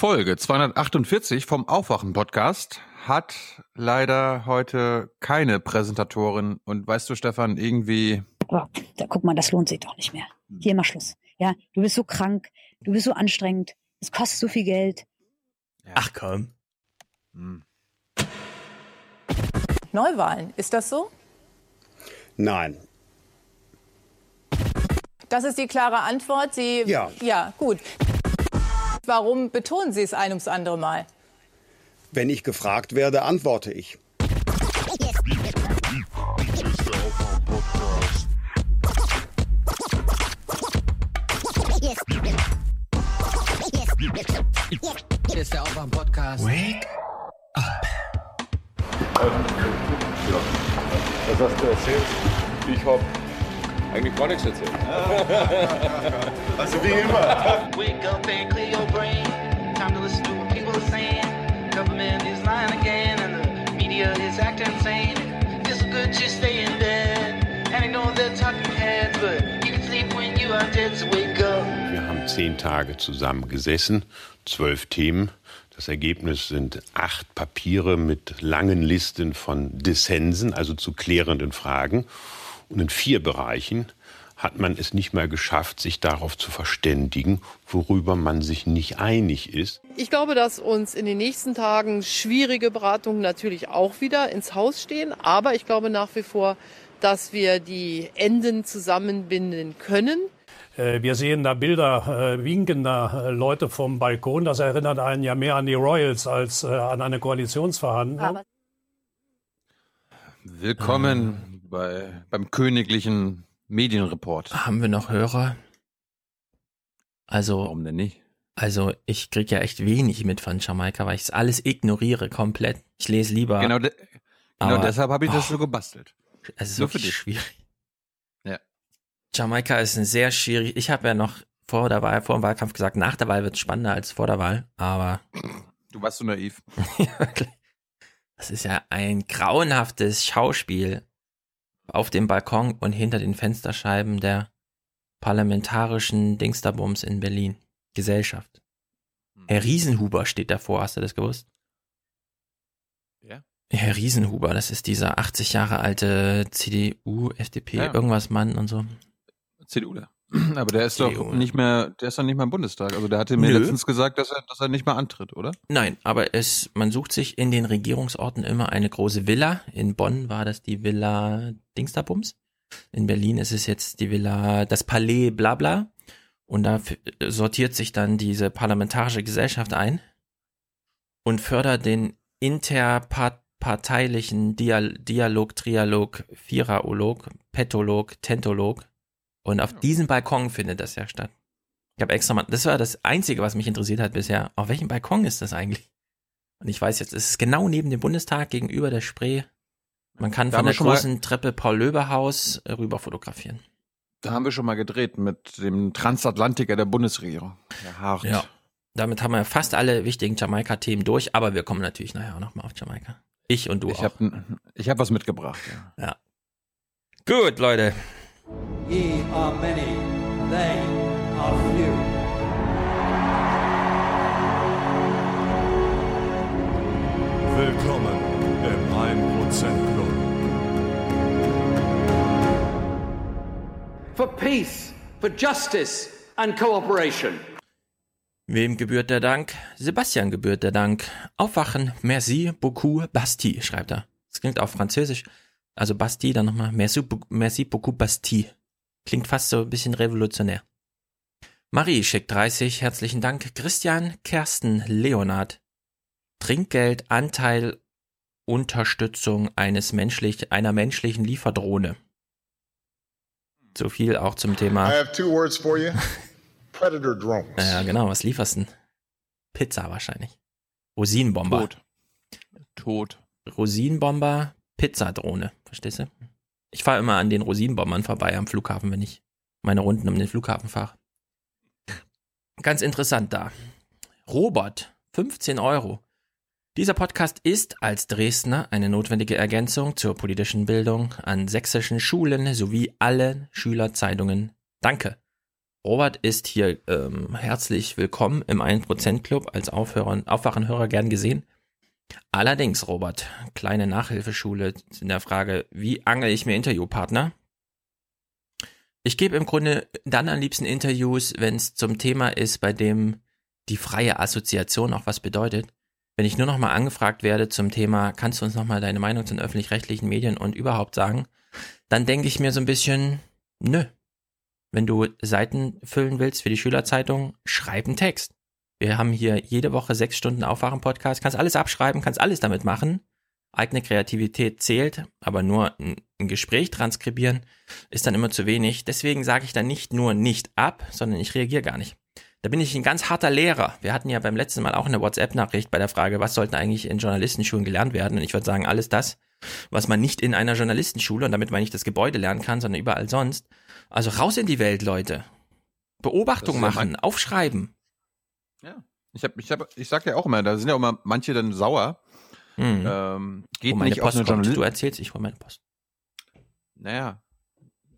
Folge 248 vom Aufwachen-Podcast hat leider heute keine Präsentatorin. Und weißt du, Stefan, irgendwie. Oh, da, guck mal, das lohnt sich doch nicht mehr. Hier mal Schluss. Ja, du bist so krank, du bist so anstrengend, es kostet so viel Geld. Ja. Ach komm. Hm. Neuwahlen, ist das so? Nein. Das ist die klare Antwort. Sie, ja. Ja, gut. Warum betonen Sie es ein ums andere Mal? Wenn ich gefragt werde, antworte ich. Hier ist der Aufwand-Podcast. Wake up. Was hast du erzählt? Ich hab eigentlich gar nichts erzählt. also wie immer. Wake up and clear your brain. Time to listen to what people are saying. Government is lying again and the media is acting insane. It's good to stay in bed. And I know they're talking heads, but you can sleep when you are dead, so wake up. Wir haben zehn Tage zusammen gesessen, zwölf Themen. Das Ergebnis sind acht Papiere mit langen Listen von Dissensen, also zu klärenden Fragen. Und in vier Bereichen hat man es nicht mehr geschafft, sich darauf zu verständigen, worüber man sich nicht einig ist. Ich glaube, dass uns in den nächsten Tagen schwierige Beratungen natürlich auch wieder ins Haus stehen. Aber ich glaube nach wie vor, dass wir die Enden zusammenbinden können. Äh, wir sehen da Bilder äh, winkender äh, Leute vom Balkon. Das erinnert einen ja mehr an die Royals als äh, an eine Koalitionsverhandlung. Willkommen bei, beim königlichen Medienreport. Haben wir noch Hörer? Also. Warum denn nicht? Also, ich krieg ja echt wenig mit von Jamaika, weil ich es alles ignoriere komplett. Ich lese lieber. Genau, de genau aber, deshalb habe ich oh, das so gebastelt. Es ist Nur wirklich schwierig. Ja. Jamaika ist ein sehr schwierig. Ich habe ja noch vor der Wahl, vor dem Wahlkampf gesagt, nach der Wahl wird es spannender als vor der Wahl, aber. Du warst so naiv. ja, wirklich. Das ist ja ein grauenhaftes Schauspiel auf dem Balkon und hinter den Fensterscheiben der parlamentarischen Dingsterbums in Berlin. Gesellschaft. Hm. Herr Riesenhuber steht davor, hast du das gewusst? Ja. Herr Riesenhuber, das ist dieser 80 Jahre alte CDU, FDP, ja. irgendwas Mann und so. CDU, da. Aber der ist doch nicht mehr, der ist doch nicht mehr im Bundestag. Also der hatte mir Nö. letztens gesagt, dass er, dass er nicht mehr antritt, oder? Nein, aber es, man sucht sich in den Regierungsorten immer eine große Villa. In Bonn war das die Villa Dingsterbums. In Berlin ist es jetzt die Villa, das Palais Blabla. Und da sortiert sich dann diese parlamentarische Gesellschaft ein und fördert den interparteilichen Dial Dialog, Trialog, Viererolog, Petolog, Tentolog und auf diesem Balkon findet das ja statt. Ich habe extra mal, das war das Einzige, was mich interessiert hat bisher. Auf welchem Balkon ist das eigentlich? Und ich weiß jetzt, es ist genau neben dem Bundestag gegenüber der Spree. Man kann da von der großen Treppe Paul-Löbe-Haus rüber fotografieren. Da haben wir schon mal gedreht mit dem Transatlantiker der Bundesregierung. Der Hart. Ja. Damit haben wir fast alle wichtigen Jamaika-Themen durch, aber wir kommen natürlich nachher auch nochmal auf Jamaika. Ich und du ich auch. Hab, ich habe was mitgebracht. Ja. ja. Gut, Leute. Ye are many, they are few. Willkommen im 1% Club. For peace, for justice and cooperation. Wem gebührt der Dank? Sebastian gebührt der Dank. Aufwachen, merci beaucoup, Bastille, schreibt er. Das klingt auf Französisch. Also Bastille, dann nochmal merci, merci beaucoup Bastille. Klingt fast so ein bisschen revolutionär. Marie schickt 30, herzlichen Dank. Christian, Kersten, Leonard. Trinkgeld, Anteil, Unterstützung eines menschlich, einer menschlichen Lieferdrohne. So viel auch zum Thema. I have two words for you. Predator drones. Ja, genau. Was lieferst du denn? Pizza wahrscheinlich. Rosinenbomber. Tot. Tot. Rosinenbomber, Pizzadrohne. Verstehst du? Ich fahre immer an den Rosinenbombern vorbei am Flughafen, wenn ich meine Runden um den Flughafen fahre. Ganz interessant da. Robert, 15 Euro. Dieser Podcast ist als Dresdner eine notwendige Ergänzung zur politischen Bildung an sächsischen Schulen sowie allen Schülerzeitungen. Danke. Robert ist hier ähm, herzlich willkommen im 1% Club als Aufhörer, Aufwachenhörer gern gesehen. Allerdings, Robert, kleine Nachhilfeschule in der Frage, wie angel ich mir Interviewpartner? Ich gebe im Grunde dann am liebsten Interviews, wenn es zum Thema ist, bei dem die freie Assoziation auch was bedeutet. Wenn ich nur noch mal angefragt werde zum Thema, kannst du uns noch mal deine Meinung zu den öffentlich-rechtlichen Medien und überhaupt sagen, dann denke ich mir so ein bisschen, nö. Wenn du Seiten füllen willst für die Schülerzeitung, schreib einen Text. Wir haben hier jede Woche sechs Stunden Aufwachen-Podcast, kannst alles abschreiben, kannst alles damit machen. Eigene Kreativität zählt, aber nur ein, Gespräch transkribieren ist dann immer zu wenig. Deswegen sage ich dann nicht nur nicht ab, sondern ich reagiere gar nicht. Da bin ich ein ganz harter Lehrer. Wir hatten ja beim letzten Mal auch eine WhatsApp-Nachricht bei der Frage, was sollten eigentlich in Journalistenschulen gelernt werden? Und ich würde sagen, alles das, was man nicht in einer Journalistenschule, und damit meine ich das Gebäude lernen kann, sondern überall sonst. Also raus in die Welt, Leute. Beobachtung machen, aufschreiben. Ja. Ich hab, ich hab, ich sag ja auch immer, da sind ja auch immer manche dann sauer. Mhm. Ähm, geht oh, nicht Post Journalist. Du erzählst, ich hole meine Post. Naja,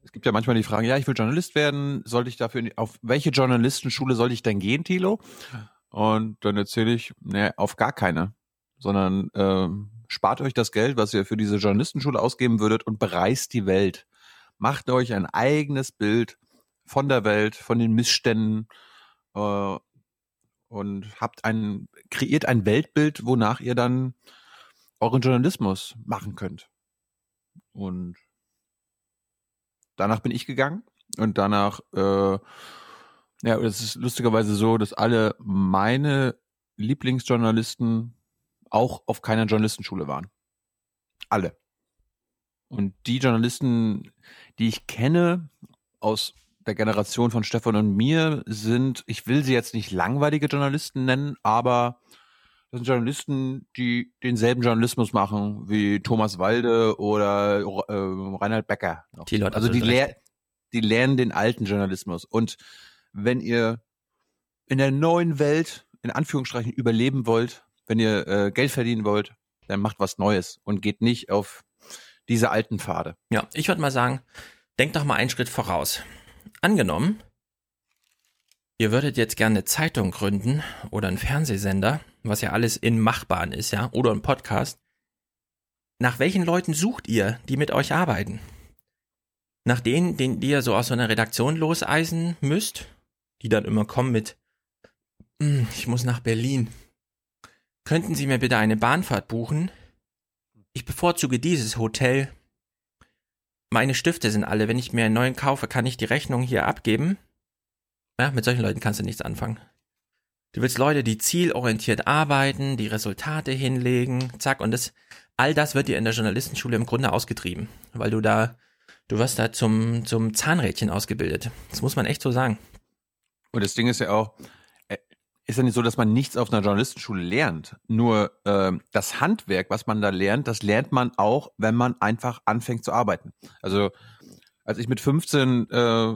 es gibt ja manchmal die Fragen, ja, ich will Journalist werden, sollte ich dafür, auf welche Journalistenschule sollte ich denn gehen, Thilo? Und dann erzähle ich, ne, auf gar keine, sondern ähm, spart euch das Geld, was ihr für diese Journalistenschule ausgeben würdet und bereist die Welt. Macht euch ein eigenes Bild von der Welt, von den Missständen äh, und habt ein, kreiert ein Weltbild, wonach ihr dann euren Journalismus machen könnt. Und danach bin ich gegangen und danach, äh, ja, es ist lustigerweise so, dass alle meine Lieblingsjournalisten auch auf keiner Journalistenschule waren. Alle. Und die Journalisten, die ich kenne aus der Generation von Stefan und mir, sind, ich will sie jetzt nicht langweilige Journalisten nennen, aber das sind Journalisten, die denselben Journalismus machen wie Thomas Walde oder äh, Reinhard Becker. Die Leute also die, lehr die lernen den alten Journalismus. Und wenn ihr in der neuen Welt in Anführungsstrichen überleben wollt, wenn ihr äh, Geld verdienen wollt, dann macht was Neues und geht nicht auf diese alten Pfade. Ja, ich würde mal sagen, denkt doch mal einen Schritt voraus. Angenommen, ihr würdet jetzt gerne eine Zeitung gründen oder einen Fernsehsender, was ja alles in Machbaren ist, ja, oder ein Podcast. Nach welchen Leuten sucht ihr, die mit euch arbeiten? Nach denen, den, die ihr so aus so einer Redaktion loseisen müsst, die dann immer kommen mit, hm, ich muss nach Berlin. Könnten Sie mir bitte eine Bahnfahrt buchen? Ich bevorzuge dieses Hotel. Meine Stifte sind alle. Wenn ich mir einen neuen kaufe, kann ich die Rechnung hier abgeben. Ja, mit solchen Leuten kannst du nichts anfangen. Du willst Leute, die zielorientiert arbeiten, die Resultate hinlegen, zack, und das, all das wird dir in der Journalistenschule im Grunde ausgetrieben, weil du da, du wirst da zum, zum Zahnrädchen ausgebildet. Das muss man echt so sagen. Und das Ding ist ja auch, ist ja nicht so, dass man nichts auf einer Journalistenschule lernt. Nur äh, das Handwerk, was man da lernt, das lernt man auch, wenn man einfach anfängt zu arbeiten. Also als ich mit 15 äh,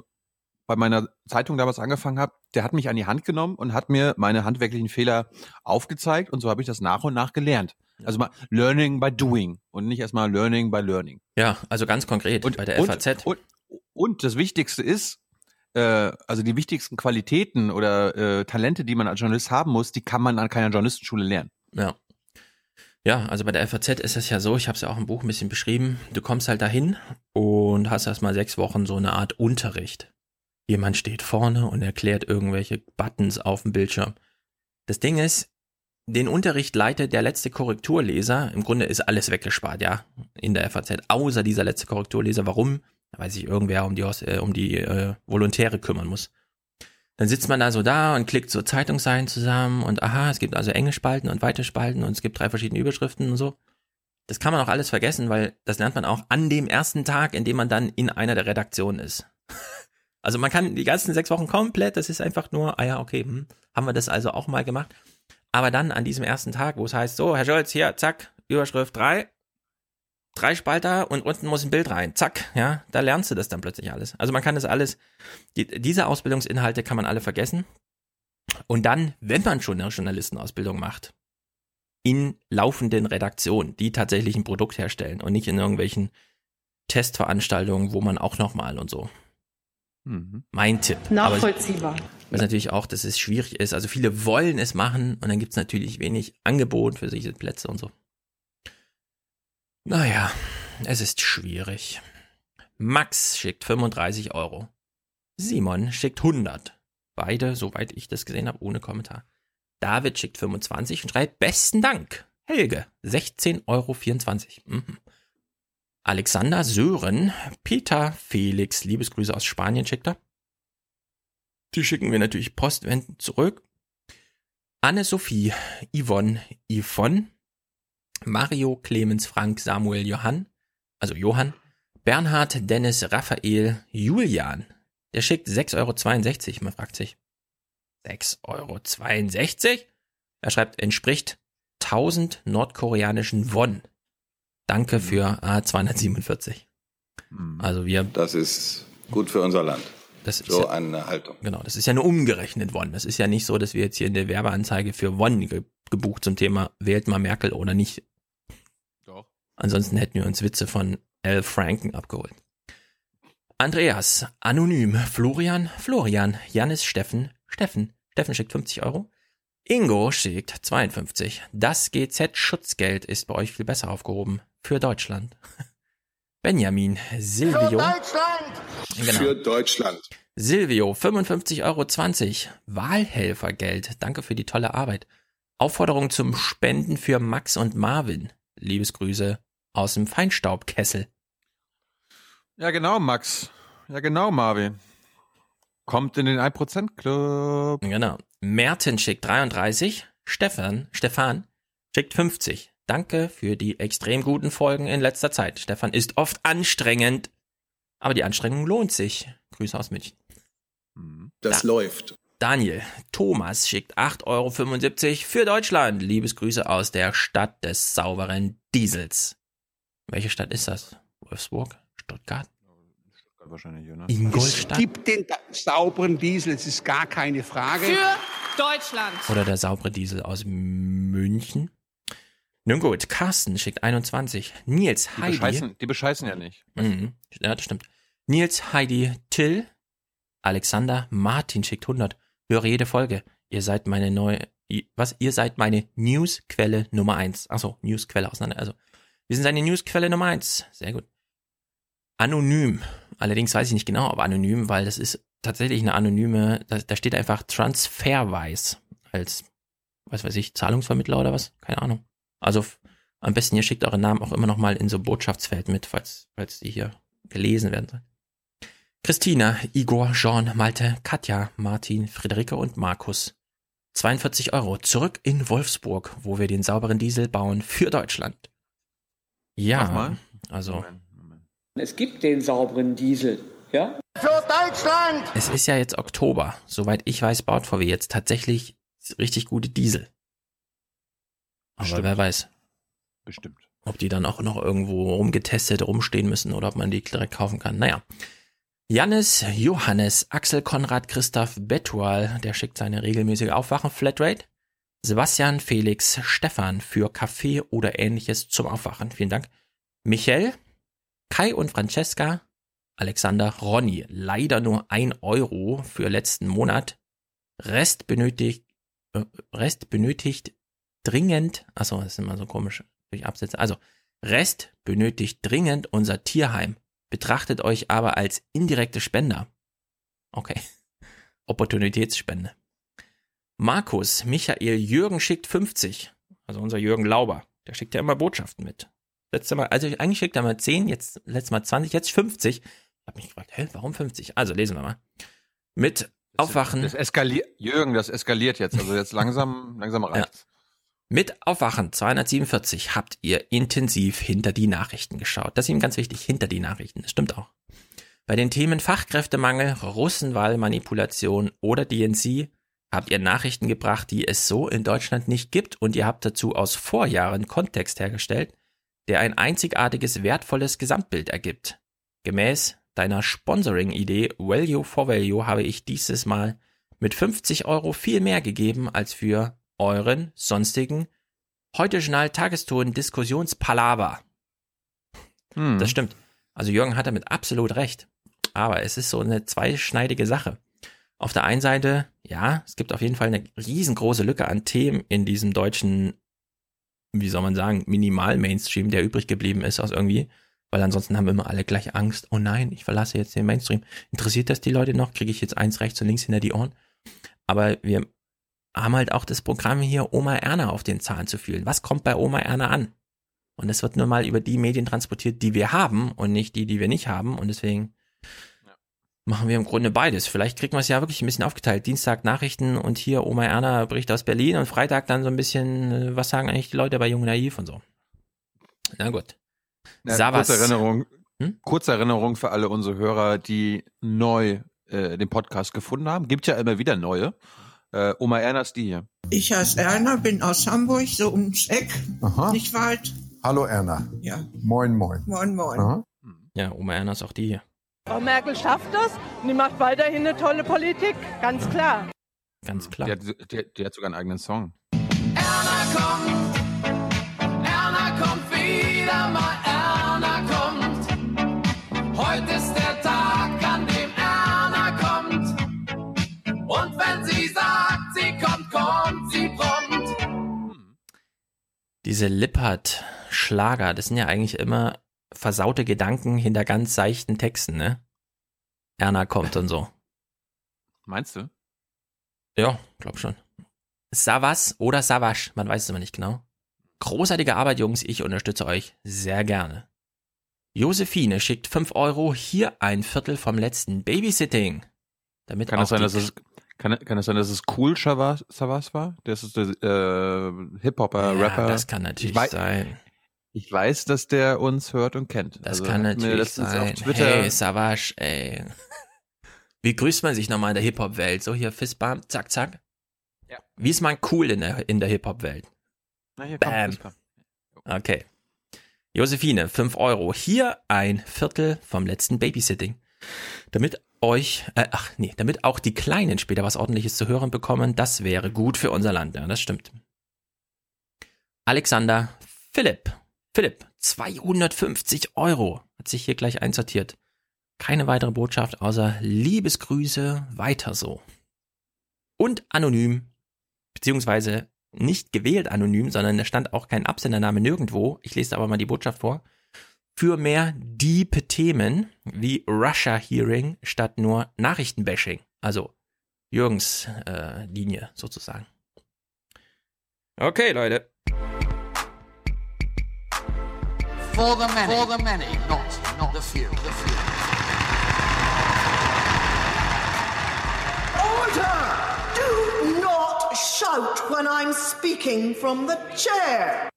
bei meiner Zeitung damals angefangen habe, der hat mich an die Hand genommen und hat mir meine handwerklichen Fehler aufgezeigt und so habe ich das nach und nach gelernt. Also mal Learning by Doing und nicht erstmal Learning by Learning. Ja, also ganz konkret und, bei der FAZ. Und, und, und das Wichtigste ist, äh, also die wichtigsten Qualitäten oder äh, Talente, die man als Journalist haben muss, die kann man an keiner Journalistenschule lernen. Ja. Ja, also bei der FAZ ist es ja so, ich habe es ja auch im Buch ein bisschen beschrieben, du kommst halt dahin und hast erstmal sechs Wochen so eine Art Unterricht. Jemand steht vorne und erklärt irgendwelche Buttons auf dem Bildschirm. Das Ding ist, den Unterricht leitet der letzte Korrekturleser. Im Grunde ist alles weggespart, ja, in der FAZ, außer dieser letzte Korrekturleser. Warum? Da weiß ich irgendwer um die, äh, um die äh, Volontäre kümmern muss. Dann sitzt man da so da und klickt so Zeitungsseiten zusammen und aha, es gibt also enge Spalten und weite Spalten und es gibt drei verschiedene Überschriften und so. Das kann man auch alles vergessen, weil das lernt man auch an dem ersten Tag, in dem man dann in einer der Redaktionen ist. Also man kann die ganzen sechs Wochen komplett, das ist einfach nur, ah ja, okay, hm, haben wir das also auch mal gemacht. Aber dann an diesem ersten Tag, wo es heißt, so, Herr Scholz, hier, zack, Überschrift drei, drei Spalter und unten muss ein Bild rein, zack, ja, da lernst du das dann plötzlich alles. Also man kann das alles, die, diese Ausbildungsinhalte kann man alle vergessen. Und dann, wenn man schon eine Journalistenausbildung macht, in laufenden Redaktionen, die tatsächlich ein Produkt herstellen und nicht in irgendwelchen Testveranstaltungen, wo man auch nochmal und so. Mhm. Mein Tipp. Nachvollziehbar. Weiß natürlich auch, dass es schwierig ist. Also viele wollen es machen und dann gibt es natürlich wenig Angebot für solche Plätze und so. Naja, es ist schwierig. Max schickt 35 Euro. Simon schickt 100. Beide, soweit ich das gesehen habe, ohne Kommentar. David schickt 25 und schreibt besten Dank. Helge, 16,24 Euro. Mhm. Alexander Sören, Peter Felix, Liebesgrüße aus Spanien schickt er. Die schicken wir natürlich postwendend zurück. Anne-Sophie, Yvonne, Yvonne, Mario, Clemens, Frank, Samuel, Johann, also Johann, Bernhard, Dennis, Raphael, Julian. Der schickt 6,62 Euro. Man fragt sich, 6,62 Euro? Er schreibt, entspricht 1000 nordkoreanischen Won. Danke für A247. Also wir. Das ist gut für unser Land. Das ist so ja, eine Haltung. Genau, das ist ja nur umgerechnet Won. Das ist ja nicht so, dass wir jetzt hier in der Werbeanzeige für Won ge gebucht zum Thema wählt mal Merkel oder nicht. Doch. Ansonsten hätten wir uns Witze von L. Franken abgeholt. Andreas, Anonym, Florian, Florian, Janis, Steffen, Steffen, Steffen schickt 50 Euro. Ingo schickt 52. Das GZ-Schutzgeld ist bei euch viel besser aufgehoben. Für Deutschland. Benjamin, Silvio. Genau. Für Deutschland. Silvio, 55,20 Euro. Wahlhelfergeld. Danke für die tolle Arbeit. Aufforderung zum Spenden für Max und Marvin. Liebesgrüße aus dem Feinstaubkessel. Ja, genau, Max. Ja, genau, Marvin. Kommt in den 1% Club. Genau. Merten schickt 33. Stefan, Stefan schickt 50. Danke für die extrem guten Folgen in letzter Zeit. Stefan ist oft anstrengend, aber die Anstrengung lohnt sich. Grüße aus München. Das Da- läuft. Daniel, Thomas schickt 8,75 Euro für Deutschland. Liebesgrüße aus der Stadt des sauberen Diesels. Welche Stadt ist das? Wolfsburg? Stuttgart? Wahrscheinlich, oder? Ingolstadt? Es gibt den sauberen Diesel, es ist gar keine Frage. Für Deutschland. Oder der saubere Diesel aus München? Nun gut, Carsten schickt 21. Nils Die Heidi. bescheißen, die bescheißen ja nicht. Mhm. Ja, das stimmt. Nils, Heidi, Till, Alexander, Martin schickt 100. Höre jede Folge. Ihr seid meine neue, was? Ihr seid meine Newsquelle Nummer 1. Achso, Newsquelle auseinander. Also, wir sind seine Newsquelle Nummer 1. Sehr gut. Anonym. Allerdings weiß ich nicht genau, ob anonym, weil das ist tatsächlich eine anonyme, da, da steht einfach Transferwise als, was weiß ich, Zahlungsvermittler oder was? Keine Ahnung. Also am besten ihr schickt eure Namen auch immer noch mal in so Botschaftsfeld mit, falls, falls die hier gelesen werden sollen. Christina, Igor, Jean, Malte, Katja, Martin, Friederike und Markus. 42 Euro zurück in Wolfsburg, wo wir den sauberen Diesel bauen für Deutschland. Ja, mal. also Es gibt den sauberen Diesel, ja? Für Deutschland! es ist ja jetzt Oktober. Soweit ich weiß, baut VW jetzt tatsächlich richtig gute Diesel. Aber Bestimmt. wer weiß, Bestimmt. ob die dann auch noch irgendwo rumgetestet rumstehen müssen oder ob man die direkt kaufen kann. Naja. Jannis, Johannes, Axel, Konrad, Christoph, Betual, der schickt seine regelmäßige Aufwachen-Flatrate. Sebastian, Felix, Stefan für Kaffee oder ähnliches zum Aufwachen. Vielen Dank. Michael, Kai und Francesca, Alexander, Ronny. Leider nur ein Euro für letzten Monat. Rest benötigt, äh, Rest benötigt dringend, achso, das ist immer so komisch durch Absätze. Also, Rest benötigt dringend unser Tierheim. Betrachtet euch aber als indirekte Spender. Okay. Opportunitätsspende. Markus, Michael, Jürgen schickt 50. Also unser Jürgen Lauber. Der schickt ja immer Botschaften mit. Letztes Mal, also eigentlich schickt er mal 10, jetzt letztes Mal 20, jetzt 50. Ich habe mich gefragt, hä, warum 50? Also lesen wir mal. Mit Aufwachen. Das eskaliert, Jürgen, das eskaliert jetzt. Also jetzt langsam, langsam reicht's. Mit Aufwachen 247 habt ihr intensiv hinter die Nachrichten geschaut. Das ist ihm ganz wichtig, hinter die Nachrichten. Das stimmt auch. Bei den Themen Fachkräftemangel, Russenwahlmanipulation oder DNC habt ihr Nachrichten gebracht, die es so in Deutschland nicht gibt und ihr habt dazu aus Vorjahren Kontext hergestellt, der ein einzigartiges, wertvolles Gesamtbild ergibt. Gemäß deiner Sponsoring-Idee Value for Value habe ich dieses Mal mit 50 Euro viel mehr gegeben als für euren sonstigen heute Journal Tageston Diskussionspalaver. Hm. Das stimmt. Also Jürgen hat damit absolut recht. aber es ist so eine zweischneidige Sache. Auf der einen Seite, ja, es gibt auf jeden Fall eine riesengroße Lücke an Themen in diesem deutschen, wie soll man sagen, Minimal-Mainstream, der übrig geblieben ist aus irgendwie. Weil ansonsten haben immer alle gleich Angst, oh nein, ich verlasse jetzt den Mainstream. Interessiert das die Leute noch? Kriege ich jetzt eins rechts und links hinter die Ohren? Aber wir haben halt auch das Programm hier, Oma Erna auf den Zahn zu fühlen. Was kommt bei Oma Erna an? Und es wird nur mal über die Medien transportiert, die wir haben und nicht die, die wir nicht haben. Und deswegen machen wir im Grunde beides. Vielleicht kriegen wir es ja wirklich ein bisschen aufgeteilt. Dienstag Nachrichten und hier Oma Erna Bericht aus Berlin und Freitag dann so ein bisschen, äh, was sagen eigentlich die Leute bei Jung Naiv und so. Na gut. Ja, kurze Erinnerung, Hm? kurze Erinnerung für alle unsere Hörer, die neu äh, den Podcast gefunden haben. Gibt ja immer wieder neue. Äh, Oma Erna ist die hier. Ich heiße Erna, bin aus Hamburg, so ums Eck, Aha. nicht weit. Hallo Erna. Ja. Moin, moin. Moin, moin. Aha. Ja, Oma Erna ist auch die hier. Frau Merkel schafft das und die macht weiterhin eine tolle Politik, ganz klar. Ganz klar. Die hat, die, die hat sogar einen eigenen Song. Erna kommt, Erna kommt wieder mal, Diese Lippert-Schlager, das sind ja eigentlich immer versaute Gedanken hinter ganz seichten Texten, ne? Erna kommt und so. Meinst du? Ja, glaub schon. Savas oder Savasch, man weiß es immer nicht genau. Großartige Arbeit, Jungs, ich unterstütze euch sehr gerne. Josephine schickt 5 Euro, hier ein Viertel vom letzten Babysitting. Damit Kann auch es sein, dass es kann, kann es sein, dass es cool Savas, Savas war? Das ist der äh, Hip-Hopper, Ja, Rapper. das kann natürlich ich weiß, sein. Ich weiß, dass der uns hört und kennt. Das Also, kann natürlich sein. Auf Twitter, Hey, Savage, ey. Wie grüßt man sich nochmal in der Hip-Hop-Welt? So hier Fistbump, zack, zack. Ja. Wie ist man cool in der, in der Hip-Hop-Welt? Na, hier kommt Bam. Fistbump. Okay. Josephine, 5 Euro. Hier ein Viertel vom letzten Babysitting. Damit euch, äh, ach nee, damit auch die Kleinen später was ordentliches zu hören bekommen, das wäre gut für unser Land. Ja, das stimmt. Alexander Philipp. Philipp, 250 Euro. Hat sich hier gleich einsortiert. Keine weitere Botschaft außer Liebesgrüße, weiter so. Und anonym, beziehungsweise nicht gewählt anonym, sondern da stand auch kein Absendername nirgendwo. Ich lese aber mal die Botschaft vor. Für mehr deep Themen wie Russia Hearing statt nur Nachrichtenbashing. Also Jürgens äh, Linie sozusagen. Okay, Leute. For the many, for the many, not, not the few. The few. Order! Do not shout when I'm speaking from the chair.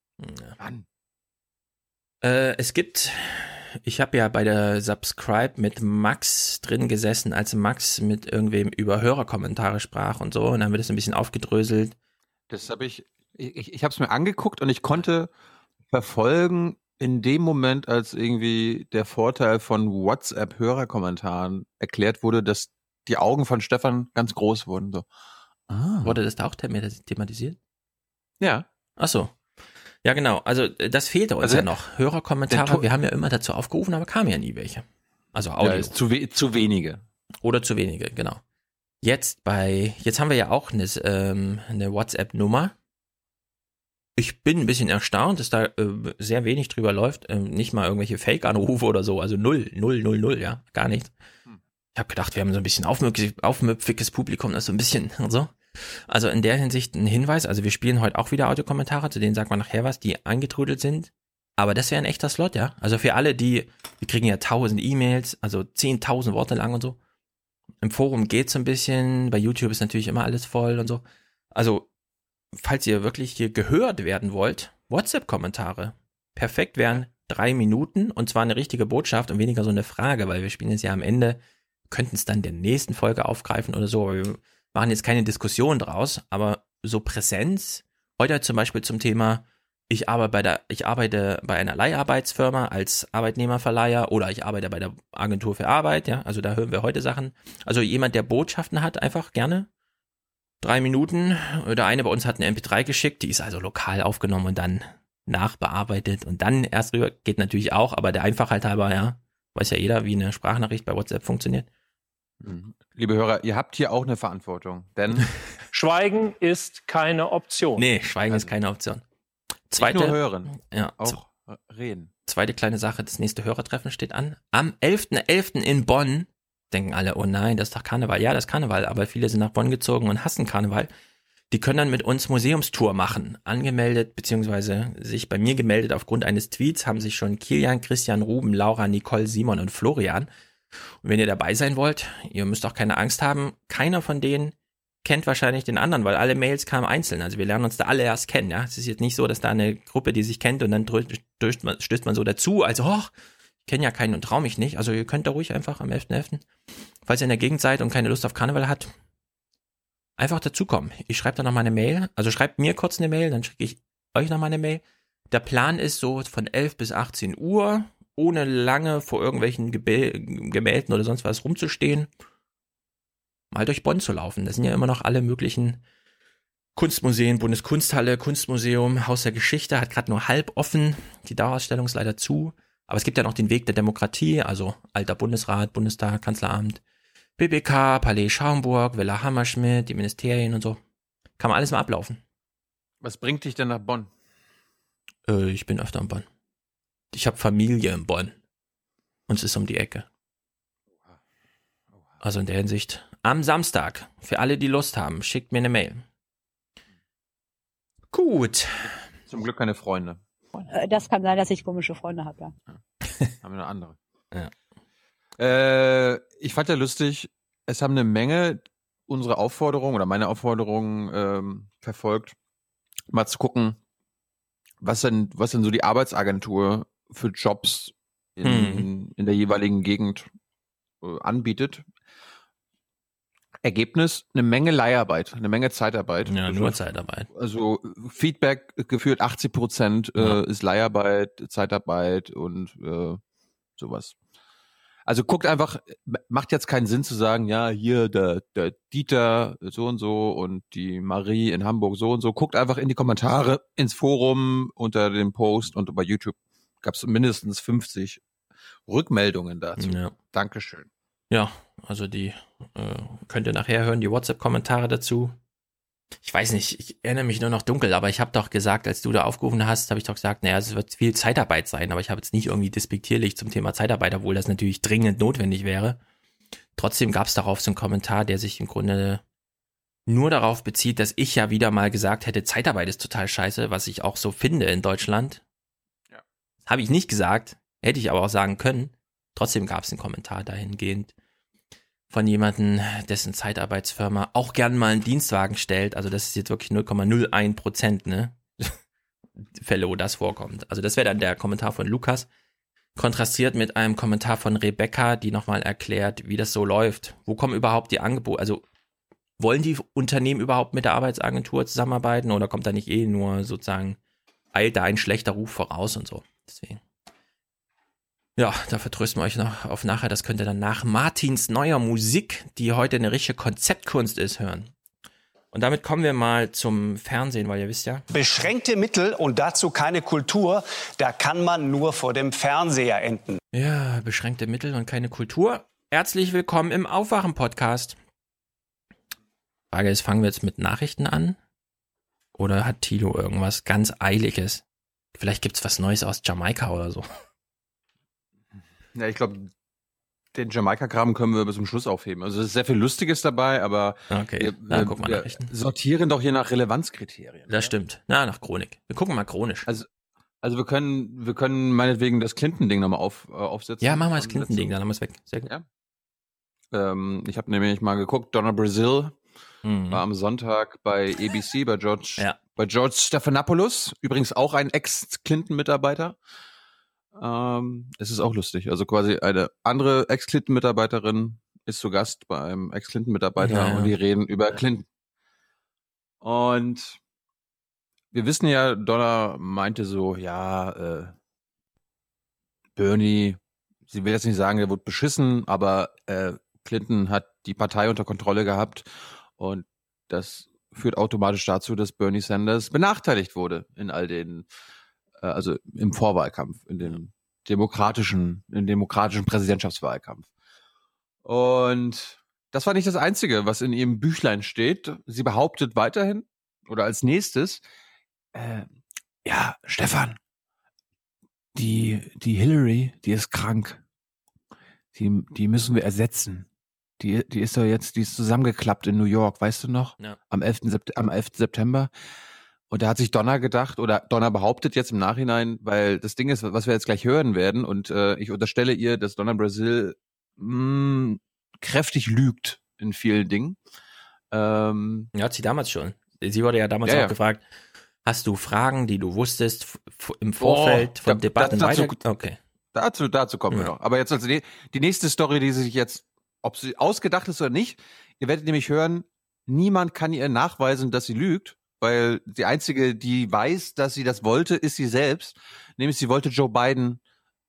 Äh, es gibt, ich habe ja bei der Subscribe mit Max drin gesessen, als Max mit irgendwem über Hörerkommentare sprach und so, und dann wird es ein bisschen aufgedröselt. Das habe ich, ich, ich habe es mir angeguckt und ich konnte verfolgen in dem Moment, als irgendwie der Vorteil von WhatsApp-Hörerkommentaren erklärt wurde, dass die Augen von Stefan ganz groß wurden. So. Ah. Wurde das da auch thema- thematisiert? Ja. Ach so. Ja, genau. Also äh, das fehlte uns Also, ja noch. Hörerkommentare, wir haben ja immer dazu aufgerufen, aber kamen ja nie welche. Also Audio. Ja, zu, we zu wenige. Oder zu wenige, genau. Jetzt bei, jetzt haben wir ja auch eine, ähm, eine WhatsApp-Nummer. Ich bin ein bisschen erstaunt, dass da äh, sehr wenig drüber läuft. Ähm, nicht mal irgendwelche Fake-Anrufe oder so. Also null, null, null, null, ja. Gar nichts. Ich habe gedacht, wir haben so ein bisschen aufmüpfig, aufmüpfiges Publikum, das so ein bisschen und so. Also in der Hinsicht ein Hinweis. Also wir spielen heute auch wieder Audiokommentare, zu denen sagt man nachher was, die eingetrudelt sind. Aber das wäre ein echter Slot, ja. Also für alle, die, wir kriegen ja tausend E-Mails, also zehntausend Worte lang und so. Im Forum geht's so ein bisschen, bei YouTube ist natürlich immer alles voll und so. Also, falls ihr wirklich hier gehört werden wollt, WhatsApp-Kommentare. Perfekt wären drei Minuten und zwar eine richtige Botschaft und weniger so eine Frage, weil wir spielen jetzt ja am Ende, könnten es dann der nächsten Folge aufgreifen oder so, aber wir machen jetzt keine Diskussion draus, aber so Präsenz, heute zum Beispiel zum Thema, ich arbeite bei der, ich arbeite bei einer Leiharbeitsfirma als Arbeitnehmerverleiher oder ich arbeite bei der Agentur für Arbeit, ja, also da hören wir heute Sachen. Also jemand, der Botschaften hat, einfach gerne. Drei Minuten. Der eine bei uns hat eine MP3 geschickt, die ist also lokal aufgenommen und dann nachbearbeitet und dann erst rüber. Geht natürlich auch, aber der Einfachheit halber, ja. Weiß ja jeder, wie eine Sprachnachricht bei WhatsApp funktioniert. Mhm. Liebe Hörer, ihr habt hier auch eine Verantwortung, denn Schweigen ist keine Option. Nee, Schweigen ist keine Option. Zweite, nicht nur hören, ja, auch reden. Zweite kleine Sache, das nächste Hörertreffen steht an. Am 11.11. in Bonn denken alle, oh nein, das ist doch Karneval. Ja, das ist Karneval, aber viele sind nach Bonn gezogen und hassen Karneval. Die können dann mit uns Museumstour machen. Angemeldet, beziehungsweise sich bei mir gemeldet aufgrund eines Tweets haben sich schon Kilian, Christian, Ruben, Laura, Nicole, Simon und Florian. Und wenn ihr dabei sein wollt, ihr müsst auch keine Angst haben. Keiner von denen kennt wahrscheinlich den anderen, weil alle Mails kamen einzeln. Also wir lernen uns da alle erst kennen. Ja, es ist jetzt nicht so, dass da eine Gruppe, die sich kennt und dann stößt man, stößt man so dazu. Also, oh, ich kenne ja keinen und traue mich nicht. Also ihr könnt da ruhig einfach am 11.11., .11., falls ihr in der Gegend seid und keine Lust auf Karneval hat, einfach dazukommen. Ich schreibe da noch mal eine Mail. Also schreibt mir kurz eine Mail, dann schicke ich euch noch mal eine Mail. Der Plan ist so von 11 bis 18 Uhr, ohne lange vor irgendwelchen Gemälden oder sonst was rumzustehen mal durch Bonn zu laufen. Da sind ja immer noch alle möglichen Kunstmuseen, Bundeskunsthalle, Kunstmuseum, Haus der Geschichte, hat gerade nur halb offen. Die Dauerausstellung ist leider zu. Aber es gibt ja noch den Weg der Demokratie, also alter Bundesrat, Bundestag, Kanzleramt, BBK, Palais Schaumburg, Villa Hammerschmidt, die Ministerien und so. Kann man alles mal ablaufen. Was bringt dich denn nach Bonn? Äh, ich bin öfter in Bonn. Ich habe Familie in Bonn. Und es ist um die Ecke. Also in der Hinsicht am Samstag. Für alle, die Lust haben, schickt mir eine Mail. Gut. Zum Glück keine Freunde. Äh, Das kann sein, dass ich komische Freunde habe, ja. Haben wir eine andere. Ja. Äh, ich fand ja lustig, es haben eine Menge unsere Aufforderung oder meine Aufforderung ähm, verfolgt, mal zu gucken, was denn, was denn so die Arbeitsagentur für Jobs in, Hm. in der jeweiligen Gegend äh, anbietet. Ergebnis, eine Menge Leiharbeit, eine Menge Zeitarbeit. Ja, nur Zeitarbeit. Also Feedback geführt 80 Prozent äh, Ja. ist Leiharbeit, Zeitarbeit und äh, sowas. Also guckt einfach, macht jetzt keinen Sinn zu sagen, ja, hier der, der Dieter so und so und die Marie in Hamburg so und so. Guckt einfach in die Kommentare, ins Forum, unter dem Post und bei YouTube gab es mindestens 50 Rückmeldungen dazu. Ja. Dankeschön. Ja, also die äh, könnt ihr nachher hören, die WhatsApp-Kommentare dazu. Ich weiß nicht, ich erinnere mich nur noch dunkel, aber ich habe doch gesagt, als du da aufgerufen hast, habe ich doch gesagt, naja, es wird viel Zeitarbeit sein, aber ich habe jetzt nicht irgendwie despektierlich zum Thema Zeitarbeit, obwohl das natürlich dringend notwendig wäre. Trotzdem gab es darauf so einen Kommentar, der sich im Grunde nur darauf bezieht, dass ich ja wieder mal gesagt hätte, Zeitarbeit ist total scheiße, was ich auch so finde in Deutschland. Habe ich nicht gesagt, hätte ich aber auch sagen können. Trotzdem gab es einen Kommentar dahingehend von jemandem, dessen Zeitarbeitsfirma auch gern mal einen Dienstwagen stellt. Also das ist jetzt wirklich 0,01 Prozent, ne? Fälle, wo das vorkommt. Also das wäre dann der Kommentar von Lukas. Kontrastiert mit einem Kommentar von Rebecca, die nochmal erklärt, wie das so läuft. Wo kommen überhaupt die Angebote? Also wollen die Unternehmen überhaupt mit der Arbeitsagentur zusammenarbeiten oder kommt da nicht eh nur sozusagen, eilt da ein schlechter Ruf voraus und so? Deswegen. Ja, da vertrösten wir euch noch auf nachher. Das könnt ihr dann nach Martins neuer Musik, die heute eine richtige Konzeptkunst ist, hören. Und damit kommen wir mal zum Fernsehen, weil ihr wisst ja, Beschränkte Mittel und dazu keine Kultur, da kann man nur vor dem Fernseher enden. Ja, beschränkte Mittel und keine Kultur. Herzlich willkommen im Aufwachen-Podcast. Frage ist, fangen wir jetzt mit Nachrichten an? Oder hat Tilo irgendwas ganz Eiliges? Vielleicht gibt's was Neues aus Jamaika oder so. Ja, ich glaube, den Jamaika-Kram können wir bis zum Schluss aufheben. Also es ist sehr viel Lustiges dabei, aber Okay, wir, na, wir, wir sortieren doch hier nach Relevanzkriterien. Das stimmt. Na, nach Chronik. Wir gucken mal chronisch. Also, also wir können, wir können meinetwegen das Clinton-Ding nochmal auf, äh, aufsetzen. Ja, machen wir das Clinton-Ding, dann haben wir es weg. Sehr gut. Ja. Ähm, ich habe nämlich mal geguckt, Donna Brazil Mhm. war am Sonntag bei ABC, bei George, Ja. bei George Stephanopoulos, übrigens auch ein Ex-Clinton-Mitarbeiter. Ähm, es ist auch lustig. Also quasi eine andere Ex-Clinton-Mitarbeiterin ist zu Gast bei einem Ex-Clinton-Mitarbeiter Ja, ja. und die reden über Clinton. Und wir wissen ja, Donna meinte so, ja, äh, Bernie, sie will jetzt nicht sagen, er wurde beschissen, aber äh, Clinton hat die Partei unter Kontrolle gehabt und das führt automatisch dazu, dass Bernie Sanders benachteiligt wurde in all den, äh, also im Vorwahlkampf, in den demokratischen, im demokratischen Präsidentschaftswahlkampf. Und das war nicht das Einzige, was in ihrem Büchlein steht. Sie behauptet weiterhin oder als nächstes, äh, ja, Stefan, die, die Hillary, die ist krank. Die, die müssen wir ersetzen. Die, die ist doch jetzt, die ist zusammengeklappt in New York, weißt du noch? Ja. Am 11. Sept am 11. September. Und da hat sich Donner gedacht, oder Donner behauptet jetzt im Nachhinein, weil das Ding ist, was wir jetzt gleich hören werden, und äh, ich unterstelle ihr, dass Donner Brazil mh, kräftig lügt in vielen Dingen. Ähm, Ja, hat sie damals schon. Sie wurde ja damals Ja, auch ja. gefragt, hast du Fragen, die du wusstest im Vorfeld Oh, von da- Debatten da- dazu- weiter? Okay. Dazu, dazu kommen wir Ja. noch. Aber jetzt also die, die nächste Story, die sich jetzt, ob sie ausgedacht ist oder nicht, ihr werdet nämlich hören, niemand kann ihr nachweisen, dass sie lügt, weil die einzige, die weiß, dass sie das wollte, ist sie selbst. Nämlich sie wollte Joe Biden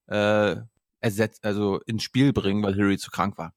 äh, ersetzt, also ins Spiel bringen, weil Hillary zu krank war.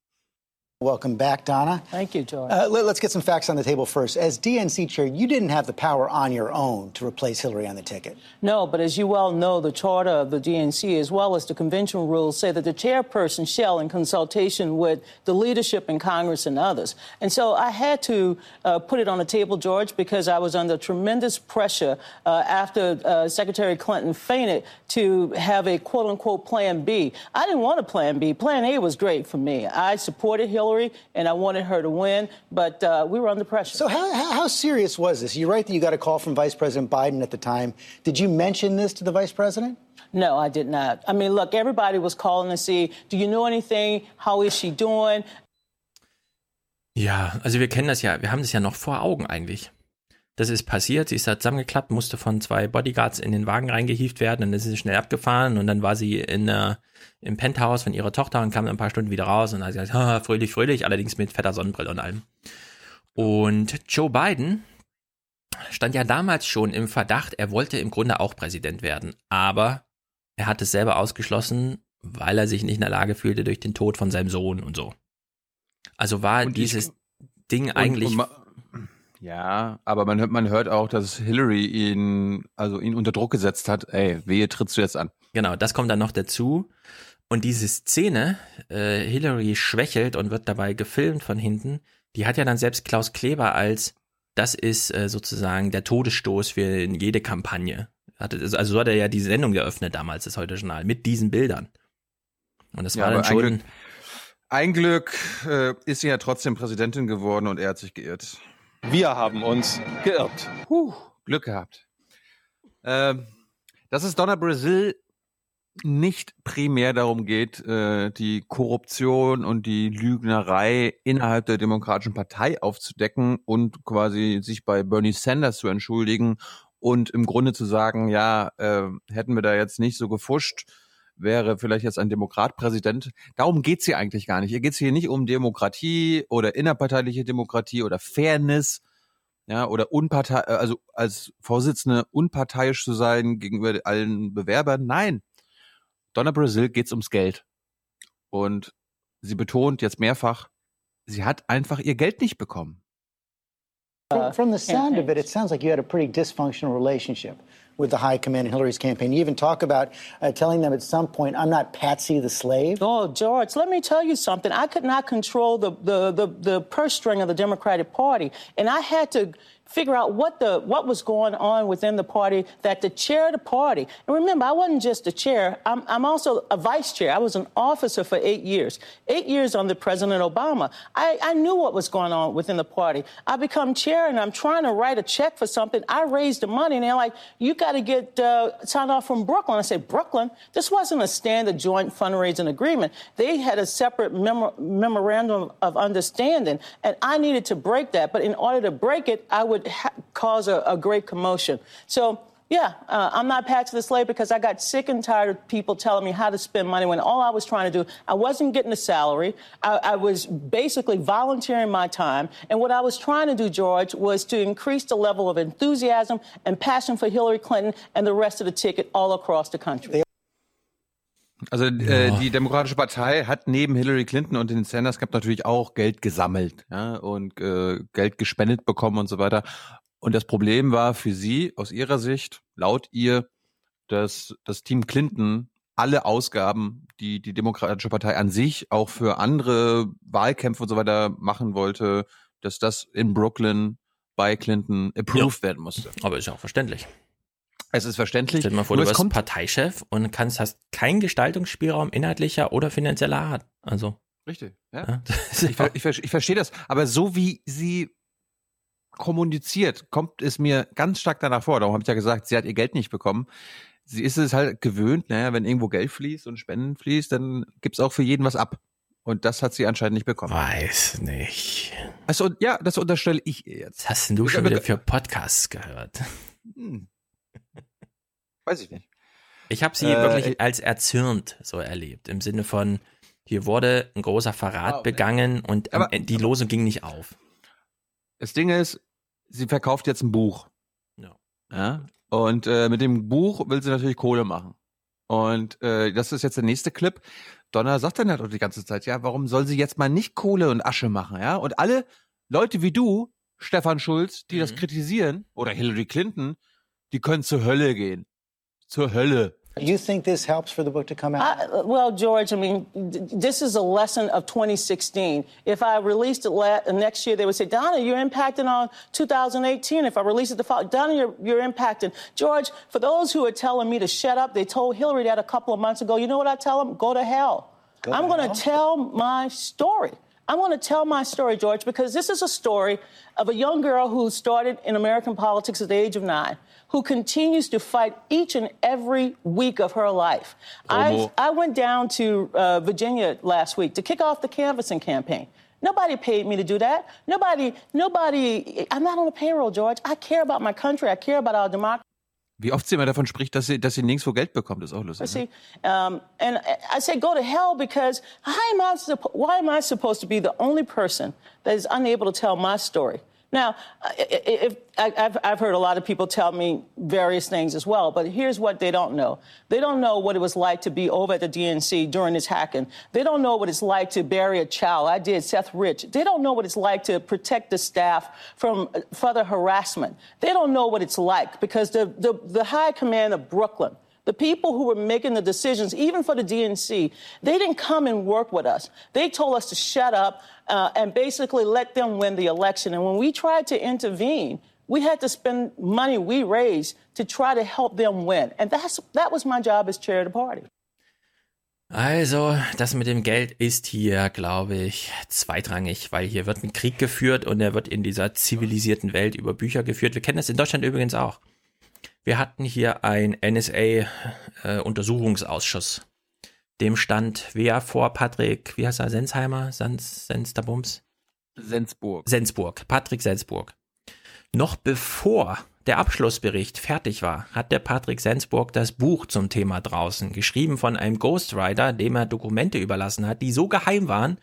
Welcome back, Donna. Thank you, George. Uh, let, us get some facts on the table first. As DNC chair, you didn't have the power on your own to replace Hillary on the ticket. No, but as you well know, the charter of the DNC, as well as the convention rules, say that the chairperson shall, in consultation with the leadership in Congress and others. And so I had to uh, put it on the table, George, because I was under tremendous pressure uh, after uh, Secretary Clinton fainted to have a quote unquote plan B. I didn't want a plan B. Plan A was great for me. I supported Hillary and I wanted her to win, but uh, we were under pressure. So, how, how, how serious was this? You're right that you got a call from Vice President Biden at the time. Did you mention this to the Vice President? No, I did not. I mean, look, everybody was calling to see, do you know anything? How is she doing? Ja, also wir kennen das ja, wir haben das ja noch vor Augen eigentlich. Das ist passiert, sie ist da zusammengeklappt, musste von zwei Bodyguards in den Wagen reingehievt werden, dann ist sie schnell abgefahren und dann war sie in, äh, im Penthouse von ihrer Tochter und kam ein paar Stunden wieder raus und hat gesagt, "Ha, fröhlich, fröhlich, allerdings mit fetter Sonnenbrille und allem. Und Joe Biden stand ja damals schon im Verdacht, er wollte im Grunde auch Präsident werden, aber er hat es selber ausgeschlossen, weil er sich nicht in der Lage fühlte durch den Tod von seinem Sohn und so. Also war Und ich- dieses Ding Und- eigentlich und ma- ja, aber man hört, man hört auch, dass Hillary ihn, also ihn unter Druck gesetzt hat. Ey, wehe, trittst du jetzt an? Genau, das kommt dann noch dazu. Und diese Szene, äh, Hillary schwächelt und wird dabei gefilmt von hinten, die hat ja dann selbst Klaus Kleber als, das ist äh, sozusagen der Todesstoß für jede Kampagne. Hatte, also so hat er ja die Sendung eröffnet damals, das Heute Journal, mit diesen Bildern. Und das Ja, war dann aber ein schon, Glück, ein Glück äh, ist sie ja trotzdem Präsidentin geworden und er hat sich geirrt. Wir haben uns geirrt. Puh, Glück gehabt. Ähm, dass es Donna Brazil nicht primär darum geht, äh, die Korruption und die Lügnerei innerhalb der Demokratischen Partei aufzudecken und quasi sich bei Bernie Sanders zu entschuldigen und im Grunde zu sagen, ja, äh, hätten wir da jetzt nicht so gefuscht, wäre vielleicht jetzt ein Demokrat Präsident. Darum geht's hier eigentlich gar nicht. Hier geht's hier nicht um Demokratie oder innerparteiliche Demokratie oder Fairness, ja, oder unpartei, äh, also als Vorsitzende unparteiisch zu sein gegenüber allen Bewerbern. Nein. Donna Brazil geht's ums Geld. Und sie betont jetzt mehrfach, sie hat einfach ihr Geld nicht bekommen. From, from the sound of it, it sounds like you had a pretty dysfunctional relationship with the high command in Hillary's campaign. You even talk about uh, telling them at some point, I'm not Patsy the slave. Oh, George, let me tell you something. I could not control the, the, the, the purse string of the Democratic Party, and I had to figure out what the what was going on within the party that the chair of the party. And remember i wasn't just a chair. I'm, I'm also a vice chair. I was an officer for eight years. Eight years under president obama. I, I knew what was going on within the party. I become chair and i'm trying to write a check for something. I raised the money and they're like you got to get uh, signed off from brooklyn. I said brooklyn? This wasn't a standard joint fundraising agreement. They had a separate memo- memorandum of understanding and i needed to break that. But in order to break it i would ha- cause a, a great commotion. So, yeah, uh, I'm not Patsy the slave because I got sick and tired of people telling me how to spend money when all I was trying to do, I wasn't getting a salary. I, I was basically volunteering my time. And what I was trying to do, George, was to increase the level of enthusiasm and passion for Hillary Clinton and the rest of the ticket all across the country. Also äh, die Demokratische Partei hat neben Hillary Clinton und den Sanders Cup natürlich auch Geld gesammelt ja, und äh, Geld gespendet bekommen und so weiter. Und das Problem war für sie aus ihrer Sicht, laut ihr, dass das Team Clinton alle Ausgaben, die die Demokratische Partei an sich auch für andere Wahlkämpfe und so weiter machen wollte, dass das in Brooklyn bei Clinton approved werden musste. Aber ist ja auch verständlich. Es ist verständlich. Stell dir mal vor, Nur du es bist Parteichef und kannst, hast keinen Gestaltungsspielraum inhaltlicher oder finanzieller Art. Also. Richtig, ja. Ja, Ich, ich, ich verstehe das, aber so wie sie kommuniziert, kommt es mir ganz stark danach vor. Darum habe ich ja gesagt, sie hat ihr Geld nicht bekommen. Sie ist es halt gewöhnt, naja, wenn irgendwo Geld fließt und Spenden fließt, dann gibt's auch für jeden was ab. Und das hat sie anscheinend nicht bekommen. Weiß nicht. Also ja, das unterstelle ich ihr jetzt. Was hast denn du schon wieder für Podcasts gehört? Hm. Weiß ich nicht. Ich habe sie Äh, wirklich als erzürnt so erlebt. Im Sinne von, hier wurde ein großer Verrat Ah, okay. begangen und Aber- die Losung ging nicht auf. Das Ding ist, sie verkauft jetzt ein Buch. Ja. Ja. Und äh, mit dem Buch will sie natürlich Kohle machen. Und äh, das ist jetzt der nächste Clip. Donna sagt dann halt auch die ganze Zeit, ja, warum soll sie jetzt mal nicht Kohle und Asche machen, ja? Und alle Leute wie du, Stefan Schulz, die das kritisieren, oder Hillary Clinton, die können zur Hölle gehen. Zur Hölle. You think this helps for the book to come out? I, well, George, I mean, d- this is a lesson of 2016. If I released it la- next year, they would say, Donna, you're impacting on 2018. If I release it the fall, Donna, you're, you're impacting. George, for those who are telling me to shut up, they told Hillary that a couple of months ago. You know what I tell them? Go to hell. I'm going to tell my story. I'm going to tell my story, George, because this is a story of a young girl who started in American politics at the age of nine, who continues to fight each and every week of her life. I, I went down to uh, Virginia last week to kick off the canvassing campaign. Nobody paid me to do that. Nobody, nobody, I'm not on a payroll, George. I care about my country. I care about our democracy. Wie oft sie immer davon spricht, dass sie, dass sie nirgendwo Geld bekommt, ist auch lustig. See, um, and I say go to hell because am I why am I supposed to be the only person that is unable to tell my story? Now, if, I've, I've heard a lot of people tell me various things as well, but here's what they don't know. They don't know what it was like to be over at the DNC during this hacking. They don't know what it's like to bury a child. I did Seth Rich. They don't know what it's like to protect the staff from uh, further harassment. They don't know what it's like because the, the, the high command of Brooklyn, the people who were making the decisions, even for the DNC, they didn't come and work with us. They told us to shut up uh, and basically let them win the election. And when we tried to intervene, we had to spend money we raised to try to help them win. And that's, that was my job as chair of the party. Also, das mit dem Geld ist hier, glaube ich, zweitrangig, weil hier wird ein Krieg geführt und er wird in dieser zivilisierten Welt über Bücher geführt. Wir kennen das in Deutschland übrigens auch. Wir hatten hier ein NSA-Untersuchungsausschuss. Dem stand wer vor Patrick, wie heißt er, Sensheimer? Sens, Sensterbums? Sensburg. Sensburg, Patrick Sensburg. Noch bevor der Abschlussbericht fertig war, hat der Patrick Sensburg das Buch zum Thema draußen, geschrieben von einem Ghostwriter, dem er Dokumente überlassen hat, die so geheim waren,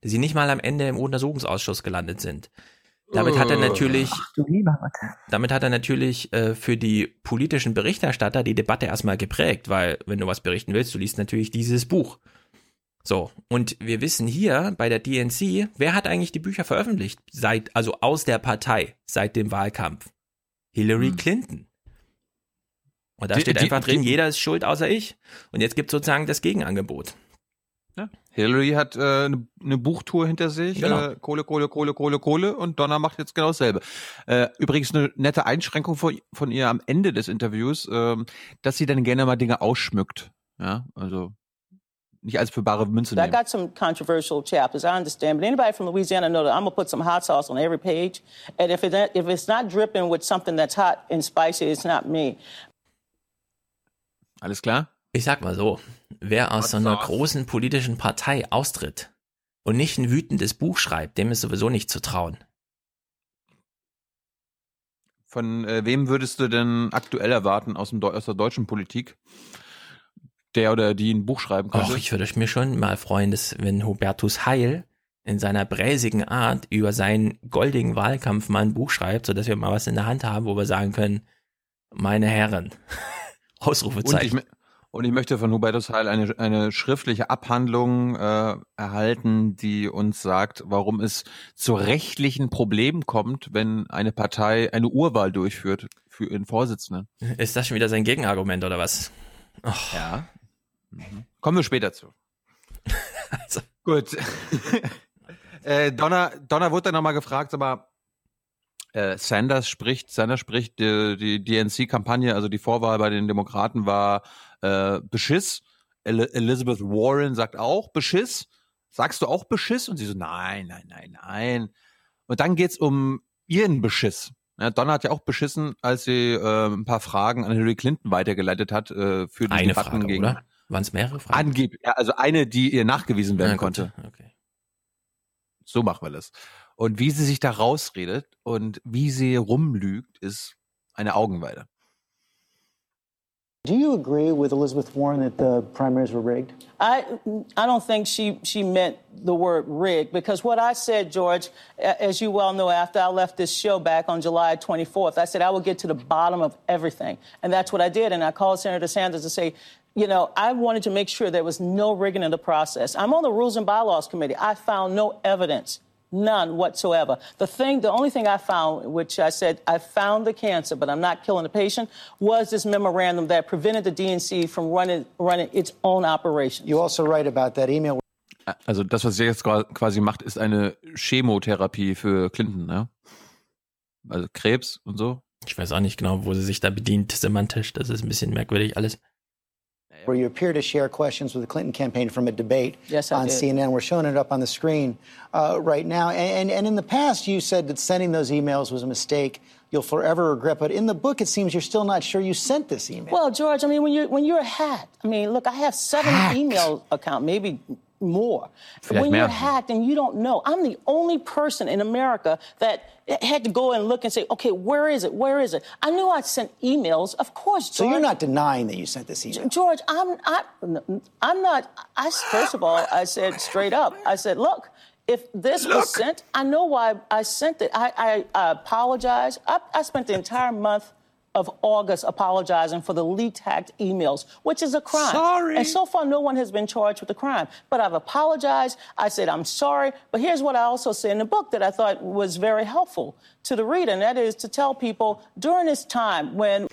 dass sie nicht mal am Ende im Untersuchungsausschuss gelandet sind. Damit hat er natürlich, damit hat er natürlich äh, für die politischen Berichterstatter die Debatte erstmal geprägt, weil wenn du was berichten willst, du liest natürlich dieses Buch. So, und wir wissen hier bei der DNC, wer hat eigentlich die Bücher veröffentlicht, seit, also aus der Partei, seit dem Wahlkampf? Hillary Clinton. Und da Die- steht die- einfach drin, die- jeder ist schuld außer ich. Und jetzt gibt sozusagen das Gegenangebot. Ja. Hillary hat äh, eine ne Buchtour hinter sich. Genau. Äh, Kohle, Kohle, Kohle, Kohle, Kohle. Und Donna macht jetzt genau dasselbe. Äh, übrigens eine nette Einschränkung von, von ihr am Ende des Interviews, ähm, dass sie dann gerne mal Dinge ausschmückt. Ja, also nicht als für bare Münze I nehmen. got some controversial chapters, I understand, but anybody from Louisiana know that I'm gonna put some hot sauce on every page, and if it if it's not dripping with something that's hot and spicy, it's not me. Alles klar? Ich sag mal so, wer aus so einer großen politischen Partei austritt und nicht ein wütendes Buch schreibt, dem ist sowieso nicht zu trauen. Von äh, wem würdest du denn aktuell erwarten aus, dem, Deu- aus der deutschen Politik, der oder die ein Buch schreiben könnte? Och, ich würde mich schon mal freuen, dass wenn Hubertus Heil in seiner bräsigen Art über seinen goldigen Wahlkampf mal ein Buch schreibt, sodass wir mal was in der Hand haben, wo wir sagen können, meine Herren, und, ich, Ausrufezeichen. Und ich möchte von Hubertus Heil eine, eine schriftliche Abhandlung äh, erhalten, die uns sagt, warum es zu rechtlichen Problemen kommt, wenn eine Partei eine Urwahl durchführt für ihren Vorsitzenden. Ist das schon wieder sein Gegenargument oder was? Och, Ja. Kommen wir später zu. Also. Gut. äh, Donner, Donner wurde dann nochmal gefragt, aber äh, Sanders spricht, Sanders spricht, die, die DNC-Kampagne, also die Vorwahl bei den Demokraten war äh, Beschiss. El Elizabeth Warren sagt auch Beschiss. Sagst du auch Beschiss? Und sie so, nein, nein, nein, nein. Und dann geht's um ihren Beschiss. Ja, Donna hat ja auch beschissen, als sie äh, ein paar Fragen an Hillary Clinton weitergeleitet hat äh, für die Eine Debatten Frage, gegen oder? Waren es mehrere Fragen? Angeblich, ja, also eine, die ihr nachgewiesen werden Ah, konnte. Okay. So machen wir das. Und wie sie sich da rausredet und wie sie rumlügt, ist eine Augenweide. Do you agree with Elizabeth Warren that the primaries were rigged? I, I don't think she, she meant the word rigged because what I said, George, as you well know, after I left this show back on July 24th, I said I would get to the bottom of everything. And that's what I did. And I called Senator Sanders to say, you know, I wanted to make sure there was no rigging in the process. I'm on the Rules and Bylaws Committee. I found no evidence. None whatsoever. The thing, the only thing I found, which I said I found the cancer, but I'm not killing the patient, was this memorandum that prevented the DNC from running running its own operations. You also write about that email. Also das, was sie jetzt quasi macht, ist eine Chemotherapie für Clinton, ne? Also Krebs und so. Ich weiß auch nicht genau, wo sie sich da bedient semantisch. Das ist ein bisschen merkwürdig alles. Where you appear to share questions with the Clinton campaign from a debate Yes, on did. CNN. We're showing it up on the screen uh, right now. And, and, in the past, you said that sending those emails was a mistake you'll forever regret. But in the book, it seems you're still not sure you sent this email. Well, George, I mean, when you're when you're hacked, I mean, look, I have seven email account, maybe more. Vielleicht when you're hacked and you don't know, I'm the only person in America that had to go and look and say, okay, where is it? Where is it? I knew I'd sent emails, of course. so you're not denying that you sent this email. George, I'm I, I'm not. I first of all, I said straight up. I said, look. If this was sent, I know why I sent it. I, I, I apologize. I, I spent the entire month of August apologizing for the leaked hacked emails, which is a crime. Sorry. And so far, no one has been charged with the crime. But I've apologized. I said, I'm sorry. But here's what I also say in the book that I thought was very helpful to the reader, and that is to tell people during this time when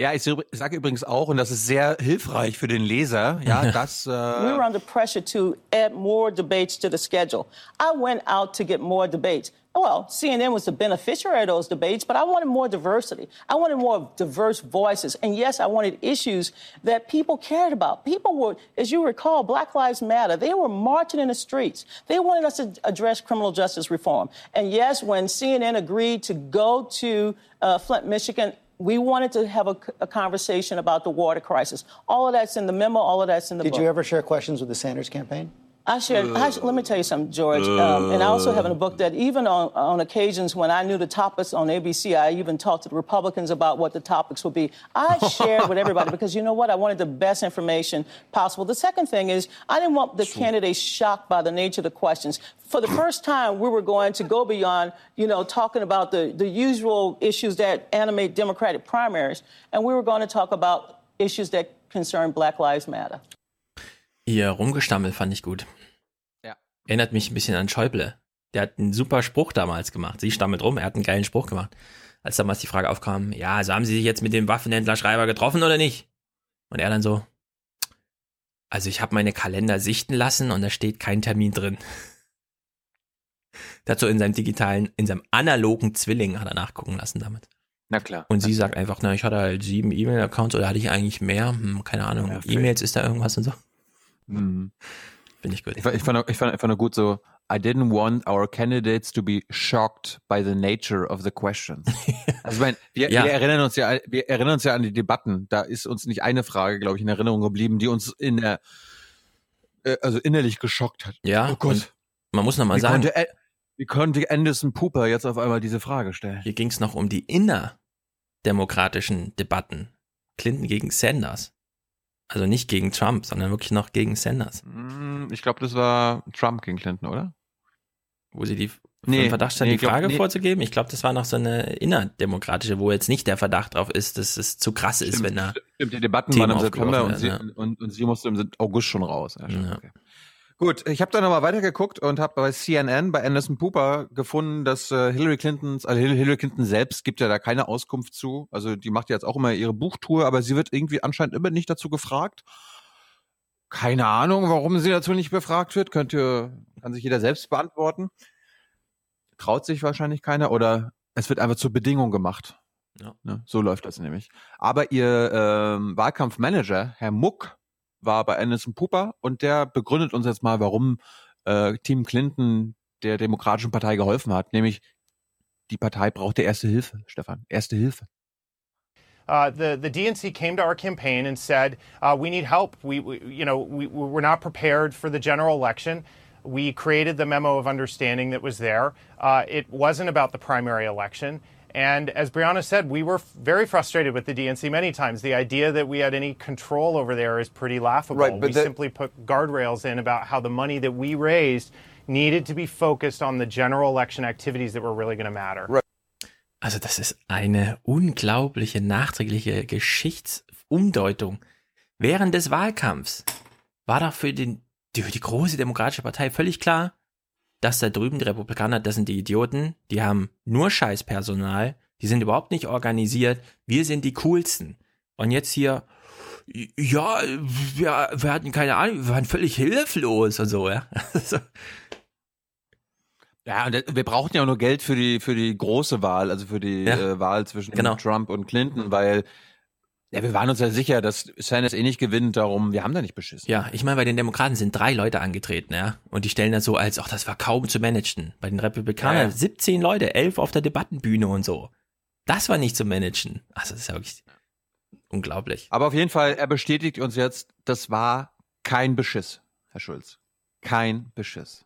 Ja, ich sage übrigens auch, und das ist sehr hilfreich für den Leser, ja, dass äh, we äh, were under pressure to add more debates to the schedule. I went out to get more debates. Well, CNN was the beneficiary of those debates, but I wanted more diversity. I wanted more diverse voices. And yes, I wanted issues that people cared about. People were, as you recall, Black Lives Matter. They were marching in the streets. They wanted us to address criminal justice reform. And yes, when CNN agreed to go to uh, Flint, Michigan, we wanted to have a, a conversation about the water crisis. All of that's in the memo. All of that's in the Did book. you ever share questions with the Sanders campaign? I shared. I, let me tell you something, George. Um, and I also have in a book that even on, on occasions when I knew the topics on ABC, I even talked to the Republicans about what the topics would be. I shared with everybody because you know what? I wanted the best information possible. The second thing is I didn't want the candidates shocked by the nature of the questions. For the first time, we were going to go beyond, you know, talking about the, the usual issues that animate Democratic primaries, and we were going to talk about issues that concern Black Lives Matter. Ihr Rumgestammel fand ich gut. Erinnert mich ein bisschen an Schäuble. Der hat einen super Spruch damals gemacht. Sie stammelt rum, er hat einen geilen Spruch gemacht. Als damals die Frage aufkam, ja, also haben Sie sich jetzt mit dem Waffenhändler Schreiber getroffen oder nicht? Und er dann so, also ich habe meine Kalender sichten lassen und da steht kein Termin drin. So in seinem digitalen, in seinem analogen Zwilling hat er nachgucken lassen damit. na klar. Und sie sagt einfach, na, ich hatte halt sieben E-Mail-Accounts oder hatte ich eigentlich mehr? Hm, keine Ahnung. Ja, E-Mails ist da irgendwas und so. Mhm. Finde ich gut. Ich, fand- ich, fand, auch- ich fand nur gut so, I didn't want our candidates to be shocked by the nature of the questions. Also ich meine, wir, Ja. wir erinnern uns ja, wir erinnern uns ja an die Debatten. Da ist uns nicht eine Frage, glaube ich, in Erinnerung geblieben, die uns in der, äh, also innerlich geschockt hat. Ja, Oh Gott. man muss nochmal sagen, konnte, wie konnte Anderson Pooper jetzt auf einmal diese Frage stellen? hier ging es noch um die innerdemokratischen Debatten. Clinton gegen Sanders. Also nicht gegen Trump, sondern wirklich noch gegen Sanders. Hm, Ich glaube, das war Trump gegen Clinton, oder? Wo sie die Nee, Verdacht stand, nee, die ich glaub- Frage nee. vorzugeben. Ich glaube, das war noch so eine innerdemokratische, wo jetzt nicht der Verdacht drauf ist, dass es zu krass ist, wenn da. Stimmt, die Debatten Themen waren im September und sie, werden, und, und sie musste im August schon raus. Ja, schon, Ja. okay. Gut, ich habe dann nochmal weitergeguckt und habe bei CNN, bei Anderson Pooper gefunden, dass äh, Hillary Clintons, also Hil- Hillary Clinton selbst gibt ja da keine Auskunft zu. Also die macht ja jetzt auch immer ihre Buchtour, aber sie wird irgendwie anscheinend immer nicht dazu gefragt. Keine Ahnung, warum sie dazu nicht befragt wird. Könnte, kann sich jeder selbst beantworten. Traut sich wahrscheinlich keiner oder es wird einfach zur Bedingung gemacht. Ja. Ne, so läuft das nämlich. Aber ihr ähm, Wahlkampfmanager, Herr Muck, war bei Anderson Cooper und der begründet uns jetzt mal, warum äh, Team Clinton der Demokratischen Partei geholfen hat. Nämlich, die Partei brauchte erste Hilfe, Stefan. Erste Hilfe. Uh, the the DNC came to our campaign and said, uh, "We need help. We, we you know we we're not prepared for the general election." We created the memo of understanding that was there. Uh, it wasn't about the primary election. And as Brianna said, we were very frustrated with the DNC many times. The idea that we had any control over there is pretty laughable. Right, but we the- simply put guardrails in about how the money that we raised needed to be focused on the general election activities that were really going to matter. Also das ist eine unglaubliche nachträgliche Geschichtsumdeutung. Während des Wahlkampfs war doch für, den, die, für die große demokratische Partei völlig klar, dass da drüben die Republikaner, das sind die Idioten, die haben nur Scheißpersonal, die sind überhaupt nicht organisiert, wir sind die coolsten. Und jetzt hier, ja, wir, wir hatten keine Ahnung, wir waren völlig hilflos und so, ja. Also, Ja, und wir brauchten ja auch nur Geld für die für die große Wahl, also für die Ja. äh, Wahl zwischen Genau. Trump und Clinton, weil ja, wir waren uns ja sicher, dass Sanders eh nicht gewinnt, darum wir haben da nicht beschissen. Ja, ich meine, bei den Demokraten sind drei Leute angetreten, ja. Und die stellen das so als, ach, das war kaum zu managen. Bei den Republikanern Ja, ja. 17 Leute, 11 auf der Debattenbühne und so. Das war nicht zu managen. Also, das ist ja wirklich unglaublich. Aber auf jeden Fall, er bestätigt uns jetzt, das war kein Beschiss, Herr Schulz. Kein Beschiss.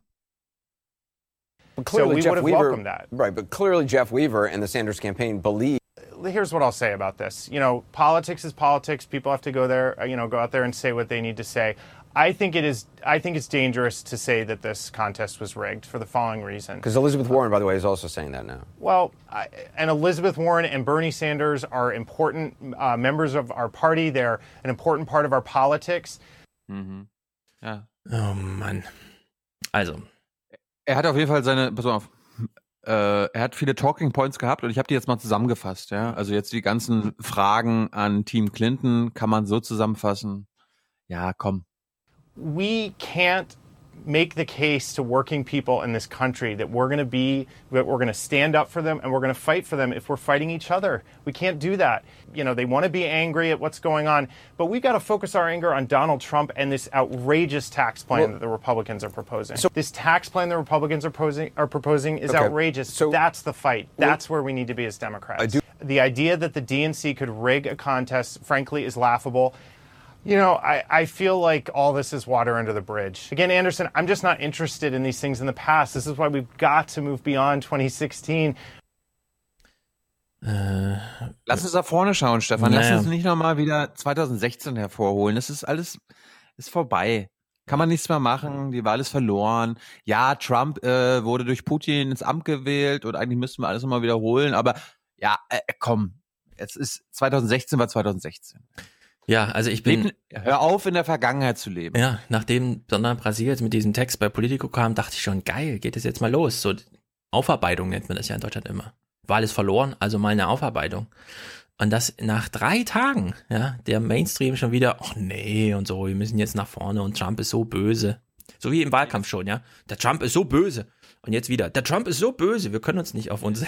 But So clearly, we Jeff would have Weaver, right? But clearly, Jeff Weaver and the Sanders campaign believe. Here's what I'll say about this. You know, politics is politics. People have to go there, uh, you know, go out there and say what they need to say. I think it is. I think it's dangerous to say that this contest was rigged for the following reason. Because Elizabeth Warren, by the way, is also saying that now. Well, I, and Elizabeth Warren and Bernie Sanders are important uh, members of our party. They're an important part of our politics. Mhm. Ja. Oh Mann. Also, Er hat auf jeden Fall seine, pass auf, äh, er hat viele Talking Points gehabt und ich habe die jetzt mal zusammengefasst, ja. Also jetzt die ganzen Fragen an Team Clinton kann man so zusammenfassen. Ja, komm. we can't make the case to working people in this country that we're going to be that we're going to stand up for them and we're going to fight for them if we're fighting each other. We can't do that. You know they want to be angry at what's going on but we've got to focus our anger on donald trump and this outrageous tax plan Well- that the republicans are proposing. So this tax plan the republicans are proposing are proposing is Okay, outrageous. So that's the fight. That's where we need to be as democrats. I do- the idea that the dnc could rig a contest frankly is laughable you know, I, I feel like all this is water under the bridge. Again, Anderson, I'm just not interested in these things in the past. This is why we've got to move beyond 2016. äh, Lass uns da vorne schauen, Stefan. Lass Naja. uns nicht nochmal wieder 2016 hervorholen. Das ist alles, ist vorbei. Kann man nichts mehr machen. Die Wahl ist verloren. Ja, Trump äh, wurde durch Putin ins Amt gewählt und eigentlich müssten wir alles nochmal wiederholen. Aber ja, äh, komm. Es ist 2016 war 2016. ja, also ich bin, Leben, hör auf, in der Vergangenheit zu leben. ja, nachdem Donald Brasil jetzt mit diesem Text bei Politico kam, dachte ich schon, geil, geht es jetzt mal los. So Aufarbeitung nennt man das ja in Deutschland immer. Wahl ist verloren, also mal eine Aufarbeitung. Und das nach drei Tagen, ja, der Mainstream schon wieder, ach nee, und so, wir müssen jetzt nach vorne und Trump ist so böse. So wie im Wahlkampf schon, ja. Der Trump ist so böse. Und jetzt wieder, der Trump ist so böse, wir können uns nicht auf uns.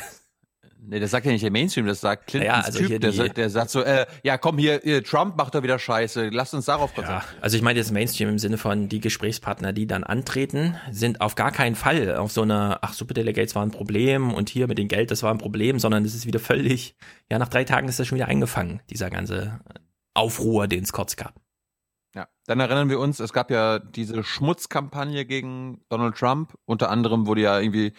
Nee, das sagt ja nicht der Mainstream, das sagt Clintons Ja, also Typ, der, der sagt so, äh, ja komm hier, Trump macht doch wieder Scheiße, lasst uns darauf konzentrieren. Also ich meine jetzt Mainstream im Sinne von die Gesprächspartner, die dann antreten, sind auf gar keinen Fall auf so einer, ach Superdelegates war ein Problem und hier mit dem Geld, das war ein Problem, sondern es ist wieder völlig, ja nach drei Tagen ist das schon wieder eingefangen, dieser ganze Aufruhr, den es kurz gab. Ja, dann erinnern wir uns, es gab ja diese Schmutzkampagne gegen Donald Trump. Unter anderem wurde ja irgendwie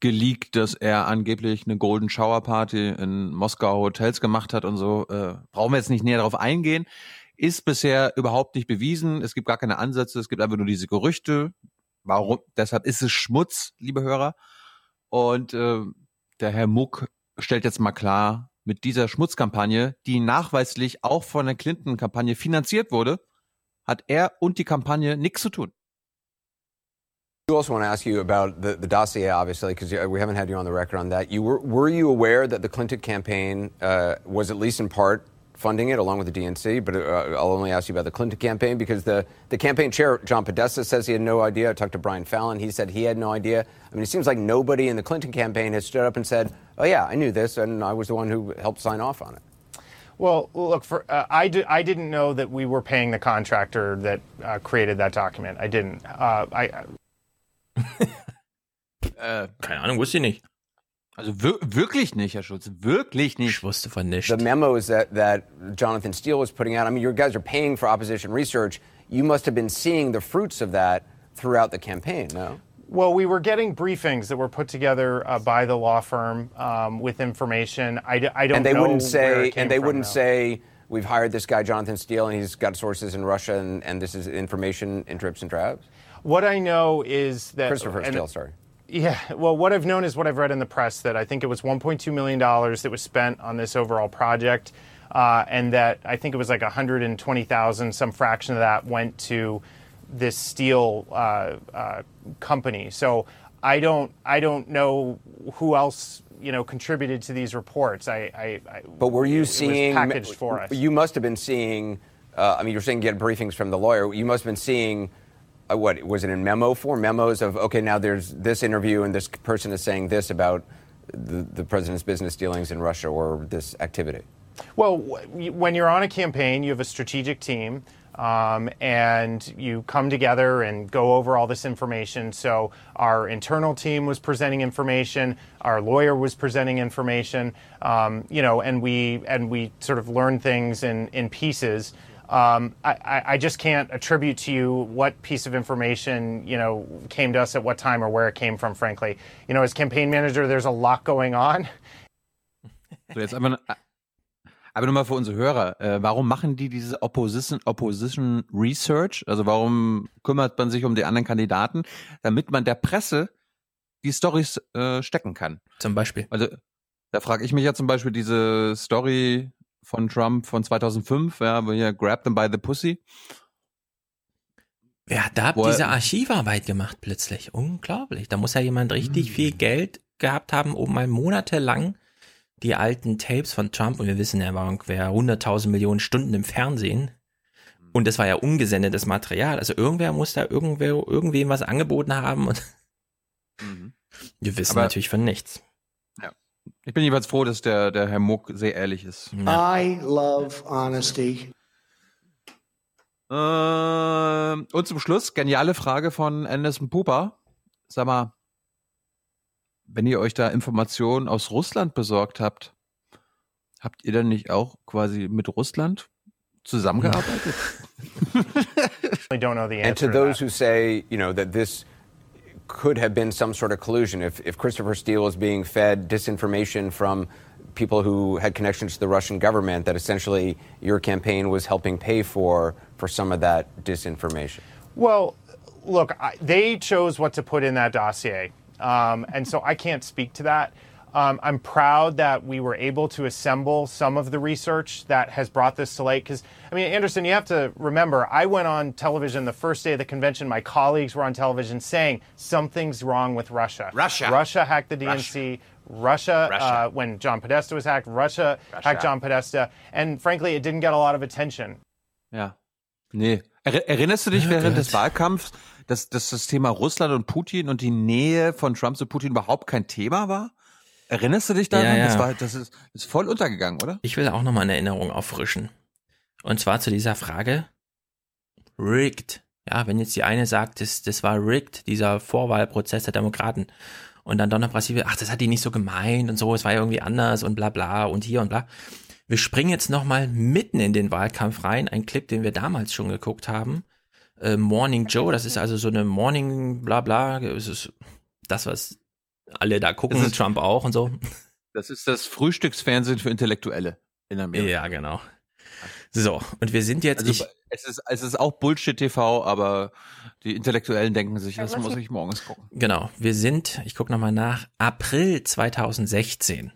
geleakt, dass er angeblich eine Golden Shower Party in Moskau Hotels gemacht hat und so. Äh, brauchen wir jetzt nicht näher darauf eingehen. Ist bisher überhaupt nicht bewiesen. Es gibt gar keine Ansätze. Es gibt einfach nur diese Gerüchte. Warum? Deshalb ist es Schmutz, liebe Hörer. Und äh, der Herr Muck stellt jetzt mal klar, mit dieser Schmutzkampagne, die nachweislich auch von der Clinton-Kampagne finanziert wurde, hat er und die Kampagne nichts zu tun. I also want to ask you about the, the dossier, obviously, because we haven't had you on the record on that. You were, were you aware that the Clinton campaign uh, was at least in part funding it along with the DNC, but uh, I'll only ask you about the Clinton campaign because the, the campaign chair, John Podesta, says he had no idea. I talked to Brian Fallon. He said he had no idea. I mean, it seems like nobody in the Clinton campaign has stood up and said, oh, yeah, I knew this, and I was the one who helped sign off on it. Well, look, for, uh, I, di- I didn't know that we were paying the contractor that uh, created that document. I didn't. Uh, I, Äh, Keine Ahnung, wusste ich nicht. also wir wirklich nicht, Herr Schulz, wirklich nicht. Ich wusste von nichts. The memos that, that Jonathan Steele was putting out, I mean, you guys are paying for opposition research. You must have been seeing the fruits of that throughout the campaign, no? Well, we were getting briefings that were put together uh, by the law firm um, with information. I, d- I don't know. and they know wouldn't where say it came and they from, wouldn't though. say we've hired this guy Jonathan Steele and he's got sources in Russia and, and this is information in drips and drabs. What I know is that Christopher and- Steele, sorry. Yeah, well, what I've known is what I've read in the press that I think it was 1.2 million dollars that was spent on this overall project, uh, and that I think it was like 120,000, some fraction of that went to this steel uh, uh, company. So I don't, I don't know who else you know contributed to these reports. I, I, I But were you it seeing packaged for us? You must have been seeing. Uh, I mean, you're saying get briefings from the lawyer. You must have been seeing. Uh, what was it in memo form? Memos of okay, now there's this interview and this person is saying this about the, the president's business dealings in Russia or this activity. Well, w- when you're on a campaign, you have a strategic team, um, and you come together and go over all this information. So our internal team was presenting information, our lawyer was presenting information, um, you know, and we and we sort of learned things in in pieces. Um, I, I just can't attribute to you what piece of information you know came to us at what time or where it came from. Frankly, you know, as campaign manager, there's a lot going on. So, jetzt aber, aber nochmal für unsere Hörer. Äh, warum machen die diese Opposition, Opposition Research? Also warum kümmert man sich um die anderen Kandidaten? Damit man der Presse die Stories äh, stecken kann. Zum Beispiel. Also da frage ich mich ja zum Beispiel diese Story von Trump von 2005, ja, wo hier Grab them by the pussy. Wer hat da diese Archivarbeit gemacht plötzlich? Unglaublich. Da muss ja jemand Hm. richtig viel Geld gehabt haben, um mal monatelang die alten Tapes von Trump, und wir wissen, er war ungefähr 100.000 Millionen Stunden im Fernsehen. Und das war ja ungesendetes Material. Also irgendwer muss da irgendwer, irgendwem was angeboten haben und wir wissen Aber- natürlich von nichts. Ich bin jedenfalls froh, dass der, der Herr Muck sehr ehrlich ist. I love honesty. Ähm, und zum Schluss, geniale Frage von Anderson Pupa. Sag mal, wenn ihr euch da Informationen aus Russland besorgt habt, habt ihr dann nicht auch quasi mit Russland zusammengearbeitet? I don't know the And answer to to those who say, you know, that this could have been some sort of collusion, if, if Christopher Steele is being fed disinformation from people who had connections to the Russian government, that essentially your campaign was helping pay for for some of that disinformation. Well, look, I, they chose what to put in that dossier. Um, and so I can't speak to that. Um, I'm proud that we were able to assemble some of the research that has brought this to light. Because, I mean, Anderson, you have to remember, I went on television the first day of the convention. My colleagues were on television saying something's wrong with Russia. Russia. Russia hacked the DNC. Russia, Uh, when John Podesta was hacked, Russia, Russia. hacked John Podesta. And frankly, it didn't get a lot of attention. Ja. Nee. Er, erinnerst du dich während des Wahlkampfs, dass, dass das Thema Russland und Putin und die Nähe von Trump zu Putin überhaupt kein Thema war? Erinnerst du dich daran? Ja, ja. Das, war, das, ist, das ist voll untergegangen, oder? Ich will auch nochmal eine Erinnerung auffrischen. Und zwar zu dieser Frage, rigged. Ja, wenn jetzt die eine sagt, das, das war rigged, dieser Vorwahlprozess der Demokraten. Und dann Donner Brasilien, ach, das hat die nicht so gemeint und so, es war ja irgendwie anders und bla bla und hier und bla. Wir springen jetzt nochmal mitten in den Wahlkampf rein, ein Clip, den wir damals schon geguckt haben. Äh, Morning Joe, das ist also so eine Morning bla bla, es ist das, was alle da gucken, ist- Trump auch und so. Das ist das Frühstücksfernsehen für Intellektuelle in Amerika. Ja, genau. So, und wir sind jetzt, Also, ich, es, ist, es ist auch Bullshit-TV, aber die Intellektuellen denken sich, das muss ich morgens gucken. Genau, wir sind, ich gucke nochmal nach, April 2016.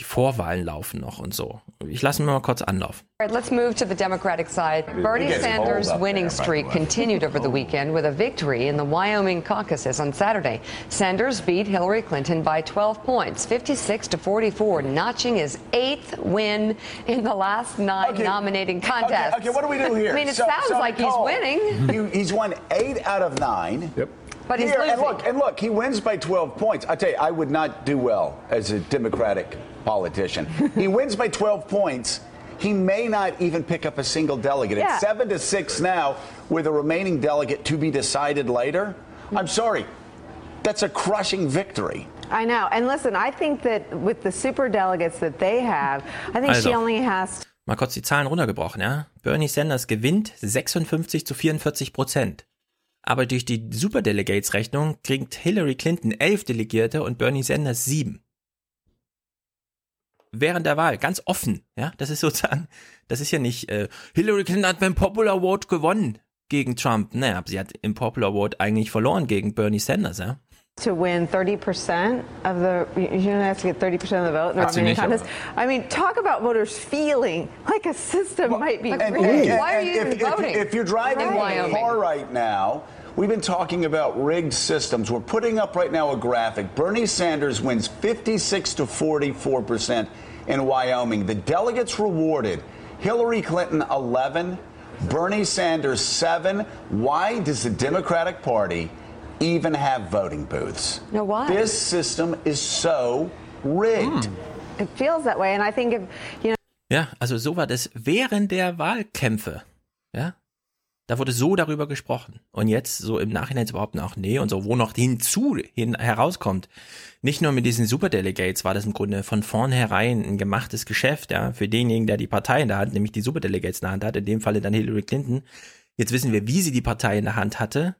Die Vorwahlen laufen noch und so. Ich lasse mir mal kurz anlaufen. All right, let's move to the Democratic side. Bernie Sanders' winning streak continued over the weekend with a victory in the Wyoming caucuses on Saturday. Sanders beat Hillary Clinton by 12 points, 56 to 44, notching his eighth win in the last nine Okay. nominating contests. Okay, okay, what do we do here? I mean, it So- sounds so like Nicole, he's winning. he- he's won eight out of nine. Yep. But he's Here, and losing. look, and look, he wins by 12 points. I tell you, I would not do well as a Democratic politician. he wins by 12 points. He may not even pick up a single delegate. Yeah. It's seven to six now, with a remaining delegate to be decided later. I'm sorry, that's a crushing victory. I know. And listen, I think that with the super delegates that they have, I think she Also. only has Mal kurz die Zahlen runtergebrochen, ja. Bernie Sanders gewinnt 56 zu 44 Prozent. Aber durch die Superdelegates-Rechnung kriegt Hillary Clinton elf Delegierte und Bernie Sanders sieben. Während der Wahl, ganz offen, ja. Das ist sozusagen, das ist ja nicht, äh, Hillary Clinton hat beim Popular Vote gewonnen gegen Trump. Naja, sie hat im Popular Vote eigentlich verloren gegen Bernie Sanders, ja. to win 30% of the, you don't have to get 30% of the vote in the nicht, contest. I mean, talk about voters feeling like a system might be And- rigged. and- Why are and you if, even if- voting? If, you're driving in a Wyoming? car right now, we've been talking about rigged systems. We're putting up right now a graphic. Bernie Sanders wins 56 to 44 percent in Wyoming. The delegates rewarded Hillary Clinton 11, Bernie Sanders 7. Why does the Democratic Party even have voting booths? No, why? This system is so rigged. Hmm. It feels that way. And I think if, you know, Ja, also so war das während der Wahlkämpfe. Ja. Da wurde so darüber gesprochen. Und jetzt so im Nachhinein zu behaupten, auch nee, und so, wo noch hinzu hin, herauskommt. Nicht nur mit diesen Superdelegates war das im Grunde von vornherein ein gemachtes Geschäft, ja, für denjenigen, der die Partei in der Hand, nämlich die Superdelegates in der Hand hat, in dem Falle dann Hillary Clinton. Jetzt wissen wir, wie sie die Partei in der Hand hatte.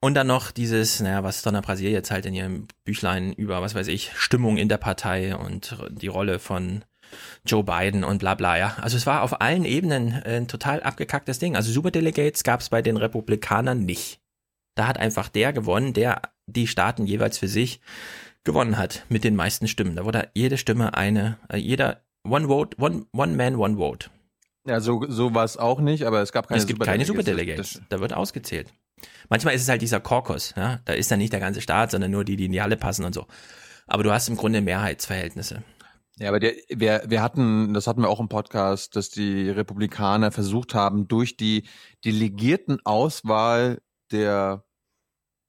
Und dann noch dieses, naja, was Donna Brasier jetzt halt in ihrem Büchlein über, was weiß ich, Stimmung in der Partei und die Rolle von Joe Biden und bla bla, ja. Also es war auf allen Ebenen äh, ein total abgekacktes Ding. Also Superdelegates gab es bei den Republikanern nicht. Da hat einfach der gewonnen, der die Staaten jeweils für sich gewonnen hat mit den meisten Stimmen. Da wurde jede Stimme eine, äh, jeder One Vote, One, one Man, One Vote. Ja, so, so war es auch nicht, aber es gab keine es gibt keine Superdelegates. Superdelegates. Da wird ausgezählt. Manchmal ist es halt dieser Caucus, ja. Da ist dann nicht der ganze Staat, sondern nur die, die in die Halle passen und so. Aber du hast im Grunde Mehrheitsverhältnisse. Ja, aber der, wir, wir hatten, das hatten wir auch im Podcast, dass die Republikaner versucht haben, durch die Delegiertenauswahl der,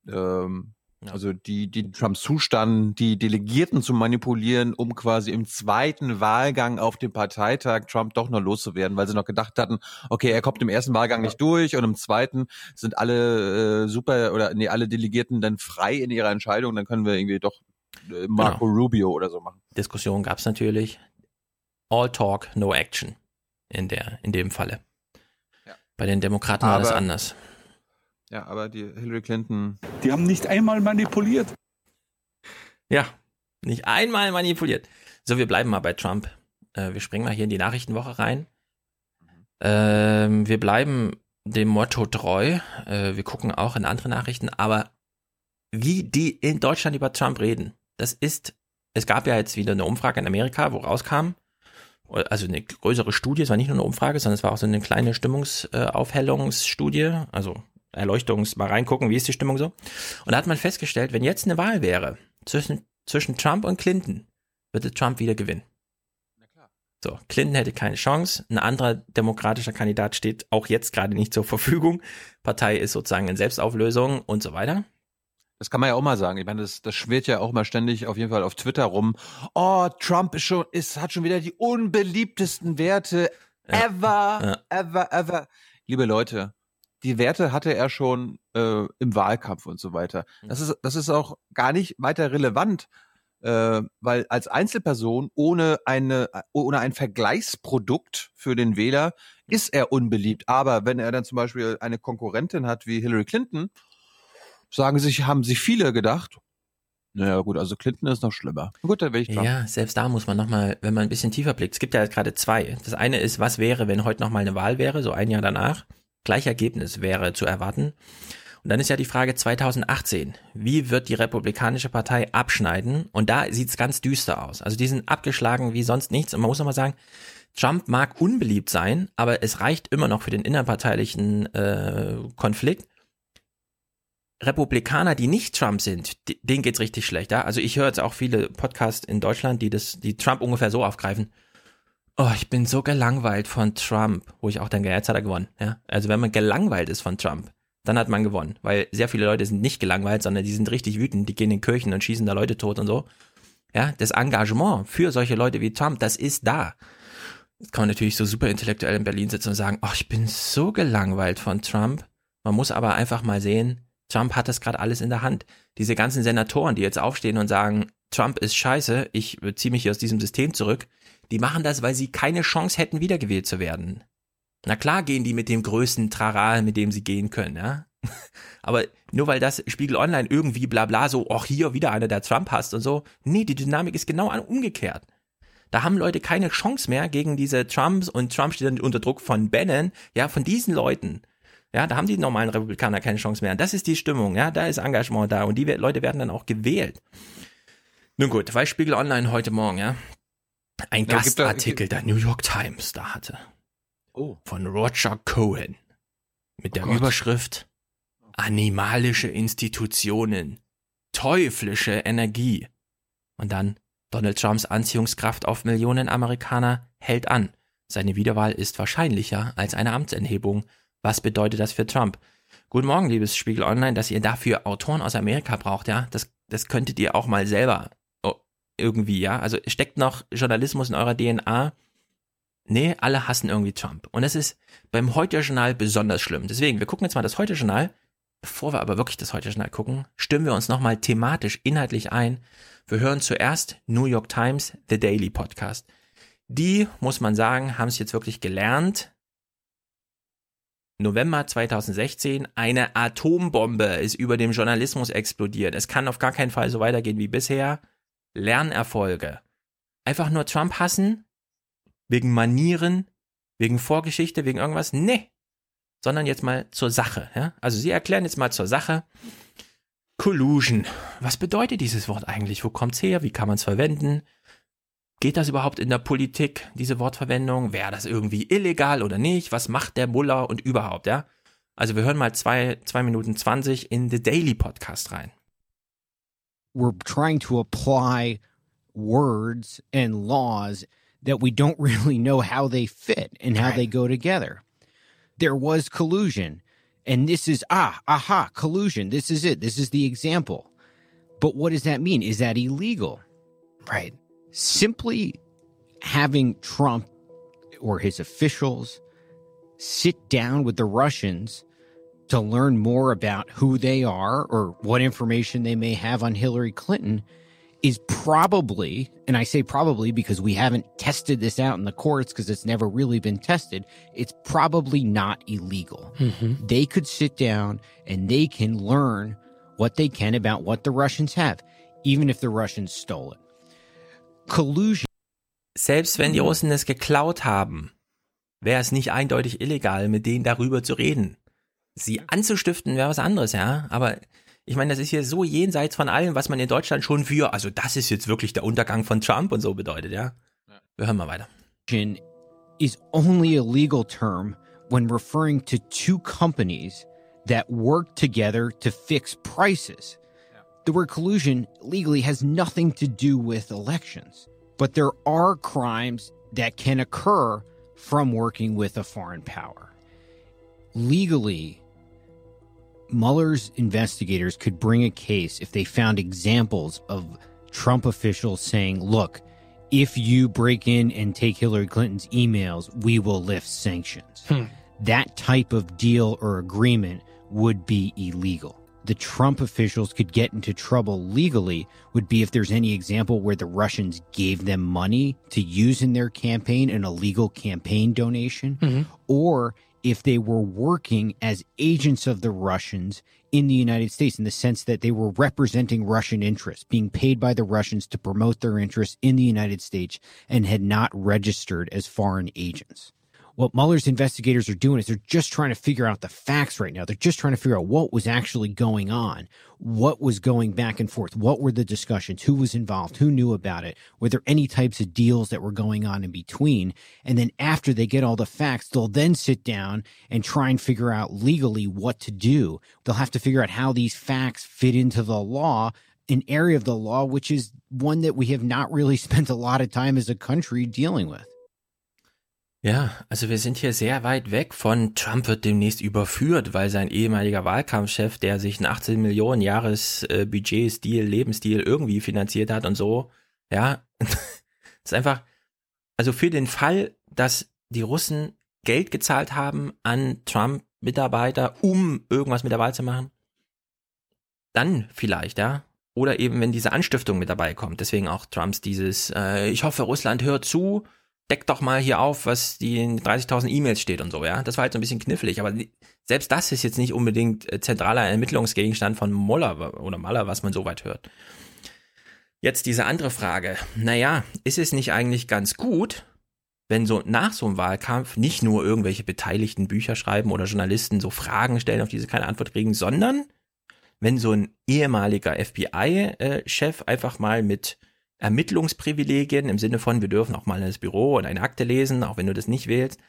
ähm, also die, die Trump zustanden, die Delegierten zu manipulieren, um quasi im zweiten Wahlgang auf dem Parteitag Trump doch noch loszuwerden, weil sie noch gedacht hatten, okay, er kommt im ersten Wahlgang nicht durch und im zweiten sind alle äh, super oder nee, alle Delegierten dann frei in ihrer Entscheidung, dann können wir irgendwie doch äh, Marco Rubio oder so machen. Diskussion gab es natürlich. All talk, no action in der, in dem Falle. Bei den Demokraten war das Aber- anders. Ja, aber die Hillary Clinton. Die haben nicht einmal manipuliert. Ja, nicht einmal manipuliert. So, wir bleiben mal bei Trump. Äh, wir springen mal hier in die Nachrichtenwoche rein. Ähm, wir bleiben dem Motto treu. Äh, wir gucken auch in andere Nachrichten, aber wie die in Deutschland über Trump reden, das ist, es gab ja jetzt wieder eine Umfrage in Amerika, wo rauskam, also eine größere Studie, es war nicht nur eine Umfrage, sondern es war auch so eine kleine Stimmungsaufhellungsstudie, also Erleuchtungs, mal reingucken, wie ist die Stimmung so. Und da hat man festgestellt, wenn jetzt eine Wahl wäre zwischen, zwischen Trump und Clinton, würde Trump wieder gewinnen. So, Clinton hätte keine Chance. Ein anderer demokratischer Kandidat steht auch jetzt gerade nicht zur Verfügung. Partei ist sozusagen in Selbstauflösung und so weiter. Das kann man ja auch mal sagen. Ich meine, das, das schwirrt ja auch mal ständig auf jeden Fall auf Twitter rum. Oh, Trump ist schon, ist, hat schon wieder die unbeliebtesten Werte ever, Ja. ever, ever. Liebe Leute, die Werte hatte er schon äh, im Wahlkampf und so weiter. Das ist, das ist auch gar nicht weiter relevant, äh, weil als Einzelperson ohne eine, ohne ein Vergleichsprodukt für den Wähler ist er unbeliebt. Aber wenn er dann zum Beispiel eine Konkurrentin hat wie Hillary Clinton, sagen sich, haben sich viele gedacht, naja gut, also Clinton ist noch schlimmer. Gut, dann will ich Trump. Ja, selbst da muss man nochmal, wenn man ein bisschen tiefer blickt, es gibt ja jetzt gerade zwei. Das eine ist, was wäre, wenn heute nochmal eine Wahl wäre, so ein Jahr danach. Gleich Ergebnis wäre zu erwarten. Und dann ist ja die Frage 2018, wie wird die Republikanische Partei abschneiden? Und da sieht's ganz düster aus. Also die sind abgeschlagen wie sonst nichts. Und man muss nochmal sagen, Trump mag unbeliebt sein, aber es reicht immer noch für den innerparteilichen äh, Konflikt. Republikaner, die nicht Trump sind, denen geht's richtig schlecht. Ja? Also ich höre jetzt auch viele Podcasts in Deutschland, die das, die Trump ungefähr so aufgreifen. Oh, ich bin so gelangweilt von Trump, wo ich auch dann jetzt hat er gewonnen. Ja? Also wenn man gelangweilt ist von Trump, dann hat man gewonnen, weil sehr viele Leute sind nicht gelangweilt, sondern die sind richtig wütend, die gehen in Kirchen und schießen da Leute tot und so. Ja, das Engagement für solche Leute wie Trump, das ist da. Jetzt kann man natürlich so super intellektuell in Berlin sitzen und sagen, ach, ich bin so gelangweilt von Trump. Man muss aber einfach mal sehen, Trump hat das gerade alles in der Hand. Diese ganzen Senatoren, die jetzt aufstehen und sagen, Trump ist scheiße, ich ziehe mich hier aus diesem System zurück, die machen das, weil sie keine Chance hätten, wiedergewählt zu werden. Na klar gehen die mit dem größten Trara, mit dem sie gehen können, ja. Aber nur weil das Spiegel Online irgendwie bla bla so, ach hier wieder einer, der Trump hasst und so. Nee, die Dynamik ist genau umgekehrt. Da haben Leute keine Chance mehr gegen diese Trumps und Trump steht dann unter Druck von Bannon, ja, von diesen Leuten. Ja, da haben die normalen Republikaner keine Chance mehr. Das ist die Stimmung, ja, da ist Engagement da und die Leute werden dann auch gewählt. Nun gut, weil Spiegel Online heute Morgen, ja, ein Ja, gibt da- Gastartikel der New York Times da hatte. Oh. Von Roger Cohen. Mit der Gott. Überschrift Animalische Institutionen. Teuflische Energie. Und dann Donald Trumps Anziehungskraft auf Millionen Amerikaner hält an. Seine Wiederwahl ist wahrscheinlicher als eine Amtsenthebung. Was bedeutet das für Trump? Guten Morgen, liebes Spiegel Online, dass ihr dafür Autoren aus Amerika braucht, ja? Das, das könntet ihr auch mal selber oh, irgendwie, ja? Also steckt noch Journalismus in eurer DNA? Nee, alle hassen irgendwie Trump. Und das ist beim Heute-Journal besonders schlimm. Deswegen, wir gucken jetzt mal das Heute-Journal. Bevor wir aber wirklich das Heute-Journal gucken, stimmen wir uns nochmal thematisch, inhaltlich ein. Wir hören zuerst New York Times, The Daily Podcast. Die, muss man sagen, haben es jetzt wirklich gelernt. November 2016, eine Atombombe ist über dem Journalismus explodiert. Es kann auf gar keinen Fall so weitergehen wie bisher. Lernerfolge. Einfach nur Trump hassen? Wegen Manieren? Wegen Vorgeschichte? Wegen irgendwas? Nee. Sondern jetzt mal zur Sache. Ja? Also Sie erklären jetzt mal zur Sache. Collusion. Was bedeutet dieses Wort eigentlich? Wo kommt's her? Wie kann man es verwenden? Geht das überhaupt in der Politik, diese Wortverwendung? Wäre das irgendwie illegal oder nicht? Was macht der Muller und überhaupt, ja? Also wir hören mal zwei, zwei Minuten zwanzig in The Daily Podcast rein. we're trying to apply words and laws that we don't really know how they fit and how they go together. There was collusion, and this is ah, aha, collusion. This is it. This is the example. But what does that mean? Is that illegal? Right. Simply having Trump or his officials sit down with the Russians to learn more about who they are or what information they may have on Hillary Clinton is probably, and I say probably because we haven't tested this out in the courts because it's never really been tested, it's probably not illegal. Mm-hmm. They could sit down and they can learn what they can about what the Russians have, even if the Russians stole it. Collusion. Selbst wenn die Russen es geklaut haben, wäre es nicht eindeutig illegal, mit denen darüber zu reden. Sie anzustiften wäre was anderes, ja. Aber ich meine, das ist hier so jenseits von allem, was man in Deutschland schon für, also das ist jetzt wirklich der Untergang von Trump und so bedeutet, ja. Wir hören mal weiter. collusion is only a legal term when referring to two companies that work together to fix prices. The word collusion legally has nothing to do with elections, but there are crimes that can occur from working with a foreign power. Legally, Mueller's investigators could bring a case if they found examples of Trump officials saying, look, if you break in and take Hillary Clinton's emails, we will lift sanctions. Hmm. That type of deal or agreement would be illegal. The Trump officials could get into trouble legally would be if there's any example where the Russians gave them money to use in their campaign, an illegal campaign donation, mm-hmm. or if they were working as agents of the Russians in the United States in the sense that they were representing Russian interests, being paid by the Russians to promote their interests in the United States and had not registered as foreign agents. What Mueller's investigators are doing is they're just trying to figure out the facts right now. They're just trying to figure out what was actually going on, what was going back and forth, what were the discussions, who was involved, who knew about it, were there any types of deals that were going on in between. And then after they get all the facts, they'll then sit down and try and figure out legally what to do. They'll have to figure out how these facts fit into the law an area of the law which is one that we have not really spent a lot of time as a country dealing with. Ja, also wir sind hier sehr weit weg von Trump wird demnächst überführt, weil sein ehemaliger Wahlkampfchef, der sich einen 18 Millionen Jahres äh, Budgetstil, Lebensstil irgendwie finanziert hat und so, ja, ist einfach, also für den Fall, dass die Russen Geld gezahlt haben an Trump-Mitarbeiter, um irgendwas mit der Wahl zu machen, dann vielleicht, ja. Oder eben, wenn diese Anstiftung mit dabei kommt. Deswegen auch Trumps dieses, äh, ich hoffe, Russland hört zu, deckt doch mal hier auf, was die in 30.000 E-Mails steht und so, ja. Das war halt so ein bisschen knifflig, aber selbst das ist jetzt nicht unbedingt äh, zentraler Ermittlungsgegenstand von Moller oder Maller, was man so weit hört. Jetzt diese andere Frage. Naja, ist es nicht eigentlich ganz gut, wenn so nach so einem Wahlkampf nicht nur irgendwelche beteiligten Bücher schreiben oder Journalisten so Fragen stellen, auf die sie keine Antwort kriegen, sondern wenn so ein ehemaliger FBI-Chef äh, einfach mal mit Ermittlungsprivilegien im Sinne von, wir dürfen auch mal ins Büro und eine Akte lesen, auch wenn du das nicht wählst.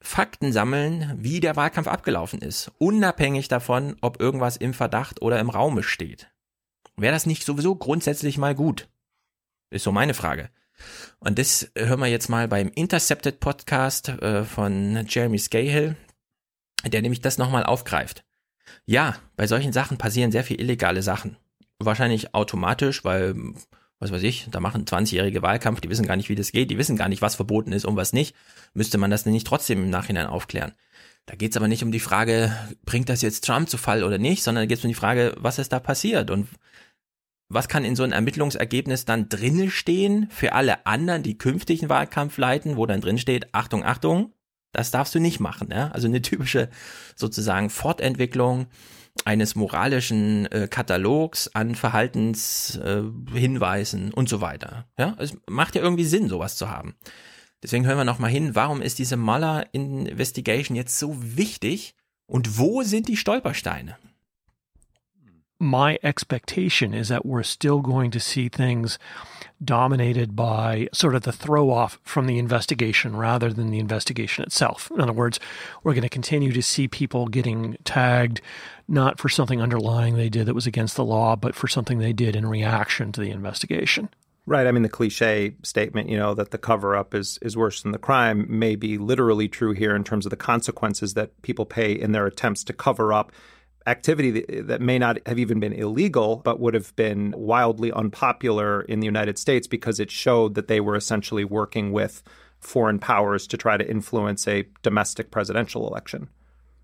Fakten sammeln, wie der Wahlkampf abgelaufen ist, unabhängig davon, ob irgendwas im Verdacht oder im Raume steht. Wäre das nicht sowieso grundsätzlich mal gut? Ist so meine Frage. Und das hören wir jetzt mal beim Intercepted Podcast äh, von Jeremy Scahill, der nämlich das nochmal aufgreift. Ja, bei solchen Sachen passieren sehr viel illegale Sachen. Wahrscheinlich automatisch, weil was weiß ich, da machen 20-jährige Wahlkampf, die wissen gar nicht, wie das geht, die wissen gar nicht, was verboten ist und was nicht, müsste man das denn nicht trotzdem im Nachhinein aufklären. Da geht es aber nicht um die Frage, bringt das jetzt Trump zu Fall oder nicht, sondern da geht es um die Frage, was ist da passiert und was kann in so ein Ermittlungsergebnis dann drinne stehen für alle anderen, die künftigen Wahlkampf leiten, wo dann drin steht, Achtung, Achtung, das darfst du nicht machen. Ja? Also eine typische sozusagen Fortentwicklung eines moralischen äh, Katalogs an Verhaltenshinweisen äh, und so weiter. Ja, es macht ja irgendwie Sinn, sowas zu haben. Deswegen hören wir noch mal hin, warum ist diese Mueller Investigation jetzt so wichtig und wo sind die Stolpersteine? My expectation is that we're still going to see things dominated by sort of the throw off from the investigation rather than the investigation itself. In other words, we're going to continue to see people getting tagged not for something underlying they did that was against the law, but for something they did in reaction to the investigation. Right. I mean, the cliche statement, you know, that the cover up is, is worse than the crime may be literally true here in terms of the consequences that people pay in their attempts to cover up activity that, that, may not have even been illegal, but would have been wildly unpopular in the United States because it showed that they were essentially working with foreign powers to try to influence a domestic presidential election.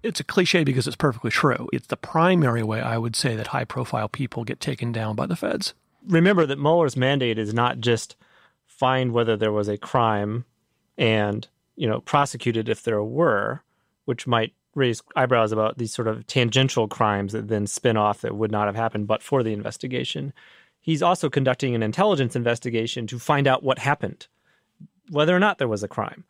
It's a cliche because it's perfectly true. It's the primary way I would say that high profile people get taken down by the feds. Remember that Mueller's mandate is not just find whether there was a crime and, you know, prosecute it if there were, which might raise eyebrows about these sort of tangential crimes that then spin off that would not have happened but for the investigation. He's also conducting an intelligence investigation to find out what happened, whether or not there was a crime.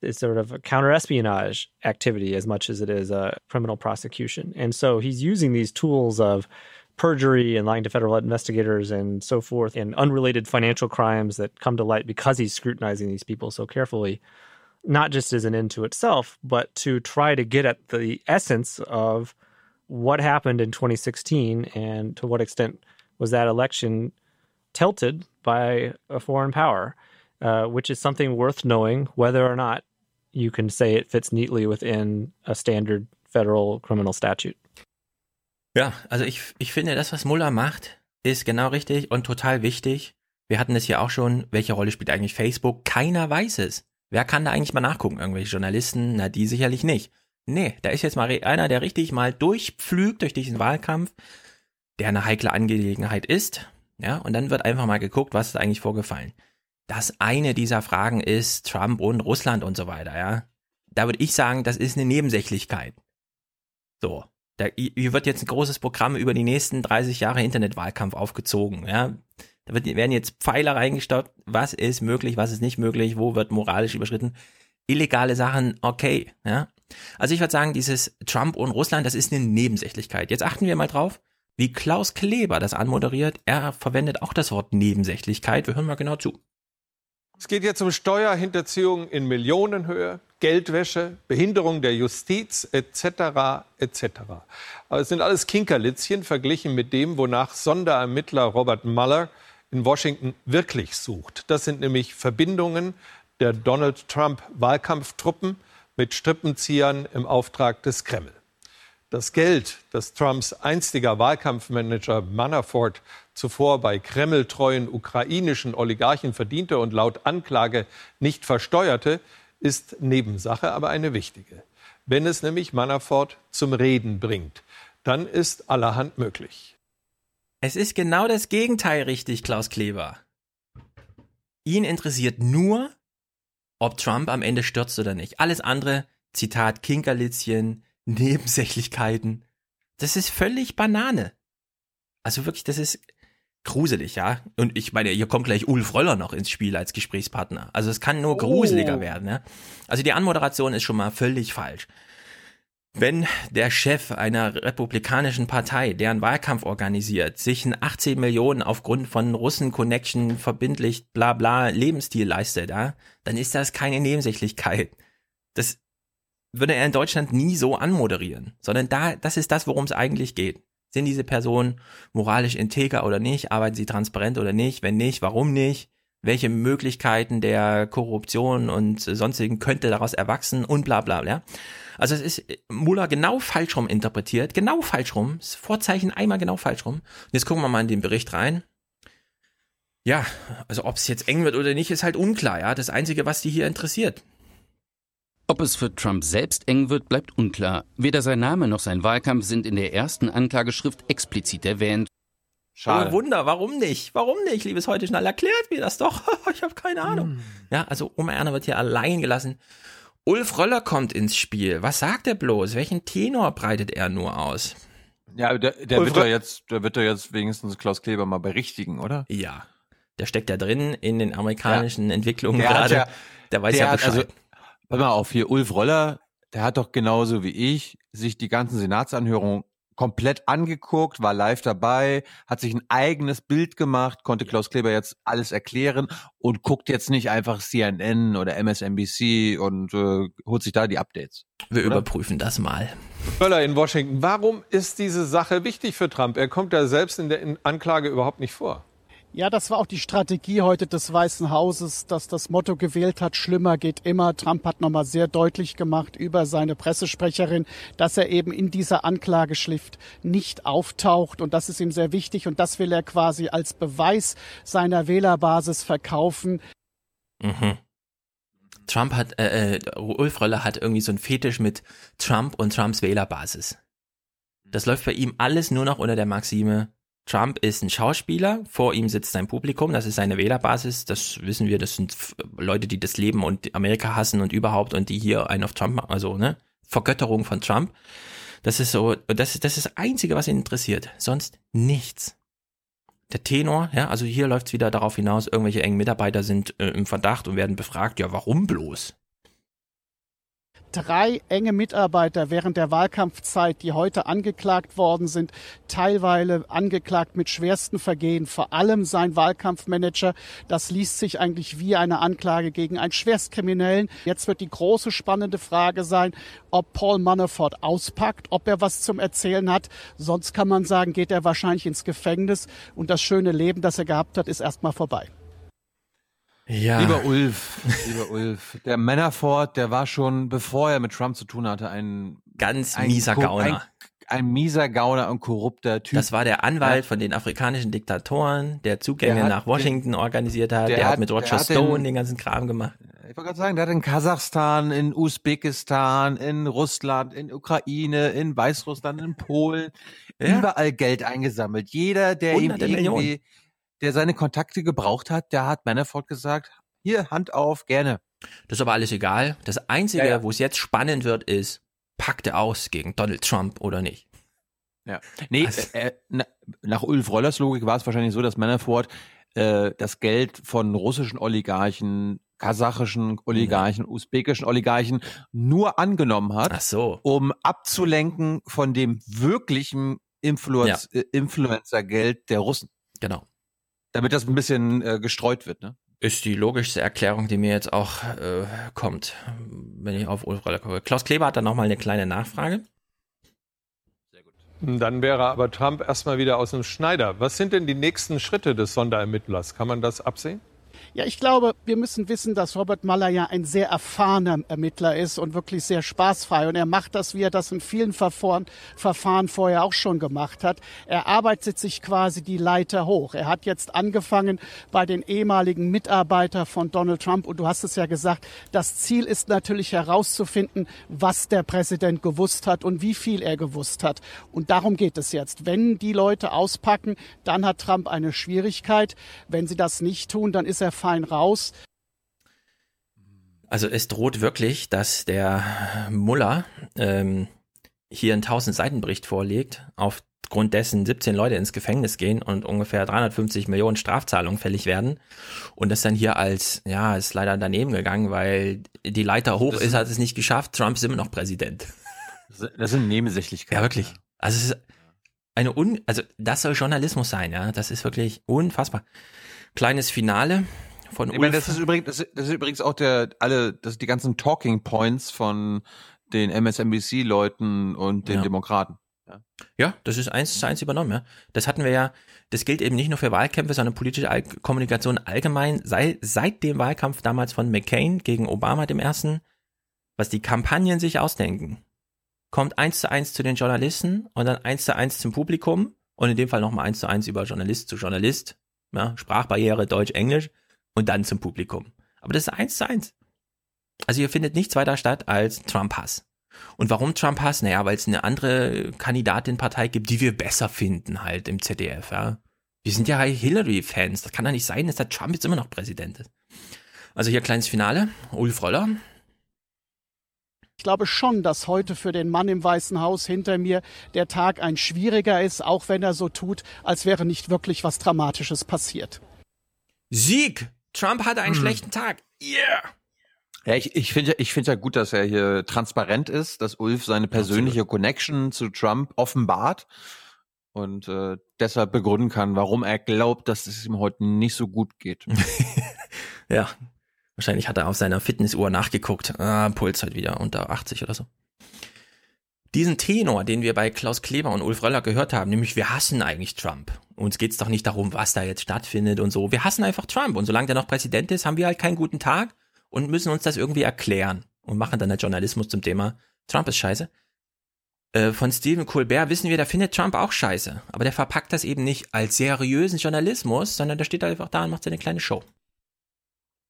It's sort of a counter espionage activity as much as it is a criminal prosecution. And so he's using these tools of perjury and lying to federal investigators and so forth and unrelated financial crimes that come to light because he's scrutinizing these people so carefully not just as an end to itself, but to try to get at the essence of what happened in 2016 and to what extent was that election tilted by a foreign power, uh, which is something worth knowing whether or not you can say it fits neatly within a standard federal criminal statute. Ja, also ich, ich finde, das, was Muller macht, ist genau richtig und total wichtig. Wir hatten es ja auch schon, welche Rolle spielt eigentlich Facebook? Keiner weiß es. Wer kann da eigentlich mal nachgucken? Irgendwelche Journalisten? Na, die sicherlich nicht. Nee, da ist jetzt mal einer, der richtig mal durchpflügt durch diesen Wahlkampf, der eine heikle Angelegenheit ist. Ja, und dann wird einfach mal geguckt, was ist eigentlich vorgefallen. Das eine dieser Fragen ist Trump und Russland und so weiter, ja. Da würde ich sagen, das ist eine Nebensächlichkeit. So. Da, hier wird jetzt ein großes Programm über die nächsten 30 Jahre Internetwahlkampf aufgezogen, ja. Da werden jetzt Pfeiler reingestoppt, was ist möglich, was ist nicht möglich, wo wird moralisch überschritten. illegale Sachen, okay, ja. Also ich würde sagen, dieses Trump und Russland, das ist eine Nebensächlichkeit. Jetzt achten wir mal drauf, wie Klaus Kleber das anmoderiert. Er verwendet auch das Wort Nebensächlichkeit. Wir hören mal genau zu. Es geht jetzt um Steuerhinterziehung in Millionenhöhe, Geldwäsche, Behinderung der Justiz etc. etc. Aber es sind alles Kinkerlitzchen verglichen mit dem, wonach Sonderermittler Robert Mueller in Washington wirklich sucht. Das sind nämlich Verbindungen der Donald Trump Wahlkampftruppen mit Strippenziehern im Auftrag des Kreml. Das Geld, das Trumps einstiger Wahlkampfmanager Manafort zuvor bei kremltreuen ukrainischen Oligarchen verdiente und laut Anklage nicht versteuerte, ist Nebensache, aber eine wichtige. Wenn es nämlich Manafort zum Reden bringt, dann ist allerhand möglich. Es ist genau das Gegenteil richtig, Klaus Kleber. Ihn interessiert nur, ob Trump am Ende stürzt oder nicht. Alles andere, Zitat Kinkerlitzchen, Nebensächlichkeiten, das ist völlig Banane. Also wirklich, das ist gruselig, ja. Und ich meine, hier kommt gleich Ulf Röller noch ins Spiel als Gesprächspartner. Also es kann nur gruseliger Oh. werden, ja. Also die Anmoderation ist schon mal völlig falsch. Wenn der Chef einer republikanischen Partei, deren Wahlkampf organisiert, sich ein 18 Millionen aufgrund von Russen-Connection verbindlich bla bla Lebensstil leistet, ja, dann ist das keine Nebensächlichkeit. Das würde er in Deutschland nie so anmoderieren, sondern da, das ist das, worum es eigentlich geht. Sind diese Personen moralisch integer oder nicht? Arbeiten sie transparent oder nicht? Wenn nicht, warum nicht? Welche Möglichkeiten der Korruption und sonstigen könnte daraus erwachsen und bla bla bla. Also es ist Muller genau falsch rum interpretiert, genau falsch rum, das Vorzeichen einmal genau falsch rum. Und jetzt gucken wir mal in den Bericht rein. Ja, also ob es jetzt eng wird oder nicht, ist halt unklar, ja. Das Einzige, was die hier interessiert. Ob es für Trump selbst eng wird, bleibt unklar. Weder sein Name noch sein Wahlkampf sind in der ersten Anklageschrift explizit erwähnt. Oh Wunder, warum nicht? Warum nicht, liebes heute schnell? Erklärt mir das doch. ich habe keine Ahnung. Ja, also Oma Erna wird hier allein gelassen. Ulf Röller kommt ins Spiel. Was sagt er bloß? Welchen Tenor breitet er nur aus? Ja, der, der Ulf wird doch jetzt, der wird doch jetzt wenigstens Klaus Kleber mal berichtigen, oder? Ja. Der steckt ja drin in den amerikanischen Entwicklungen Der hat gerade. ja- der weiß der ja hat Bescheid. Also, pass mal auf, hier Ulf Röller, der hat doch genauso wie ich sich die ganzen Senatsanhörungen komplett angeguckt, war live dabei, hat sich ein eigenes Bild gemacht, konnte Klaus Kleber jetzt alles erklären und guckt jetzt nicht einfach CNN oder MSNBC und äh, holt sich da die Updates. Wir Oder? überprüfen das mal. Möller in Washington, warum ist diese Sache wichtig für Trump? Er kommt da selbst in der Anklage überhaupt nicht vor. Ja, das war auch die Strategie heute des Weißen Hauses, dass das Motto gewählt hat, schlimmer geht immer. Trump hat nochmal sehr deutlich gemacht über seine Pressesprecherin, dass er eben in dieser Anklageschrift nicht auftaucht. Und das ist ihm sehr wichtig. Und das will er quasi als Beweis seiner Wählerbasis verkaufen. Mhm. Trump hat, äh, äh, Ulf Röller hat irgendwie so einen Fetisch mit Trump und Trumps Wählerbasis. Das läuft bei ihm alles nur noch unter der Maxime, Trump ist ein Schauspieler, vor ihm sitzt sein Publikum, das ist seine Wählerbasis, das wissen wir, das sind Leute, die das Leben und Amerika hassen und überhaupt und die hier einen auf Trump machen, also, ne, Vergötterung von Trump. Das ist so, das ist, das ist das Einzige, was ihn interessiert, sonst nichts. Der Tenor, ja, also hier läuft's wieder darauf hinaus, irgendwelche engen Mitarbeiter sind äh, im Verdacht und werden befragt, ja, warum bloß? Drei enge Mitarbeiter während der Wahlkampfzeit, die heute angeklagt worden sind, teilweise angeklagt mit schwersten Vergehen, vor allem sein Wahlkampfmanager. Das liest sich eigentlich wie eine Anklage gegen einen Schwerstkriminellen. Jetzt wird die große spannende Frage sein, ob Paul Manafort auspackt, ob er was zum Erzählen hat. Sonst kann man sagen, geht er wahrscheinlich ins Gefängnis und das schöne Leben, das er gehabt hat, ist erstmal vorbei. Ja. Lieber Ulf, lieber Ulf, der Manafort, der war schon, bevor er mit Trump zu tun hatte, ein Ganz ein mieser Ko- Gauner. Ein, ein mieser Gauner und korrupter Typ. Das war der Anwalt von den afrikanischen Diktatoren, der Zugänge Der nach Washington organisiert hat. der Der, hat hat- mit Roger hat Stone den- den ganzen Kram gemacht. Ich wollte gerade sagen, der hat in Kasachstan, in Usbekistan, in Russland, in Ukraine, in Weißrussland, in Polen, Ja. überall Geld eingesammelt. Jeder, der ihm irgendwie, Millionen. Der seine Kontakte gebraucht hat, der hat Manafort gesagt, hier, Hand auf, gerne. Das ist aber alles egal. Das Einzige, Ja, ja. wo es jetzt spannend wird, ist, packt er aus gegen Donald Trump oder nicht? Ja. Nee, äh, äh, na, nach Ulf Rollers Logik war es wahrscheinlich so, dass Manafort äh, das Geld von russischen Oligarchen kasachischen Oligarchen, usbekischen Oligarchen nur angenommen hat, Ach so. um abzulenken von dem wirklichen Influence, äh, Influencer-Geld der Russen. Genau. Damit das ein bisschen äh, gestreut wird, ne? Ist die logischste Erklärung, die mir jetzt auch äh, kommt, wenn ich auf Ulf Röller gucke. Klaus Kleber hat dann nochmal eine kleine Nachfrage. Dann wäre aber Trump erstmal wieder aus dem Schneider. Was sind denn die nächsten Schritte des Sonderermittlers? Kann man das absehen? Ja, ich glaube, wir müssen wissen, dass Robert Mueller ja ein sehr erfahrener Ermittler ist und wirklich sehr spaßfrei. Und er macht das, wie er das in vielen Verfahren, Verfahren vorher auch schon gemacht hat. Er arbeitet sich quasi die Leiter hoch. Er hat jetzt angefangen bei den ehemaligen Mitarbeitern von Donald Trump. Und du hast es ja gesagt, das Ziel ist natürlich herauszufinden, was der Präsident gewusst hat und wie viel er gewusst hat. Und darum geht es jetzt. Wenn die Leute auspacken, dann hat Trump eine Schwierigkeit. Wenn sie das nicht tun, dann ist er fein raus. Also es droht wirklich, dass der Muller ähm, hier einen 1000 Seiten Bericht vorlegt, aufgrund dessen 17 Leute ins Gefängnis gehen und ungefähr 350 Millionen Strafzahlungen fällig werden und das dann hier als, ja, ist leider daneben gegangen, weil die Leiter hoch Das ist, ist- hat es nicht geschafft, Trump ist immer noch Präsident. Das sind Nebensächlichkeiten. Ja, wirklich. Also es ist eine un, also das soll Journalismus sein, ja, das ist wirklich unfassbar. Kleines Finale von Ich meine, das ist übrigens, das ist, das ist übrigens auch der, alle, das die ganzen Talking Points von den MSNBC-Leuten und den Ja. Demokraten. Ja, das ist eins zu eins übernommen, ja. Das hatten wir ja, das gilt eben nicht nur für Wahlkämpfe, sondern politische All Kommunikation allgemein, sei, seit dem Wahlkampf damals von McCain gegen Obama dem ersten, was die Kampagnen sich ausdenken, kommt eins zu eins zu den Journalisten und dann eins zu eins zum Publikum und in dem Fall nochmal eins zu eins über Journalist zu Journalist, ja, Sprachbarriere, Deutsch, Englisch und dann zum Publikum. Aber das ist eins zu eins. Also hier findet nichts weiter statt als Trump-Hass. Und warum Trump-Hass? Naja, weil es eine andere Kandidatin-Partei gibt, die wir besser finden halt im ZDF, ja. Wir sind ja Hillary-Fans. Das kann doch nicht sein, dass der Trump jetzt immer noch Präsident ist. Also hier kleines Finale. Ulf Röller. Ich glaube schon, dass heute für den Mann im Weißen Haus hinter mir der Tag ein schwieriger ist, auch wenn er so tut, als wäre nicht wirklich was Dramatisches passiert. Sieg! Trump hatte einen Hm. schlechten Tag. Yeah! Ja, ich, ich finde ich finde ja gut, dass er hier transparent ist, dass Ulf seine persönliche Connection zu Trump offenbart und äh, deshalb begründen kann, warum er glaubt, dass es ihm heute nicht so gut geht. Ja. Wahrscheinlich hat er auf seiner Fitnessuhr nachgeguckt. Ah, Puls halt wieder unter 80 oder so. Diesen Tenor, den wir bei Klaus Kleber und Ulf Röller gehört haben, nämlich wir hassen eigentlich Trump. Uns geht's doch nicht darum, was da jetzt stattfindet und so. Wir hassen einfach Trump. Und solange der noch Präsident ist, haben wir halt keinen guten Tag und müssen uns das irgendwie erklären und machen dann der Journalismus zum Thema Trump ist scheiße. Äh, von Stephen Colbert wissen wir, der findet Trump auch scheiße. Aber der verpackt das eben nicht als seriösen Journalismus, sondern der steht einfach da und macht seine kleine Show.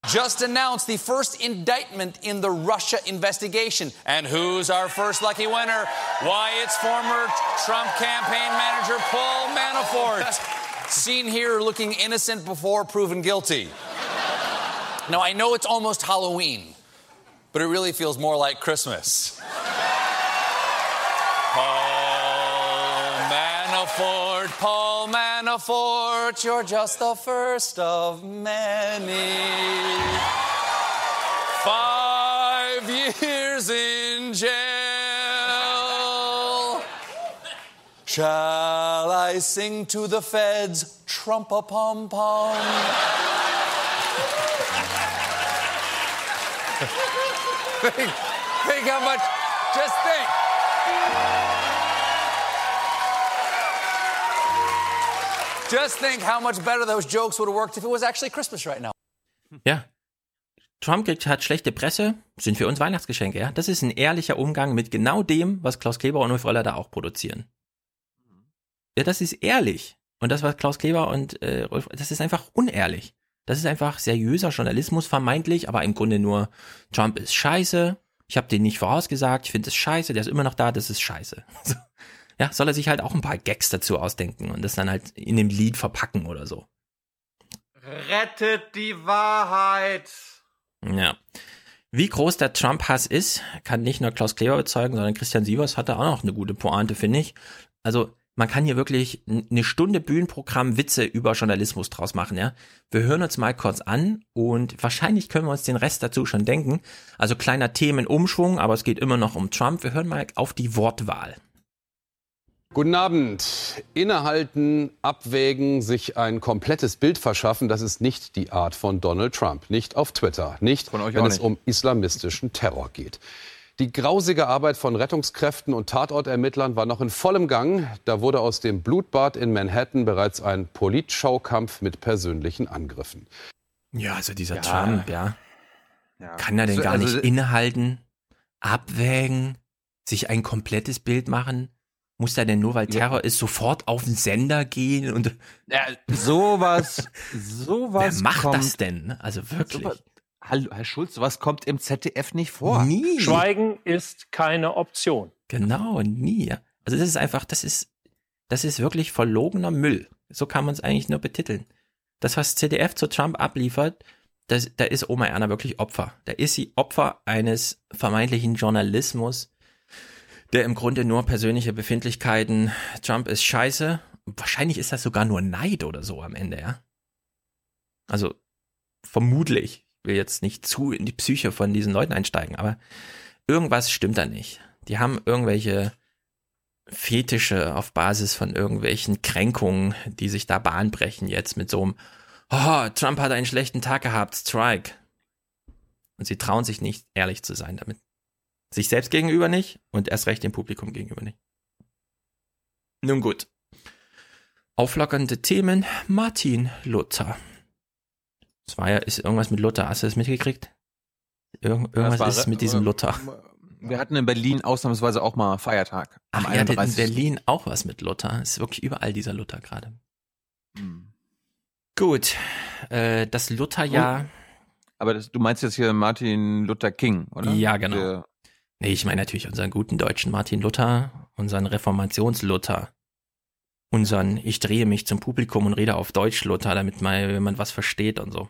Just announced the first indictment in the Russia investigation. And who's our first lucky winner? Why, it's former Trump campaign manager Paul Manafort. Seen here looking innocent before proven guilty. Now, I know it's almost Halloween, but it really feels more like Christmas. Paul Manafort, you're just the first of many. Five years in jail. Shall I sing to the feds, Trump a pom pom? think, think how much, just think. Just think how much better those jokes would have worked if it was actually Christmas right now. Ja. Trump hat schlechte Presse, sind für uns Weihnachtsgeschenke, ja. Das ist ein ehrlicher Umgang mit genau dem, was Klaus Kleber und Ulf Röller da auch produzieren. Ja, das ist ehrlich. Und das, was Klaus Kleber und äh, Ulf, das ist einfach unehrlich. Das ist einfach seriöser Journalismus vermeintlich, aber im Grunde nur, Trump ist scheiße, ich habe den nicht vorausgesagt, ich finde es scheiße, der ist immer noch da, das ist scheiße. Ja, soll er sich halt auch ein paar Gags dazu ausdenken und das dann halt in dem Lied verpacken oder so. Rettet die Wahrheit! Ja. Wie groß der Trump-Hass ist, kann nicht nur Klaus Kleber bezeugen, sondern Christian Sievers hatte auch noch eine gute Pointe, finde ich. Also, man kann hier wirklich eine Stunde Bühnenprogramm Witze über Journalismus draus machen, ja. Wir hören uns mal kurz an und wahrscheinlich können wir uns den Rest dazu schon denken. Also kleiner Themenumschwung, aber es geht immer noch um Trump. Wir hören mal auf die Wortwahl. Guten Abend. Innehalten, abwägen, sich ein komplettes Bild verschaffen, das ist nicht die Art von Donald Trump. Nicht auf Twitter, nicht wenn es nicht. um islamistischen Terror geht. Die grausige Arbeit von Rettungskräften und Tatortermittlern war noch in vollem Gang. Da wurde aus dem Blutbad in Manhattan bereits ein Politschaukampf mit persönlichen Angriffen. Ja, also dieser Ja. Trump, ja. Ja. Kann er denn Also- gar also- nicht innehalten, abwägen, sich ein komplettes Bild machen? Muss er denn nur, weil Terror ist, sofort auf den Sender gehen und ja, sowas, sowas Wer macht kommt- das denn? Also wirklich. Sowas- Hallo, Herr Schulz, was kommt im ZDF nicht vor? Nie. Schweigen ist keine Option. Genau, nie. Also das ist einfach, das ist, das ist wirklich verlogener Müll. So kann man es eigentlich nur betiteln. Das, was CDF zu Trump abliefert, das, da ist Oma Erna wirklich Opfer. Da ist sie Opfer eines vermeintlichen Journalismus, der im Grunde nur persönliche Befindlichkeiten, Trump ist scheiße. Wahrscheinlich ist das sogar nur Neid oder so am Ende, ja. Also vermutlich. Ich will jetzt nicht zu in die Psyche von diesen Leuten einsteigen, aber irgendwas stimmt da nicht. Die haben irgendwelche Fetische auf Basis von irgendwelchen Kränkungen, die sich da Bahn brechen jetzt mit so einem, oh, Trump hat einen schlechten Tag gehabt, Strike. Und sie trauen sich nicht, ehrlich zu sein damit. Sich selbst gegenüber nicht und erst recht dem Publikum gegenüber nicht. Nun gut. Auflockernde Themen. Martin Luther. Das war ja, ist irgendwas mit Luther. Hast du das mitgekriegt? Irgend, irgendwas war- ist mit diesem Luther. Wir hatten in Berlin ausnahmsweise auch mal Feiertag. Am Ach, ihr hattet in 31.. Berlin auch was mit Luther. Es ist wirklich überall dieser Luther gerade. Hm. Gut, äh, das Lutherjahr. Aber das, du meinst jetzt hier Martin Luther King, oder? Ja, genau. Der, Nee, ich meine natürlich unseren guten deutschen Martin Luther, unseren Reformations-Luther, unseren Ich drehe mich zum Publikum und rede auf Deutsch Luther, damit mal jemand was versteht und so.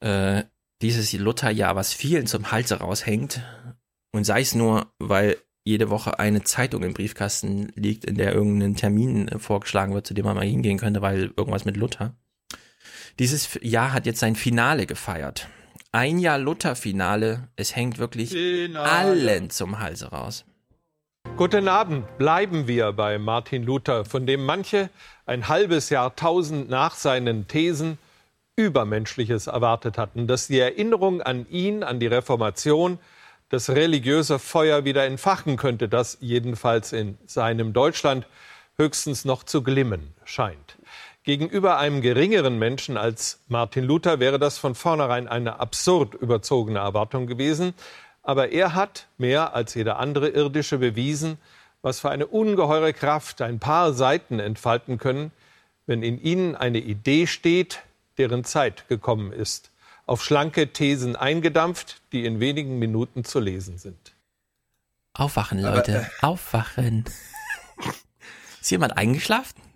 Äh, dieses Lutherjahr, was vielen zum Halse raushängt, und sei es nur, weil jede Woche eine Zeitung im Briefkasten liegt, in der irgendein Termin äh, vorgeschlagen wird, zu dem man mal hingehen könnte, weil irgendwas mit Luther. Dieses Jahr hat jetzt sein Finale gefeiert. Ein Jahr Luther-Finale. Es hängt wirklich Finale. allen zum Halse raus. Guten Abend. Bleiben wir bei Martin Luther, von dem manche ein halbes Jahrtausend nach seinen Thesen Übermenschliches erwartet hatten, dass die Erinnerung an ihn, an die Reformation, das religiöse Feuer wieder entfachen könnte, das jedenfalls in seinem Deutschland höchstens noch zu glimmen scheint. Gegenüber einem geringeren Menschen als Martin Luther wäre das von vornherein eine absurd überzogene Erwartung gewesen. Aber er hat mehr als jeder andere Irdische bewiesen, was für eine ungeheure Kraft ein paar Seiten entfalten können, wenn in ihnen eine Idee steht, deren Zeit gekommen ist. Auf schlanke Thesen eingedampft, die in wenigen Minuten zu lesen sind. Aufwachen, Aber, Leute. Aufwachen. Ist jemand eingeschlafen?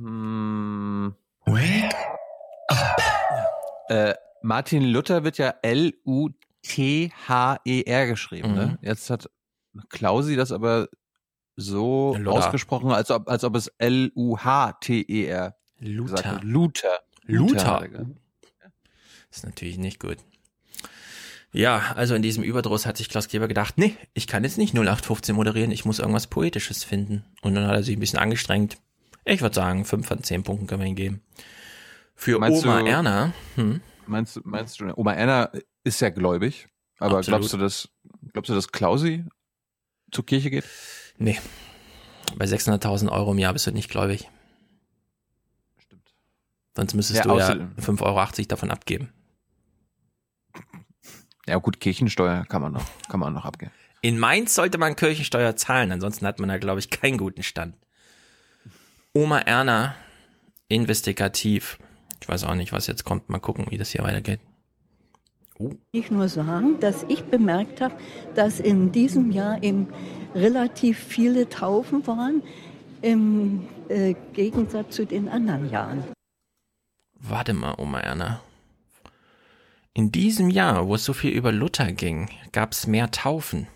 Hm. Äh, Martin Luther wird ja L-U-T-H-E-R geschrieben. Ne? Jetzt hat Klausi das aber so Luther. ausgesprochen, als ob, als ob es L-U-H-T-E-R Luther. Luther. Luther. er gesagt. Ist natürlich nicht gut. Ja, also in diesem Überdruss hat sich Klaus Kleber gedacht, nee, ich kann jetzt nicht 0815 moderieren, ich muss irgendwas Poetisches finden. Und dann hat er sich ein bisschen angestrengt. Ich würde sagen, 5 von 10 Punkten können wir ihm geben. Für Meinst Oma du- Erna, hm, Meinst, du- meinst du, Oma Erna ist ja gläubig, aber Absolut. glaubst du, dass, glaubst du, dass Klausi zur Kirche geht? nee, bei 600.000 Euro im Jahr bist du nicht gläubig. Stimmt. Sonst müsstest Ja, du ja außerdem- 5,80 Euro davon abgeben. Ja gut, Kirchensteuer kann man noch, kann man noch abgeben. In Mainz sollte man Kirchensteuer zahlen, ansonsten hat man da, glaube ich, keinen guten Stand. Oma Erna, investigativ. Ich weiß auch nicht, was jetzt kommt. Mal gucken, wie das hier weitergeht. Ich nur sagen, dass ich bemerkt habe, dass in diesem Jahr eben relativ viele Taufen waren im äh, Gegensatz zu den anderen Jahren. Warte mal, Oma Erna. In diesem Jahr, wo es so viel über Luther ging, gab es mehr Taufen.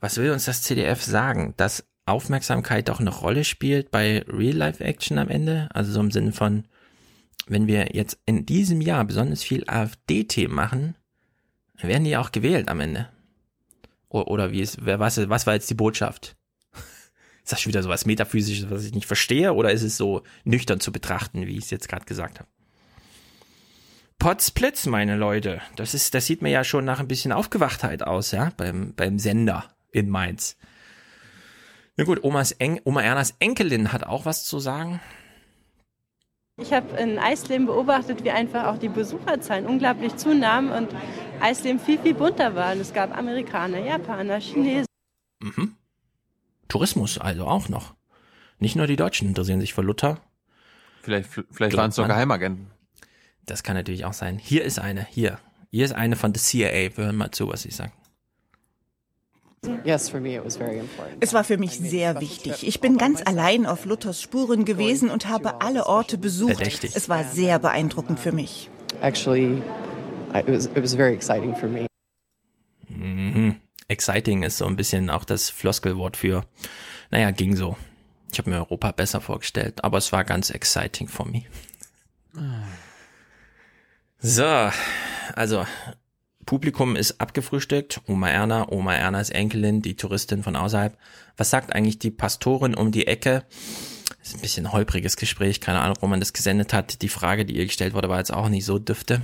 Was will uns das CDF sagen? Dass Aufmerksamkeit auch eine Rolle spielt bei Real-Life-Action am Ende? Also so im Sinne von, wenn wir jetzt in diesem Jahr besonders viel AfD-Themen machen, werden die auch gewählt am Ende. Oder, oder wie ist, wer, was, was war jetzt die Botschaft? Ist das schon wieder so was Metaphysisches, was ich nicht verstehe? Oder ist es so nüchtern zu betrachten, wie ich es jetzt gerade gesagt habe? Potzblitz, meine Leute. Das ist, das sieht mir ja schon nach ein bisschen Aufgewachtheit aus, ja, beim, beim Sender in Mainz. Na gut, Omas en Oma Ernas Enkelin hat auch was zu sagen. Ich habe in Eisleben beobachtet, wie einfach auch die Besucherzahlen unglaublich zunahmen und Eisleben viel, viel bunter war. Und es gab Amerikaner, Japaner, Chinesen. Mhm. Tourismus also auch noch. Nicht nur die Deutschen interessieren sich für Luther. Vielleicht, vielleicht waren es doch Geheimagenten. Das kann natürlich auch sein. Hier ist eine, hier. Hier ist eine von der CIA. Wir hören mal zu, was sie sagt. Es war für mich sehr wichtig. Ich bin ganz allein auf Luthers Spuren gewesen und habe alle Orte besucht. Verdächtig. Es war sehr beeindruckend für mich. Actually, it was, it was very exciting for me. Mhm. Exciting ist so ein bisschen auch das Floskelwort für, naja, ging so. Ich habe mir Europa besser vorgestellt, aber es war ganz exciting for me. So, also Publikum ist abgefrühstückt. Oma Erna, Oma Ernas Enkelin, die Touristin von außerhalb. Was sagt eigentlich die Pastorin um die Ecke? Das ist ein bisschen holpriges Gespräch, keine Ahnung, wo man das gesendet hat. Die Frage, die ihr gestellt wurde, war jetzt auch nicht so dürfte.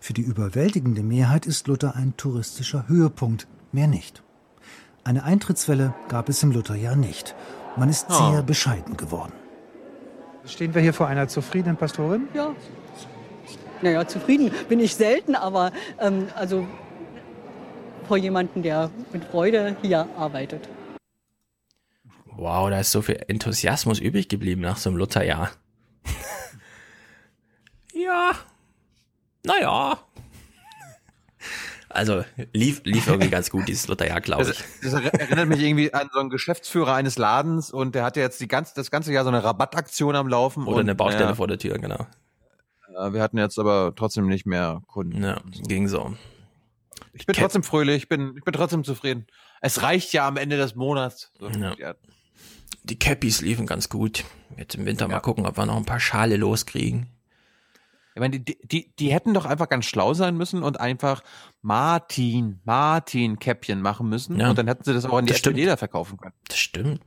Für die überwältigende Mehrheit ist Luther ein touristischer Höhepunkt, mehr nicht. Eine Eintrittswelle gab es im Lutherjahr nicht. Man ist Oh. sehr bescheiden geworden. Stehen wir hier vor einer zufriedenen Pastorin? Ja. Naja, zufrieden bin ich selten, aber ähm, also vor jemandem, der mit Freude hier arbeitet. Wow, da ist so viel Enthusiasmus übrig geblieben nach so einem Lutherjahr. ja. Naja. Also lief, lief irgendwie ganz gut, dieses Lutherjahr, glaube Das, ich. das erinnert mich irgendwie an so einen Geschäftsführer eines Ladens und der hatte jetzt die ganz, das ganze Jahr so eine Rabattaktion am Laufen. Oder und, eine Baustelle naja, vor der Tür, genau. Äh, Wir hatten jetzt aber trotzdem nicht mehr Kunden. Ja, ging so. Ich bin trotzdem fröhlich, ich bin, ich bin trotzdem zufrieden. Es reicht ja am Ende des Monats. So, Ja. ja. Die Cappies liefen ganz gut. Jetzt im Winter mal gucken, ob wir noch ein paar Schale loskriegen. Ich meine, die, die, die hätten doch einfach ganz schlau sein müssen und einfach Martin, Martin Käppchen machen müssen. Ja. Und dann hätten sie das auch an die Das stimmt. SPD da verkaufen können. Das stimmt.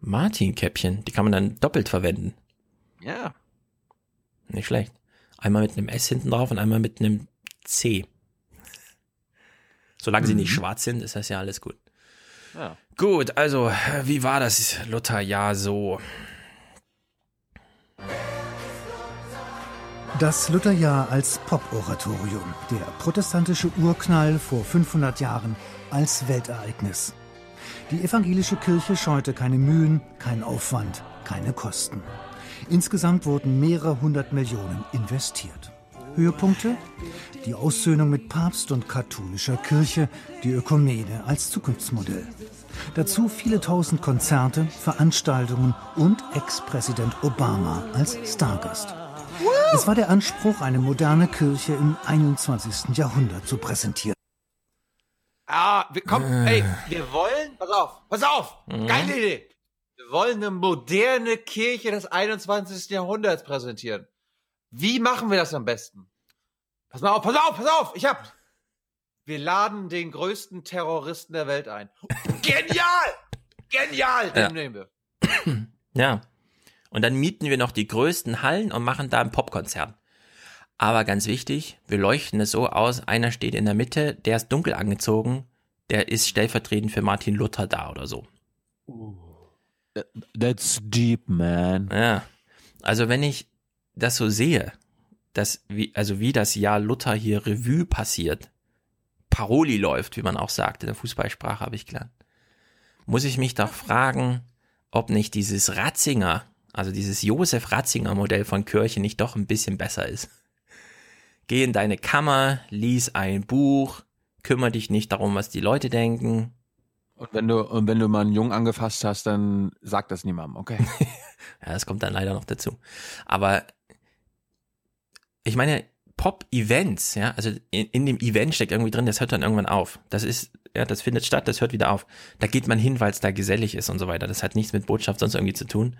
Martin-Käppchen, die kann man dann doppelt verwenden. Ja. Nicht schlecht. Einmal mit einem S hinten drauf und einmal mit einem C. Solange sie nicht Mhm. schwarz sind, ist das ja alles gut. Ja. Gut, also, wie war das Lutherjahr so? Das Lutherjahr als Pop-Oratorium, der protestantische Urknall vor 500 Jahren als Weltereignis. Die evangelische Kirche scheute keine Mühen, kein Aufwand, keine Kosten. Insgesamt wurden mehrere hundert Millionen investiert. Höhepunkte? Die Aussöhnung mit Papst und katholischer Kirche, die Ökumene als Zukunftsmodell. Dazu viele tausend Konzerte, Veranstaltungen und Ex-Präsident Obama als Stargast. Es war der Anspruch, eine moderne Kirche im 21. Jahrhundert zu präsentieren. Ah, wir, komm, ey, wir wollen, pass auf, pass auf, Mhm. geile Idee. Wir wollen eine moderne Kirche des 21. Jahrhunderts präsentieren. Wie machen wir das am besten? Pass mal auf, pass auf, pass auf, ich hab. Wir laden den größten Terroristen der Welt ein. Genial! Genial! Den Ja. nehmen wir. Ja. Und dann mieten wir noch die größten Hallen und machen da ein Popkonzert. Aber ganz wichtig, wir leuchten es so aus, einer steht in der Mitte, der ist dunkel angezogen, der ist stellvertretend für Martin Luther da oder so. That's deep, man. Ja. Also wenn ich das so sehe, dass wie, also wie das Jahr Luther hier Revue passiert, Paroli läuft, wie man auch sagt, in der Fußballsprache habe ich gelernt, muss ich mich doch fragen, ob nicht dieses Ratzinger, also dieses Josef Ratzinger Modell von Kirche nicht doch ein bisschen besser ist. Geh in deine Kammer, lies ein Buch, kümmere dich nicht darum, was die Leute denken. Und wenn du, und wenn du mal einen Jungen angefasst hast, dann sag das niemandem, okay? Ja, das kommt dann leider noch dazu. Aber ich meine, Pop-Events, ja, also in, in dem Event steckt irgendwie drin, das hört dann irgendwann auf. Das ist, ja, das findet statt, das hört wieder auf. Da geht man hin, weil es da gesellig ist und so weiter. Das hat nichts mit Botschaft sonst irgendwie zu tun.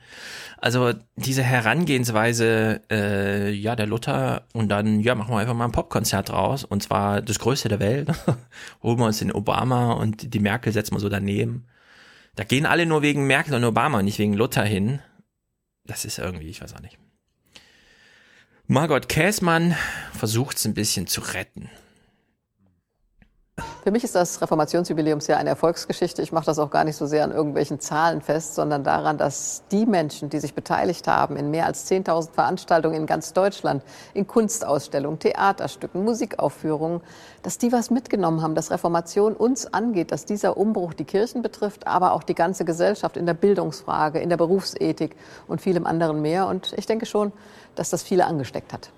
Also diese Herangehensweise, äh, ja, der Luther und dann, ja, machen wir einfach mal ein Popkonzert raus und zwar das größte der Welt. Holen wir uns den Obama und die Merkel setzen wir so daneben. Da gehen alle nur wegen Merkel und Obama und nicht wegen Luther hin. Das ist irgendwie, ich weiß auch nicht. Margot Käßmann versucht es ein bisschen zu retten. Für mich ist das Reformationsjubiläumsjahr eine Erfolgsgeschichte. Ich mache das auch gar nicht so sehr an irgendwelchen Zahlen fest, sondern daran, dass die Menschen, die sich beteiligt haben in mehr als 10.000 Veranstaltungen in ganz Deutschland, in Kunstausstellungen, Theaterstücken, Musikaufführungen, dass die was mitgenommen haben, dass Reformation uns angeht, dass dieser Umbruch die Kirchen betrifft, aber auch die ganze Gesellschaft in der Bildungsfrage, in der Berufsethik und vielem anderen mehr. Und ich denke schon, dass das viele angesteckt hat.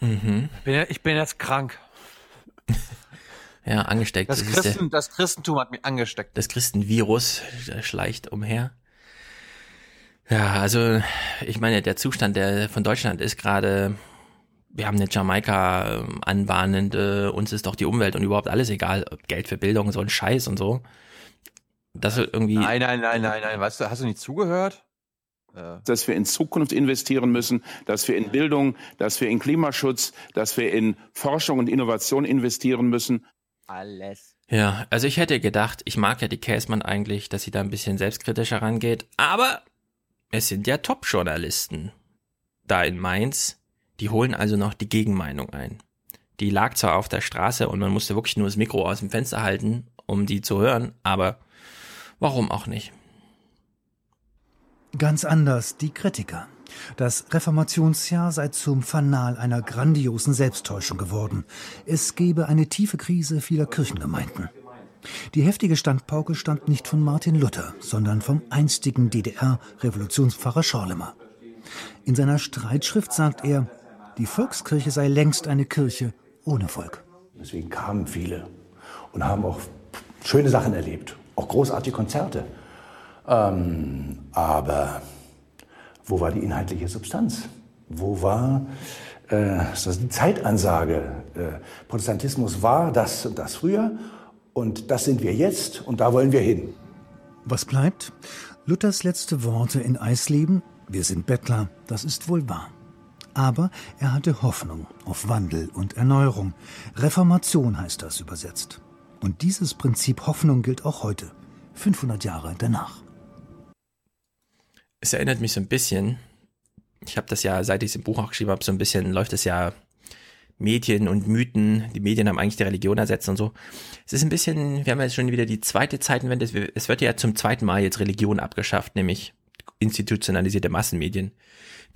Mhm. Ich bin, ich bin jetzt krank. Ja, angesteckt. Das, Das ist Christen, der, das Christentum hat mich angesteckt. das Christenvirus schleicht umher. Ja, also ich meine, der Zustand der von Deutschland ist gerade, wir haben eine Jamaika ähm, anbahnende, uns ist doch die Umwelt und überhaupt alles egal, Geld für Bildung, so ein Scheiß und so. Das irgendwie. Nein, nein, nein, nein, nein. Weißt du, hast du nicht zugehört? Dass wir in Zukunft investieren müssen, dass wir in Bildung, dass wir in Klimaschutz, dass wir in Forschung und Innovation investieren müssen. Alles. Ja, also ich hätte gedacht, ich mag ja die Käsmann eigentlich, dass sie da ein bisschen selbstkritischer rangeht, aber es sind ja Top-Journalisten da in Mainz, die holen also noch die Gegenmeinung ein. Die lag zwar auf der Straße und man musste wirklich nur das Mikro aus dem Fenster halten, um die zu hören, aber warum auch nicht? Ganz anders die Kritiker. Das Reformationsjahr sei zum Fanal einer grandiosen Selbsttäuschung geworden. Es gebe eine tiefe Krise vieler Kirchengemeinden. Die heftige Standpauke stammt nicht von Martin Luther, sondern vom einstigen DDR-Revolutionspfarrer Schorlemer. In seiner Streitschrift sagt er, die Volkskirche sei längst eine Kirche ohne Volk. Deswegen kamen viele und haben auch schöne Sachen erlebt, auch großartige Konzerte. Ähm, aber wo war die inhaltliche Substanz? Wo war äh, die Zeitansage? Äh, Protestantismus war das und das früher und das sind wir jetzt und da wollen wir hin. Was bleibt? Luthers letzte Worte in Eisleben, wir sind Bettler, das ist wohl wahr. Aber er hatte Hoffnung auf Wandel und Erneuerung. Reformation heißt das übersetzt. Und dieses Prinzip Hoffnung gilt auch heute, 500 Jahre danach. Es erinnert mich so ein bisschen, ich habe das ja, seit ich es im Buch auch geschrieben habe, so ein bisschen läuft es ja Medien und Mythen, die Medien haben eigentlich die Religion ersetzt und so. Es ist ein bisschen, wir haben jetzt schon wieder die zweite Zeitenwende, es wird ja zum zweiten Mal jetzt Religion abgeschafft, nämlich institutionalisierte Massenmedien,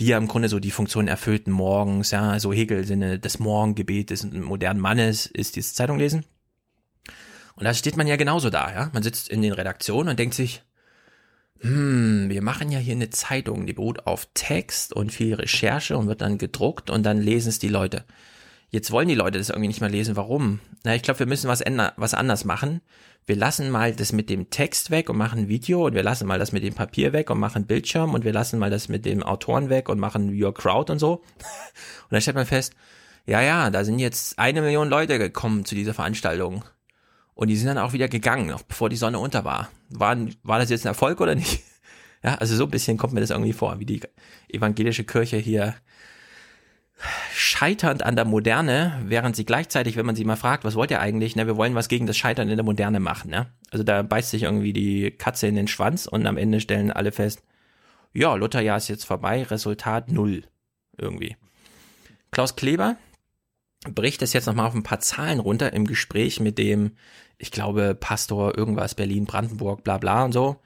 die ja im Grunde so die Funktion erfüllten morgens, ja, so Hegel-Sinne, des modernen Mannes ist dieses Zeitung lesen. Und da steht man ja genauso da, ja. Man sitzt in den Redaktionen und denkt sich, hm, wir machen ja hier eine Zeitung, die beruht auf Text und viel Recherche und wird dann gedruckt und dann lesen es die Leute. Jetzt wollen die Leute das irgendwie nicht mehr lesen. Warum? Na, ich glaube, wir müssen was, ändern, was anders machen. Wir lassen mal das mit dem Text weg und machen Video und wir lassen mal das mit dem Papier weg und machen Bildschirm und wir lassen mal das mit dem Autoren weg und machen Your Crowd und so. Und dann stellt man fest, ja, ja, da sind jetzt eine Million Leute gekommen zu dieser Veranstaltung. Und die sind dann auch wieder gegangen, noch bevor die Sonne unter war. War, war das jetzt ein Erfolg oder nicht? Ja, also so ein bisschen kommt mir das irgendwie vor, wie die evangelische Kirche hier scheiternd an der Moderne, während sie gleichzeitig, wenn man sie mal fragt, was wollt ihr eigentlich, ne, wir wollen was gegen das Scheitern in der Moderne machen, ne? Also da beißt sich irgendwie die Katze in den Schwanz und am Ende stellen alle fest, ja, Lutherjahr ist jetzt vorbei, Resultat null. Irgendwie. Klaus Kleber bricht es jetzt nochmal auf ein paar Zahlen runter im Gespräch mit dem, ich glaube, Pastor irgendwas Berlin, Brandenburg, bla bla und so.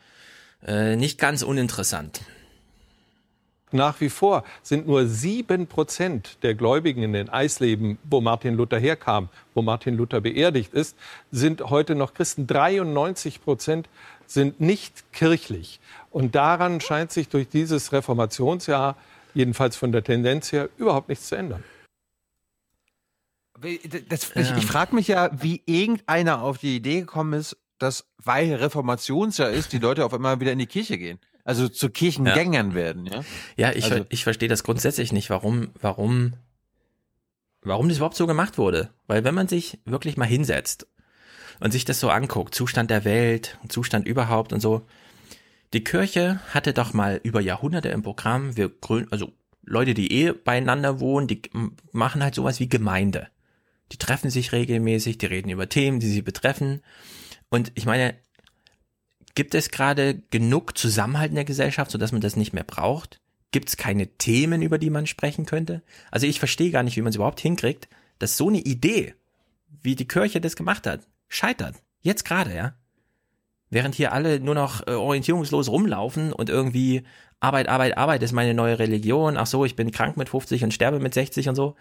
Äh, nicht ganz uninteressant. Nach wie vor sind nur sieben Prozent der Gläubigen in den Eisleben, wo Martin Luther herkam, wo Martin Luther beerdigt ist, sind heute noch Christen. 93 Prozent sind nicht kirchlich. Und daran scheint sich durch dieses Reformationsjahr, jedenfalls von der Tendenz her, überhaupt nichts zu ändern. Das, ich ich frage mich ja, wie irgendeiner auf die Idee gekommen ist, dass, weil Reformationsjahr ist, die Leute auf einmal wieder in die Kirche gehen. Also zu Kirchengängern Ja. werden, ja? Ja, ich, Also- ich verstehe das grundsätzlich nicht, warum, warum warum das überhaupt so gemacht wurde. Weil wenn man sich wirklich mal hinsetzt und sich das so anguckt, Zustand der Welt, Zustand überhaupt und so, die Kirche hatte doch mal über Jahrhunderte im Programm, wir grün, also Leute, die eh beieinander wohnen, die machen halt sowas wie Gemeinde. Die treffen sich regelmäßig, die reden über Themen, die sie betreffen. Und ich meine, gibt es gerade genug Zusammenhalt in der Gesellschaft, sodass man das nicht mehr braucht? Gibt es keine Themen, über die man sprechen könnte? Also ich verstehe gar nicht, wie man es überhaupt hinkriegt, dass so eine Idee, wie die Kirche das gemacht hat, scheitert. Jetzt gerade, ja. Während hier alle nur noch äh, orientierungslos rumlaufen und irgendwie Arbeit, Arbeit, Arbeit ist meine neue Religion. Ach so, ich bin krank mit 50 und sterbe mit 60 und so.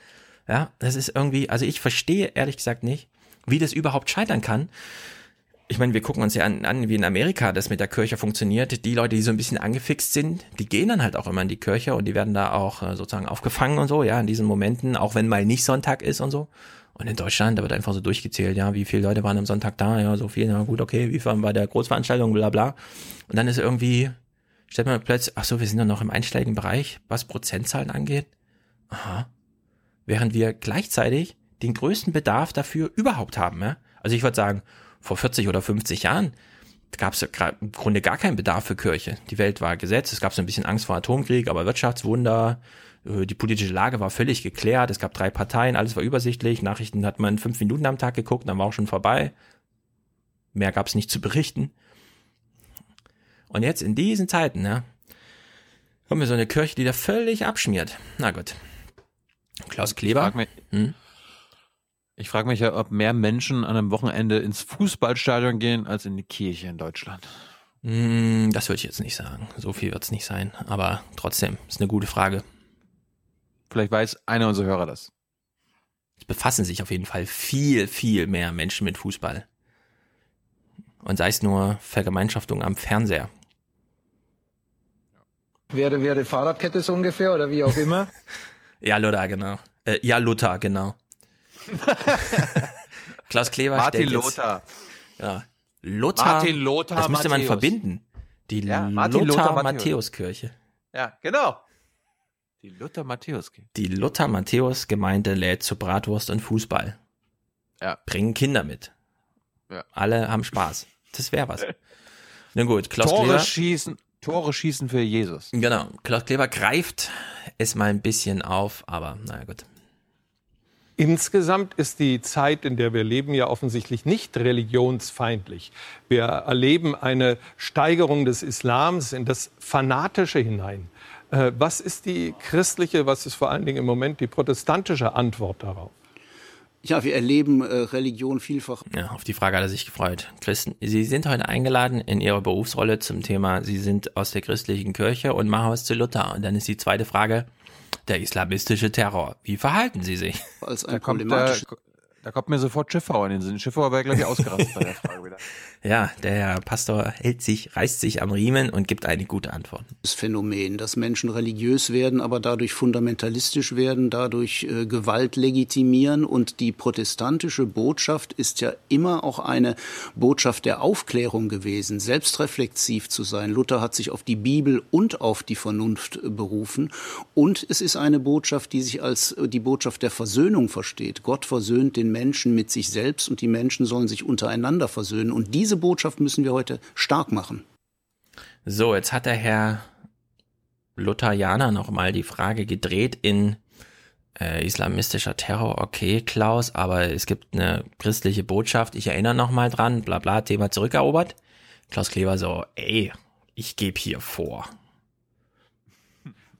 Ja, das ist irgendwie, also ich verstehe ehrlich gesagt nicht, wie das überhaupt scheitern kann. Ich meine, wir gucken uns ja an, an, wie in Amerika das mit der Kirche funktioniert. Die Leute, die so ein bisschen angefixt sind, die gehen dann halt auch immer in die Kirche und die werden da auch äh, sozusagen aufgefangen und so, ja, in diesen Momenten, auch wenn mal nicht Sonntag ist und so. Und in Deutschland, da wird einfach so durchgezählt, ja, wie viele Leute waren am Sonntag da, ja, so viel, ja gut, okay, wie viel war der Großveranstaltung, bla bla. Und dann ist irgendwie, stellt man plötzlich, ach so, wir sind ja noch im einschlägigen Bereich, was Prozentzahlen angeht. Aha. Während wir gleichzeitig den größten Bedarf dafür überhaupt haben, ja. Also ich würde sagen, vor 40 oder 50 Jahren gab es im Grunde gar keinen Bedarf für Kirche. Die Welt war gesetzt, es gab so ein bisschen Angst vor Atomkrieg, aber Wirtschaftswunder, äh, die politische Lage war völlig geklärt, es gab drei Parteien, alles war übersichtlich, Nachrichten hat man fünf Minuten am Tag geguckt, dann war auch schon vorbei. Mehr gab es nicht zu berichten. Und jetzt in diesen Zeiten, ja, haben wir so eine Kirche, die da völlig abschmiert. Na gut. Klaus Kleber. Ich frage mich, hm? ich frag mich ja, ob mehr Menschen an einem Wochenende ins Fußballstadion gehen als in die Kirche in Deutschland. Hm, das würde ich jetzt nicht sagen. So viel wird es nicht sein. Aber trotzdem, ist eine gute Frage. Vielleicht weiß einer unserer Hörer das. Es befassen sich auf jeden Fall viel, viel mehr Menschen mit Fußball. Und sei es nur Vergemeinschaftung am Fernseher. Wäre, wäre Fahrradkette so ungefähr oder wie auch immer. ja, Luther, genau. Äh, ja, Luther, genau. Klaus Kleber Martin Lothar. Ja. Lothar. Martin Lothar Das müsste man Matthäus. verbinden. Die Ja, Martin Lothar. Lothar-Matthäus-Kirche. Ja, genau. Die Luther Matthäus. Die Lothar-Matthäus-Gemeinde lädt zu Bratwurst und Fußball. Ja. Bringen Kinder mit. Ja. Alle haben Spaß. Das wäre was. Na gut, Klaus Tore Kleber. schießen, Tore schießen für Jesus. Genau, Klaus Kleber greift es mal ein bisschen auf, aber naja gut. Insgesamt ist die Zeit, in der wir leben, ja offensichtlich nicht religionsfeindlich. Wir erleben eine Steigerung des Islams in das Fanatische hinein. Äh, Was ist die christliche, was ist vor allen Dingen im Moment die protestantische Antwort darauf? Ja, wir erleben äh, Religion vielfach. Ja, auf die Frage hat er sich gefreut. Christen, Sie sind heute eingeladen in Ihrer Berufsrolle zum Thema, Sie sind aus der christlichen Kirche und machen was zu Luther. Und dann ist die zweite Frage, der islamistische Terror. Wie verhalten Sie sich? Als Da kommt, da, kommt mir sofort Schiffauer in den Sinn. Schiffauer wäre, glaube ich, ausgerastet bei der Frage wieder. Ja, der Herr Pastor hält sich, reißt sich am Riemen und gibt eine gute Antwort. Das Phänomen, dass Menschen religiös werden, aber dadurch fundamentalistisch werden, dadurch äh, Gewalt legitimieren. Und die protestantische Botschaft ist ja immer auch eine Botschaft der Aufklärung gewesen, selbstreflexiv zu sein. Luther hat sich auf die Bibel und auf die Vernunft äh, berufen. Und es ist eine Botschaft, die sich als äh, die Botschaft der Versöhnung versteht. Gott versöhnt den Menschen mit sich selbst und die Menschen sollen sich untereinander versöhnen. Und diese Botschaft müssen wir heute stark machen. So, jetzt hat der Herr Lutherianer nochmal die Frage gedreht in äh, islamistischer Terror. Okay, Klaus, aber es gibt eine christliche Botschaft. Ich erinnere nochmal dran, bla bla, Thema zurückerobert. Klaus Kleber so, ey, ich gebe hier vor.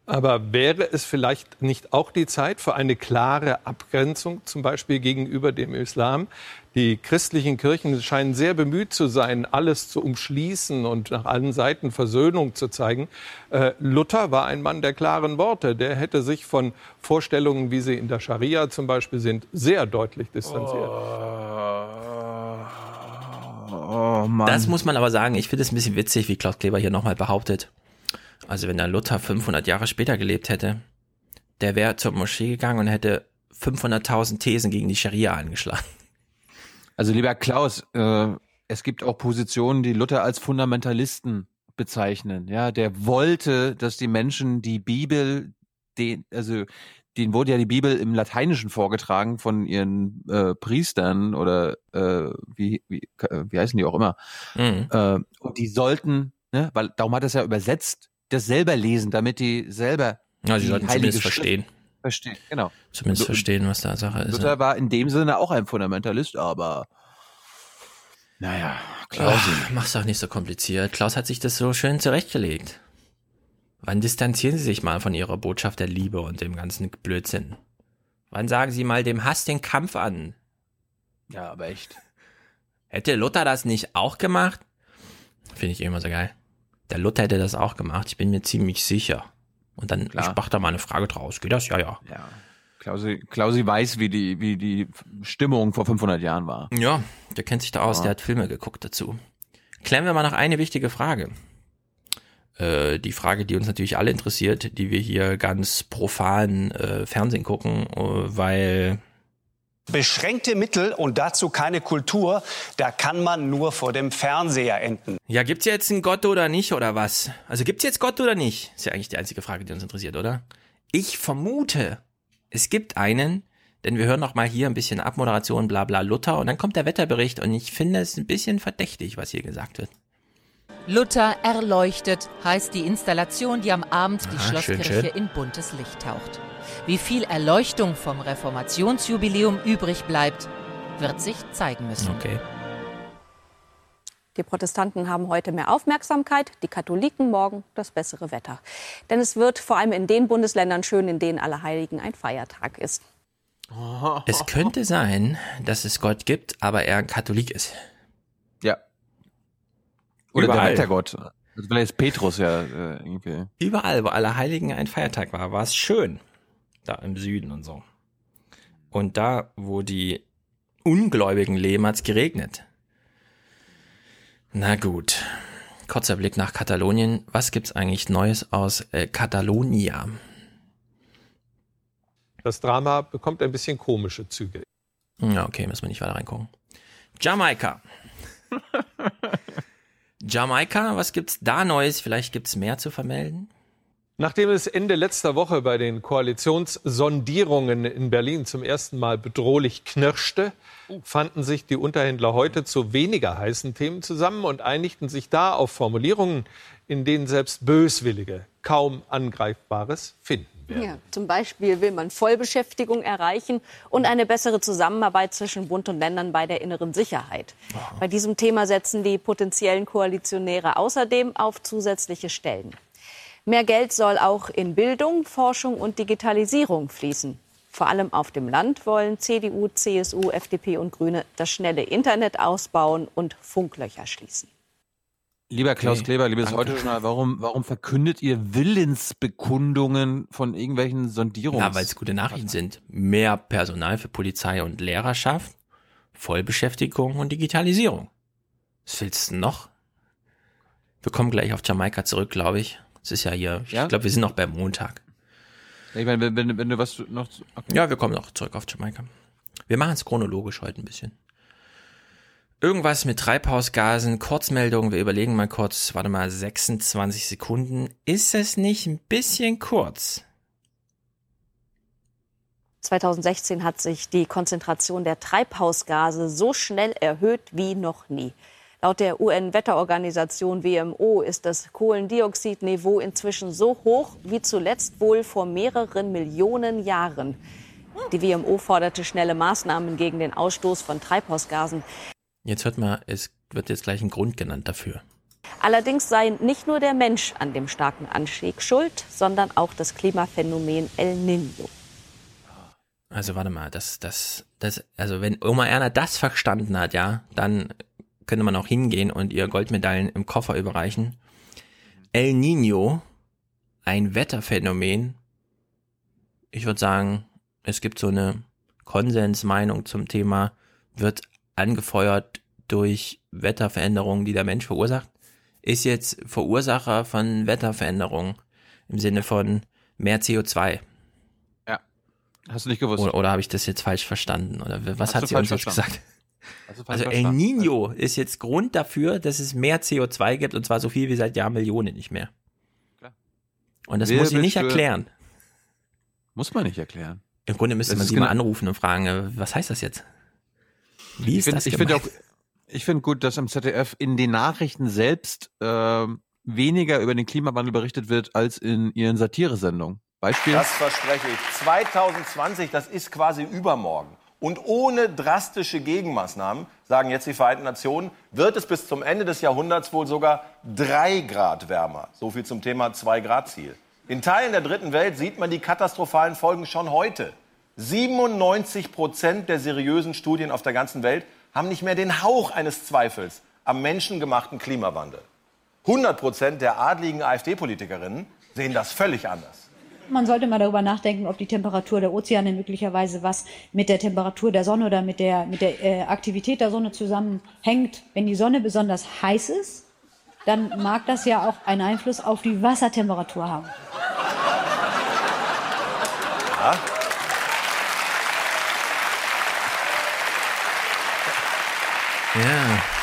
Aber wäre es vielleicht nicht auch die Zeit für eine klare Abgrenzung, zum Beispiel gegenüber dem Islam? Die christlichen Kirchen scheinen sehr bemüht zu sein, alles zu umschließen und nach allen Seiten Versöhnung zu zeigen. Äh, Luther war ein Mann der klaren Worte. Der hätte sich von Vorstellungen, wie sie in der Scharia zum Beispiel sind, sehr deutlich distanziert. Oh Mann. Das muss man aber sagen. Ich finde es ein bisschen witzig, wie Klaus Kleber hier nochmal behauptet. Also wenn der Luther 500 Jahre später gelebt hätte, der wäre zur Moschee gegangen und hätte 500.000 Thesen gegen die Scharia angeschlagen. Also lieber Klaus, äh, es gibt auch Positionen, die Luther als Fundamentalisten bezeichnen. Ja, der wollte, dass die Menschen die Bibel, den, also denen wurde ja die Bibel im Lateinischen vorgetragen von ihren äh, Priestern oder äh, wie, wie, äh, wie heißen die auch immer. Mhm. Äh, und die sollten, ne, weil darum hat er es ja übersetzt, das selber lesen, damit die selber Ja, sie die sollten Heilige zumindest Schrift verstehen. Verstehen, genau. Zumindest Und- verstehen, was da Sache ist. Luther Ja. war in dem Sinne auch ein Fundamentalist, aber naja, Klausi. Ach, mach's doch nicht so kompliziert. Klaus hat sich das so schön zurechtgelegt. Wann distanzieren Sie sich mal von Ihrer Botschaft der Liebe und dem ganzen Blödsinn? Wann sagen Sie mal dem Hass den Kampf an? Ja, aber echt. Hätte Luther das nicht auch gemacht? Finde ich immer so geil. Der Luther hätte das auch gemacht, ich bin mir ziemlich sicher. Und dann Klar. ich mach da mal eine Frage draus. Geht das? Ja, ja. Ja. Klausi, Klausi weiß, wie die, wie die Stimmung vor 500 Jahren war. Ja, der kennt sich da aus, Ja. der hat Filme geguckt dazu. Klären wir mal noch eine wichtige Frage. Äh, die Frage, die uns natürlich alle interessiert, die wir hier ganz profan äh, Fernsehen gucken, äh, weil Beschränkte Mittel und dazu keine Kultur, da kann man nur vor dem Fernseher enden. ja, gibt's jetzt einen Gott oder nicht oder was? Also gibt's jetzt Gott oder nicht? Ist ja eigentlich die einzige Frage, die uns interessiert, oder? Ich vermute, es gibt einen, denn wir hören noch mal hier ein bisschen Abmoderation, bla bla Luther und dann kommt der Wetterbericht und ich finde es ein bisschen verdächtig, was hier gesagt wird. Luther erleuchtet heißt die Installation, die am Abend die Ah, schön, Schlosskirche schön. in buntes Licht taucht. Wie viel Erleuchtung vom Reformationsjubiläum übrig bleibt, wird sich zeigen müssen. Okay. Die Protestanten haben heute mehr Aufmerksamkeit, die Katholiken morgen das bessere Wetter. Denn es wird vor allem in den Bundesländern schön, in denen Allerheiligen ein Feiertag ist. Es könnte sein, dass es Gott gibt, aber er ein Katholik ist. Ja. Oder Überall. der Wettergott. Also vielleicht ist Petrus ja äh, irgendwie. Überall, wo Allerheiligen ein Feiertag war, war es schön. Da im Süden und so. Und da, wo die Ungläubigen leben, hat's geregnet. Na gut. Kurzer Blick nach Katalonien. Was gibt's eigentlich Neues aus äh, Katalonia? Das Drama bekommt ein bisschen komische Züge. Ja, okay, müssen wir nicht weiter reingucken. Jamaika. Jamaika, was gibt's da Neues? Vielleicht gibt's mehr zu vermelden? Nachdem es Ende letzter Woche bei den Koalitionssondierungen in Berlin zum ersten Mal bedrohlich knirschte, fanden sich die Unterhändler heute zu weniger heißen Themen zusammen und einigten sich da auf Formulierungen, in denen selbst Böswillige kaum Angreifbares finden. Ja, zum Beispiel will man Vollbeschäftigung erreichen und eine bessere Zusammenarbeit zwischen Bund und Ländern bei der inneren Sicherheit. Bei diesem Thema setzen die potenziellen Koalitionäre außerdem auf zusätzliche Stellen. Mehr Geld soll auch in Bildung, Forschung und Digitalisierung fließen. Vor allem auf dem Land wollen CDU, CSU, FDP und Grüne das schnelle Internet ausbauen und Funklöcher schließen. Lieber Klaus Okay, Kleber, liebes danke. Heute-Journal, warum, warum verkündet ihr Willensbekundungen von irgendwelchen Sondierungen? Ja, weil es gute Nachrichten sind. Mehr Personal für Polizei und Lehrerschaft, Vollbeschäftigung und Digitalisierung. Was willst du noch? Wir kommen gleich auf Jamaika zurück, glaube ich. Es ist ja hier, ich Ja? glaube, wir sind noch beim Montag. Ich meine, wenn, wenn, wenn du was noch. Okay. Ja, wir kommen noch zurück auf Jamaika. Wir machen es chronologisch heute ein bisschen. Irgendwas mit Treibhausgasen, Kurzmeldung, wir überlegen mal kurz, warte mal, 26 Sekunden. Ist es nicht ein bisschen kurz? 2016 hat sich die Konzentration der Treibhausgase so schnell erhöht wie noch nie. Laut der UN-Wetterorganisation WMO ist das Kohlendioxidniveau inzwischen so hoch wie zuletzt wohl vor mehreren Millionen Jahren. Die WMO forderte schnelle Maßnahmen gegen den Ausstoß von Treibhausgasen. Jetzt hört mal, es wird jetzt gleich ein Grund genannt dafür. Allerdings sei nicht nur der Mensch an dem starken Anstieg schuld, sondern auch das Klimaphänomen El Niño. Also warte mal, das, das, das, also wenn Oma Erna das verstanden hat, ja, dann könnte man auch hingehen und ihr Goldmedaillen im Koffer überreichen. El Nino, ein Wetterphänomen. Ich würde sagen, es gibt so eine Konsensmeinung zum Thema, wird angefeuert durch Wetterveränderungen, die der Mensch verursacht. Ist jetzt Verursacher von Wetterveränderungen im Sinne von mehr CO2. Ja. Hast du nicht gewusst? Oder, oder habe ich das jetzt falsch verstanden? Oder was Hast hat sie uns jetzt gesagt? Falsch Also El. Nino ist jetzt Grund dafür, dass es mehr CO2 gibt und zwar so viel wie seit Jahrmillionen nicht mehr. Und das muss sie nicht erklären. Muss man nicht erklären. Im Grunde müsste Das man sie mal genau- anrufen und fragen, äh, was heißt das jetzt? Wie Ich ist finde das ich finde gemeint? auch, ich finde gut, dass im ZDF in den Nachrichten selbst ähm, weniger über den Klimawandel berichtet wird als in ihren Satiresendungen. Beispiel. Das verspreche ich. 2020, das ist quasi übermorgen. Und ohne drastische Gegenmaßnahmen, sagen jetzt die Vereinten Nationen, wird es bis zum Ende des Jahrhunderts wohl sogar drei Grad wärmer. So viel zum Thema Zwei-Grad-Ziel. In Teilen der dritten Welt sieht man die katastrophalen Folgen schon heute. 97 Prozent der seriösen Studien auf der ganzen Welt haben nicht mehr den Hauch eines Zweifels am menschengemachten Klimawandel. 100 Prozent der adligen AfD-Politikerinnen sehen das völlig anders. Man sollte mal darüber nachdenken, ob die Temperatur der Ozeane möglicherweise was mit der Temperatur der Sonne oder mit der, mit der äh, Aktivität der Sonne zusammenhängt. Wenn die Sonne besonders heiß ist, dann mag das ja auch einen Einfluss auf die Wassertemperatur haben. Ja. Ja.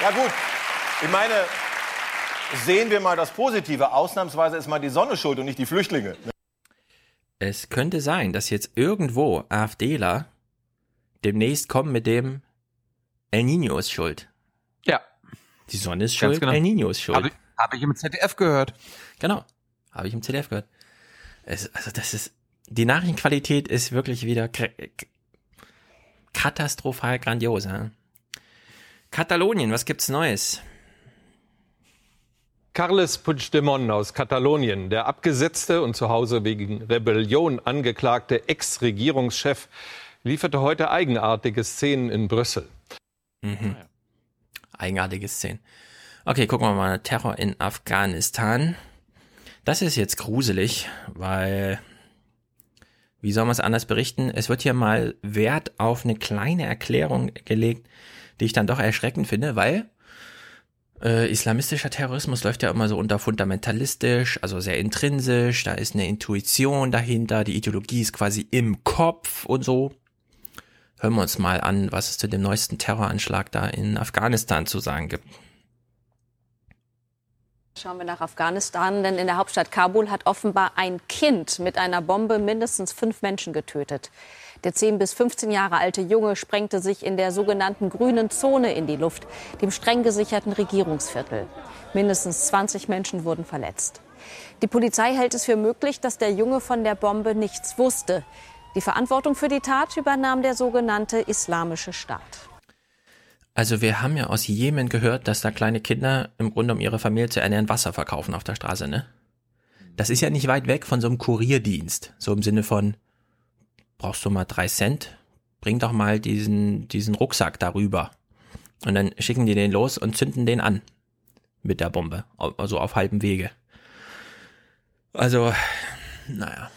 Ja gut, ich meine, sehen wir mal das Positive. Ausnahmsweise ist mal die Sonne schuld und nicht die Flüchtlinge. Es könnte sein, dass jetzt irgendwo AfDler demnächst kommen mit dem El Nino ist schuld. Ja. Die Sonne ist schuld, genau. El Nino ist schuld. Habe ich, hab ich im ZDF gehört. Genau. Habe ich im ZDF gehört. Es, also das ist, die Nachrichtenqualität ist wirklich wieder katastrophal grandios. Ja? Katalonien, was gibt's Neues? Carles Puigdemont aus Katalonien, der abgesetzte und zu Hause wegen Rebellion angeklagte Ex-Regierungschef, lieferte heute eigenartige Szenen in Brüssel. Mhm. Eigenartige Szenen. Okay, gucken wir mal. Terror in Afghanistan. Das ist jetzt gruselig, weil, wie soll man es anders berichten? Es wird hier mal Wert auf eine kleine Erklärung gelegt, die ich dann doch erschreckend finde, weil äh, islamistischer Terrorismus läuft ja immer so unter fundamentalistisch, also sehr intrinsisch, da ist eine Intuition dahinter, die Ideologie ist quasi im Kopf und so. Hören wir uns mal an, was es zu dem neuesten Terroranschlag da in Afghanistan zu sagen gibt. Schauen wir nach Afghanistan, denn in der Hauptstadt Kabul hat offenbar ein Kind mit einer Bombe mindestens fünf Menschen getötet. Der 10 bis 15 Jahre alte Junge sprengte sich in der sogenannten grünen Zone in die Luft, dem streng gesicherten Regierungsviertel. Mindestens 20 Menschen wurden verletzt. Die Polizei hält es für möglich, dass der Junge von der Bombe nichts wusste. Die Verantwortung für die Tat übernahm der sogenannte Islamische Staat. Also wir haben ja aus Jemen gehört, dass da kleine Kinder im Grunde um ihre Familie zu ernähren Wasser verkaufen auf der Straße, ne? Das ist ja nicht weit weg von so einem Kurierdienst. So im Sinne von, brauchst du mal drei Cent? Bring doch mal diesen, diesen Rucksack darüber. Und dann schicken die den los und zünden den an. Mit der Bombe. Also auf halbem Wege. Also, naja.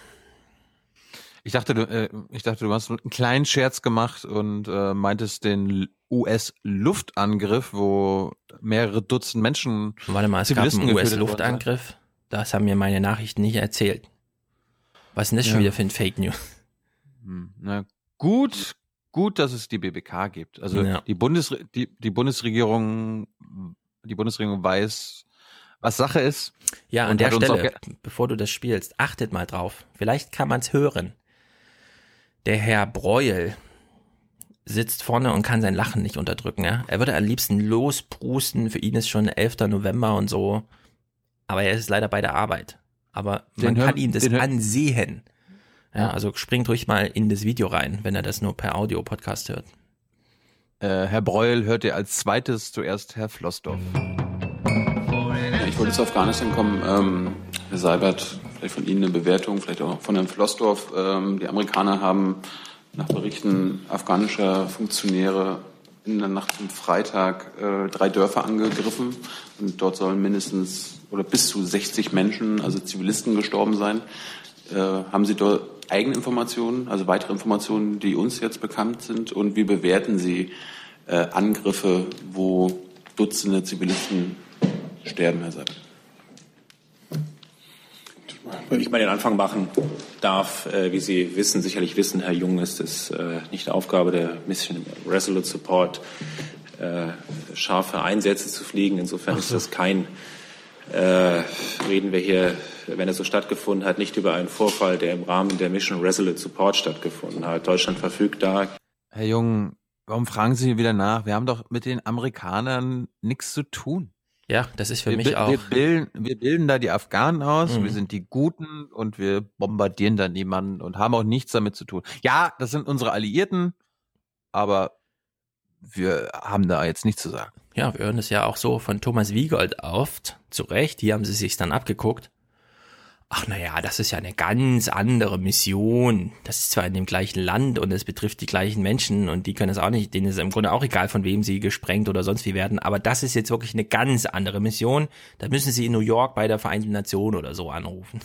Ich dachte, du, äh, ich dachte, du hast einen kleinen Scherz gemacht und äh, meintest den US-Luftangriff, wo mehrere Dutzend Menschen. Warte mal, es gab einen. US-Luftangriff. Das haben mir meine Nachrichten nicht erzählt. Was ist denn das schon Ja. wieder für ein Fake News? Hm, Na gut, gut, dass es die BBK gibt. Also Ja. die, Bundes die, die Bundesregierung, die Bundesregierung weiß, was Sache ist. Ja, an der Stelle, bevor du das spielst, achtet mal drauf. Vielleicht kann man es hören. Der Herr Breuel sitzt vorne und kann sein Lachen nicht unterdrücken. Ja? Er würde am liebsten losprusten. Für ihn ist schon 11. November und so. Aber er ist leider bei der Arbeit. Aber Den man kann ihm das ansehen. Ja, also springt ruhig mal in das Video rein, wenn er das nur per Audio-Podcast hört. Äh, Herr Breuel hört ihr als zweites zuerst Herr Flossdorf. Ich wollte zu Afghanistan kommen. Ähm, Herr Seibert, vielleicht von Ihnen eine Bewertung, vielleicht auch von Herrn Flossdorf. Ähm, die Amerikaner haben nach Berichten afghanischer Funktionäre in der Nacht zum Freitag äh, drei Dörfer angegriffen und dort sollen mindestens oder bis zu 60 Menschen, also Zivilisten, gestorben sein. Äh, haben Sie dort eigene Informationen, also weitere Informationen, die uns jetzt bekannt sind? Und wie bewerten Sie äh, Angriffe, wo Dutzende Zivilisten sterben, Herr Seibert? Wenn ich mal den Anfang machen darf, äh, wie Sie wissen, sicherlich wissen, Herr Jung, ist es äh, nicht Aufgabe der Mission Resolute Support, äh, scharfe Einsätze zu fliegen. Insofern ist das kein, äh, reden wir hier wenn er so stattgefunden hat, nicht über einen Vorfall, der im Rahmen der Mission Resolute Support stattgefunden hat. Deutschland verfügt da. Herr Jung, warum fragen Sie wieder nach? Wir haben doch mit den Amerikanern nichts zu tun. Ja, das ist für wir, mich auch. Wir bilden, wir bilden da die Afghanen aus, Mhm. wir sind die Guten und wir bombardieren da niemanden und haben auch nichts damit zu tun. Ja, das sind unsere Alliierten, aber wir haben da jetzt nichts zu sagen. Ja, wir hören es ja auch so von Thomas Wiegold oft. Zu Recht, hier haben sie sich dann abgeguckt. Ach naja, das ist ja eine ganz andere Mission. Das ist zwar in dem gleichen Land und es betrifft die gleichen Menschen und die können es auch nicht, denen ist im Grunde auch egal, von wem sie gesprengt oder sonst wie werden, aber das ist jetzt wirklich eine ganz andere Mission. Da müssen sie in New York bei der Vereinten Nationen oder so anrufen.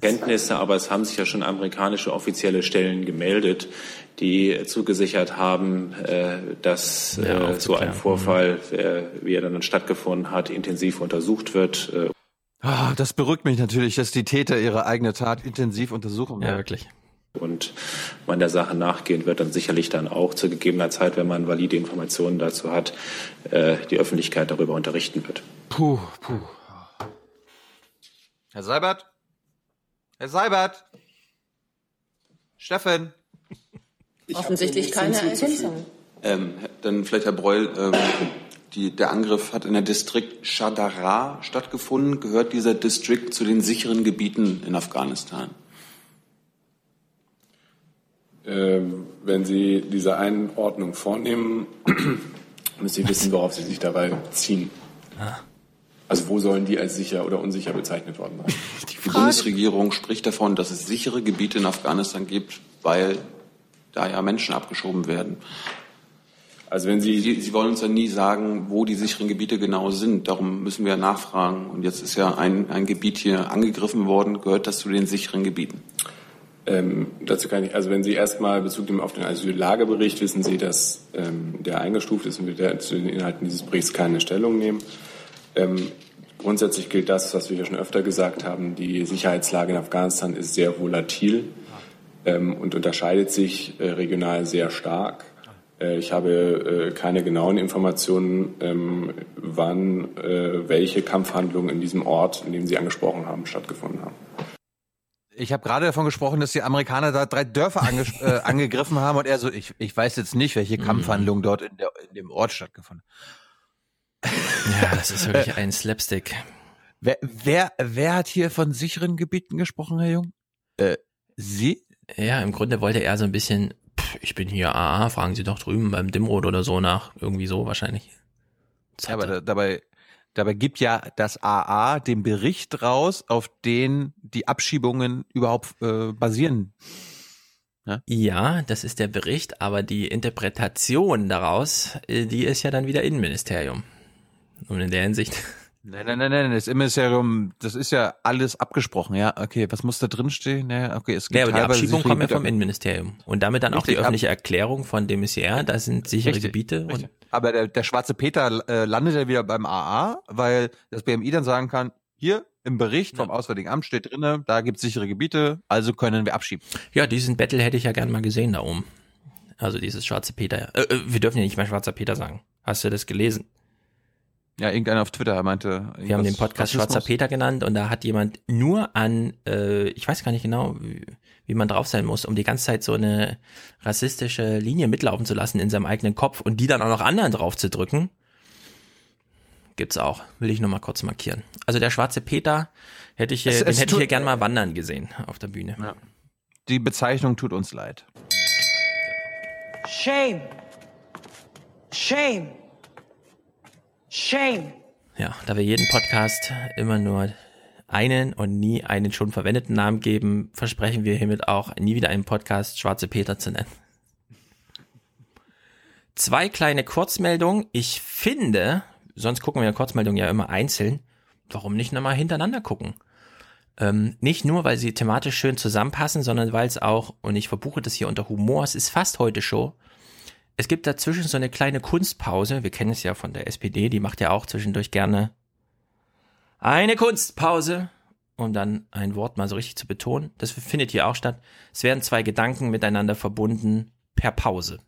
Kenntnisse, aber es haben sich ja schon amerikanische offizielle Stellen gemeldet, die zugesichert haben, äh, dass Ja, äh, so ein. Vorfall, äh, wie er dann stattgefunden hat, intensiv untersucht wird. Ah, das beruhigt mich natürlich, dass die Täter ihre eigene Tat intensiv untersuchen. Ja, wirklich. und man der Sache nachgehen wird, dann sicherlich dann auch zu gegebener Zeit, wenn man valide Informationen dazu hat, äh, die Öffentlichkeit darüber unterrichten wird. Puh, puh. Herr Seibert? Herr Seibert? Steffen? Offensichtlich keine Ergänzung. Ähm, dann vielleicht Herr Breul, ähm, die, der Angriff hat in der Distrikt Shadara stattgefunden. Gehört dieser Distrikt zu den sicheren Gebieten in Afghanistan? Ähm, wenn Sie diese Einordnung vornehmen, müssen Sie wissen, worauf Sie sich dabei ziehen. Also wo sollen die als sicher oder unsicher bezeichnet worden sein? Die Bundesregierung spricht davon, dass es sichere Gebiete in Afghanistan gibt, weil da ja Menschen abgeschoben werden. Also wenn Sie, Sie, Sie wollen uns ja nie sagen, wo die sicheren Gebiete genau sind. Darum müssen wir ja nachfragen. Und jetzt ist ja ein, ein Gebiet hier angegriffen worden. Gehört das zu den sicheren Gebieten? Ähm, dazu kann ich, also wenn Sie erstmal Bezug nehmen auf den Asyllagebericht, wissen Sie, dass ähm, der eingestuft ist und wir der, zu den Inhalten dieses Berichts keine Stellung nehmen. Ähm, grundsätzlich gilt das, was wir hier schon öfter gesagt haben, die Sicherheitslage in Afghanistan ist sehr volatil ähm, und unterscheidet sich äh, regional sehr stark. Äh, ich habe äh, keine genauen Informationen, ähm, wann äh, welche Kampfhandlungen in diesem Ort, in dem Sie angesprochen haben, stattgefunden haben. Ich habe gerade davon gesprochen, dass die Amerikaner da drei Dörfer ange äh, angegriffen haben und er so, ich, ich weiß jetzt nicht, welche Kampfhandlung dort in, der, in dem Ort stattgefunden hat. Ja, das ist wirklich ein Slapstick. Wer, wer, wer hat hier von sicheren Gebieten gesprochen, Herr Jung? Äh, Sie? Ja, im Grunde wollte er so ein bisschen, ich bin hier AA, fragen Sie doch drüben beim Dimrod oder so nach. Irgendwie so wahrscheinlich. Ja, aber da, dabei, dabei gibt ja das AA den Bericht raus, auf den die Abschiebungen überhaupt äh, basieren. Ja, das ist der Bericht, aber die Interpretation daraus, äh, die ist ja dann wieder Innenministerium. Und in der Hinsicht. Nein, nein, nein, nein, das Innenministerium, das ist ja alles abgesprochen, ja. Okay, was muss da drin stehen? Ja, okay, es gibt Ja, aber die Abschiebung kommt ja vom Innenministerium. Und damit dann auch Richtig, die ab- öffentliche Erklärung von dem MCR, das sind sichere Richtig, Gebiete. richtig. Aber der, der schwarze Peter äh, landet ja wieder beim AA, weil das BMI dann sagen kann, hier im Bericht vom Auswärtigen Amt steht drinne, da gibt es sichere Gebiete, also können wir abschieben. ja, diesen Battle hätte ich ja gern mal gesehen da oben. Also dieses schwarze Peter. Äh, äh, wir dürfen ja nicht mal schwarzer Peter sagen. Hast du das gelesen? Ja, irgendeiner auf Twitter meinte. Wir haben den Podcast Schwarzer Peter genannt und da hat jemand nur an, äh, ich weiß gar nicht genau, wie, wie man drauf sein muss, um die ganze Zeit so eine rassistische Linie mitlaufen zu lassen in seinem eigenen Kopf und die dann auch noch anderen drauf zu drücken. Gibt's auch. Will ich nur mal kurz markieren. Also der schwarze Peter hätte ich, äh, Es- den es hätte ich hier gern mal wandern gesehen auf der Bühne. Ja. Die Bezeichnung tut uns leid. Shame. Shame. Shame. Ja, da wir jeden Podcast immer nur einen und nie einen schon verwendeten Namen geben, versprechen wir hiermit auch, nie wieder einen Podcast Schwarze Peter zu nennen. Zwei kleine Kurzmeldungen. Ich finde, sonst gucken wir Kurzmeldungen ja immer einzeln. Warum nicht nochmal hintereinander gucken? Ähm, nicht nur, weil sie thematisch schön zusammenpassen, sondern weil es auch, und ich verbuche das hier unter Humor, es ist fast heute Show, es gibt dazwischen so eine kleine Kunstpause. Wir kennen es ja von der SPD, die macht ja auch zwischendurch gerne eine Kunstpause, um dann ein Wort mal so richtig zu betonen. Das findet hier auch statt. Es werden zwei Gedanken miteinander verbunden per Pause.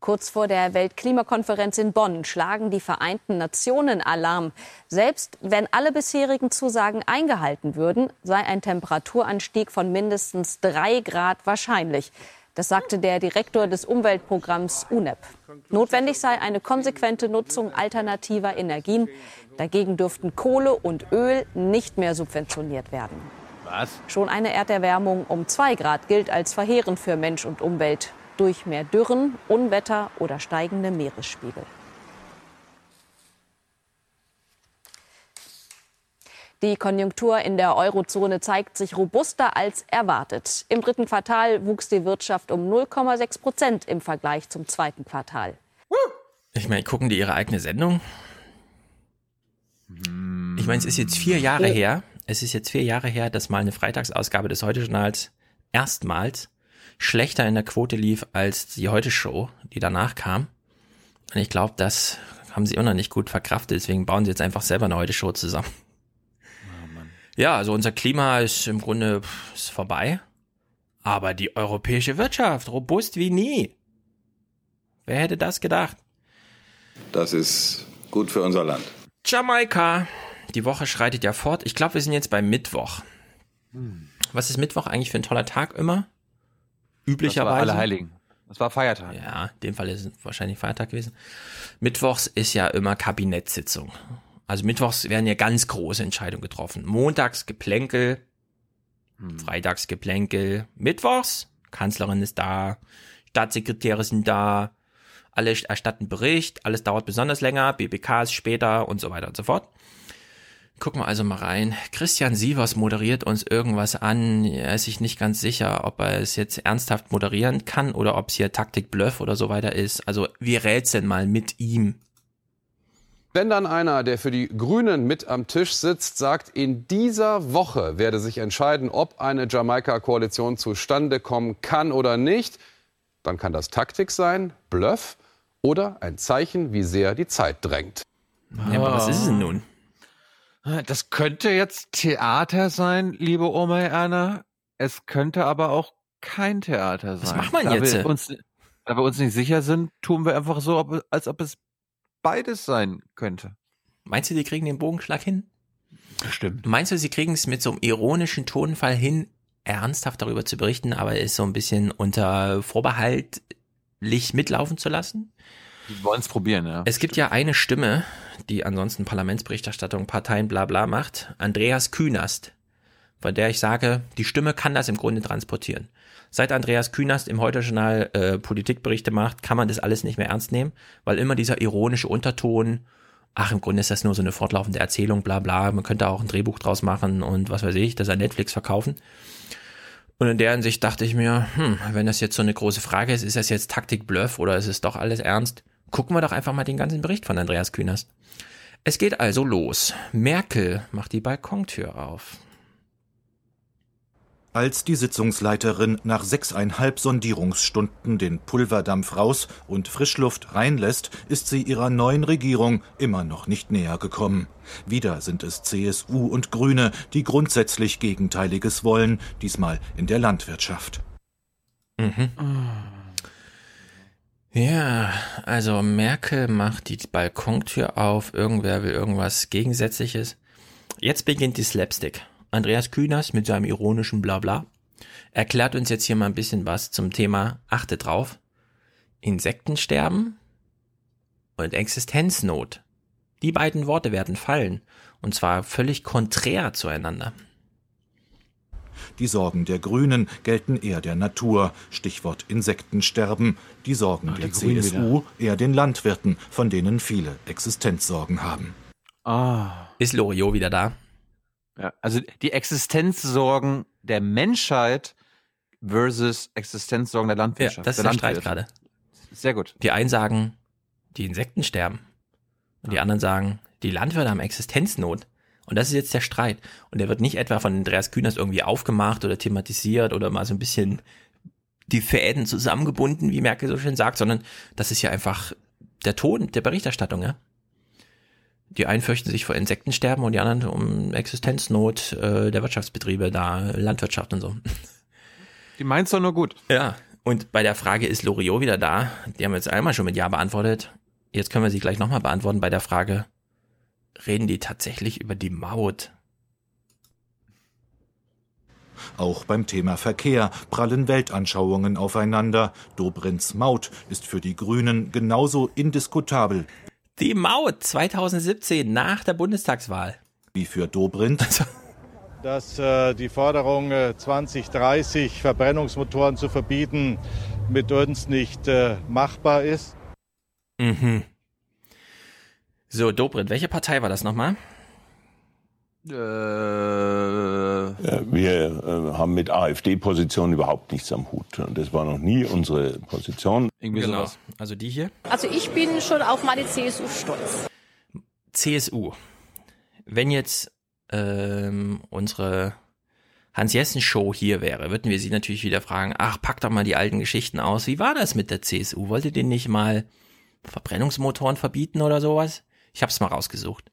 Kurz vor der Weltklimakonferenz in Bonn schlagen die Vereinten Nationen Alarm. Selbst wenn alle bisherigen Zusagen eingehalten würden, sei ein Temperaturanstieg von mindestens drei Grad wahrscheinlich. Das sagte der Direktor des Umweltprogramms UNEP. Notwendig sei eine konsequente Nutzung alternativer Energien. Dagegen dürften Kohle und Öl nicht mehr subventioniert werden. Was? Schon eine Erderwärmung um zwei Grad gilt als verheerend für Mensch und Umwelt durch mehr Dürren, Unwetter oder steigende Meeresspiegel. Die Konjunktur in der Eurozone zeigt sich robuster als erwartet. Im dritten Quartal wuchs die Wirtschaft um 0,6 Prozent im Vergleich zum zweiten Quartal. Ich meine, gucken die ihre eigene Sendung? Ich meine, es ist jetzt vier Jahre her. Es ist jetzt vier Jahre her, dass mal eine Freitagsausgabe des Heute-Journals erstmals schlechter in der Quote lief als die Heute-Show, die danach kam. Und ich glaube, das haben sie immer noch nicht gut verkraftet. Deswegen bauen sie jetzt einfach selber eine Heute-Show zusammen. Ja, also unser Klima ist im Grunde ist vorbei. Aber die europäische Wirtschaft, robust wie nie. Wer hätte das gedacht? Das ist gut für unser Land. Jamaika. Die Woche schreitet ja fort. Ich glaube, wir sind jetzt beim Mittwoch. Was ist Mittwoch eigentlich für ein toller Tag immer? Üblicherweise. Das war Allerheiligen. Das war Feiertag. Ja, in dem Fall ist es wahrscheinlich Feiertag gewesen. Mittwochs ist ja immer Kabinettssitzung. Also mittwochs werden ja ganz große Entscheidungen getroffen. Montags Geplänkel, freitags Geplänkel, mittwochs Kanzlerin ist da, Staatssekretäre sind da, alle erstatten Bericht, alles dauert besonders länger, BBK ist später und so weiter und so fort. Gucken wir also mal rein. Christian Sievers moderiert uns irgendwas an. Er ist sich nicht ganz sicher, ob er es jetzt ernsthaft moderieren kann oder ob es hier Taktik Bluff oder so weiter ist. Also wir rätseln mal mit ihm. Wenn dann einer, der für die Grünen mit am Tisch sitzt, sagt, in dieser Woche werde sich entscheiden, ob eine Jamaika-Koalition zustande kommen kann oder nicht, dann kann das Taktik sein, Bluff oder ein Zeichen, wie sehr die Zeit drängt. Ja, aber was ist es denn nun? Das könnte jetzt Theater sein, liebe Oma Erna. Es könnte aber auch kein Theater sein. Was macht man da jetzt? Wir uns, da wir uns nicht sicher sind, tun wir einfach so, als ob es beides sein könnte. Meinst du, die kriegen den Bogenschlag hin? Bestimmt. Meinst du, sie kriegen es mit so einem ironischen Tonfall hin, ernsthaft darüber zu berichten, aber es so ein bisschen unter vorbehaltlich mitlaufen zu lassen? Die wollen es probieren, ja. Es gibt ja eine Stimme, die ansonsten Parlamentsberichterstattung, Parteien, bla bla macht. Andreas Künast, von der ich sage, die Stimme kann das im Grunde transportieren. Seit Andreas Künast im Heute-Journal äh, Politikberichte macht, kann man das alles nicht mehr ernst nehmen, weil immer dieser ironische Unterton, ach, im Grunde ist das nur so eine fortlaufende Erzählung, bla bla, man könnte auch ein Drehbuch draus machen und was weiß ich, das an Netflix verkaufen. Und in der Hinsicht dachte ich mir, hm, wenn das jetzt so eine große Frage ist, ist das jetzt Taktik Bluff oder ist es doch alles ernst? Gucken wir doch einfach mal den ganzen Bericht von Andreas Künast. Es geht also los. Merkel macht die Balkontür auf. Als die Sitzungsleiterin nach sechseinhalb Sondierungsstunden den Pulverdampf raus und Frischluft reinlässt, ist sie ihrer neuen Regierung immer noch nicht näher gekommen. Wieder sind es CSU und Grüne, die grundsätzlich Gegenteiliges wollen, diesmal in der Landwirtschaft. Mhm. Ja, also Merkel macht die Balkontür auf, irgendwer will irgendwas Gegensätzliches. Jetzt beginnt die Slapstick. Andreas Kühners mit seinem ironischen Blabla erklärt uns jetzt hier mal ein bisschen was zum Thema, achte drauf, Insektensterben und Existenznot. Die beiden Worte werden fallen, und zwar völlig konträr zueinander. Die Sorgen der Grünen gelten eher der Natur, Stichwort Insektensterben. Die Sorgen der Grünen CSU eher den Landwirten, von denen viele Existenzsorgen haben. Ah. Ist Loriot wieder da? Ja, also die Existenzsorgen der Menschheit versus Existenzsorgen der Landwirtschaft. Ja, das ist der der Streit gerade. Sehr gut. Die einen sagen, die Insekten sterben. Und die anderen sagen, die Landwirte haben Existenznot. Und das ist jetzt der Streit. Und der wird nicht etwa von Andreas Kühners irgendwie aufgemacht oder thematisiert oder mal so ein bisschen die Fäden zusammengebunden, wie Merkel so schön sagt, sondern das ist ja einfach der Ton der Berichterstattung, ja. Die einen fürchten sich vor Insektensterben und die anderen um Existenznot äh, der Wirtschaftsbetriebe, da Landwirtschaft und so. Die meint's doch nur gut. Ja. Und bei der Frage, ist Loriot wieder da? Die haben wir jetzt einmal schon mit Ja beantwortet. Jetzt können wir sie gleich nochmal beantworten bei der Frage, reden die tatsächlich über die Maut? Auch beim Thema Verkehr prallen Weltanschauungen aufeinander. Dobrins Maut ist für die Grünen genauso indiskutabel. Die Maut 2017 nach der Bundestagswahl. Wie für Dobrindt. Dass äh, die Forderung äh, 2030 Verbrennungsmotoren zu verbieten mit uns nicht äh, machbar ist. Mhm. So, Dobrindt, welche Partei war das nochmal? Äh, wir äh, haben mit AfD-Positionen überhaupt nichts am Hut. Das war noch nie unsere Position. Irgendwie genau. sowas. Also die hier. Also ich bin schon auf meine CSU stolz. CSU. Wenn jetzt ähm, unsere Hans-Jessen-Show hier wäre, würden wir sie natürlich wieder fragen, ach, pack doch mal die alten Geschichten aus. Wie war das mit der CSU? Wolltet ihr nicht mal Verbrennungsmotoren verbieten oder sowas? Ich hab's mal rausgesucht.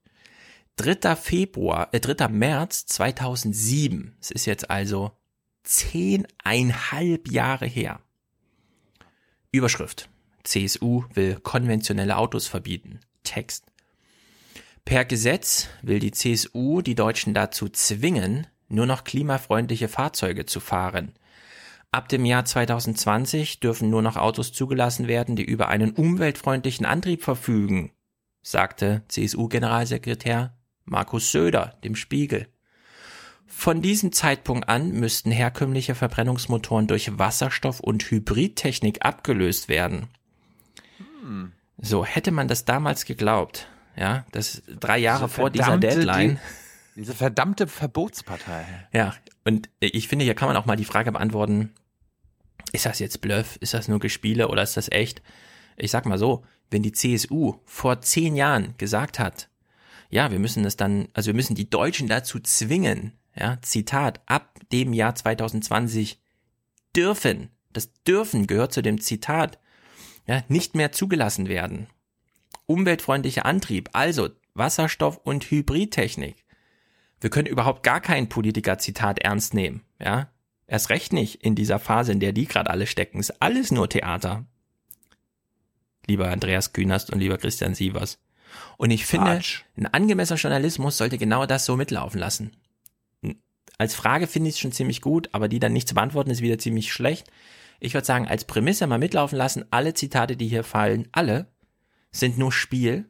3. Februar, äh, 3. März 2007. Es ist jetzt also zehneinhalb Jahre her. Überschrift. CSU will konventionelle Autos verbieten. Text. Per Gesetz will die CSU die Deutschen dazu zwingen, nur noch klimafreundliche Fahrzeuge zu fahren. Ab dem Jahr 2020 dürfen nur noch Autos zugelassen werden, die über einen umweltfreundlichen Antrieb verfügen, sagte CSU-Generalsekretär Markus Söder dem Spiegel. Von diesem Zeitpunkt an müssten herkömmliche Verbrennungsmotoren durch Wasserstoff- und Hybridtechnik abgelöst werden. Hm. So, hätte man das damals geglaubt, ja, das drei Jahre Diese vor dieser Deadline. Die, diese verdammte Verbotspartei. Ja, und ich finde, hier kann man auch mal die Frage beantworten, ist das jetzt Bluff, ist das nur Gespiele oder ist das echt? Ich sag mal so, wenn die CSU vor zehn Jahren gesagt hat, ja, wir müssen das dann, also wir müssen die Deutschen dazu zwingen, ja, Zitat, ab dem Jahr 2020 dürfen, das dürfen gehört zu dem Zitat, ja, nicht mehr zugelassen werden. Umweltfreundlicher Antrieb, also Wasserstoff und Hybridtechnik. Wir können überhaupt gar kein Politiker-Zitat ernst nehmen, ja. Erst recht nicht in dieser Phase, in der die gerade alle stecken. Ist alles nur Theater. Lieber Andreas Künast und lieber Christian Sievers. Und ich finde, Quatsch. ein angemessener Journalismus sollte genau das so mitlaufen lassen. Als Frage finde ich es schon ziemlich gut, aber die dann nicht zu beantworten ist wieder ziemlich schlecht. Ich würde sagen, als Prämisse mal mitlaufen lassen, alle Zitate, die hier fallen, alle sind nur Spiel.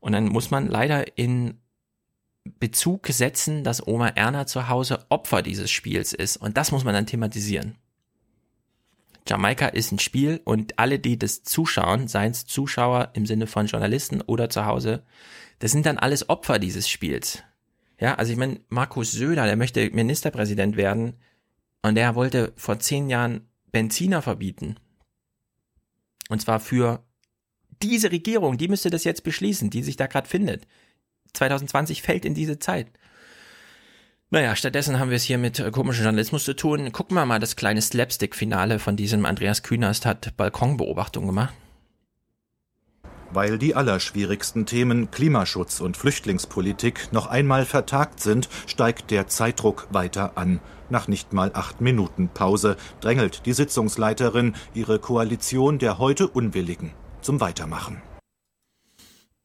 Und dann muss man leider in Bezug setzen, dass Oma Erna zu Hause Opfer dieses Spiels ist. Und das muss man dann thematisieren. Jamaika ist ein Spiel und alle, die das zuschauen, seien es Zuschauer im Sinne von Journalisten oder zu Hause, das sind dann alles Opfer dieses Spiels. Ja, also ich meine, Markus Söder, der möchte Ministerpräsident werden und der wollte vor zehn Jahren Benziner verbieten. Und zwar für diese Regierung, die müsste das jetzt beschließen, die sich da gerade findet. 2020 fällt in diese Zeit. Naja, stattdessen haben wir es hier mit äh, komischem Journalismus zu tun. Gucken wir mal, das kleine Slapstick-Finale von diesem Andreas Künast hat Balkonbeobachtung gemacht. Weil die allerschwierigsten Themen Klimaschutz und Flüchtlingspolitik noch einmal vertagt sind, steigt der Zeitdruck weiter an. Nach nicht mal acht Minuten Pause drängelt die Sitzungsleiterin ihre Koalition der heute Unwilligen zum Weitermachen.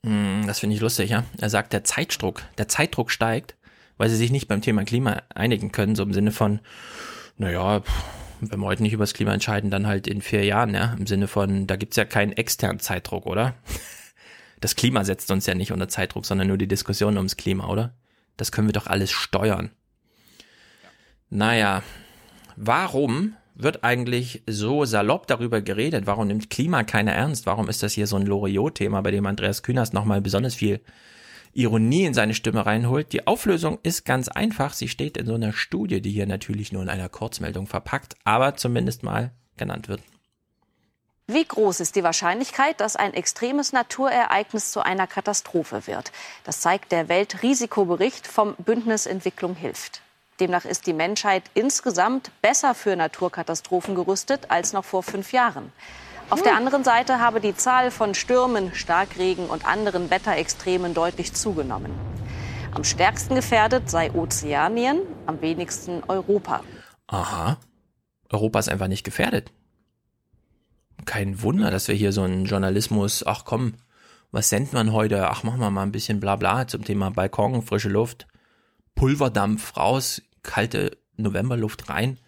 Hm, Das finde ich lustig, ja. Er sagt, der Zeitdruck, der Zeitdruck steigt, weil sie sich nicht beim Thema Klima einigen können, so im Sinne von, naja, wenn wir heute nicht über das Klima entscheiden, dann halt in vier Jahren, ja. Im Sinne von, da gibt's ja keinen externen Zeitdruck, oder? Das Klima setzt uns ja nicht unter Zeitdruck, sondern nur die Diskussion ums Klima, oder? Das können wir doch alles steuern. Naja, warum wird eigentlich so salopp darüber geredet? Warum nimmt Klima keiner ernst? Warum ist das hier so ein Loriot-Thema, bei dem Andreas Künast nochmal besonders viel Ironie in seine Stimme reinholt? Die Auflösung ist ganz einfach. Sie steht in so einer Studie, die hier natürlich nur in einer Kurzmeldung verpackt, aber zumindest mal genannt wird. Wie groß ist die Wahrscheinlichkeit, dass ein extremes Naturereignis zu einer Katastrophe wird? Das zeigt der Weltrisikobericht vom Bündnis Entwicklung hilft. Demnach ist die Menschheit insgesamt besser für Naturkatastrophen gerüstet als noch vor fünf Jahren. Auf der anderen Seite habe die Zahl von Stürmen, Starkregen und anderen Wetterextremen deutlich zugenommen. Am stärksten gefährdet sei Ozeanien, am wenigsten Europa. Aha. Europa ist einfach nicht gefährdet. kein Wunder, dass wir hier so einen Journalismus, ach komm, was sendet man heute? Ach, machen wir mal ein bisschen Blabla zum Thema Balkon, frische Luft, Pulverdampf raus, kalte Novemberluft rein.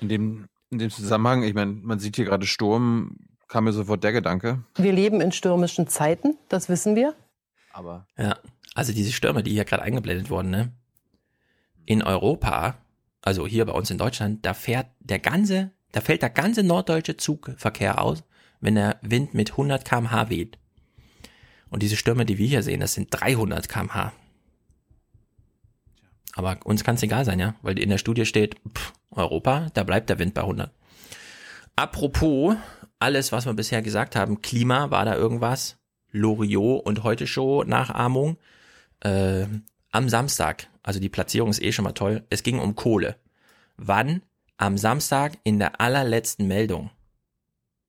In dem, in dem Zusammenhang, ich meine, man sieht hier gerade Sturm, kam mir sofort der Gedanke. Wir leben in stürmischen Zeiten, das wissen wir. Aber. Ja, also diese Stürme, die hier gerade eingeblendet wurden, ne? In Europa, also hier bei uns in Deutschland, da fährt der ganze, da fällt der ganze norddeutsche Zugverkehr aus, wenn der Wind mit 100 km/h weht. Und diese Stürme, die wir hier sehen, das sind 300 km/h. Aber uns kann es egal sein, ja, weil in der Studie steht, pff, Europa, da bleibt der Wind bei 100. Apropos, alles, was wir bisher gesagt haben, Klima, war da irgendwas? Loriot und Heute Show Nachahmung. Äh, am Samstag, also die Platzierung ist eh schon mal toll, es ging um Kohle. Wann? Am Samstag in der allerletzten Meldung.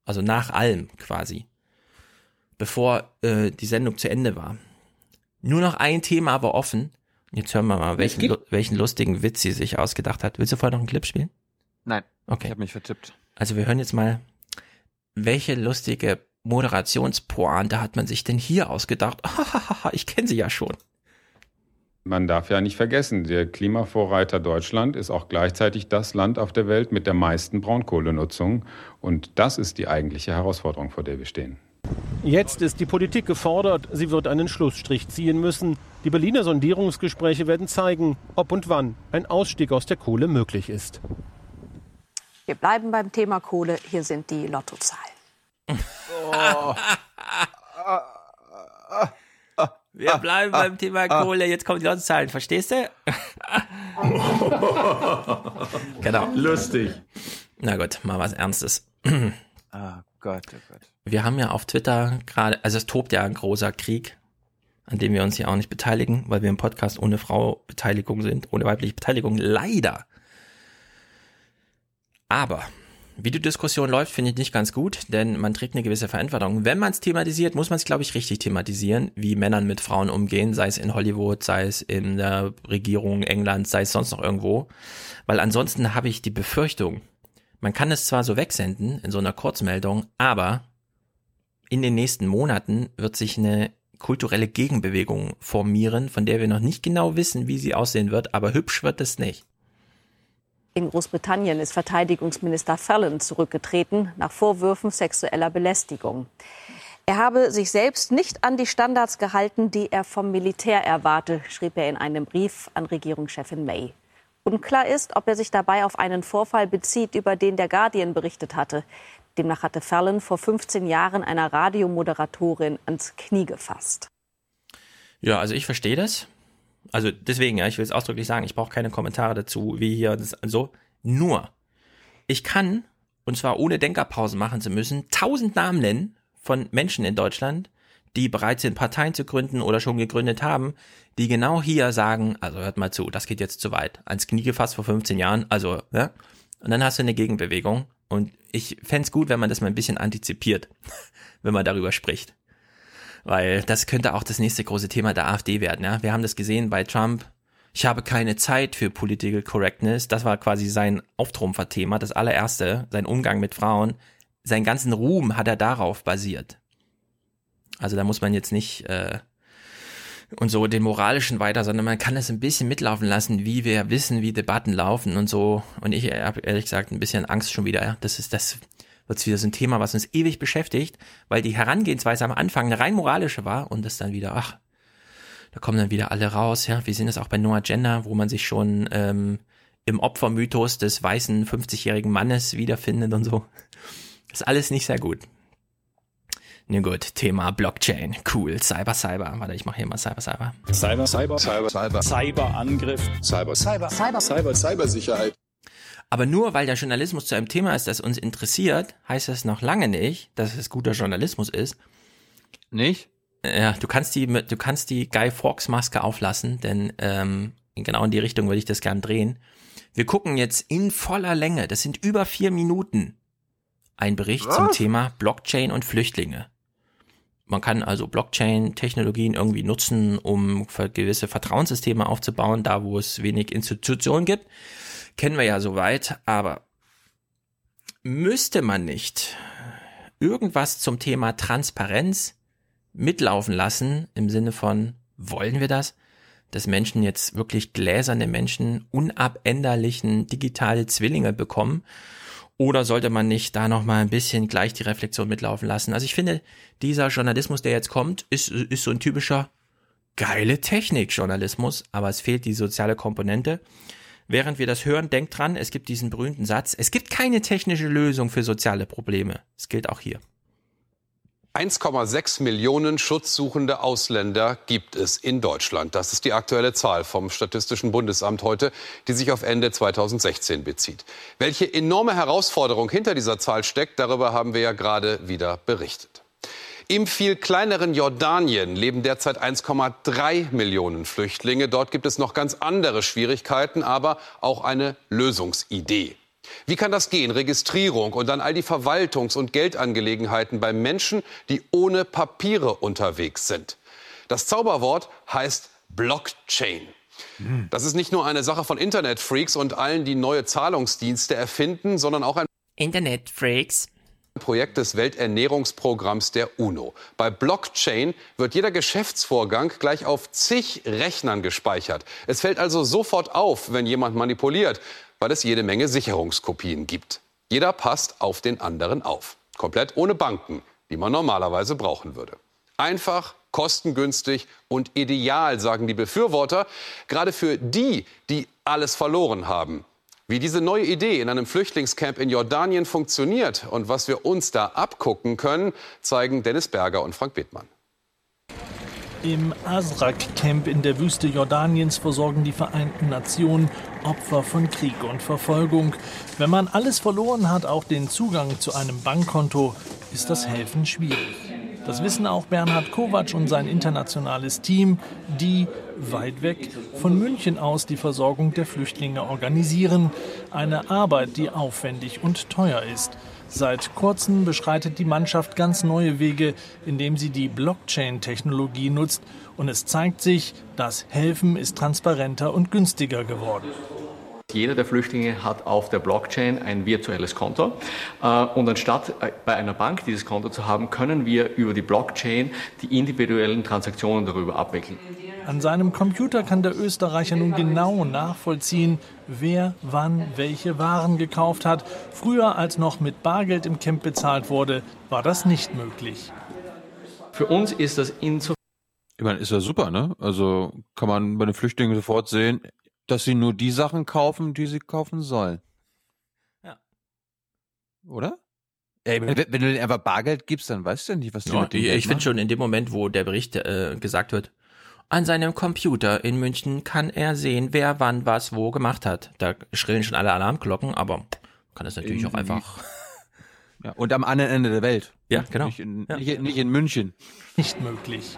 Also nach allem quasi. Bevor äh, die Sendung zu Ende war. Nur noch ein Thema aber offen. Jetzt hören wir mal, welchen, lu- welchen lustigen Witz sie sich ausgedacht hat. Willst du vorher noch einen Clip spielen? Nein. Okay. Ich habe mich vertippt. Also wir hören jetzt mal, welche lustige Moderationspointe hat man sich denn hier ausgedacht? ich kenne sie ja schon. Man darf ja nicht vergessen, der Klimavorreiter Deutschland ist auch gleichzeitig das Land auf der Welt mit der meisten Braunkohlenutzung. Und das ist die eigentliche Herausforderung, vor der wir stehen. Jetzt ist die Politik gefordert. Sie wird einen Schlussstrich ziehen müssen. Die Berliner Sondierungsgespräche werden zeigen, ob und wann ein Ausstieg aus der Kohle möglich ist. Wir bleiben beim Thema Kohle. Hier sind die Lottozahlen. Wir bleiben beim Thema Kohle. Jetzt kommen die Lottozahlen. Verstehst du? genau. Lustig. Na gut, mal was Ernstes. Ah, Gott, oh Gott. Wir haben ja auf Twitter gerade, also es tobt ja ein großer Krieg, an dem wir uns hier auch nicht beteiligen, weil wir im Podcast ohne Frau Beteiligung sind, ohne weibliche Beteiligung, leider. Aber wie die Diskussion läuft, finde ich nicht ganz gut, denn man trägt eine gewisse Verantwortung. Wenn man es thematisiert, muss man es, glaube ich, richtig thematisieren, wie Männern mit Frauen umgehen, sei es in Hollywood, sei es in der Regierung Englands, sei es sonst noch irgendwo. Weil ansonsten habe ich die Befürchtung, man kann es zwar so wegsenden in so einer Kurzmeldung, aber in den nächsten Monaten wird sich eine kulturelle Gegenbewegung formieren, von der wir noch nicht genau wissen, wie sie aussehen wird, aber hübsch wird es nicht. In Großbritannien ist Verteidigungsminister Fallon zurückgetreten nach Vorwürfen sexueller Belästigung. Er habe sich selbst nicht an die Standards gehalten, die er vom Militär erwarte, schrieb er in einem Brief an Regierungschefin May. Unklar ist, ob er sich dabei auf einen Vorfall bezieht, über den der Guardian berichtet hatte. Demnach hatte Fallon vor 15 Jahren einer Radiomoderatorin ans Knie gefasst. Ja, also ich verstehe das. Also deswegen, ja, ich will es ausdrücklich sagen, ich brauche keine Kommentare dazu, wie hier das so. Nur, ich kann, und zwar ohne Denkerpausen machen zu müssen, tausend Namen nennen von Menschen in Deutschland, die bereit sind, Parteien zu gründen oder schon gegründet haben, die genau hier sagen, also hört mal zu, das geht jetzt zu weit. Ans Knie gefasst vor 15 Jahren, also, ja. Und dann hast du eine Gegenbewegung. Und ich fänd's gut, wenn man das mal ein bisschen antizipiert, wenn man darüber spricht. Weil das könnte auch das nächste große Thema der AfD werden. Ja? Wir haben das gesehen bei Trump. Ich habe keine Zeit für Political Correctness. Das war quasi sein Auftrumpfer-Thema, das allererste, sein Umgang mit Frauen. Seinen ganzen Ruhm hat er darauf basiert. Also da muss man jetzt nicht äh, und so den moralischen weiter, sondern man kann es ein bisschen mitlaufen lassen, wie wir wissen, wie Debatten laufen und so. Und ich habe ehrlich gesagt ein bisschen Angst schon wieder. Das ist das wird wieder so ein Thema, was uns ewig beschäftigt, weil die Herangehensweise am Anfang eine rein moralische war und das dann wieder, ach, da kommen dann wieder alle raus, ja. Wir sehen das auch bei Noah Gender, wo man sich schon ähm, im Opfermythos des weißen 50-jährigen Mannes wiederfindet und so. Das ist alles nicht sehr gut. Na gut, Thema Blockchain, cool, Cyber, Cyber. Warte, ich mache hier mal Cyber, Cyber. Cyber, Cyber, Cyber, Cyber, Cyberangriff, Cyber, Cyber, Cyber, Cyber, Cybersicherheit. Aber nur weil der Journalismus zu einem Thema ist, das uns interessiert, heißt das noch lange nicht, dass es guter Journalismus ist. Nicht? Ja, du kannst die, du kannst die Guy Fawkes Maske auflassen, denn ähm, genau in die Richtung würde ich das gern drehen. Wir gucken jetzt in voller Länge, das sind über vier Minuten, ein Bericht Was? zum Thema Blockchain und Flüchtlinge. Man kann also Blockchain-Technologien irgendwie nutzen, um gewisse Vertrauenssysteme aufzubauen, da wo es wenig Institutionen gibt. Kennen wir ja soweit, aber müsste man nicht irgendwas zum Thema Transparenz mitlaufen lassen, im Sinne von, wollen wir das? Dass Menschen jetzt wirklich gläserne Menschen unabänderlichen digitale Zwillinge bekommen? Oder sollte man nicht da noch mal ein bisschen gleich die Reflexion mitlaufen lassen? Also ich finde, dieser Journalismus, der jetzt kommt, ist, ist so ein typischer geile Technik-Journalismus, aber es fehlt die soziale Komponente. Während wir das hören, denkt dran, es gibt diesen berühmten Satz, es gibt keine technische Lösung für soziale Probleme. Das gilt auch hier. 1,6 Millionen schutzsuchende Ausländer gibt es in Deutschland. Das ist die aktuelle Zahl vom Statistischen Bundesamt heute, die sich auf Ende 2016 bezieht. Welche enorme Herausforderung hinter dieser Zahl steckt, darüber haben wir ja gerade wieder berichtet. Im viel kleineren Jordanien leben derzeit 1,3 Millionen Flüchtlinge. Dort gibt es noch ganz andere Schwierigkeiten, aber auch eine Lösungsidee. Wie kann das gehen? Registrierung und dann all die Verwaltungs- und Geldangelegenheiten bei Menschen, die ohne Papiere unterwegs sind. Das Zauberwort heißt Blockchain. Das ist nicht nur eine Sache von Internetfreaks und allen, die neue Zahlungsdienste erfinden, sondern auch ein Internetfreaks. Projekt des Welternährungsprogramms der UNO. Bei Blockchain wird jeder Geschäftsvorgang gleich auf zig Rechnern gespeichert. Es fällt also sofort auf, wenn jemand manipuliert, weil es jede Menge Sicherungskopien gibt. Jeder passt auf den anderen auf. Komplett ohne Banken, die man normalerweise brauchen würde. Einfach, kostengünstig und ideal, sagen die Befürworter, gerade für die, die alles verloren haben. Wie diese neue Idee in einem Flüchtlingscamp in Jordanien funktioniert und was wir uns da abgucken können, zeigen Dennis Berger und Frank Wittmann. Im Asrak-Camp in der Wüste Jordaniens versorgen die Vereinten Nationen Opfer von Krieg und Verfolgung. Wenn man alles verloren hat, auch den Zugang zu einem Bankkonto, ist das Helfen schwierig. Das wissen auch Bernhard Kovac und sein internationales Team, die weit weg von München aus die Versorgung der Flüchtlinge organisieren. Eine Arbeit, die aufwendig und teuer ist. Seit kurzem beschreitet die Mannschaft ganz neue Wege, indem sie die Blockchain-Technologie nutzt. Und es zeigt sich, das Helfen ist transparenter und günstiger geworden. Jeder der Flüchtlinge hat auf der Blockchain ein virtuelles Konto. Äh, Und anstatt äh, bei einer Bank dieses Konto zu haben, können wir über die Blockchain die individuellen Transaktionen darüber abwickeln. An seinem Computer kann der Österreicher nun genau nachvollziehen, wer wann welche Waren gekauft hat. Früher, als noch mit Bargeld im Camp bezahlt wurde, war das nicht möglich. Für uns ist das insofern Ich meine, ist ja super, ne? Also kann man bei den Flüchtlingen sofort sehen, dass sie nur die Sachen kaufen, die sie kaufen sollen. Ja. Oder? Ey, wenn, wenn du denen einfach Bargeld gibst, dann weißt du ja nicht, was die Ja, mit dem ich ich finde schon in dem Moment, wo der Bericht äh, gesagt wird, an seinem Computer in München kann er sehen, wer wann was wo gemacht hat. Da schrillen schon alle Alarmglocken, aber kann das natürlich auch Irgendwie. einfach. Ja, und am anderen Ende der Welt. Ja, genau. Nicht in, nicht, nicht in München. Nicht möglich.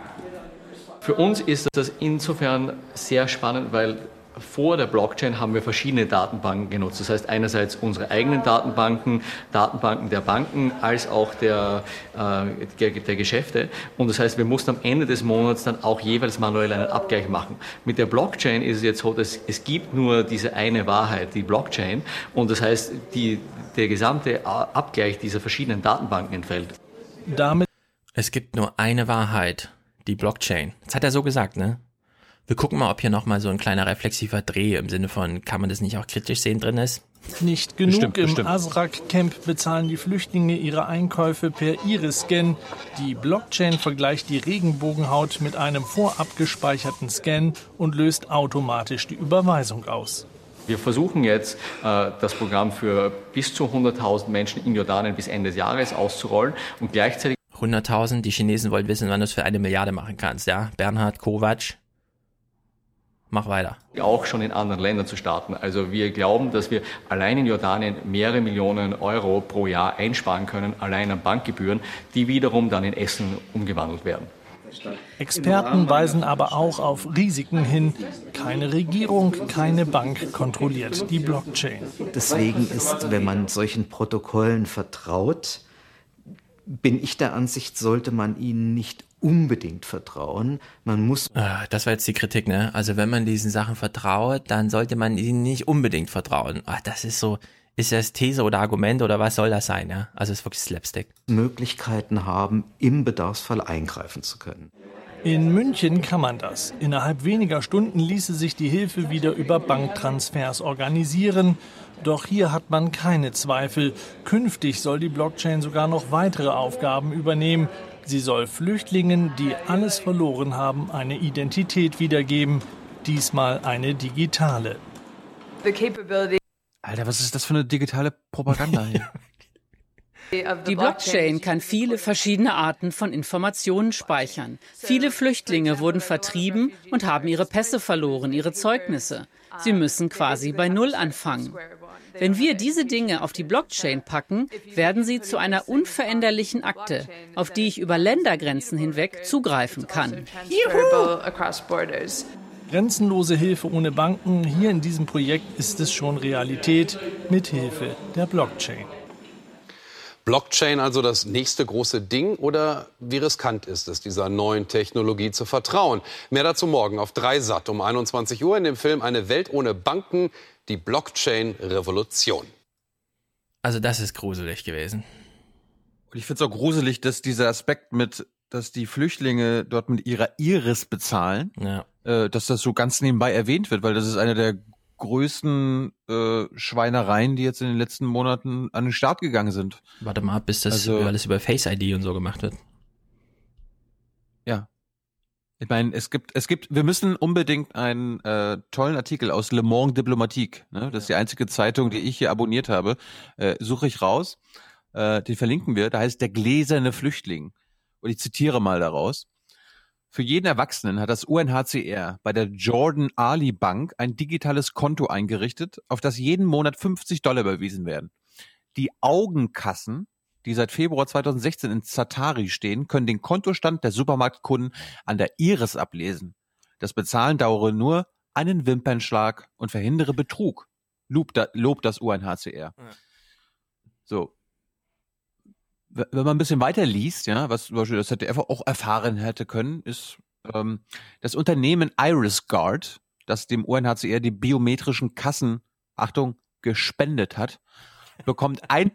Für uns ist das insofern sehr spannend, weil vor der Blockchain haben wir verschiedene Datenbanken genutzt. Das heißt einerseits unsere eigenen Datenbanken, Datenbanken der Banken, als auch der, äh, der, der Geschäfte. Und das heißt, wir mussten am Ende des Monats dann auch jeweils manuell einen Abgleich machen. Mit der Blockchain ist es jetzt so, dass es gibt nur diese eine Wahrheit, die Blockchain. Und das heißt, die, der gesamte Abgleich dieser verschiedenen Datenbanken entfällt. Damit Es gibt nur eine Wahrheit, die Blockchain. Das hat er so gesagt, ne? Wir gucken mal, ob hier nochmal so ein kleiner reflexiver Dreh im Sinne von, kann man das nicht auch kritisch sehen, drin ist. Nicht genug. Bestimmt, Im bestimmt. Asrak-Camp bezahlen die Flüchtlinge ihre Einkäufe per Iris-Scan. Die Blockchain vergleicht die Regenbogenhaut mit einem vorab gespeicherten Scan und löst automatisch die Überweisung aus. Wir versuchen jetzt, äh, das Programm für bis zu 100.000 Menschen in Jordanien bis Ende des Jahres auszurollen und gleichzeitig 100.000, die Chinesen wollen wissen, wann du es für eine Milliarde machen kannst, ja? Bernhard Kovac, mach weiter. auch schon in anderen Ländern zu starten. Also wir glauben, dass wir allein in Jordanien mehrere Millionen Euro pro Jahr einsparen können, allein an Bankgebühren, die wiederum dann in Essen umgewandelt werden. Experten weisen aber auch auf Risiken hin. Keine Regierung, keine Bank kontrolliert die Blockchain. Deswegen ist, wenn man solchen Protokollen vertraut, bin ich der Ansicht, sollte man ihnen nicht unbedingt vertrauen. Man muss. Ah, Das war jetzt die Kritik, ne? Also wenn man diesen Sachen vertraut, dann sollte man ihnen nicht unbedingt vertrauen. Ah, das ist so, ist das These oder Argument oder was soll das sein? Ja? Also es ist wirklich Slapstick. Möglichkeiten haben, im Bedarfsfall eingreifen zu können. In München kann man das. Innerhalb weniger Stunden ließe sich die Hilfe wieder über Banktransfers organisieren. Doch hier hat man keine Zweifel. Künftig soll die Blockchain sogar noch weitere Aufgaben übernehmen. Sie soll Flüchtlingen, die alles verloren haben, eine Identität wiedergeben. Diesmal eine digitale. Alter, was ist das für eine digitale Propaganda hier? Die Blockchain kann viele verschiedene Arten von Informationen speichern. Viele Flüchtlinge wurden vertrieben und haben ihre Pässe verloren, ihre Zeugnisse. Sie müssen quasi bei Null anfangen. Wenn wir diese Dinge auf die Blockchain packen, werden sie zu einer unveränderlichen Akte, auf die ich über Ländergrenzen hinweg zugreifen kann. Juhu! Grenzenlose Hilfe ohne Banken, hier in diesem Projekt ist es schon Realität mit Hilfe der Blockchain. Blockchain also das nächste große Ding oder wie riskant ist es, dieser neuen Technologie zu vertrauen? Mehr dazu morgen auf 3 Sat um 21 Uhr in dem Film Eine Welt ohne Banken, die Blockchain-Revolution. Also das ist gruselig gewesen. Und ich finde es auch gruselig, dass dieser Aspekt mit, dass die Flüchtlinge dort mit ihrer Iris bezahlen, ja. äh, dass das so ganz nebenbei erwähnt wird, weil das ist eine der größten äh, Schweinereien, die jetzt in den letzten Monaten an den Start gegangen sind. Warte mal, bis das Also- alles über Face ID und so gemacht wird. Ja. Ich meine, es gibt, es gibt, wir müssen unbedingt einen äh, tollen Artikel aus Le Monde Diplomatique, ne? das ist die einzige Zeitung, die ich hier abonniert habe, äh, suche ich raus, äh, den verlinken wir, da heißt der gläserne Flüchtling. Und ich zitiere mal daraus. Für jeden Erwachsenen hat das UNHCR bei der Jordan Ali Bank ein digitales Konto eingerichtet, auf das jeden Monat 50 Dollar überwiesen werden. Die Augenkassen, die seit Februar 2016 in Zatari stehen, können den Kontostand der Supermarktkunden an der Iris ablesen. Das Bezahlen dauere nur einen Wimpernschlag und verhindere Betrug, lobt, da- lobt das UNHCR. So. W- Wenn man ein bisschen weiter liest, ja, was zum Beispiel das ZDF auch erfahren hätte können, ist ähm, das Unternehmen Iris Guard, das dem UNHCR die biometrischen Kassen, Achtung, gespendet hat, bekommt ein,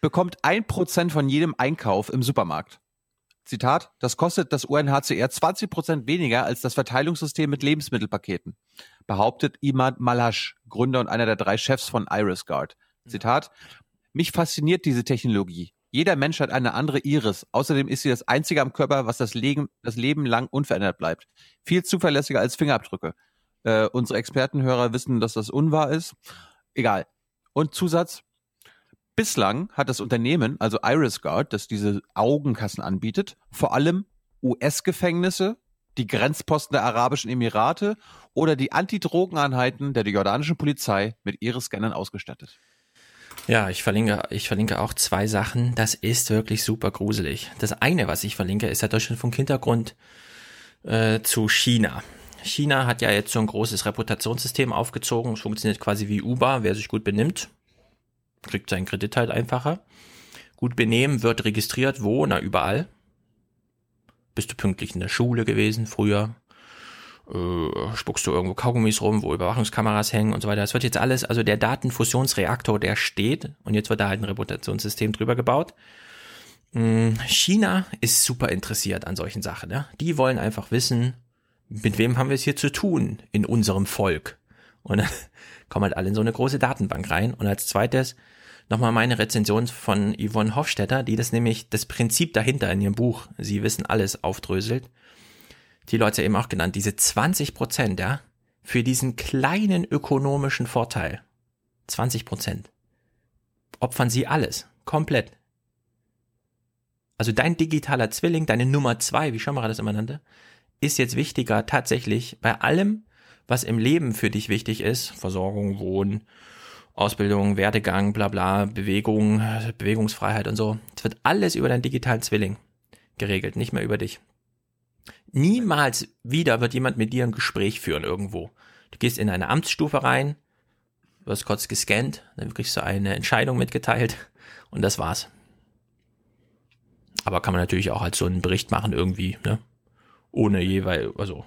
bekommt ein Prozent von jedem Einkauf im Supermarkt. Zitat, das kostet das UNHCR 20 Prozent weniger als das Verteilungssystem mit Lebensmittelpaketen, behauptet Imad Malash, Gründer und einer der drei Chefs von Iris Guard. Zitat, mich fasziniert diese Technologie. Jeder Mensch hat eine andere Iris. Außerdem ist sie das einzige am Körper, was das Leben, das Leben lang unverändert bleibt. Viel zuverlässiger als Fingerabdrücke. Äh, unsere Expertenhörer wissen, dass das unwahr ist. Egal. Und Zusatz. Bislang hat das Unternehmen, also Iris Guard, das diese Augenkassen anbietet, vor allem US-Gefängnisse, die Grenzposten der Arabischen Emirate oder die Antidrogeneinheiten der jordanischen Polizei mit Iris-Scannern ausgestattet. Ja, ich verlinke, ich verlinke auch zwei Sachen. Das ist wirklich super gruselig. Das eine, was ich verlinke, ist der Deutschlandfunk Hintergrund äh, zu China. China hat ja jetzt so ein großes Reputationssystem aufgezogen. Es funktioniert quasi wie Uber. Wer sich gut benimmt, kriegt seinen Kredit halt einfacher. Gut benehmen wird registriert wo? Na, überall. Bist du pünktlich in der Schule gewesen früher? Äh, spuckst du irgendwo Kaugummis rum, wo Überwachungskameras hängen und so weiter. Das wird jetzt alles, also der Datenfusionsreaktor, der steht und jetzt wird da halt ein Reputationssystem drüber gebaut. Mm, China ist super interessiert an solchen Sachen. Ja? Die wollen einfach wissen, mit wem haben wir es hier zu tun in unserem Volk. Und kommen halt alle in so eine große Datenbank rein. Und als zweites nochmal meine Rezension von Yvonne Hofstetter, die das nämlich das Prinzip dahinter in ihrem Buch, Sie wissen alles, aufdröselt. Die Leute eben auch genannt, diese 20 Prozent, ja, für diesen kleinen ökonomischen Vorteil. 20 Prozent. Opfern sie alles. Komplett. Also dein digitaler Zwilling, deine Nummer zwei, wie Schammerer das immer nannte, ist jetzt wichtiger tatsächlich bei allem, was im Leben für dich wichtig ist, Versorgung, Wohnen, Ausbildung, Werdegang, bla bla, Bewegung, Bewegungsfreiheit und so. Es wird alles über deinen digitalen Zwilling geregelt, nicht mehr über dich. Niemals wieder wird jemand mit dir ein Gespräch führen irgendwo. Du gehst in eine Amtsstufe rein, wirst kurz gescannt, dann kriegst du eine Entscheidung mitgeteilt und das war's. Aber kann man natürlich auch als so einen Bericht machen irgendwie, ne? Ohne jeweils, also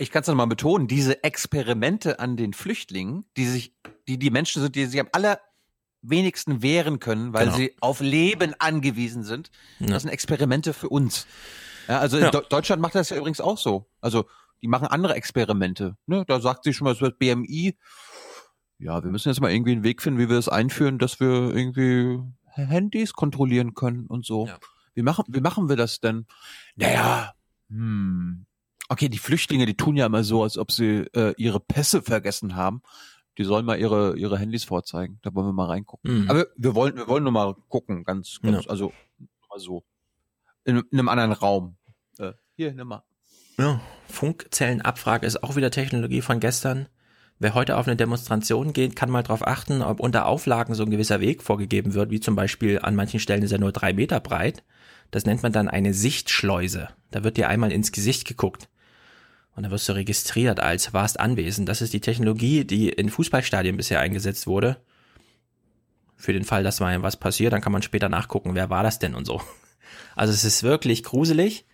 ich kann es nochmal betonen, diese Experimente an den Flüchtlingen, die sich, die die Menschen sind, die sich am allerwenigsten wehren können, weil Genau. sie auf Leben angewiesen sind, Ja. das sind Experimente für uns. Ja, also Ja. Deu- Deutschland macht das ja übrigens auch so. Also die machen andere Experimente. Ne? Da sagt sie schon mal, es wird BMI. Ja, wir müssen jetzt mal irgendwie einen Weg finden, wie wir das einführen, dass wir irgendwie Handys kontrollieren können und so. Wie machen, wie machen wir das denn? Naja, hm. Okay, die Flüchtlinge, die tun ja immer so, als ob sie äh, ihre Pässe vergessen haben. Die sollen mal ihre, ihre Handys vorzeigen. Da wollen wir mal reingucken. Mhm. Aber wir wollen, wir wollen nur mal gucken, ganz, ganz, Ja. also mal so. In, in einem anderen Raum. Äh, hier, nimm mal. Ja, Funkzellenabfrage ist auch wieder Technologie von gestern. Wer heute auf eine Demonstration geht, kann mal darauf achten, ob unter Auflagen so ein gewisser Weg vorgegeben wird, wie zum Beispiel an manchen Stellen ist er nur drei Meter breit. Das nennt man dann eine Sichtschleuse. Da wird dir einmal ins Gesicht geguckt. Und dann wirst du registriert als warst anwesend. Das ist die Technologie, die in Fußballstadien bisher eingesetzt wurde. Für den Fall, dass mal was passiert, dann kann man später nachgucken, wer war das denn und so. Also es ist wirklich gruselig,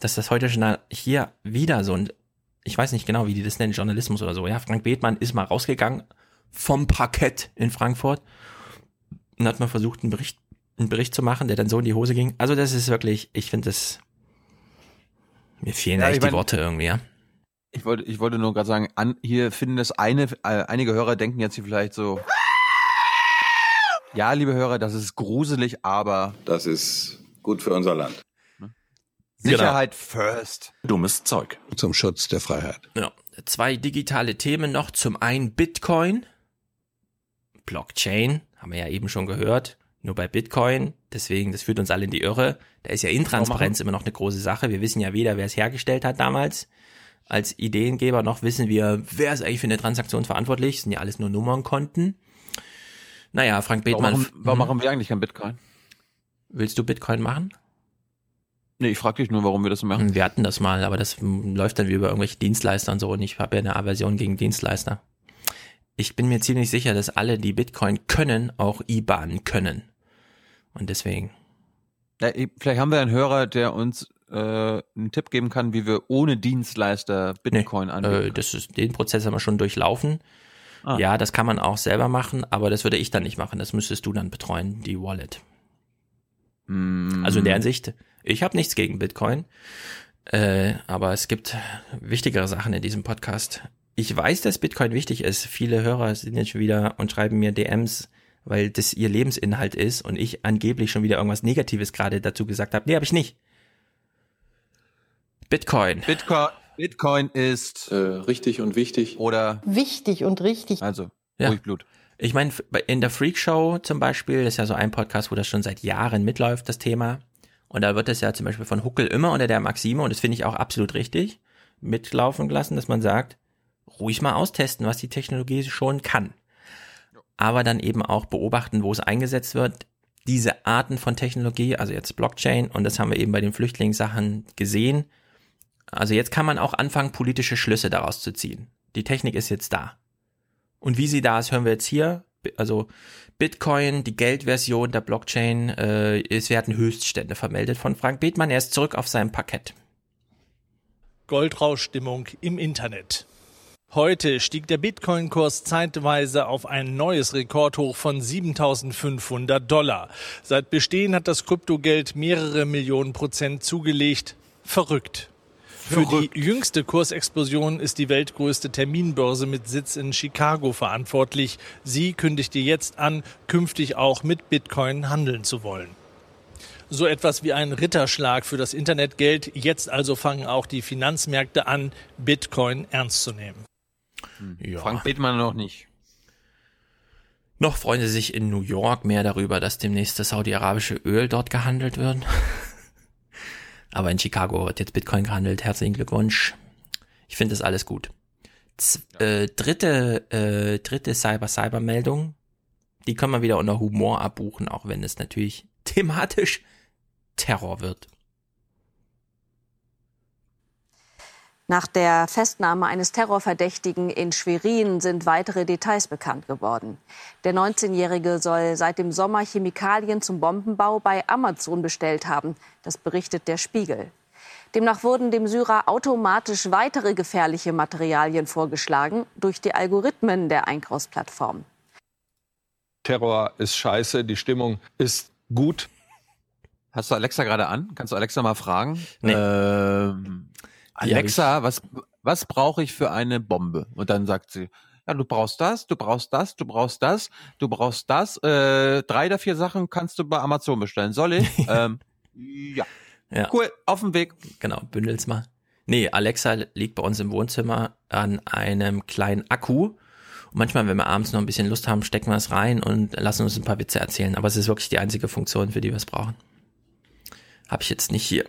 dass das heute schon hier wieder so ein, ich weiß nicht genau, wie die das nennen, Journalismus oder so. Ja, Frank Bethmann ist mal rausgegangen vom Parkett in Frankfurt und hat mal versucht, einen Bericht, einen Bericht zu machen, der dann so in die Hose ging. Also das ist wirklich, ich finde das, mir fehlen Ja, echt die Worte irgendwie, ja. Ich wollte, ich wollte nur gerade sagen, an, hier finden das eine, äh, einige Hörer denken jetzt hier vielleicht so, ja, liebe Hörer, das ist gruselig, aber Das ist gut für unser Land. Sicherheit first. Dummes Zeug. Zum Schutz der Freiheit. Ja, zwei digitale Themen noch. Zum einen Bitcoin, Blockchain, haben wir ja eben schon gehört. Nur bei Bitcoin, deswegen, das führt uns alle in die Irre. Da ist ja Intransparenz immer noch eine große Sache. Wir wissen ja weder, wer es hergestellt hat damals als Ideengeber, noch wissen wir, wer ist eigentlich für eine Transaktion verantwortlich. Das sind ja alles nur Nummernkonten. Naja, Frank Warum, Bethmann. warum Mhm. machen wir eigentlich kein Bitcoin? Willst du Bitcoin machen? Nee, ich frage dich nur, warum wir das machen. Wir hatten das mal, aber das mm, läuft dann wie über irgendwelche Dienstleister und so und ich habe ja eine Aversion gegen Dienstleister. Ich bin mir ziemlich sicher, dass alle, die Bitcoin können, auch IBAN können. Und deswegen. Ja, vielleicht haben wir einen Hörer, der uns äh, einen Tipp geben kann, wie wir ohne Dienstleister Bitcoin anbieten. Äh, das ist, den Prozess haben wir schon durchlaufen. Ah. Ja, das kann man auch selber machen, aber das würde ich dann nicht machen. Das müsstest du dann betreuen, die Wallet. Mm. Also in der Hinsicht, ich habe nichts gegen Bitcoin, äh, aber es gibt wichtigere Sachen in diesem Podcast. Ich weiß, dass Bitcoin wichtig ist. Viele Hörer sind jetzt schon wieder und schreiben mir DMs, weil das ihr Lebensinhalt ist und ich angeblich schon wieder irgendwas Negatives gerade dazu gesagt habe. Nee, habe ich nicht. Bitcoin. Bitcoin, Bitcoin ist äh, richtig und wichtig. Oder Wichtig und richtig. also Ja. ruhig Blut. Ich meine, in der Freak Show zum Beispiel, das ist ja so ein Podcast, wo das schon seit Jahren mitläuft, das Thema. Und da wird es ja zum Beispiel von Huckel immer unter der Maxime, und das finde ich auch absolut richtig, mitlaufen gelassen, dass man sagt, ruhig mal austesten, was die Technologie schon kann. Aber dann eben auch beobachten, wo es eingesetzt wird. Diese Arten von Technologie, also jetzt Blockchain, und das haben wir eben bei den Flüchtlingssachen gesehen. Also jetzt kann man auch anfangen, politische Schlüsse daraus zu ziehen. Die Technik ist jetzt da. Und wie sie da ist, hören wir jetzt hier. Also Bitcoin, die Geldversion der Blockchain, äh, es werden Höchststände vermeldet von Frank Bethmann. Er ist zurück auf seinem Parkett. Goldrauschstimmung im Internet. Heute stieg der Bitcoin-Kurs zeitweise auf ein neues Rekordhoch von 7.500 Dollar. Seit Bestehen hat das Kryptogeld mehrere Millionen Prozent zugelegt. Verrückt. Für die jüngste Kursexplosion ist die weltgrößte Terminbörse mit Sitz in Chicago verantwortlich. Sie kündigte jetzt an, künftig auch mit Bitcoin handeln zu wollen. So etwas wie ein Ritterschlag für das Internetgeld. Jetzt also fangen auch die Finanzmärkte an, Bitcoin ernst zu nehmen. Ja. Frank Bethmann noch nicht. Noch freuen sie sich in New York mehr darüber, dass demnächst das saudi-arabische Öl dort gehandelt wird. Aber in Chicago wird jetzt Bitcoin gehandelt. Herzlichen Glückwunsch. Ich finde das alles gut. Z äh, dritte, äh, dritte Cyber-Cyber-Meldung. Die können wir wieder unter Humor abbuchen, auch wenn es natürlich thematisch Terror wird. Nach der Festnahme eines Terrorverdächtigen in Schwerin sind weitere Details bekannt geworden. Der 19-Jährige soll seit dem Sommer Chemikalien zum Bombenbau bei Amazon bestellt haben. Das berichtet der Spiegel. Demnach wurden dem Syrer automatisch weitere gefährliche Materialien vorgeschlagen durch die Algorithmen der Einkaufsplattform. Terror ist scheiße, die Stimmung ist gut. Hast du Alexa gerade an? Kannst du Alexa mal fragen? Nee. Ähm, Alexa, was, was brauche ich für eine Bombe? Und dann sagt sie, ja, du brauchst das, du brauchst das, du brauchst das, du brauchst das. Äh, drei der vier Sachen kannst du bei Amazon bestellen. Soll ich? ähm, ja. Ja. Cool, auf dem Weg. Genau, bündel's mal. Nee, Alexa liegt bei uns im Wohnzimmer an einem kleinen Akku. Und manchmal, wenn wir abends noch ein bisschen Lust haben, stecken wir es rein und lassen uns ein paar Witze erzählen. Aber es ist wirklich die einzige Funktion, für die wir es brauchen. Habe ich jetzt nicht hier.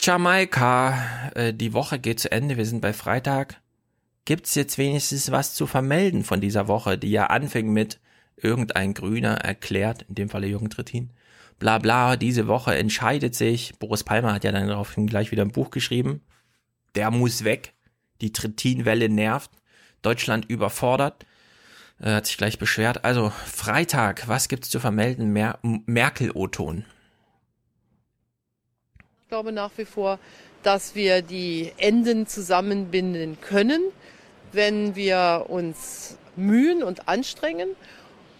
Jamaika, äh, die Woche geht zu Ende. Wir sind bei Freitag. Gibt's jetzt wenigstens was zu vermelden von dieser Woche, die ja anfing mit irgendein Grüner erklärt, in dem Falle Jürgen Trittin, bla bla, diese Woche entscheidet sich, Boris Palmer hat ja dann daraufhin gleich wieder ein Buch geschrieben, der muss weg, die Trittinwelle nervt, Deutschland überfordert, äh, hat sich gleich beschwert. Also Freitag, was gibt's zu vermelden? Mer Merkel-O-Ton. Ich glaube nach wie vor, dass wir die Enden zusammenbinden können, wenn wir uns mühen und anstrengen.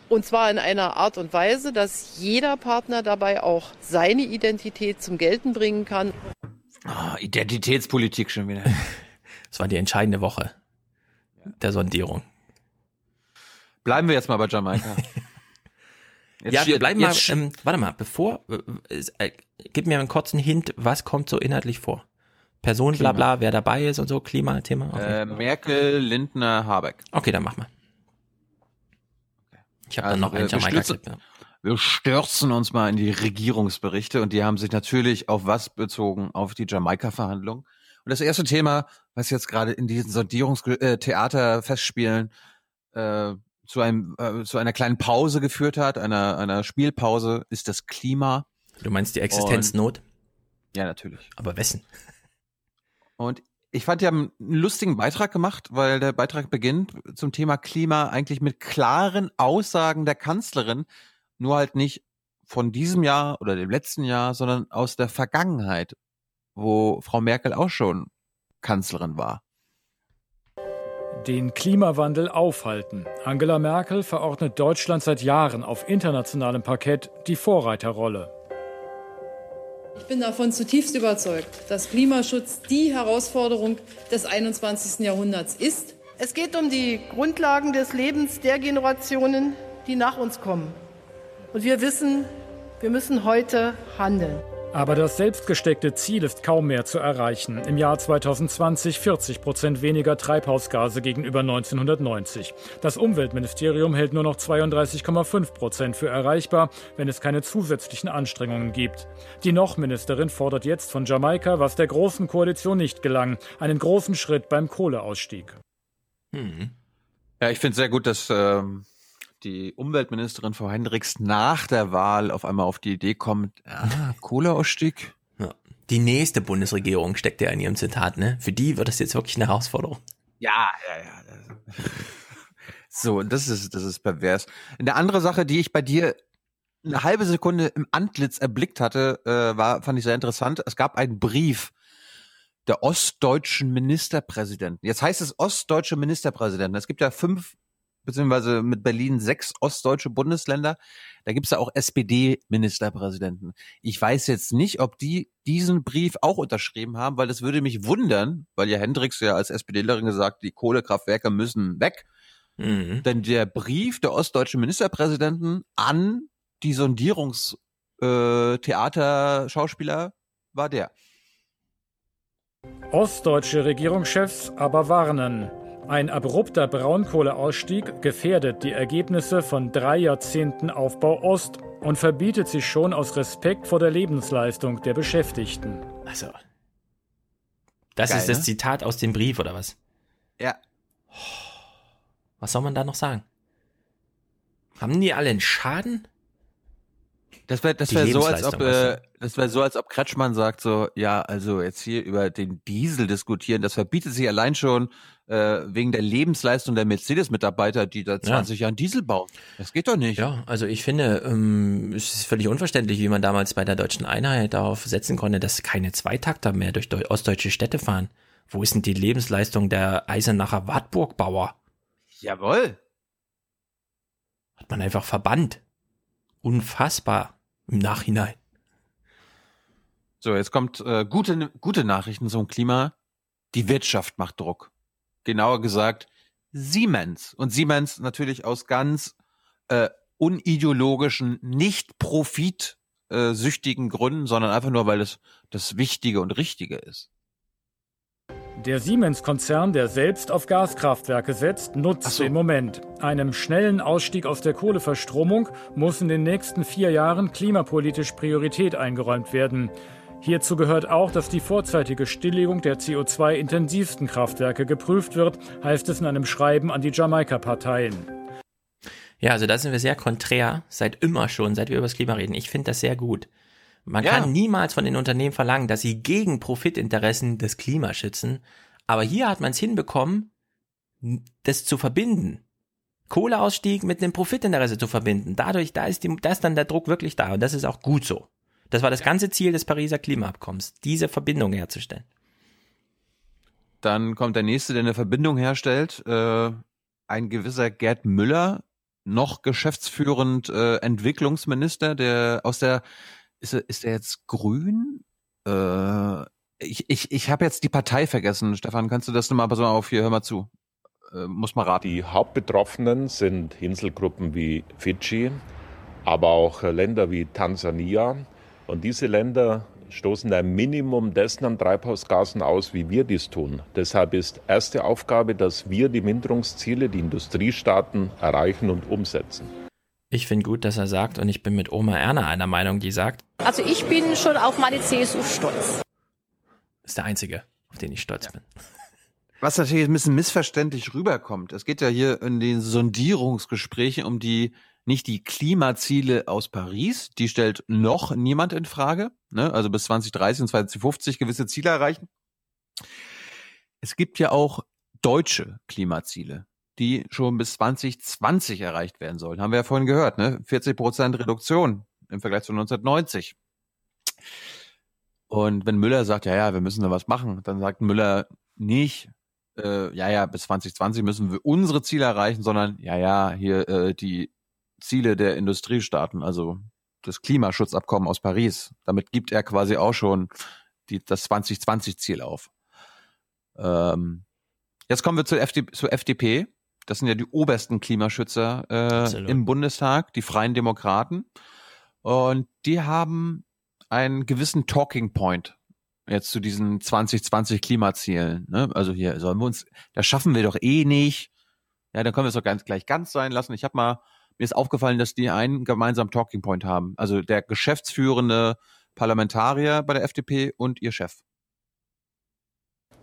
Und zwar in einer Art und Weise, dass jeder Partner dabei auch seine Identität zum Gelten bringen kann. Oh, Identitätspolitik schon wieder. Das war die entscheidende Woche der Sondierung. Bleiben wir jetzt mal bei Jamaika. Jetzt ja, wir bleiben mal, ähm, warte mal, bevor, äh, äh, gib mir einen kurzen Hint, was kommt so inhaltlich vor? Person, bla bla, wer dabei ist und so, Klimathema? Okay. Äh, Merkel, Lindner, Habeck. Okay, dann mach mal. Ich habe also, dann noch einen Jamaika-Clip. Ja. Wir stürzen uns mal in die Regierungsberichte und die haben sich natürlich auf was bezogen? Auf die Jamaika-Verhandlungen. Und das erste Thema, was jetzt gerade in diesen Sondierungstheater-Festspielen äh, zu einem äh, zu einer kleinen Pause geführt hat, einer einer Spielpause, ist das Klima. Du meinst die Existenznot? Und, ja, natürlich. Aber wessen? Und ich fand, die haben einen lustigen Beitrag gemacht, weil der Beitrag beginnt zum Thema Klima eigentlich mit klaren Aussagen der Kanzlerin, nur halt nicht von diesem Jahr oder dem letzten Jahr, sondern aus der Vergangenheit, wo Frau Merkel auch schon Kanzlerin war. Den Klimawandel aufhalten. Angela Merkel verordnet Deutschland seit Jahren auf internationalem Parkett die Vorreiterrolle. Ich bin davon zutiefst überzeugt, dass Klimaschutz die Herausforderung des 21. Jahrhunderts ist. Es geht um die Grundlagen des Lebens der Generationen, die nach uns kommen. Und wir wissen, wir müssen heute handeln. Aber das selbstgesteckte Ziel ist kaum mehr zu erreichen. Im Jahr 2020 40 Prozent weniger Treibhausgase gegenüber 1990. Das Umweltministerium hält nur noch 32,5 Prozent für erreichbar, wenn es keine zusätzlichen Anstrengungen gibt. Die Noch-Ministerin fordert jetzt von Jamaika, was der Großen Koalition nicht gelang, einen großen Schritt beim Kohleausstieg. Hm. Ja, ich finde sehr gut, dass ähm, die Umweltministerin Frau Hendricks nach der Wahl auf einmal auf die Idee kommt, ah, Kohleausstieg. Ja. Die nächste Bundesregierung steckt ja in ihrem Zitat, ne? Für die wird das jetzt wirklich eine Herausforderung. Ja, ja, ja. So, das ist, das ist pervers. Eine andere Sache, die ich bei dir eine halbe Sekunde im Antlitz erblickt hatte, äh, war, fand ich sehr interessant. Es gab einen Brief der ostdeutschen Ministerpräsidenten. Jetzt heißt es ostdeutsche Ministerpräsidenten. Es gibt ja fünf beziehungsweise mit Berlin sechs ostdeutsche Bundesländer. Da gibt's ja auch SPD-Ministerpräsidenten. Ich weiß jetzt nicht, ob die diesen Brief auch unterschrieben haben, weil das würde mich wundern, weil ja Hendricks ja als SPDlerin gesagt, die Kohlekraftwerke müssen weg. Mhm. Denn der Brief der ostdeutschen Ministerpräsidenten an die Sondierungstheater-Schauspieler äh, war der. Ostdeutsche Regierungschefs aber warnen. Ein abrupter Braunkohleausstieg gefährdet die Ergebnisse von drei Jahrzehnten Aufbau Ost und verbietet sich schon aus Respekt vor der Lebensleistung der Beschäftigten. Also, das Geil, ist das ne? Zitat aus dem Brief oder was? Ja. Was soll man da noch sagen? Haben die alle einen Schaden? Das wäre das wär so, als ob äh, das wäre so, als ob Kretschmann sagt so, ja, also jetzt hier über den Diesel diskutieren, das verbietet sich allein schon äh, wegen der Lebensleistung der Mercedes-Mitarbeiter, die da 20 Jahren Diesel bauen. Das geht doch nicht. Ja, also ich finde, ähm, es ist völlig unverständlich, wie man damals bei der deutschen Einheit darauf setzen konnte, dass keine Zweitakter mehr durch deu ostdeutsche Städte fahren. Wo ist denn die Lebensleistung der Eisenacher Wartburg-Bauer? Jawohl. Hat man einfach verbannt. Unfassbar im Nachhinein. So, jetzt kommt äh, gute, gute Nachrichten zum Klima. Die Wirtschaft macht Druck. Genauer gesagt Siemens. Und Siemens natürlich aus ganz äh, unideologischen, nicht profitsüchtigen Gründen, sondern einfach nur, weil es das Wichtige und Richtige ist. Der Siemens-Konzern, der selbst auf Gaskraftwerke setzt, nutzt den Moment. Einem schnellen Ausstieg aus der Kohleverstromung muss in den nächsten vier Jahren klimapolitisch Priorität eingeräumt werden. Hierzu gehört auch, dass die vorzeitige Stilllegung der CO2-intensivsten Kraftwerke geprüft wird, heißt es in einem Schreiben an die Jamaika-Parteien. Ja, also da sind wir sehr konträr, seit immer schon, seit wir über das Klima reden. Ich finde das sehr gut. Man Ja. kann niemals von den Unternehmen verlangen, dass sie gegen Profitinteressen des Klimas schützen. Aber hier hat man es hinbekommen, das zu verbinden. Kohleausstieg mit einem Profitinteresse zu verbinden. Dadurch, da ist, die, da ist dann der Druck wirklich da. Und das ist auch gut so. Das war das ganze Ziel des Pariser Klimaabkommens, diese Verbindung herzustellen. Dann kommt der nächste, der eine Verbindung herstellt. Äh, ein gewisser Gerd Müller, noch geschäftsführend äh, Entwicklungsminister, der aus der ist er, ist er jetzt grün? Äh, ich ich, ich habe jetzt die Partei vergessen. Stefan, kannst du das nochmal mal auf hier, hör mal zu. Äh, muss mal raten. Die Hauptbetroffenen sind Inselgruppen wie Fidschi, aber auch äh, Länder wie Tansania. Und diese Länder stoßen ein Minimum dessen an Treibhausgasen aus, wie wir dies tun. Deshalb ist erste Aufgabe, dass wir die Minderungsziele, die Industriestaaten erreichen und umsetzen. Ich finde gut, dass er sagt, und ich bin mit Oma Erna einer Meinung, die sagt, Also ich bin schon auf meine CSU stolz. ist der Einzige, auf den ich stolz bin. Was natürlich ein bisschen missverständlich rüberkommt. Es geht ja hier in den Sondierungsgesprächen um die nicht die Klimaziele aus Paris, die stellt noch niemand in Frage, ne? also bis 2030 und 2050 gewisse Ziele erreichen. Es gibt ja auch deutsche Klimaziele, die schon bis 2020 erreicht werden sollen. Haben wir ja vorhin gehört, ne? 40 Prozent Reduktion im Vergleich zu 1990. Und wenn Müller sagt, ja, ja, wir müssen da was machen, dann sagt Müller nicht, äh, ja, ja, bis 2020 müssen wir unsere Ziele erreichen, sondern ja, ja, hier äh, die Ziele der Industriestaaten, also das Klimaschutzabkommen aus Paris. Damit gibt er quasi auch schon die, das 2020-Ziel auf. Ähm, jetzt kommen wir zur, FD, zur FDP. Das sind ja die obersten Klimaschützer äh, im Bundestag, die Freien Demokraten. Und die haben einen gewissen Talking Point jetzt zu diesen 2020 Klimazielen. Ne? Also hier sollen wir uns, das schaffen wir doch eh nicht. Ja, dann können wir es doch ganz gleich ganz sein lassen. Ich habe mal mir ist aufgefallen, dass die einen gemeinsamen Talking Point haben. Also der geschäftsführende Parlamentarier bei der FDP und ihr Chef.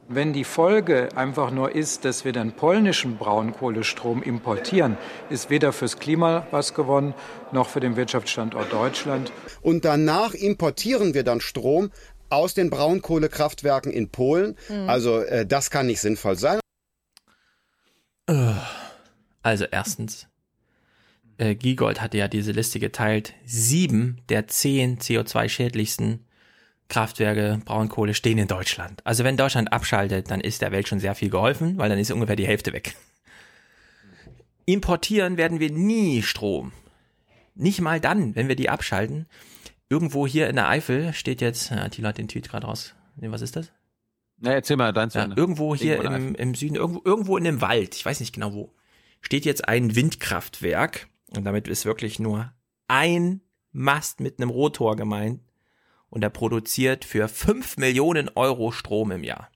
Wenn die Folge einfach nur ist, dass wir den polnischen Braunkohlestrom importieren, ist weder fürs Klima was gewonnen, noch für den Wirtschaftsstandort Deutschland. Und danach importieren wir dann Strom aus den Braunkohlekraftwerken in Polen. Mhm. Also äh, das kann nicht sinnvoll sein. Also erstens, äh, Giegold hatte ja diese Liste geteilt. Sieben der zehn CO2-schädlichsten Kraftwerke Braunkohle stehen in Deutschland. Also wenn Deutschland abschaltet, dann ist der Welt schon sehr viel geholfen, weil dann ist ungefähr die Hälfte weg. Importieren werden wir nie Strom. Nicht mal dann, wenn wir die abschalten. Irgendwo hier in der Eifel steht jetzt, ja, Thilo hat den Tweet gerade raus. Nee, was ist das? Na, erzähl mal deins. Ja, irgendwo hier im, im Süden, irgendwo, irgendwo in dem Wald, ich weiß nicht genau wo, steht jetzt ein Windkraftwerk. Und damit ist wirklich nur ein Mast mit einem Rotor gemeint. Und er produziert für 5 Millionen Euro Strom im Jahr.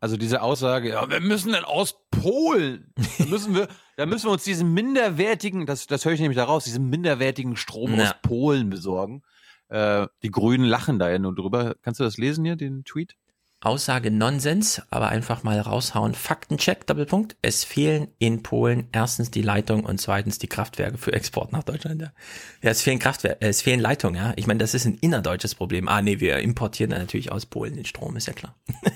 Also diese Aussage, ja, wir müssen dann aus Polen, da müssen wir, da müssen wir uns diesen minderwertigen, das, das höre ich nämlich daraus, diesen minderwertigen Strom Ja. aus Polen besorgen. Äh, die Grünen lachen da ja nur drüber. Kannst du das lesen hier, den Tweet? Aussage Nonsens, aber einfach mal raushauen. Faktencheck, Doppelpunkt. Es fehlen in Polen erstens die Leitung und zweitens die Kraftwerke für Export nach Deutschland. Ja, ja es fehlen Kraftwerke, äh, es fehlen Leitungen, ja. Ich meine, das ist ein innerdeutsches Problem. Ah, nee, wir importieren dann natürlich aus Polen den Strom, ist ja klar.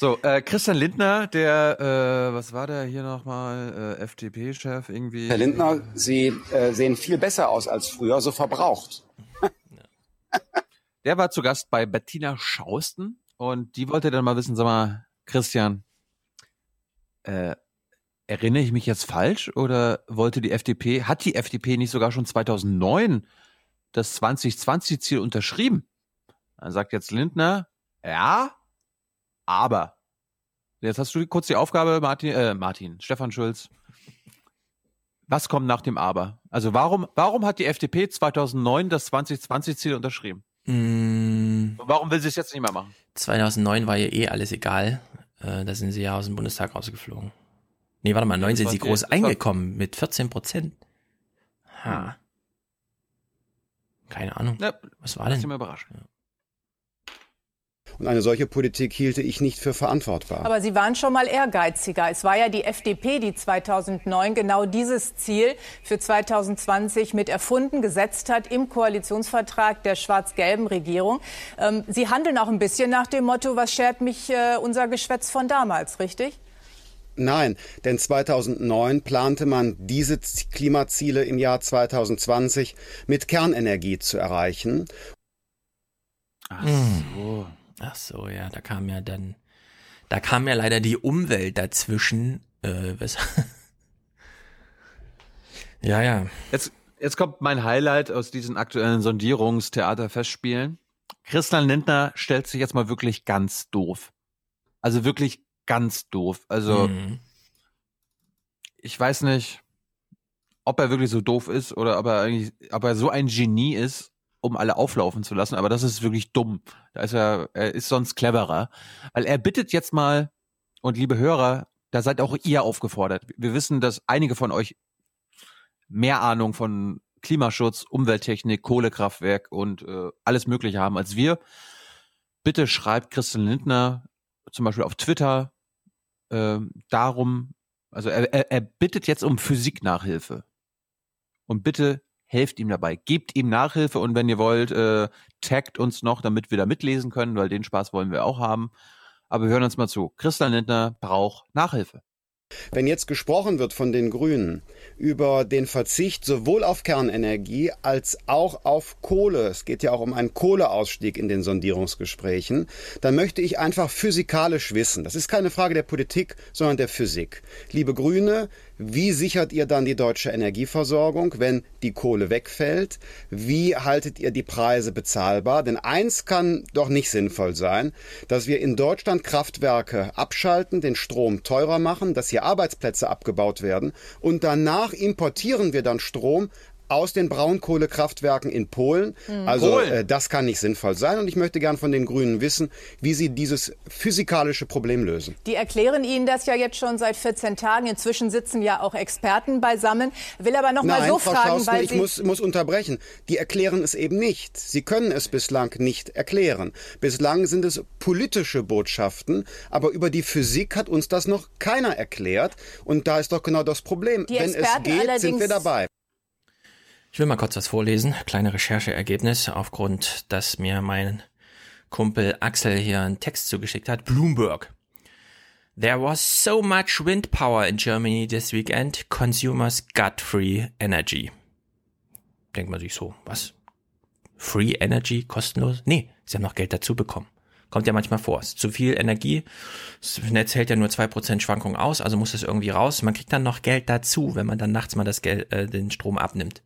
So, äh, Christian Lindner, der, äh, was war der hier nochmal, äh, FDP-Chef irgendwie? Herr Lindner, Sie äh, sehen viel besser aus als früher, so verbraucht. der war zu Gast bei Bettina Schausten und die wollte dann mal wissen, sag mal, Christian, äh, erinnere ich mich jetzt falsch oder wollte die FDP, hat die FDP nicht sogar schon 2009 das 2020-Ziel unterschrieben? Dann sagt jetzt Lindner, ja, aber. Jetzt hast du kurz die Aufgabe, Martin, äh, Martin, Stefan Schulz. Was kommt nach dem Aber? Also warum, warum hat die FDP 2009 das 2020-Ziel unterschrieben? Mm. Warum will sie es jetzt nicht mehr machen? 2009 war ihr eh alles egal. Äh, da sind sie ja aus dem Bundestag rausgeflogen. Nee, warte mal, 9 sind sie groß eingekommen mit 14 Prozent. Ha. Keine Ahnung. Ja, Was war denn? Ich bin überrascht. Ja. Und eine solche Politik hielte ich nicht für verantwortbar. Aber Sie waren schon mal ehrgeiziger. Es war ja die FDP, die 2009 genau dieses Ziel für 2020 mit erfunden, gesetzt hat im Koalitionsvertrag der schwarz-gelben Regierung. Ähm, Sie handeln auch ein bisschen nach dem Motto, was schert mich äh, unser Geschwätz von damals, richtig? Nein, denn 2009 plante man, diese Klimaziele im Jahr 2020 mit Kernenergie zu erreichen. Ach so. Ach so, ja, da kam ja dann, da kam ja leider die Umwelt dazwischen. Äh, was ja, ja. Jetzt, jetzt kommt mein Highlight aus diesen aktuellen Sondierungstheaterfestspielen. Christian Lindner stellt sich jetzt mal wirklich ganz doof. Also wirklich ganz doof. Also Mhm. ich weiß nicht, ob er wirklich so doof ist oder ob er eigentlich, ob er so ein Genie ist, um alle auflaufen zu lassen. Aber das ist wirklich dumm. Da ist er, er ist sonst cleverer, weil er bittet jetzt mal und liebe Hörer, da seid auch ihr aufgefordert. Wir wissen, dass einige von euch mehr Ahnung von Klimaschutz, Umwelttechnik, Kohlekraftwerk und äh, alles Mögliche haben als wir. Bitte schreibt Christian Lindner zum Beispiel auf Twitter äh, darum, also er, er, er bittet jetzt um Physiknachhilfe. Und bitte helft ihm dabei. Gebt ihm Nachhilfe und wenn ihr wollt, äh, taggt uns noch, damit wir da mitlesen können, weil den Spaß wollen wir auch haben. Aber wir hören uns mal zu. Christian Lindner braucht Nachhilfe. Wenn jetzt gesprochen wird von den Grünen über den Verzicht sowohl auf Kernenergie als auch auf Kohle, es geht ja auch um einen Kohleausstieg in den Sondierungsgesprächen, dann möchte ich einfach physikalisch wissen, das ist keine Frage der Politik, sondern der Physik. Liebe Grüne, wie sichert ihr dann die deutsche Energieversorgung, wenn die Kohle wegfällt? Wie haltet ihr die Preise bezahlbar? Denn eins kann doch nicht sinnvoll sein, dass wir in Deutschland Kraftwerke abschalten, den Strom teurer machen, dass hier Arbeitsplätze abgebaut werden und danach importieren wir dann Strom aus den Braunkohlekraftwerken in Polen. Mhm. Also Polen. äh, das kann nicht sinnvoll sein und ich möchte gern von den Grünen wissen, wie sie dieses physikalische Problem lösen. Die erklären Ihnen das ja jetzt schon seit 14 Tagen. Inzwischen sitzen ja auch Experten beisammen. Will aber noch mal Nein, so Frau fragen, Schausten, weil ich Sie muss, muss unterbrechen. Die erklären es eben nicht. Sie können es bislang nicht erklären. Bislang sind es politische Botschaften, aber über die Physik hat uns das noch keiner erklärt. Und da ist doch genau das Problem. Die Wenn es Experten geht, sind wir dabei. Ich will mal kurz was vorlesen. Kleine Rechercheergebnis aufgrund, dass mir mein Kumpel Axel hier einen Text zugeschickt hat. Bloomberg. There was so much wind power in Germany this weekend. Consumers got free energy. Denkt man sich so, was? Free Energy, kostenlos? Nee, sie haben noch Geld dazu bekommen. Kommt ja manchmal vor. Ist zu viel Energie. Das Netz hält ja nur 2% Schwankung aus, also muss es irgendwie raus. Man kriegt dann noch Geld dazu, wenn man dann nachts mal das Geld, äh, den Strom abnimmt.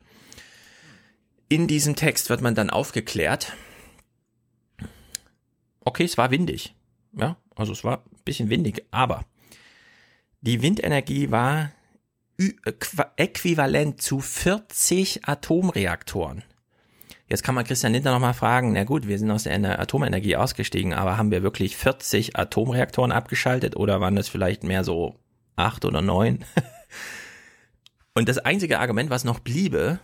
In diesem Text wird man dann aufgeklärt. Okay, es war windig. Ja, also es war ein bisschen windig, aber die Windenergie war äquivalent zu 40 Atomreaktoren. Jetzt kann man Christian Lindner nochmal fragen, na gut, wir sind aus der Ener- Atomenergie ausgestiegen, aber haben wir wirklich 40 Atomreaktoren abgeschaltet oder waren das vielleicht mehr so acht oder neun? Und das einzige Argument, was noch bliebe,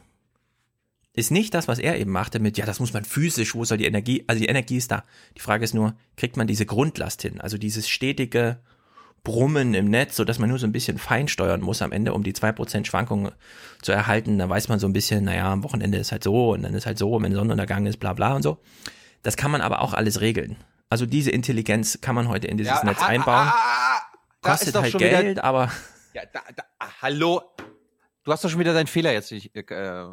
ist nicht das, was er eben machte mit, ja, das muss man physisch, wo soll die Energie, also die Energie ist da. Die Frage ist nur, kriegt man diese Grundlast hin? Also dieses stetige Brummen im Netz, so dass man nur so ein bisschen fein steuern muss am Ende, um die 2% Schwankungen zu erhalten. Da weiß man so ein bisschen, naja, am Wochenende ist halt so und dann ist halt so, wenn Sonnenuntergang ist, bla bla und so. Das kann man aber auch alles regeln. Also diese Intelligenz kann man heute in dieses ja, Netz einbauen. Ah, ah, ah, Kostet halt Geld, wieder, aber. Ja, da, da, hallo. Du hast doch schon wieder deinen Fehler jetzt nicht, äh,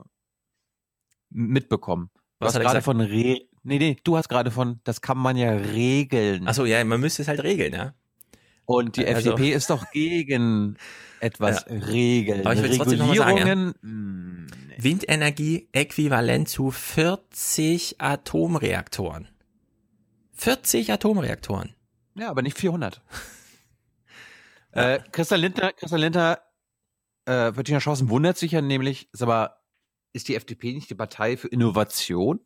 mitbekommen. Du Was hast gerade von Re Nee, nee, du hast gerade von, das kann man ja regeln. Achso, ja, man müsste es halt regeln, ja. Und die also, FDP ist doch gegen etwas ja. Regeln. Aber ich will mal sagen, ja. Hm, Windenergie äquivalent zu 40 Atomreaktoren. 40 Atomreaktoren. Ja, aber nicht 400. äh, Christian Lindner, Christian Lindner, äh, Bettina Schausen wundert sich ja nämlich, ist aber, ist die FDP nicht die Partei für Innovation?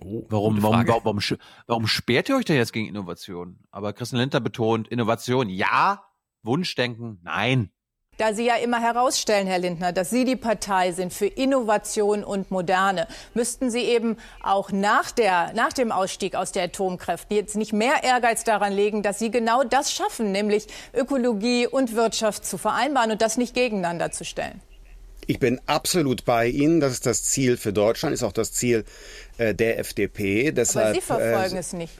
Oh, warum, warum, warum, warum, warum sperrt ihr euch denn jetzt gegen Innovation? Aber Christian Lindner betont, Innovation ja, Wunschdenken nein. Da Sie ja immer herausstellen, Herr Lindner, dass Sie die Partei sind für Innovation und Moderne, müssten Sie eben auch nach, der, nach dem Ausstieg aus der Atomkräfte jetzt nicht mehr Ehrgeiz daran legen, dass Sie genau das schaffen, nämlich Ökologie und Wirtschaft zu vereinbaren und das nicht gegeneinander zu stellen. Ich bin absolut bei Ihnen. Das ist das Ziel für Deutschland, ist auch das Ziel äh, der FDP. Deshalb, Aber Sie verfolgen äh, es nicht.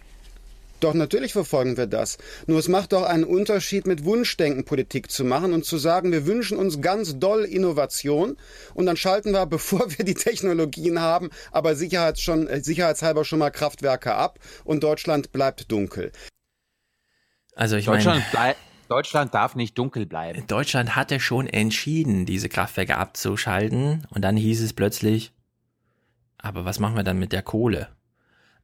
Doch natürlich verfolgen wir das. Nur es macht doch einen Unterschied, mit Wunschdenken Politik zu machen und zu sagen, wir wünschen uns ganz doll Innovation und dann schalten wir, bevor wir die Technologien haben, aber Sicherheits schon, äh, sicherheitshalber schon mal Kraftwerke ab und Deutschland bleibt dunkel. Also ich Deutschland meine, Deutschland darf nicht dunkel bleiben. Deutschland hatte schon entschieden, diese Kraftwerke abzuschalten und dann hieß es plötzlich, aber was machen wir dann mit der Kohle?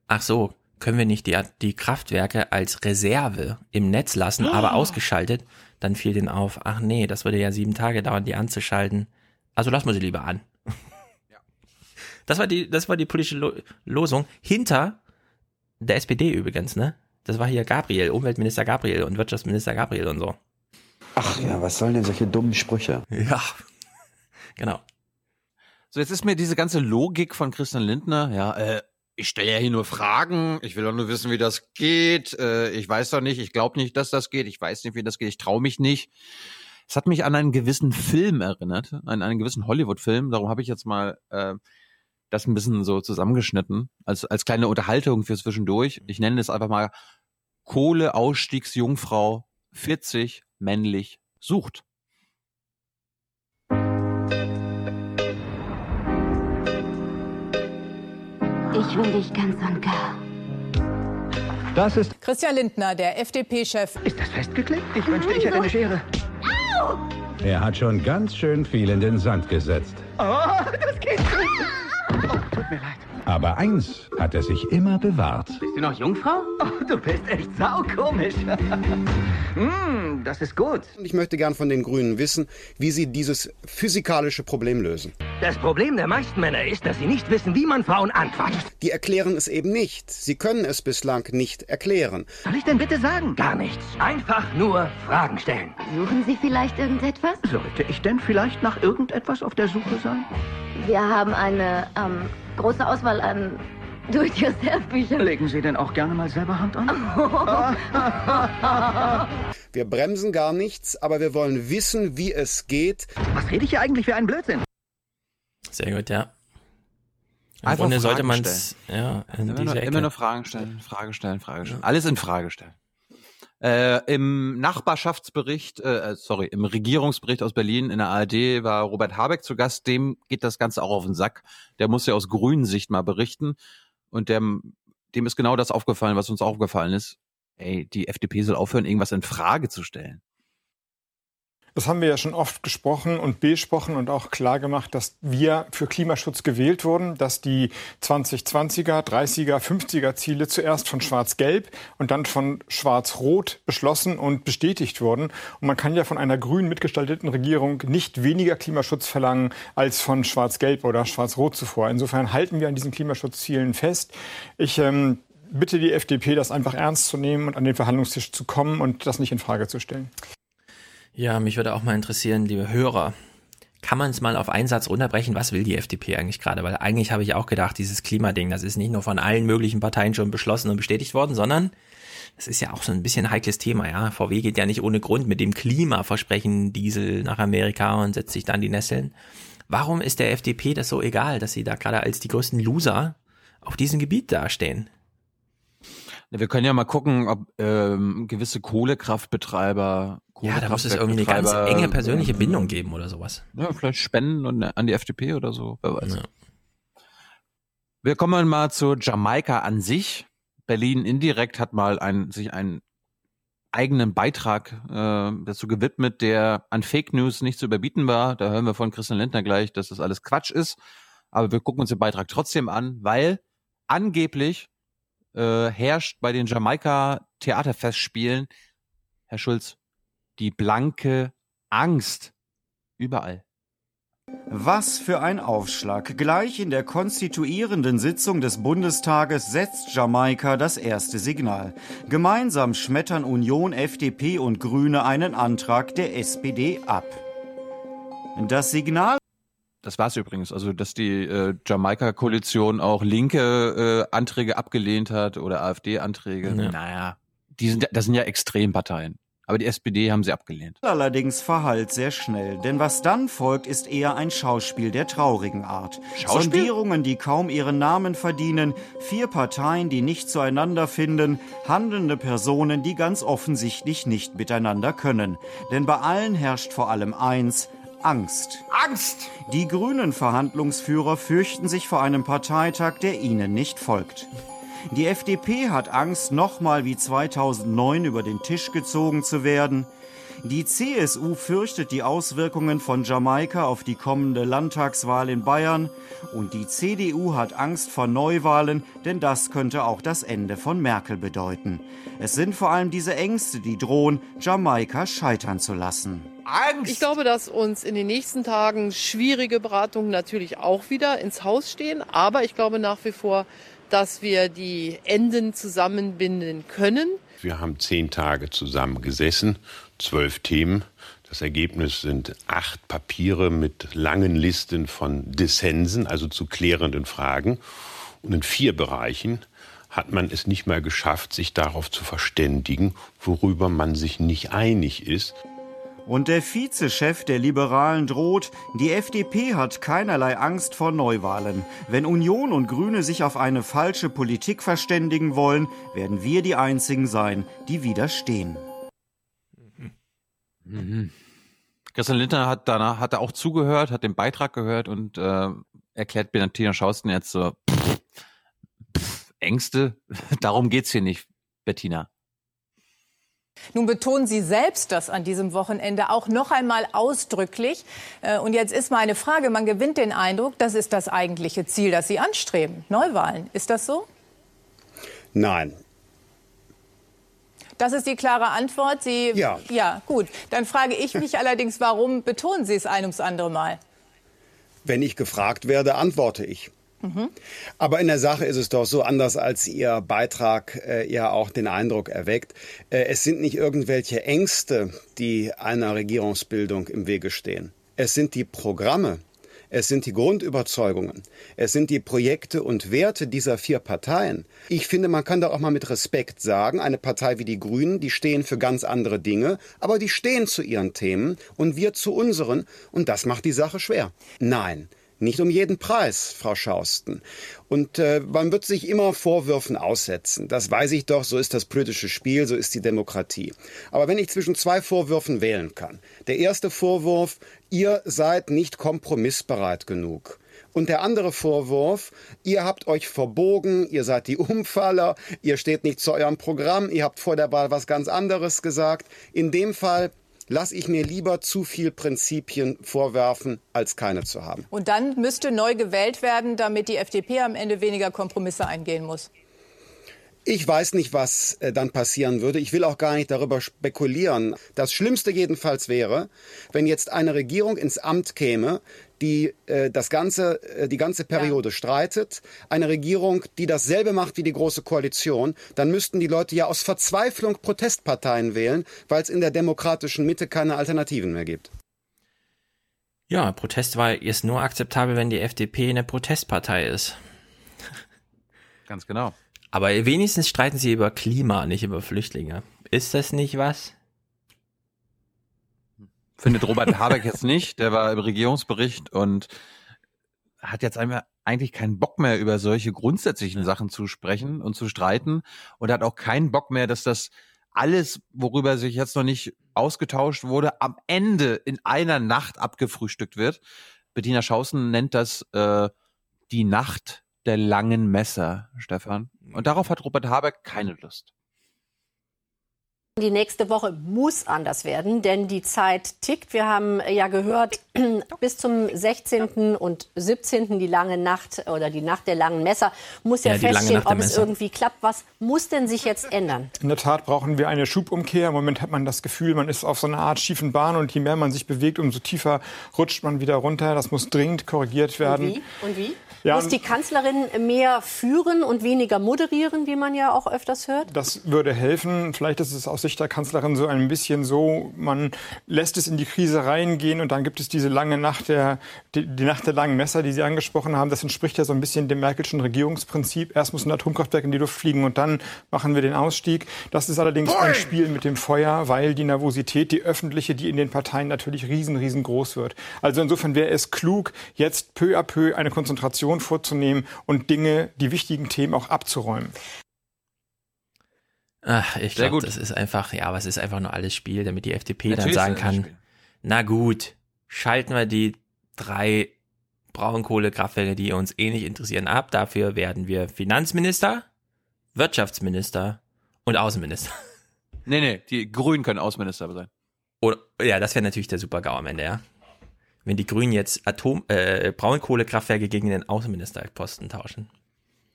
Ach so, können wir nicht die, die Kraftwerke als Reserve im Netz lassen, oh. aber ausgeschaltet? Dann fiel denen auf, ach nee, das würde ja sieben Tage dauern, die anzuschalten. Also lassen wir sie lieber an. Ja. Das war die, das war die politische Lo Losung hinter der SPD übrigens, ne? Das war hier Gabriel, Umweltminister Gabriel und Wirtschaftsminister Gabriel und so. Ach ja, was sollen denn solche dummen Sprüche? Ja, genau. So, jetzt ist mir diese ganze Logik von Christian Lindner, ja, äh, ich stelle ja hier nur Fragen, ich will doch nur wissen, wie das geht. Äh, ich weiß doch nicht, ich glaube nicht, dass das geht, ich weiß nicht, wie das geht, ich traue mich nicht. Es hat mich an einen gewissen Film erinnert, an einen gewissen Hollywood-Film. Darum habe ich jetzt mal äh, das ein bisschen so zusammengeschnitten, als, als kleine Unterhaltung für zwischendurch. Ich nenne es einfach mal Kohleausstiegsjungfrau 40 männlich sucht. Ich will dich ganz und gar. Das ist Christian Lindner, der FDP-Chef. Ist das festgeklebt? Ich wünschte, ich hätte eine Schere. Au! Er hat schon ganz schön viel in den Sand gesetzt. Oh, das geht nicht. Tut mir leid. Aber eins hat er sich immer bewahrt. Bist du noch Jungfrau? Oh, du bist echt saukomisch. mm, das ist gut. Ich möchte gern von den Grünen wissen, wie sie dieses physikalische Problem lösen. Das Problem der meisten Männer ist, dass sie nicht wissen, wie man Frauen anquatscht. Die erklären es eben nicht. Sie können es bislang nicht erklären. Soll ich denn bitte sagen? Gar nichts. Einfach nur Fragen stellen. Suchen Sie vielleicht irgendetwas? Sollte ich denn vielleicht nach irgendetwas auf der Suche sein? Wir haben eine ähm, große Auswahl an Do-it-yourself-Büchern. Legen Sie denn auch gerne mal selber Hand an? wir bremsen gar nichts, aber wir wollen wissen, wie es geht. Was rede ich hier eigentlich für einen Blödsinn? Sehr gut, ja. Im Einfach Grunde sollte man es ja, in immer, nur, immer nur Fragen stellen, Frage stellen, Frage stellen. Alles in Frage stellen. Äh, Im Nachbarschaftsbericht, äh, äh, sorry, im Regierungsbericht aus Berlin in der ARD war Robert Habeck zu Gast. Dem geht das Ganze auch auf den Sack. Der muss ja aus grünen Sicht mal berichten. Und dem, dem ist genau das aufgefallen, was uns aufgefallen ist. Ey, die FDP soll aufhören, irgendwas in Frage zu stellen. Das haben wir ja schon oft gesprochen und besprochen und auch klar gemacht, dass wir für Klimaschutz gewählt wurden, dass die 2020er, 30er, 50er Ziele zuerst von Schwarz-Gelb und dann von Schwarz-Rot beschlossen und bestätigt wurden. Und man kann ja von einer grün mitgestalteten Regierung nicht weniger Klimaschutz verlangen als von Schwarz-Gelb oder Schwarz-Rot zuvor. Insofern halten wir an diesen Klimaschutzzielen fest. Ich ähm, bitte die FDP, das einfach ernst zu nehmen und an den Verhandlungstisch zu kommen und das nicht in Frage zu stellen. Ja, mich würde auch mal interessieren, liebe Hörer, kann man es mal auf einen Satz runterbrechen, was will die FDP eigentlich gerade? Weil eigentlich habe ich auch gedacht, dieses Klimading, das ist nicht nur von allen möglichen Parteien schon beschlossen und bestätigt worden, sondern das ist ja auch so ein bisschen ein heikles Thema, ja. VW geht ja nicht ohne Grund mit dem Klimaversprechen Diesel nach Amerika und setzt sich dann die Nesseln. Warum ist der FDP das so egal, dass sie da gerade als die größten Loser auf diesem Gebiet dastehen? Wir können ja mal gucken, ob ähm, gewisse Kohlekraftbetreiber ja, da muss es irgendwie eine ganz enge persönliche ähm, Bindung geben oder sowas. Ja, vielleicht Spenden und, an die FDP oder so, wer weiß. Ja. Wir kommen mal zu Jamaika an sich. Berlin indirekt hat mal ein, sich einen eigenen Beitrag äh, dazu gewidmet, der an Fake News nicht zu überbieten war. Da hören wir von Christian Lindner gleich, dass das alles Quatsch ist. Aber wir gucken uns den Beitrag trotzdem an, weil angeblich äh, herrscht bei den Jamaika Theaterfestspielen, Herr Schulz, die blanke Angst. Überall. Was für ein Aufschlag. Gleich in der konstituierenden Sitzung des Bundestages setzt Jamaika das erste Signal. Gemeinsam schmettern Union, FDP und Grüne einen Antrag der SPD ab. Das Signal das war's übrigens. Also, dass die äh, Jamaika-Koalition auch linke äh, Anträge abgelehnt hat oder AfD-Anträge. Ja. Naja, die sind, das sind ja Extremparteien. Aber die SPD haben sie abgelehnt. Allerdings verhallt sehr schnell, denn was dann folgt, ist eher ein Schauspiel der traurigen Art. Schauspiel? Sondierungen, die kaum ihren Namen verdienen, vier Parteien, die nicht zueinander finden, handelnde Personen, die ganz offensichtlich nicht miteinander können. Denn bei allen herrscht vor allem eins, Angst. Angst! Die grünen Verhandlungsführer fürchten sich vor einem Parteitag, der ihnen nicht folgt. Die FDP hat Angst, nochmal wie 2009 über den Tisch gezogen zu werden. Die CSU fürchtet die Auswirkungen von Jamaika auf die kommende Landtagswahl in Bayern und die CDU hat Angst vor Neuwahlen, denn das könnte auch das Ende von Merkel bedeuten. Es sind vor allem diese Ängste, die drohen, Jamaika scheitern zu lassen. Angst. Ich glaube, dass uns in den nächsten Tagen schwierige Beratungen natürlich auch wieder ins Haus stehen. Aber ich glaube nach wie vor, dass wir die Enden zusammenbinden können. Wir haben zehn Tage zusammen gesessen, zwölf Themen. Das Ergebnis sind acht Papiere mit langen Listen von Dissensen, also zu klärenden Fragen. Und in vier Bereichen hat man es nicht mal geschafft, sich darauf zu verständigen, worüber man sich nicht einig ist. Und der Vizechef der Liberalen droht, die FDP hat keinerlei Angst vor Neuwahlen. Wenn Union und Grüne sich auf eine falsche Politik verständigen wollen, werden wir die Einzigen sein, die widerstehen. Mhm. Christian Lindner hat danach hat er auch zugehört, hat den Beitrag gehört und äh, erklärt Benantina Schausten jetzt so pff, pff, Ängste. Darum geht's hier nicht, Bettina. Nun betonen Sie selbst das an diesem Wochenende auch noch einmal ausdrücklich. Äh, und jetzt ist meine Frage, man gewinnt den Eindruck, das ist das eigentliche Ziel, das Sie anstreben, Neuwahlen. Ist das so? Nein. Das ist die klare Antwort. Sie, ja. Ja, gut. Dann frage ich mich allerdings, warum betonen Sie es ein ums andere Mal? Wenn ich gefragt werde, antworte ich. Mhm. Aber in der Sache ist es doch so anders, als Ihr Beitrag äh, ja auch den Eindruck erweckt. Äh, es sind nicht irgendwelche Ängste, die einer Regierungsbildung im Wege stehen. Es sind die Programme, es sind die Grundüberzeugungen, es sind die Projekte und Werte dieser vier Parteien. Ich finde, man kann da auch mal mit Respekt sagen, eine Partei wie die Grünen, die stehen für ganz andere Dinge, aber die stehen zu ihren Themen und wir zu unseren und das macht die Sache schwer. Nein, nicht um jeden Preis, Frau Schausten. Und äh, man wird sich immer Vorwürfen aussetzen. Das weiß ich doch, so ist das politische Spiel, so ist die Demokratie. Aber wenn ich zwischen zwei Vorwürfen wählen kann. Der erste Vorwurf, ihr seid nicht kompromissbereit genug. Und der andere Vorwurf, ihr habt euch verbogen, ihr seid die Umfaller, ihr steht nicht zu eurem Programm, ihr habt vor der Wahl was ganz anderes gesagt. In dem Fall lasse ich mir lieber zu viel Prinzipien vorwerfen, als keine zu haben. Und dann müsste neu gewählt werden, damit die FDP am Ende weniger Kompromisse eingehen muss. Ich weiß nicht, was äh, dann passieren würde. Ich will auch gar nicht darüber spekulieren. Das Schlimmste jedenfalls wäre, wenn jetzt eine Regierung ins Amt käme, die äh, das ganze, äh, die ganze Periode ja. streitet, eine Regierung, die dasselbe macht wie die Große Koalition, dann müssten die Leute ja aus Verzweiflung Protestparteien wählen, weil es in der demokratischen Mitte keine Alternativen mehr gibt. Ja, Protestwahl ist nur akzeptabel, wenn die FDP eine Protestpartei ist. Ganz genau. Aber wenigstens streiten sie über Klima, nicht über Flüchtlinge. Ist das nicht was? Findet Robert Habeck jetzt nicht. Der war im Regierungsbericht und hat jetzt einmal eigentlich keinen Bock mehr über solche grundsätzlichen Sachen zu sprechen und zu streiten und hat auch keinen Bock mehr, dass das alles, worüber sich jetzt noch nicht ausgetauscht wurde, am Ende in einer Nacht abgefrühstückt wird. Bettina Schausen nennt das äh, die Nacht der langen Messer, Stefan. Und darauf hat Robert Habeck keine Lust. Die nächste Woche muss anders werden, denn die Zeit tickt. Wir haben ja gehört, bis zum 16. und 17. die lange Nacht oder die Nacht der langen Messer muss ja, Ja, feststehen, ob es irgendwie klappt. Was muss denn sich jetzt ändern? In der Tat brauchen wir eine Schubumkehr. Im Moment hat man das Gefühl, man ist auf so einer Art schiefen Bahn und je mehr man sich bewegt, umso tiefer rutscht man wieder runter. Das muss dringend korrigiert werden. Und wie? Und wie? Ja, muss die Kanzlerin mehr führen und weniger moderieren, wie man ja auch öfters hört? Das würde helfen. Vielleicht ist es aus Sicht der Kanzlerin so ein bisschen so, man lässt es in die Krise reingehen und dann gibt es diese lange Nacht der, die, die Nacht der langen Messer, die Sie angesprochen haben. Das entspricht ja so ein bisschen dem Merkelschen Regierungsprinzip. Erst muss ein Atomkraftwerk in die Luft fliegen und dann machen wir den Ausstieg. Das ist allerdings ein Spiel mit dem Feuer, weil die Nervosität, die öffentliche, die in den Parteien natürlich riesen, riesengroß wird. Also insofern wäre es klug, jetzt peu à peu eine Konzentration vorzunehmen und Dinge, die wichtigen Themen auch abzuräumen. Ach, ich glaube, das ist einfach, ja, aber es ist einfach nur alles Spiel, damit die FDP Natürlich dann sagen kann, na gut, schalten wir die drei Braunkohlekraftwerke, die uns eh nicht interessieren, ab. Dafür werden wir Finanzminister, Wirtschaftsminister und Außenminister. Nee, nee, die Grünen können Außenminister sein. Oder, ja, das wäre natürlich der Super-GAU am Ende, ja. Wenn die Grünen jetzt Atom, äh, Braunkohlekraftwerke gegen den Außenministerposten tauschen.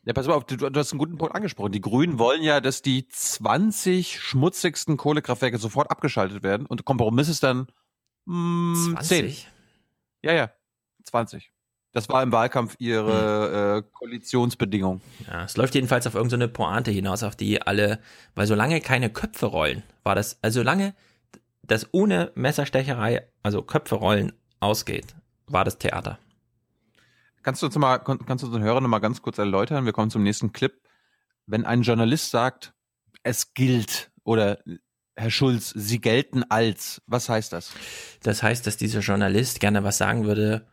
Ja, pass mal auf, du, du hast einen guten Punkt angesprochen. Die Grünen wollen ja, dass die 20 schmutzigsten Kohlekraftwerke sofort abgeschaltet werden und der Kompromiss ist dann mh, 10. Ja, ja, 20. Das war im Wahlkampf ihre äh, Koalitionsbedingung. Ja, es läuft jedenfalls auf irgendeine Pointe hinaus, auf die alle, weil solange keine Köpfe rollen, war das, also solange das ohne Messerstecherei, also Köpfe rollen ausgeht, war das Theater. Kannst du uns mal, kannst du unseren Hörern noch mal ganz kurz erläutern? Wir kommen zum nächsten Clip. Wenn ein Journalist sagt, es gilt oder Herr Schulz, Sie gelten als, was heißt das? Das heißt, dass dieser Journalist gerne was sagen würde,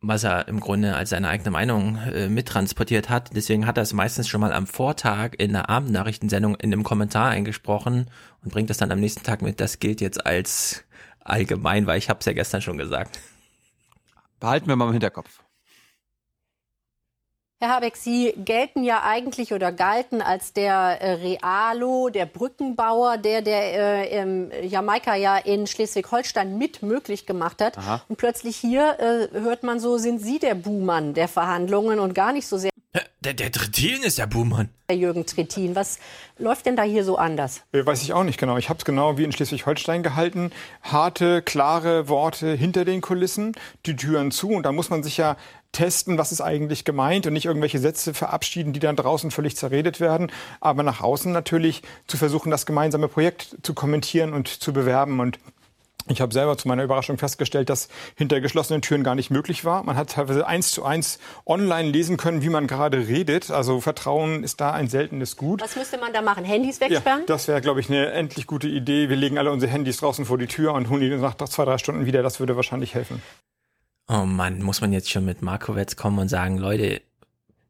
was er im Grunde als seine eigene Meinung äh, mittransportiert hat. Deswegen hat er es meistens schon mal am Vortag in der Abendnachrichtensendung in einem Kommentar eingesprochen und bringt das dann am nächsten Tag mit. Das gilt jetzt als allgemein, weil ich habe es ja gestern schon gesagt. Behalten wir mal im Hinterkopf. Herr Habeck, Sie gelten ja eigentlich oder galten als der äh, Realo, der Brückenbauer, der der äh, Jamaika ja in Schleswig-Holstein mit möglich gemacht hat. Aha. Und plötzlich hier äh, hört man so, sind Sie der Buhmann der Verhandlungen und gar nicht so sehr Der, der Trittin ist der Buhmann. der Jürgen Trittin. Was läuft denn da hier so anders? Äh, Weiß ich auch nicht genau. Ich habe es genau wie in Schleswig-Holstein gehalten. Harte, klare Worte hinter den Kulissen, die Türen zu. Und da muss man sich ja testen, was ist eigentlich gemeint und nicht irgendwelche Sätze verabschieden, die dann draußen völlig zerredet werden. Aber nach außen natürlich zu versuchen, das gemeinsame Projekt zu kommentieren und zu bewerben. Und ich habe selber zu meiner Überraschung festgestellt, dass hinter geschlossenen Türen gar nicht möglich war. Man hat teilweise eins zu eins online lesen können, wie man gerade redet. Also Vertrauen ist da ein seltenes Gut. Was müsste man da machen? Handys Ja, wegsperren? das wäre, glaube ich, eine endlich gute Idee. Wir legen alle unsere Handys draußen vor die Tür und holen die nach zwei, drei Stunden wieder. Das würde wahrscheinlich helfen. Oh Mann, muss man jetzt schon mit Markowitz kommen und sagen, Leute,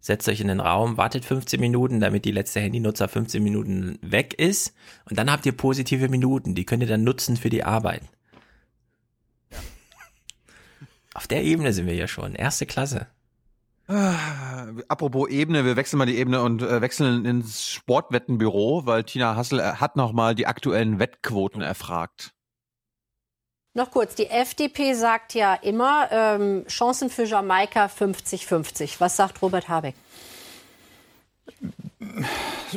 setzt euch in den Raum, wartet 15 Minuten, damit die letzte Handynutzer 15 Minuten weg ist und dann habt ihr positive Minuten, die könnt ihr dann nutzen für die Arbeit. Auf der Ebene sind wir ja schon, erste Klasse. Apropos Ebene, wir wechseln mal die Ebene und äh, wechseln ins Sportwettenbüro, weil Tina Hassel äh, hat noch mal die aktuellen Wettquoten erfragt. Noch kurz, die FDP sagt ja immer, ähm, Chancen für Jamaika 50-50. Was sagt Robert Habeck?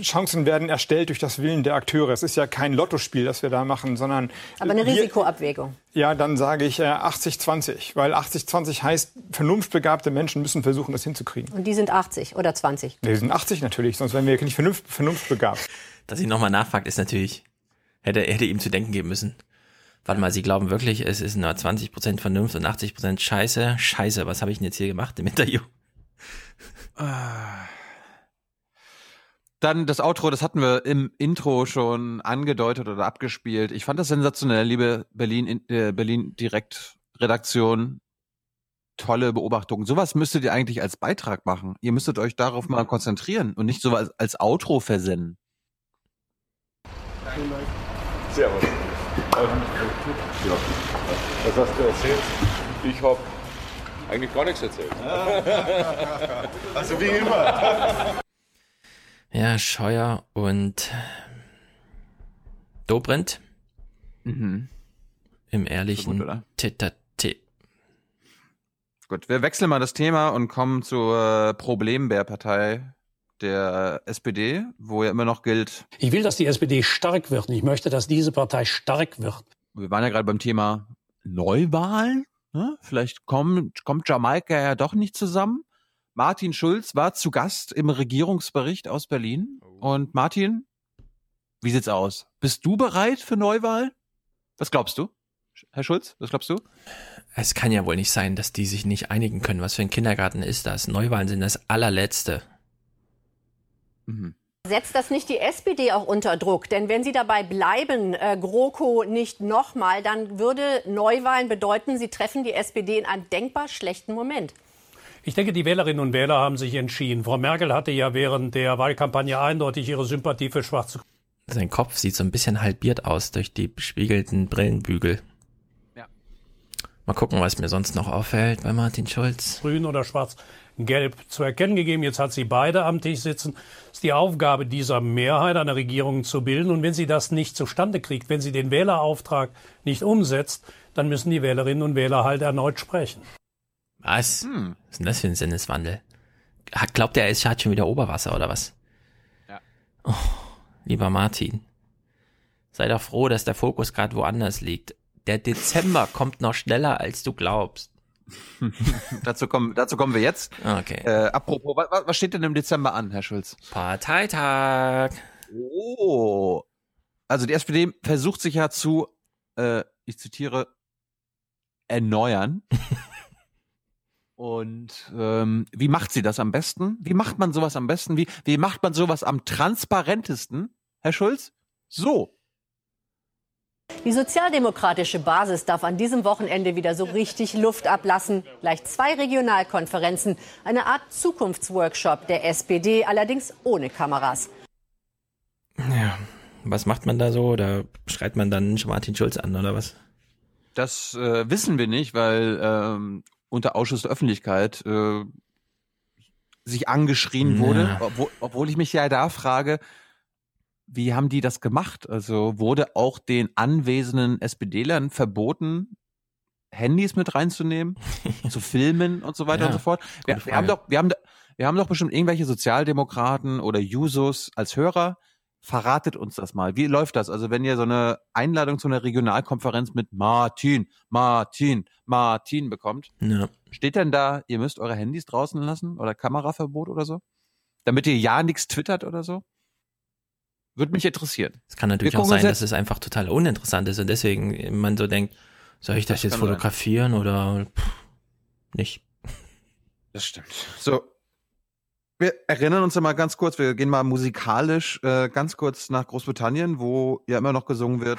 Chancen werden erstellt durch das Willen der Akteure. Es ist ja kein Lottospiel, das wir da machen, sondern Aber eine wir- Risikoabwägung. Ja, dann sage ich äh, 80-20, weil 80-20 heißt, vernunftbegabte Menschen müssen versuchen, das hinzukriegen. Und die sind 80 oder 20. Wir sind 80 natürlich, sonst wären wir nicht vernunft, vernunftbegabt. Dass ich nochmal nachfragt, ist natürlich, hätte, hätte ihm zu denken geben müssen. Warte mal, Sie glauben wirklich, es ist nur 20% Vernunft und 80% Scheiße? Scheiße, was habe ich denn jetzt hier gemacht im Interview? Dann das Outro, das hatten wir im Intro schon angedeutet oder abgespielt. Ich fand das sensationell, liebe Berlin, äh, Berlin Direkt Redaktion. Tolle Beobachtung. Sowas müsstet ihr eigentlich als Beitrag machen. Ihr müsstet euch darauf mal konzentrieren und nicht so als, Outro versenden. Servus. Ja. Was hast du erzählt? Ich habe eigentlich gar nichts erzählt. Also wie immer. Ja, Scheuer und Dobrindt Mhm. im ehrlichen So gut? Tete. Gut, wir wechseln mal das Thema und kommen zur Problembärpartei der SPD, wo ja immer noch gilt, Ich will, dass die SPD stark wird. und Ich möchte, dass diese Partei stark wird. wir waren ja gerade beim Thema Neuwahlen. Ne? Vielleicht kommt, kommt Jamaika ja doch nicht zusammen. Martin Schulz war zu Gast im Regierungsbericht aus Berlin. Und Martin, wie sieht's aus? Bist du bereit für Neuwahlen? Was glaubst du? Herr Schulz, was glaubst du? Es kann ja wohl nicht sein, dass die sich nicht einigen können. Was für ein Kindergarten ist das? Neuwahlen sind das allerletzte. Setzt das nicht die SPD auch unter Druck? Denn wenn Sie dabei bleiben, äh, GroKo nicht nochmal, dann würde Neuwahlen bedeuten, Sie treffen die SPD in einem denkbar schlechten Moment. Ich denke, die Wählerinnen und Wähler haben sich entschieden. Frau Merkel hatte ja während der Wahlkampagne eindeutig ihre Sympathie für schwarze Sein Kopf sieht so ein bisschen halbiert aus durch die bespiegelten Brillenbügel. Ja. Mal gucken, was mir sonst noch auffällt bei Martin Schulz. Grün oder Schwarz-Gelb zu erkennen gegeben. Jetzt hat sie beide am Tisch sitzen. Es ist die Aufgabe dieser Mehrheit, eine Regierung zu bilden. Und wenn sie das nicht zustande kriegt, wenn sie den Wählerauftrag nicht umsetzt, dann müssen die Wählerinnen und Wähler halt erneut sprechen. Was? Was ist denn das für ein Sinneswandel? Glaubt er, es hat schon wieder Oberwasser oder was? Ja. Oh, lieber Martin, sei doch froh, dass der Fokus gerade woanders liegt. Der Dezember kommt noch schneller, als du glaubst. dazu, kommen, dazu kommen wir jetzt. Okay. Äh, apropos, was, was steht denn im Dezember an, Herr Schulz? Parteitag. Oh. Also die SPD versucht sich ja zu, äh, ich zitiere, erneuern. Und ähm, wie macht sie das am besten? Wie macht man sowas am besten? Wie, wie macht man sowas am transparentesten, Herr Schulz? So. Die sozialdemokratische Basis darf an diesem Wochenende wieder so richtig Luft ablassen. Gleich zwei Regionalkonferenzen, eine Art Zukunftsworkshop der SPD, allerdings ohne Kameras. Ja, was macht man da so? Oder schreit man dann Martin Schulz an oder was? Das äh, wissen wir nicht, weil ähm, unter Ausschuss der Öffentlichkeit äh, sich angeschrien Ja. wurde, obwohl, obwohl ich mich ja da frage, wie haben die das gemacht? Also wurde auch den anwesenden SPD-Lern verboten, Handys mit reinzunehmen, zu filmen und so weiter Ja, und so fort? Wir, wir haben doch, wir haben, wir haben doch bestimmt irgendwelche Sozialdemokraten oder Jusos als Hörer. Verratet uns das mal. Wie läuft das? Also wenn ihr so eine Einladung zu einer Regionalkonferenz mit Martin, Martin, Martin bekommt, Ja. steht denn da, ihr müsst eure Handys draußen lassen oder Kameraverbot oder so? Damit ihr ja nichts twittert oder so? Würde mich interessieren. Es kann natürlich auch sein, dass es einfach total uninteressant ist und deswegen man so denkt, soll ich das, Das jetzt kann sein. fotografieren oder pff, nicht? Das stimmt. So. Wir erinnern uns ja mal ganz kurz, wir gehen mal musikalisch äh, ganz kurz nach Großbritannien, wo ja immer noch gesungen wird.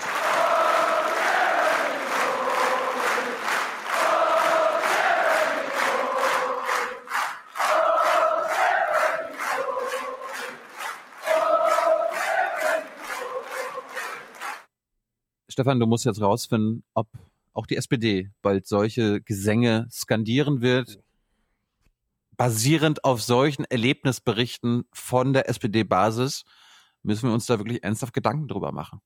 Stefan, du musst jetzt rausfinden, ob auch die SPD bald solche Gesänge skandieren wird, basierend auf solchen Erlebnisberichten von der SPD-Basis, müssen wir uns da wirklich ernsthaft Gedanken drüber machen.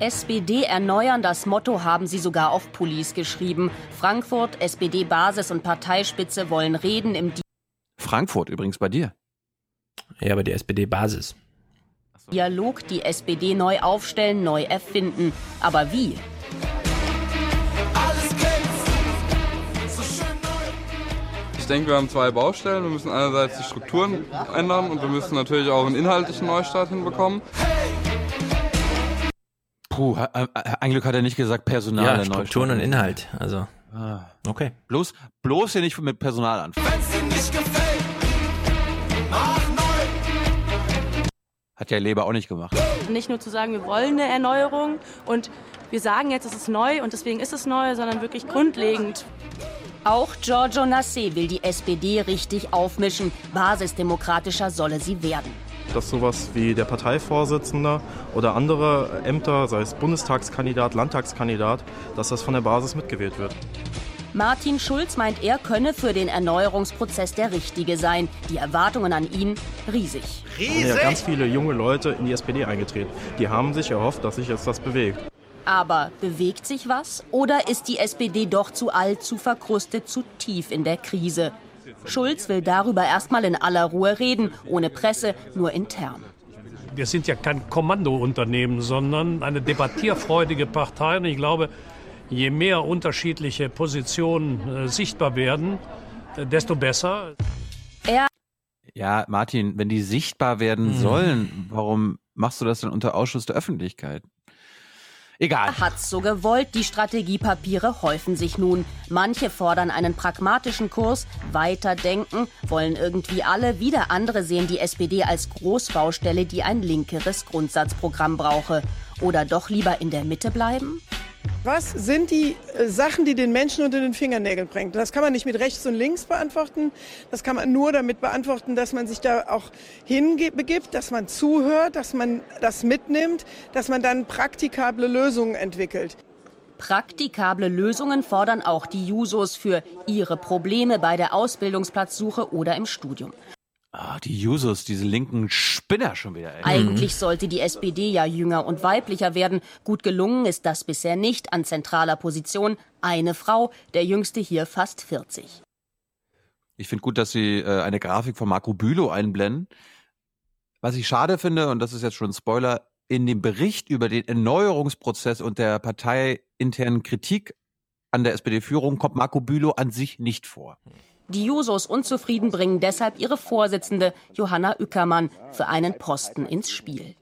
SPD erneuern, das Motto haben sie sogar auf Pullis geschrieben. Frankfurt, SPD-Basis und Parteispitze wollen reden im Frankfurt übrigens bei dir. Ja, aber die SPD-Basis. Dialog die SPD neu aufstellen, neu erfinden. Aber wie? Ich denke, wir haben zwei Baustellen. Wir müssen einerseits die Strukturen ändern und wir müssen natürlich auch einen inhaltlichen Neustart hinbekommen. Puh, äh, ein Glück hat er nicht gesagt Personal. Ja, Strukturen und Inhalt. Also, Ah. okay. Bloß, bloß hier nicht mit Personal anfangen. Hat ja Leber auch nicht gemacht. Nicht nur zu sagen, wir wollen eine Erneuerung und wir sagen jetzt, es ist neu und deswegen ist es neu, sondern wirklich grundlegend. Auch Giorgio Nassé will die SPD richtig aufmischen. Basisdemokratischer solle sie werden. dass sowas wie der Parteivorsitzende oder andere Ämter, sei es Bundestagskandidat, Landtagskandidat, dass das von der Basis mitgewählt wird. Martin Schulz meint, er könne für den Erneuerungsprozess der Richtige sein. Die Erwartungen an ihn riesig. Es sind ja ganz viele junge Leute in die SPD eingetreten. Die haben sich erhofft, dass sich jetzt was bewegt. Aber bewegt sich was? Oder ist die SPD doch zu alt, zu verkrustet, zu tief in der Krise? Schulz will darüber erstmal in aller Ruhe reden, ohne Presse, nur intern. Wir sind ja kein Kommandounternehmen, sondern eine debattierfreudige Partei. Und ich glaube, je mehr unterschiedliche Positionen äh, sichtbar werden, äh, desto besser. Er Ja, Martin, wenn die sichtbar werden Mhm. sollen, warum machst du das denn unter Ausschuss der Öffentlichkeit? Egal. hat's so gewollt. Die Strategiepapiere häufen sich nun. Manche fordern einen pragmatischen Kurs, weiterdenken, wollen irgendwie alle. Wieder andere sehen die SPD als Großbaustelle, die ein linkeres Grundsatzprogramm brauche. Oder doch lieber in der Mitte bleiben? Was sind die äh, Sachen, die den Menschen unter den Fingernägeln bringen? Das kann man nicht mit rechts und links beantworten. Das kann man nur damit beantworten, dass man sich da auch hinbegibt, dass man zuhört, dass man das mitnimmt, dass man dann praktikable Lösungen entwickelt. Praktikable Lösungen fordern auch die Jusos für ihre Probleme bei der Ausbildungsplatzsuche oder im Studium. Ah, die Jusos, diese linken Spinner schon wieder. Ey. Eigentlich sollte die SPD ja jünger und weiblicher werden. Gut gelungen ist das bisher nicht an zentraler Position. Eine Frau, der jüngste hier fast 40. Ich finde gut, dass sie äh, eine Grafik von Marco Bülow einblenden. Was ich schade finde, und das ist jetzt schon ein Spoiler, in dem Bericht über den Erneuerungsprozess und der parteiinternen Kritik an der SPD-Führung kommt Marco Bülow an sich nicht vor. Die Jusos unzufrieden bringen deshalb ihre Vorsitzende Johanna Ueckermann für einen Posten ins Spiel.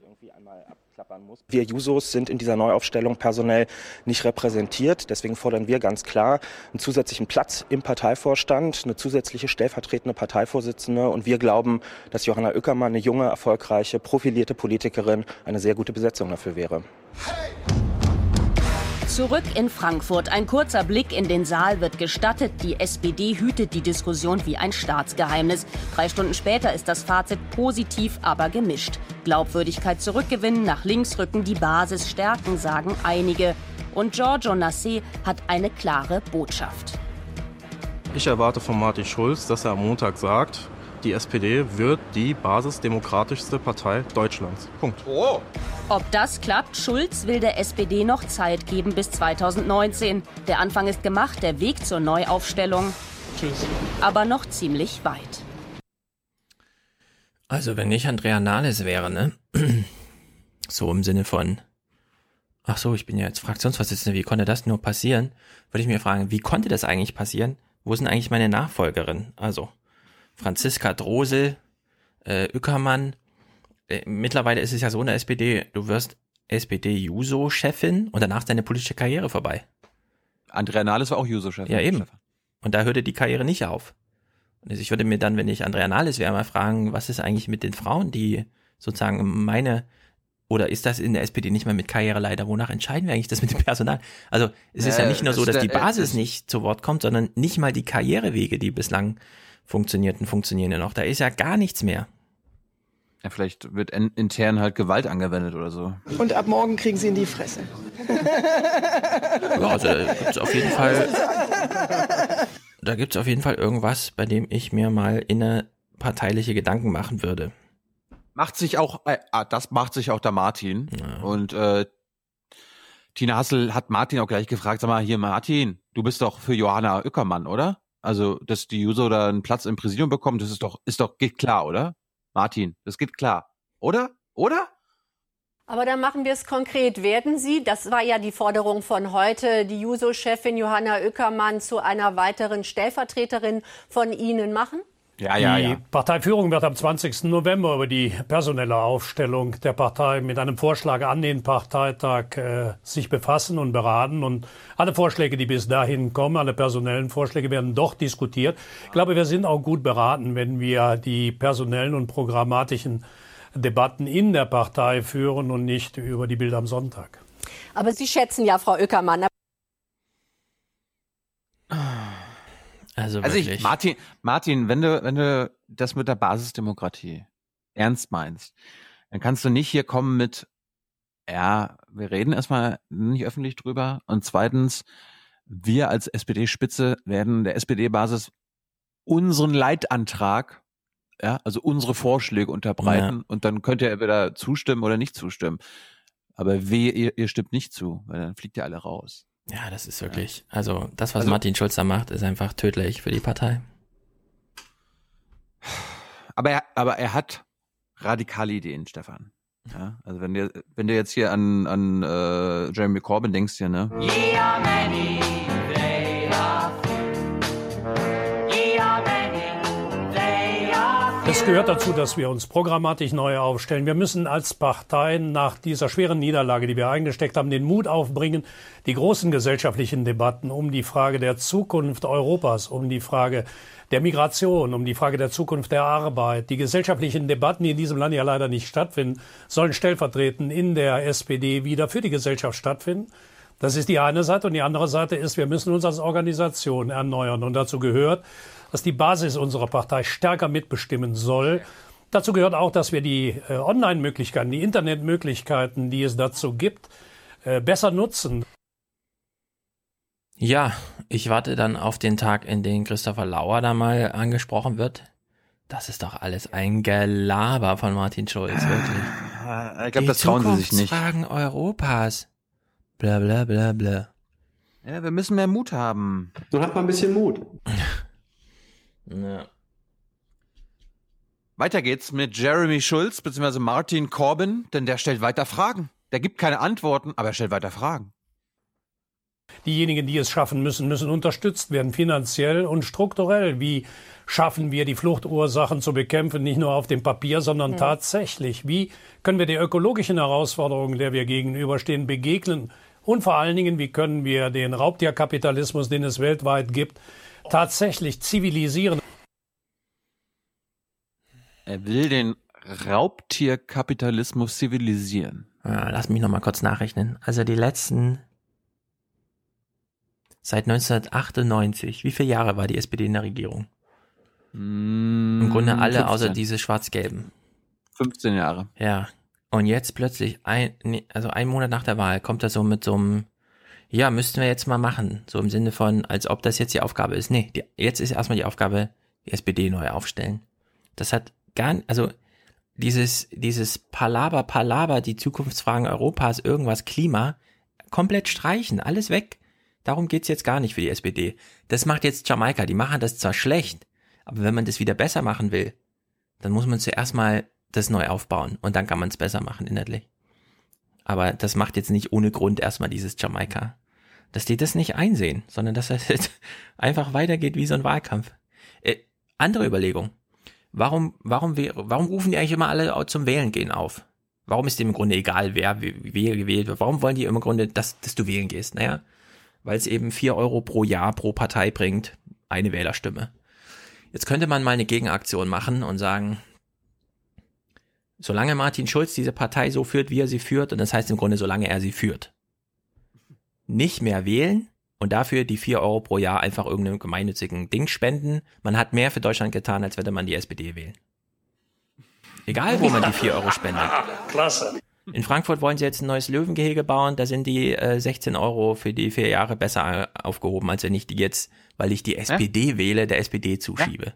Wir Jusos sind in dieser Neuaufstellung personell nicht repräsentiert. Deswegen fordern wir ganz klar einen zusätzlichen Platz im Parteivorstand, eine zusätzliche stellvertretende Parteivorsitzende. Und wir glauben, dass Johanna Ueckermann, eine junge, erfolgreiche, profilierte Politikerin, eine sehr gute Besetzung dafür wäre. Zurück in Frankfurt. Ein kurzer Blick in den Saal wird gestattet. Die SPD hütet die Diskussion wie ein Staatsgeheimnis. Drei Stunden später ist das Fazit positiv, aber gemischt. Glaubwürdigkeit zurückgewinnen, nach links rücken, die Basis stärken, sagen einige. Und Giorgio Nassé hat eine klare Botschaft. Ich erwarte von Martin Schulz, dass er am Montag sagt, die SPD wird die basisdemokratischste Partei Deutschlands. Punkt. Ob das klappt, Schulz will der SPD noch Zeit geben bis 2019. Der Anfang ist gemacht, der Weg zur Neuaufstellung. Tschüss. Aber noch ziemlich weit. Also, wenn ich Andrea Nahles wäre, ne? So im Sinne von, ach so, ich bin ja jetzt Fraktionsvorsitzender, wie konnte das nur passieren? Würde ich mir fragen, wie konnte das eigentlich passieren? Wo sind eigentlich meine Nachfolgerinnen? Also, Franziska Drosel, äh, Ueckermann. Äh, mittlerweile ist es ja so in der SPD, du wirst SPD-Juso-Chefin und danach ist deine politische Karriere vorbei. Andrea Nahles war auch Juso-Chefin. Ja, eben. Und da hörte die Karriere nicht auf. Und ich würde mir dann, wenn ich Andrea Nahles wäre, mal fragen, was ist eigentlich mit den Frauen, die sozusagen meine, oder ist das in der SPD nicht mehr mit Karriereleiter? Wonach entscheiden wir eigentlich das mit dem Personal? Also es ist ja Äh, nicht nur so, dass die äh, Basis es- nicht zu Wort kommt, sondern nicht mal die Karrierewege, die bislang funktionierten, funktionieren ja noch. Da ist ja gar nichts mehr. Ja, vielleicht wird in, intern halt Gewalt angewendet oder so. Und ab morgen kriegen sie in die Fresse. Ja, also da gibt's auf jeden Fall, da gibt's auf jeden Fall irgendwas, bei dem ich mir mal innerparteiliche Gedanken machen würde. Macht sich auch, äh, ah, das macht sich auch der Martin. Und äh, Tina Hassel hat Martin auch gleich gefragt, sag mal, hier Martin, du bist doch für Johanna Ueckermann, oder? Also, dass die Juso da einen Platz im Präsidium bekommt, das ist doch, ist doch, geht klar, oder? Martin, das geht klar. Oder? Oder? Aber dann machen wir es konkret. Werden Sie, das war ja die Forderung von heute, die Juso-Chefin Johanna Ueckermann zu einer weiteren Stellvertreterin von Ihnen machen? Ja, ja, die ja. Parteiführung wird am 20. November über die personelle Aufstellung der Partei mit einem Vorschlag an den Parteitag äh, sich befassen und beraten. Und alle Vorschläge, die bis dahin kommen, alle personellen Vorschläge werden doch diskutiert. Ich glaube, wir sind auch gut beraten, wenn wir die personellen und programmatischen Debatten in der Partei führen und nicht über die Bilder am Sonntag. Aber Sie schätzen ja, Frau Öckermann, Also, Also ich, Martin, Martin, wenn du, wenn du das mit der Basisdemokratie ernst meinst, dann kannst du nicht hier kommen mit, ja, wir reden erstmal nicht öffentlich drüber und zweitens, wir als SPD-Spitze werden der SPD-Basis unseren Leitantrag, ja, also unsere Vorschläge unterbreiten Ja. und dann könnt ihr entweder zustimmen oder nicht zustimmen. Aber wehe, ihr, ihr stimmt nicht zu, weil dann fliegt ihr alle raus. Ja, das ist wirklich, also das, was Also- Martin Schulz da macht, ist einfach tödlich für die Partei. Aber er, aber er hat radikale Ideen, Stefan. Ja, also wenn du, wenn du jetzt hier an, an äh, Jeremy Corbyn denkst hier, ne? Ye Es gehört dazu, dass wir uns programmatisch neu aufstellen. Wir müssen als Partei nach dieser schweren Niederlage, die wir eingesteckt haben, den Mut aufbringen, die großen gesellschaftlichen Debatten um die Frage der Zukunft Europas, um die Frage der Migration, um die Frage der Zukunft der Arbeit, die gesellschaftlichen Debatten, die in diesem Land ja leider nicht stattfinden, sollen stellvertretend in der SPD wieder für die Gesellschaft stattfinden. Das ist die eine Seite. Und die andere Seite ist, wir müssen uns als Organisation erneuern. Und dazu gehört, dass die Basis unserer Partei stärker mitbestimmen soll. Dazu gehört auch, dass wir die äh, Online-Möglichkeiten, die Internetmöglichkeiten, die es dazu gibt, äh, besser nutzen. Ja, ich warte dann auf den Tag, in dem Christopher Lauer da mal angesprochen wird. Das ist doch alles ein Gelaber von Martin Schulz, wirklich. Ich glaube, das trauen sie sich nicht. Fragen Europas. Bla bla bla bla. Ja, wir müssen mehr Mut haben. Dann hat man ein bisschen Mut. Ja. Weiter geht's mit Jeremy Schulz bzw. Martin Corbyn, denn der stellt weiter Fragen. Der gibt keine Antworten, aber er stellt weiter Fragen. Diejenigen, die es schaffen müssen, müssen unterstützt werden, finanziell und strukturell. Wie schaffen wir die Fluchtursachen zu bekämpfen, nicht nur auf dem Papier, sondern Mhm. tatsächlich? Wie können wir die ökologischen Herausforderungen, der wir gegenüberstehen, begegnen? Und vor allen Dingen, wie können wir den Raubtierkapitalismus, den es weltweit gibt, tatsächlich zivilisieren? Er will den Raubtierkapitalismus zivilisieren. Ja, lass mich noch mal kurz nachrechnen. Also die letzten seit 1998, wie viele Jahre war die SPD in der Regierung? Im Grunde alle außer 15. diese schwarz-gelben. 15 Jahre. Ja. Und jetzt plötzlich ein, also ein Monat nach der Wahl kommt er so mit so einem, ja, müssten wir jetzt mal machen. So im Sinne von, als ob das jetzt die Aufgabe ist. Nee, die, jetzt ist erstmal die Aufgabe, die SPD neu aufstellen. Das hat gar, also dieses, dieses Palaber, Palaber, die Zukunftsfragen Europas, irgendwas, Klima, komplett streichen, alles weg. Darum geht's jetzt gar nicht für die SPD. Das macht jetzt Jamaika, die machen das zwar schlecht, aber wenn man das wieder besser machen will, dann muss man zuerst mal das neu aufbauen und dann kann man es besser machen inhaltlich. Aber das macht jetzt nicht ohne Grund erstmal dieses Jamaika. Dass die das nicht einsehen, sondern dass es jetzt einfach weitergeht wie so ein Wahlkampf. Äh, andere Überlegung. Warum, warum, warum rufen die eigentlich immer alle zum Wählen gehen auf? Warum ist dem im Grunde egal, wer we- wer gewählt wird? Warum wollen die im Grunde, dass, dass du wählen gehst? Naja, weil es eben vier Euro pro Jahr pro Partei bringt, eine Wählerstimme. Jetzt könnte man mal eine Gegenaktion machen und sagen, solange Martin Schulz diese Partei so führt, wie er sie führt, und das heißt im Grunde, solange er sie führt, nicht mehr wählen und dafür die vier Euro pro Jahr einfach irgendeinem gemeinnützigen Ding spenden. Man hat mehr für Deutschland getan, als würde man die SPD wählen. Egal, wo man die vier Euro spendet. Klasse. In Frankfurt wollen sie jetzt ein neues Löwengehege bauen. Da sind die äh, 16 Euro für die vier Jahre besser äh, aufgehoben, als wenn ich die jetzt, weil ich die SPD wähle, der SPD zuschiebe.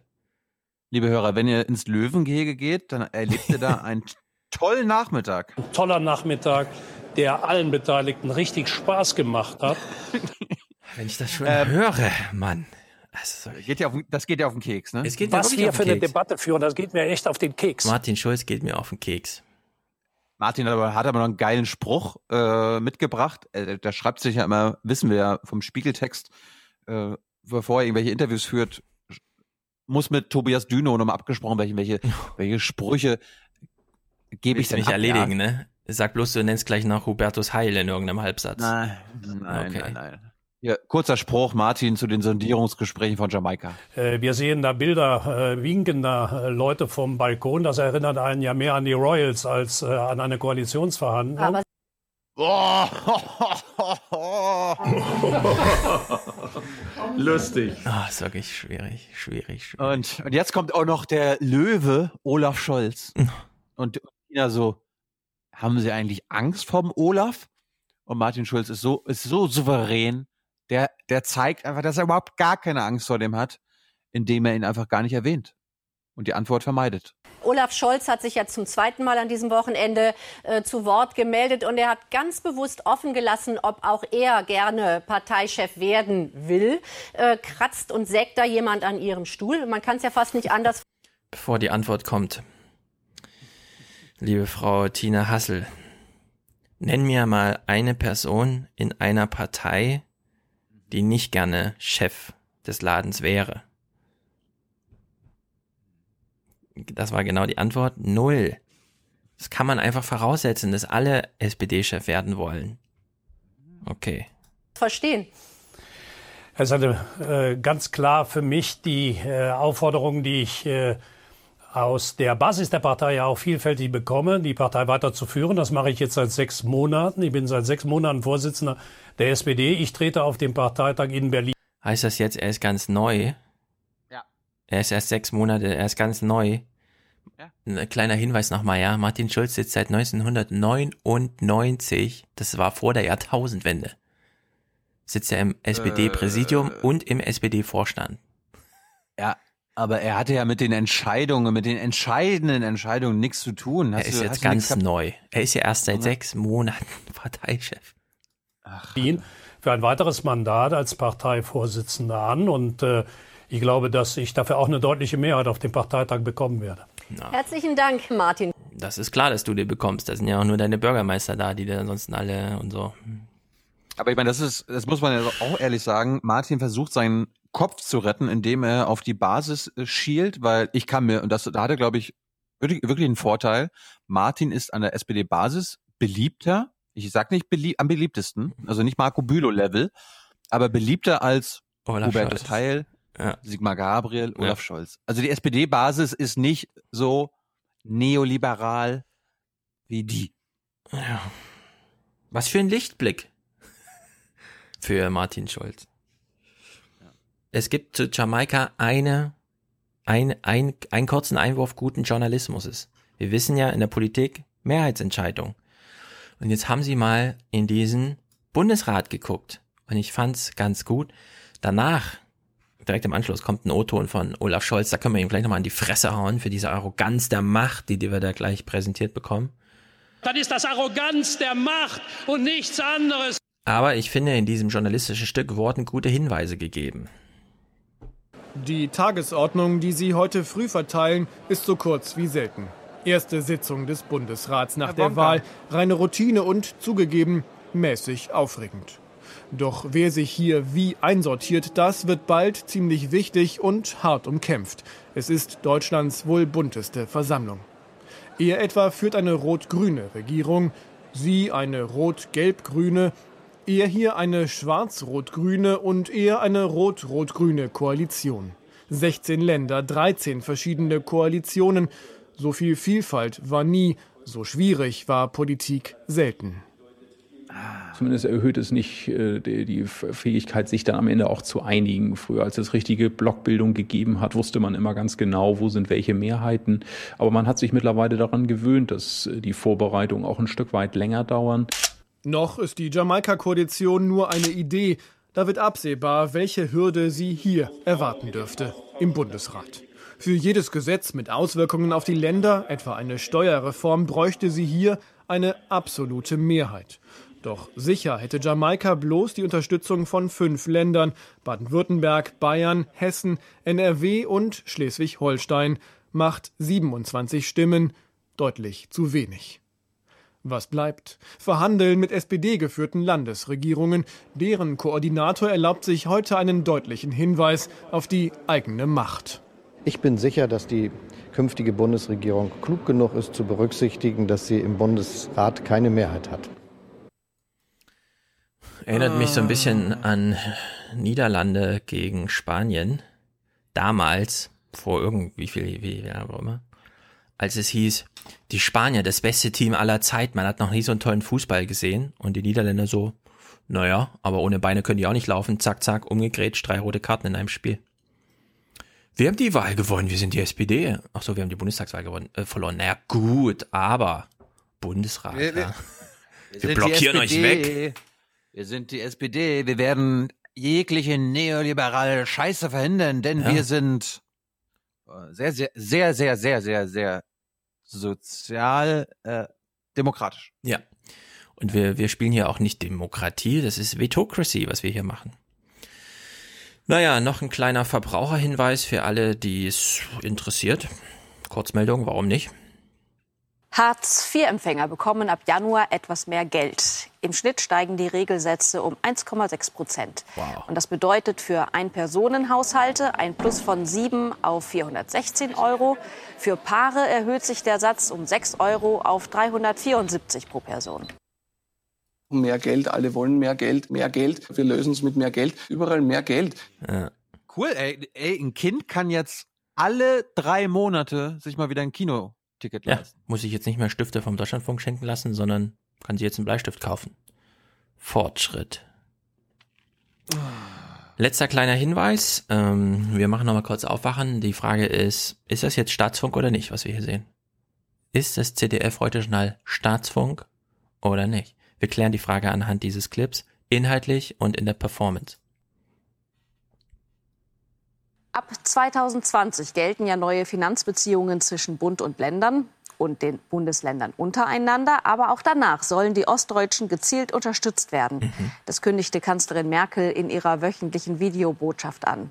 Liebe Hörer, wenn ihr ins Löwengehege geht, dann erlebt ihr da einen tollen Nachmittag. Toller Nachmittag, der allen Beteiligten richtig Spaß gemacht hat. Wenn ich das schon Ähm, höre, Mann. Also, Geht ja auf, das geht ja auf den Keks, ne? Es geht mir Was wirklich wir für eine. Debatte führen, das geht mir echt auf den Keks. Martin Schulz geht mir auf den Keks. Martin hat aber, hat aber noch einen geilen Spruch äh, mitgebracht. Äh, der schreibt sich ja immer, wissen wir ja vom Spiegeltext, äh, bevor er irgendwelche Interviews führt, muss mit Tobias Düno nochmal abgesprochen, welche, welche, welche Sprüche gebe ich denn nicht ab, erledigen, ja? ne? Sag bloß, du nennst gleich noch Hubertus Heil in irgendeinem Halbsatz. Nein, nein, Okay. nein, nein. Ja, kurzer Spruch, Martin, zu den Sondierungsgesprächen von Jamaika. Äh, Wir sehen da Bilder äh, winkender äh, Leute vom Balkon. Das erinnert einen ja mehr an die Royals als äh, an eine Koalitionsverhandlung. Aber Lustig. Ah, ist wirklich schwierig, schwierig, schwierig. Und, und jetzt kommt auch noch der Löwe, Olaf Scholz. Und Tina so, haben Sie eigentlich Angst vom Olaf? Und Martin Schulz ist so, ist so souverän. Der, der zeigt einfach, dass er überhaupt gar keine Angst vor dem hat, indem er ihn einfach gar nicht erwähnt. Und die Antwort vermeidet. Olaf Scholz hat sich ja zum zweiten Mal an diesem Wochenende äh, zu Wort gemeldet und er hat ganz bewusst offen gelassen, ob auch er gerne Parteichef werden will. Äh, kratzt und sägt da jemand an ihrem Stuhl? Man kann es ja fast nicht anders Bevor die Antwort kommt, liebe Frau Tina Hassel, nenn mir mal eine Person in einer Partei, die nicht gerne Chef des Ladens wäre. Das war genau die Antwort. Null. Das kann man einfach voraussetzen, dass alle SPD-Chef werden wollen. Okay. verstehen. Es hatte äh, ganz klar für mich die äh, Aufforderung, die ich äh, aus der Basis der Partei ja auch vielfältig bekomme, die Partei weiterzuführen. Das mache ich jetzt seit sechs Monaten. Ich bin seit sechs Monaten Vorsitzender der SPD. Ich trete auf dem Parteitag in Berlin. Heißt das jetzt, er ist ganz neu? Ja. Er ist erst sechs Monate, er ist ganz neu. Ja. Ein kleiner Hinweis nochmal, ja. Martin Schulz sitzt seit 1999, das war vor der Jahrtausendwende, sitzt er im SPD-Präsidium Äh. und im SPD-Vorstand. Ja, aber er hatte ja mit den Entscheidungen, mit den entscheidenden Entscheidungen nichts zu tun. Er Hast ist du- jetzt ganz neu. Er ist ja erst seit sechs Monaten Parteichef. Berlin für ein weiteres Mandat als Parteivorsitzender an. Und äh, ich glaube, dass ich dafür auch eine deutliche Mehrheit auf dem Parteitag bekommen werde. Herzlichen Dank, Martin. Das ist klar, dass du die bekommst. Da sind ja auch nur deine Bürgermeister da, die dir ansonsten alle und so. Aber ich meine, das ist, das muss man ja auch ehrlich sagen. Martin versucht seinen Kopf zu retten, indem er auf die Basis äh, schielt, weil ich kann mir, und das, da hat er, glaube ich, wirklich, wirklich einen Vorteil. Martin ist an der SPD-Basis beliebter. Ich sag nicht belie am beliebtesten, also nicht Marco Bülow-Level, aber beliebter als Olaf Hubertus Scholz. Heil, Ja. Sigmar Gabriel, Ja. Olaf Scholz. Also die SPD-Basis ist nicht so neoliberal wie die. Ja. Was für ein Lichtblick für Martin Schulz. Es gibt zu Jamaika eine, ein, ein, einen kurzen Einwurf guten Journalismus. Wir wissen ja in der Politik Mehrheitsentscheidung. Und jetzt haben sie mal in diesen Bundesrat geguckt. Und ich fand's ganz gut. Danach, direkt im Anschluss, kommt ein O-Ton von Olaf Scholz. Da können wir ihm gleich nochmal an die Fresse hauen für diese Arroganz der Macht, die, die wir da gleich präsentiert bekommen. Dann ist das Arroganz der Macht und nichts anderes. Aber ich finde, in diesem journalistischen Stück wurden gute Hinweise gegeben. Die Tagesordnung, die Sie heute früh verteilen, ist so kurz wie selten. Erste Sitzung des Bundesrats nach der. Wahl, reine Routine und zugegeben mäßig aufregend. Doch wer sich hier wie einsortiert, das wird bald ziemlich wichtig und hart umkämpft. Es ist Deutschlands wohl bunteste Versammlung. Er etwa führt eine rot-grüne Regierung, sie eine rot-gelb-grüne, er hier eine schwarz-rot-grüne und er eine rot-rot-grüne Koalition. 16 Länder, 13 verschiedene Koalitionen. So viel Vielfalt war nie, so schwierig war Politik selten. Zumindest erhöht es nicht äh, die, die Fähigkeit, sich dann am Ende auch zu einigen. Früher, als es richtige Blockbildung gegeben hat, wusste man immer ganz genau, wo sind welche Mehrheiten. Aber man hat sich mittlerweile daran gewöhnt, dass äh, die Vorbereitungen auch ein Stück weit länger dauern. Noch ist die Jamaika-Koalition nur eine Idee. Da wird absehbar, welche Hürde sie hier erwarten dürfte, im Bundesrat. Für jedes Gesetz mit Auswirkungen auf die Länder, etwa eine Steuerreform, bräuchte sie hier eine absolute Mehrheit. Doch sicher hätte Jamaika bloß die Unterstützung von fünf Ländern Baden-Württemberg, Bayern, Hessen, NRW und Schleswig-Holstein macht 27 Stimmen, deutlich zu wenig. Was bleibt? Verhandeln mit SPD-geführten Landesregierungen. Deren Koordinator erlaubt sich heute einen deutlichen Hinweis auf die eigene Macht. Ich bin sicher, dass die künftige Bundesregierung klug genug ist zu berücksichtigen, dass sie im Bundesrat keine Mehrheit hat. Erinnert mich so ein bisschen an Niederlande gegen Spanien. Damals, vor irgendwie viel, wie, ja, auch immer, als es hieß, die Spanier, das beste Team aller Zeit, man hat noch nie so einen tollen Fußball gesehen und die Niederländer so, naja, aber ohne Beine können die auch nicht laufen, zack, zack, umgegrätscht, drei rote Karten in einem Spiel. Wir haben die Wahl gewonnen, wir sind die SPD. Ach so, wir haben die Bundestagswahl gewonnen, äh, verloren. Naja, gut, aber Bundesrat, Wir- ja. Wir, Wir blockieren euch weg. Wir sind die SPD. Wir werden jegliche neoliberale Scheiße verhindern, denn Ja. wir sind äh, sehr, sehr, sehr, sehr, sehr, sehr, sehr sozial äh, demokratisch. Ja. Und wir, wir spielen hier auch nicht Demokratie, das ist Vetocracy, was wir hier machen. Naja, noch ein kleiner Verbraucherhinweis für alle, die es interessiert. Kurzmeldung, warum nicht? Hartz-IV-Empfänger bekommen ab Januar etwas mehr Geld. Im Schnitt steigen die Regelsätze um 1,6 Prozent. Und das bedeutet für Ein-Personen-Haushalte ein Plus von 7 auf 416 Euro. Für Paare erhöht sich der Satz um 6 Euro auf 374 pro Person. Mehr Geld, alle wollen mehr Geld, mehr Geld. Wir lösen es mit mehr Geld, überall mehr Geld. Cool, ey, ey, ein Kind kann jetzt alle drei Monate sich mal wieder ein Kinoticket Ja, leisten. muss ich jetzt nicht mehr Stifte vom Deutschlandfunk schenken lassen, sondern kann sie jetzt einen Bleistift kaufen. Fortschritt. Letzter kleiner Hinweis. Ähm, wir machen nochmal kurz aufwachen. Die Frage ist, ist das jetzt Staatsfunk oder nicht, was wir hier sehen? Ist das ZDF heute Journal Staatsfunk oder nicht? Wir klären die Frage anhand dieses Clips, inhaltlich und in der Performance. Ab 2020 gelten ja neue Finanzbeziehungen zwischen Bund und Ländern und den Bundesländern untereinander. Aber auch danach sollen die Ostdeutschen gezielt unterstützt werden. Das kündigte Kanzlerin Merkel in ihrer wöchentlichen Videobotschaft an.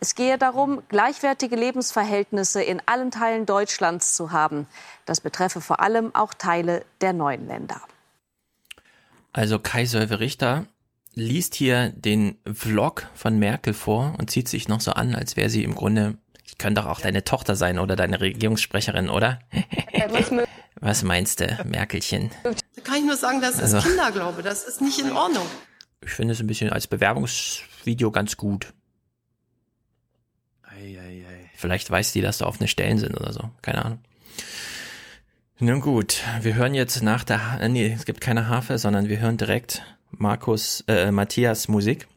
Es gehe darum, gleichwertige Lebensverhältnisse in allen Teilen Deutschlands zu haben. Das betreffe vor allem auch Teile der neuen Länder. Also Kai Sölve Richter liest hier den Vlog von Merkel vor und zieht sich noch so an, als wäre sie im Grunde, ich könnte doch auch deine Tochter sein oder deine Regierungssprecherin, oder? Was meinst du, Merkelchen? Da kann ich nur sagen, das ist Also- Kinderglaube. Das ist nicht in Ordnung. Ich finde es ein bisschen als Bewerbungsvideo ganz gut. Vielleicht weiß die, dass da offene Stellen sind oder so. Keine Ahnung. Nun gut, wir hören jetzt nach der, Ha- äh, nee, es gibt keine Harfe, sondern wir hören direkt Markus, äh, Matthias Musik.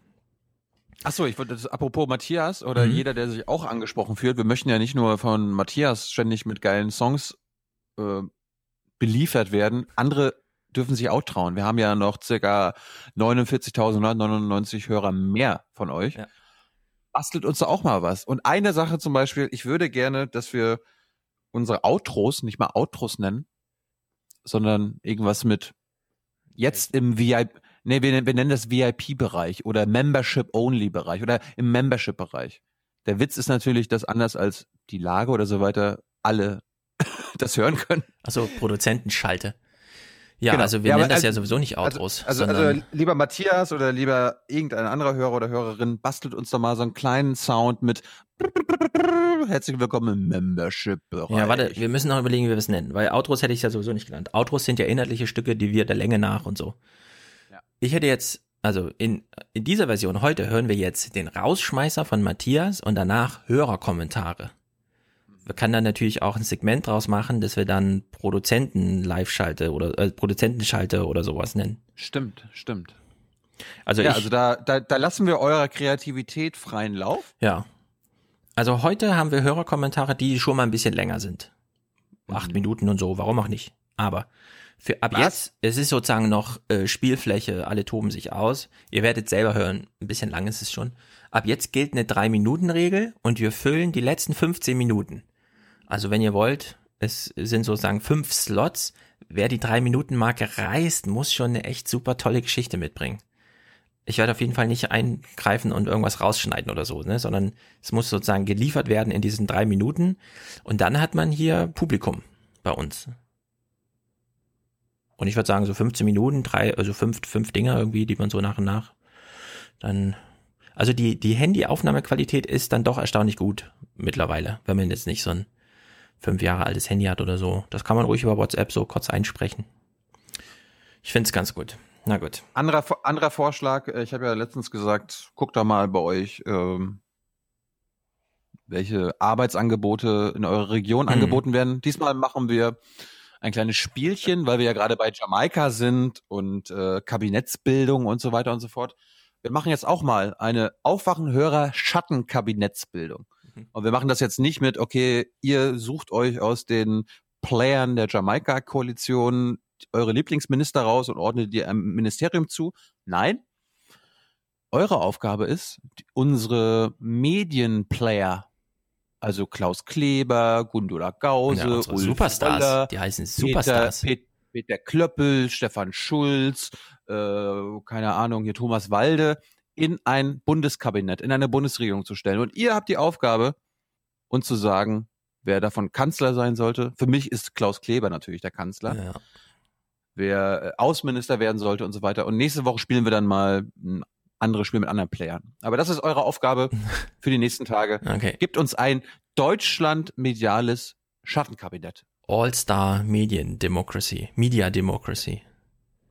Achso, ich wollte das apropos Matthias oder Mhm. jeder, der sich auch angesprochen fühlt. Wir möchten ja nicht nur von Matthias ständig mit geilen Songs äh, beliefert werden. Andere dürfen sich auch trauen. Wir haben ja noch circa 49.199 Hörer mehr von euch. Bastelt uns da auch mal was. Und eine Sache zum Beispiel, ich würde gerne, dass wir unsere Outros nicht mal Outros nennen, sondern irgendwas mit jetzt im VIP, nee, wir, wir nennen das VIP-Bereich oder Membership-Only-Bereich oder im Membership-Bereich. Der Witz ist natürlich, dass anders als die Lage oder so weiter alle das hören können. Also Produzentenschalte. Ja, Genau. also wir Ja, nennen das also- ja sowieso nicht Outros, Also, sondern also lieber Matthias oder lieber irgendein anderer Hörer oder Hörerin, bastelt uns doch mal so einen kleinen Sound mit Herzlich willkommen im Membership-Bereich. Ja, warte, wir müssen noch überlegen, wie wir es nennen, weil Outros hätte ich ja sowieso nicht genannt. Outros sind ja inhaltliche Stücke, die wir der Länge nach und so. Ich hätte jetzt, also in, in dieser Version heute hören wir jetzt den Rausschmeißer von Matthias und danach Hörerkommentare. Wir können dann natürlich auch ein Segment draus machen, dass wir dann Produzenten-Live-Schalte oder äh, Produzentenschalte oder sowas nennen. Stimmt, stimmt. Also ja, ich, also da, da, da lassen wir eurer Kreativität freien Lauf. Ja. Also heute haben wir Hörerkommentare, die schon mal ein bisschen länger sind. Acht Minuten und so, warum auch nicht. Aber für ab Was? jetzt, es ist sozusagen noch äh, Spielfläche, alle toben sich aus. Ihr werdet selber hören, ein bisschen lang ist es schon. Ab jetzt gilt eine Drei-Minuten-Regel und wir füllen die letzten 15 Minuten. Also wenn ihr wollt, es sind sozusagen fünf Slots. Wer die Drei-Minuten-Marke reißt, muss schon eine echt super tolle Geschichte mitbringen. Ich werde auf jeden Fall nicht eingreifen und irgendwas rausschneiden oder so, ne, sondern es muss sozusagen geliefert werden in diesen drei Minuten. Und dann hat man hier Publikum bei uns. Und ich würde sagen, so 15 Minuten, drei, also fünf, fünf Dinger irgendwie, die man so nach und nach dann Also die, die Handy-Aufnahmequalität ist dann doch erstaunlich gut mittlerweile, wenn man jetzt nicht so ein fünf Jahre altes Handy hat oder so. Das kann man ruhig über WhatsApp so kurz einsprechen. Ich find's ganz gut. Na gut. Anderer, anderer Vorschlag, äh, ich habe ja letztens gesagt, guckt doch mal bei euch, ähm, welche Arbeitsangebote in eurer Region Mhm. angeboten werden. Diesmal machen wir ein kleines Spielchen, weil wir ja gerade bei Jamaika sind und äh, Kabinettsbildung und so weiter und so fort. Wir machen jetzt auch mal eine Aufwachen-Hörer-Schatten-Kabinettsbildung. Und wir machen das jetzt nicht mit, okay, ihr sucht euch aus den Playern der Jamaika-Koalition eure Lieblingsminister raus und ordnet die einem Ministerium zu. Nein. Eure Aufgabe ist, unsere Medienplayer, also Klaus Kleber, Gundula Gause, Ja, Ulf Superstars, Möller, die heißen Peter, Superstars. Pet, Peter Klöppel, Stefan Schulz, äh, keine Ahnung, hier Thomas Walde, in ein Bundeskabinett, in eine Bundesregierung zu stellen. Und ihr habt die Aufgabe, uns zu sagen, wer davon Kanzler sein sollte. Für mich ist Klaus Kleber natürlich der Kanzler. Ja. Wer äh, Außenminister werden sollte und so weiter. Und nächste Woche spielen wir dann mal ein anderes Spiel mit anderen Playern. Aber das ist eure Aufgabe für die nächsten Tage. Okay. Gibt uns ein Deutschland-mediales Schattenkabinett. All-Star Medien Democracy, Media Democracy.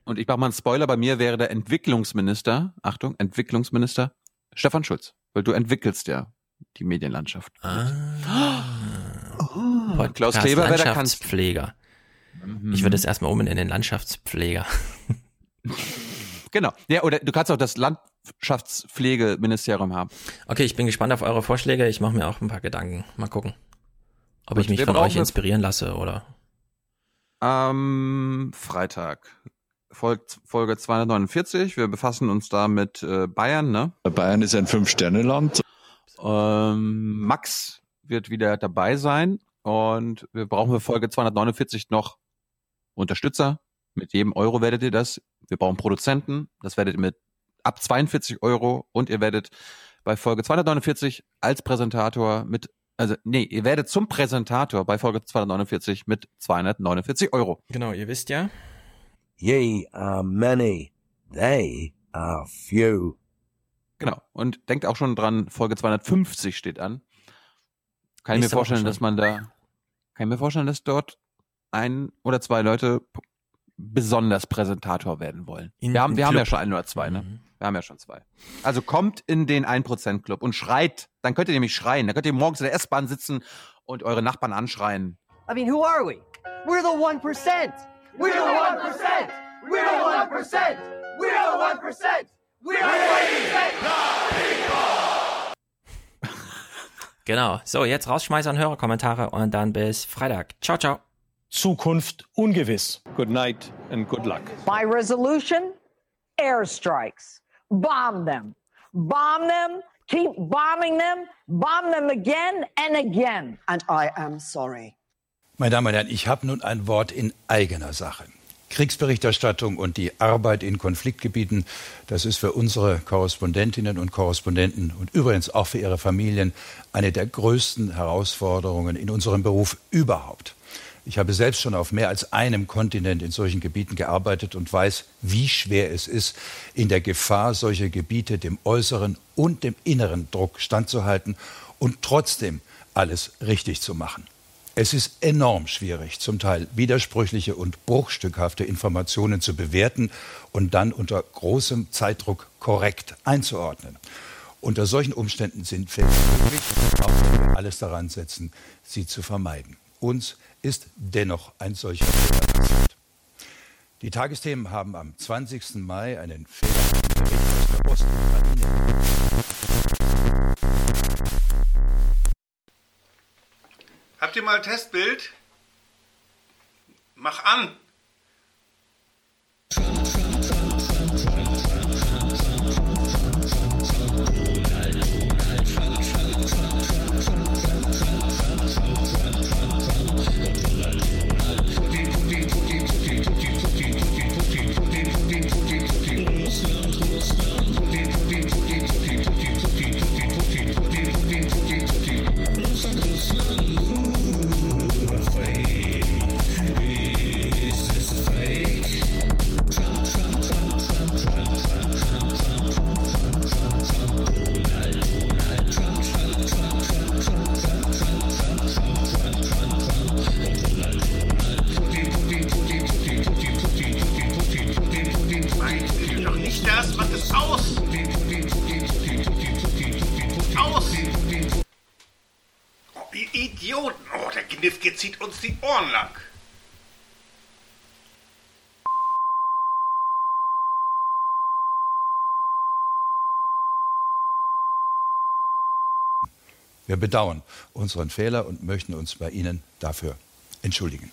Und ich mache mal einen Spoiler, bei mir wäre der Entwicklungsminister, Achtung, Entwicklungsminister, Stefan Schulz. Weil du entwickelst ja die Medienlandschaft. Ah. Und Klaus Kleber wäre der Kanzler. Landschaftspfleger. Mhm. Ich würde es erstmal um in den Landschaftspfleger. Genau. Ja, oder du kannst auch das Landschaftspflegeministerium haben. Okay, ich bin gespannt auf eure Vorschläge. Ich mache mir auch ein paar Gedanken. Mal gucken, ob Gut, ich mich von euch inspirieren lasse oder. Am Freitag folgt Folge 249. Wir befassen uns da mit äh, Bayern, ne? Bayern ist ein Fünf-Sterne-Land. Ähm, Max wird wieder dabei sein und wir brauchen für Folge 249 noch Unterstützer. Mit jedem Euro werdet ihr das. Wir brauchen Produzenten. Das werdet ihr mit ab 42 Euro und ihr werdet bei Folge 249 als Präsentator mit, also nee, ihr werdet zum Präsentator bei Folge 249 mit 249 Euro. Genau, ihr wisst ja. Ye are many, they are few. Genau. Und denkt auch schon dran, Folge 250 steht an. Kann ich mir vorstellen, dass man da, kann ich mir vorstellen, dass dort ein oder zwei Leute besonders Präsentator werden wollen. In- wir haben, wir haben ja schon ein oder zwei, ne? Mhm. Wir haben ja schon zwei. Also kommt in den 1% Club und schreit. Dann könnt ihr nämlich schreien. Dann könnt ihr morgens in der S-Bahn sitzen und eure Nachbarn anschreien. I mean, who are we? We're the 1%. We're the 1%. We're the 1%. We're the 1%. We're the 1%. Genau. So, jetzt rausschmeißern, Hörerkommentare und dann bis Freitag. Ciao, ciao. Zukunft ungewiss. Good night and good luck. My resolution airstrikes. Bomb them. Bomb them. Keep bombing them. Bomb them again and again. And I am sorry. Meine Damen und Herren, ich habe nun ein Wort in eigener Sache. Kriegsberichterstattung und die Arbeit in Konfliktgebieten, das ist für unsere Korrespondentinnen und Korrespondenten und übrigens auch für ihre Familien eine der größten Herausforderungen in unserem Beruf überhaupt. Ich habe selbst schon auf mehr als einem Kontinent in solchen Gebieten gearbeitet und weiß, wie schwer es ist, in der Gefahr solcher Gebiete dem äußeren und dem inneren Druck standzuhalten und trotzdem alles richtig zu machen. Es ist enorm schwierig, zum Teil widersprüchliche und bruchstückhafte Informationen zu bewerten und dann unter großem Zeitdruck korrekt einzuordnen. Unter solchen Umständen sind Fehler möglich, auch wir alles daran setzen, sie zu vermeiden. Uns ist dennoch ein solcher Fehler passiert. Die Tagesthemen haben am 20. Mai einen Bericht aus der Ostukraine Habt ihr mal ein Testbild? Mach an! Politik zieht uns die Ohren lang. Wir bedauern unseren Fehler und möchten uns bei Ihnen dafür entschuldigen.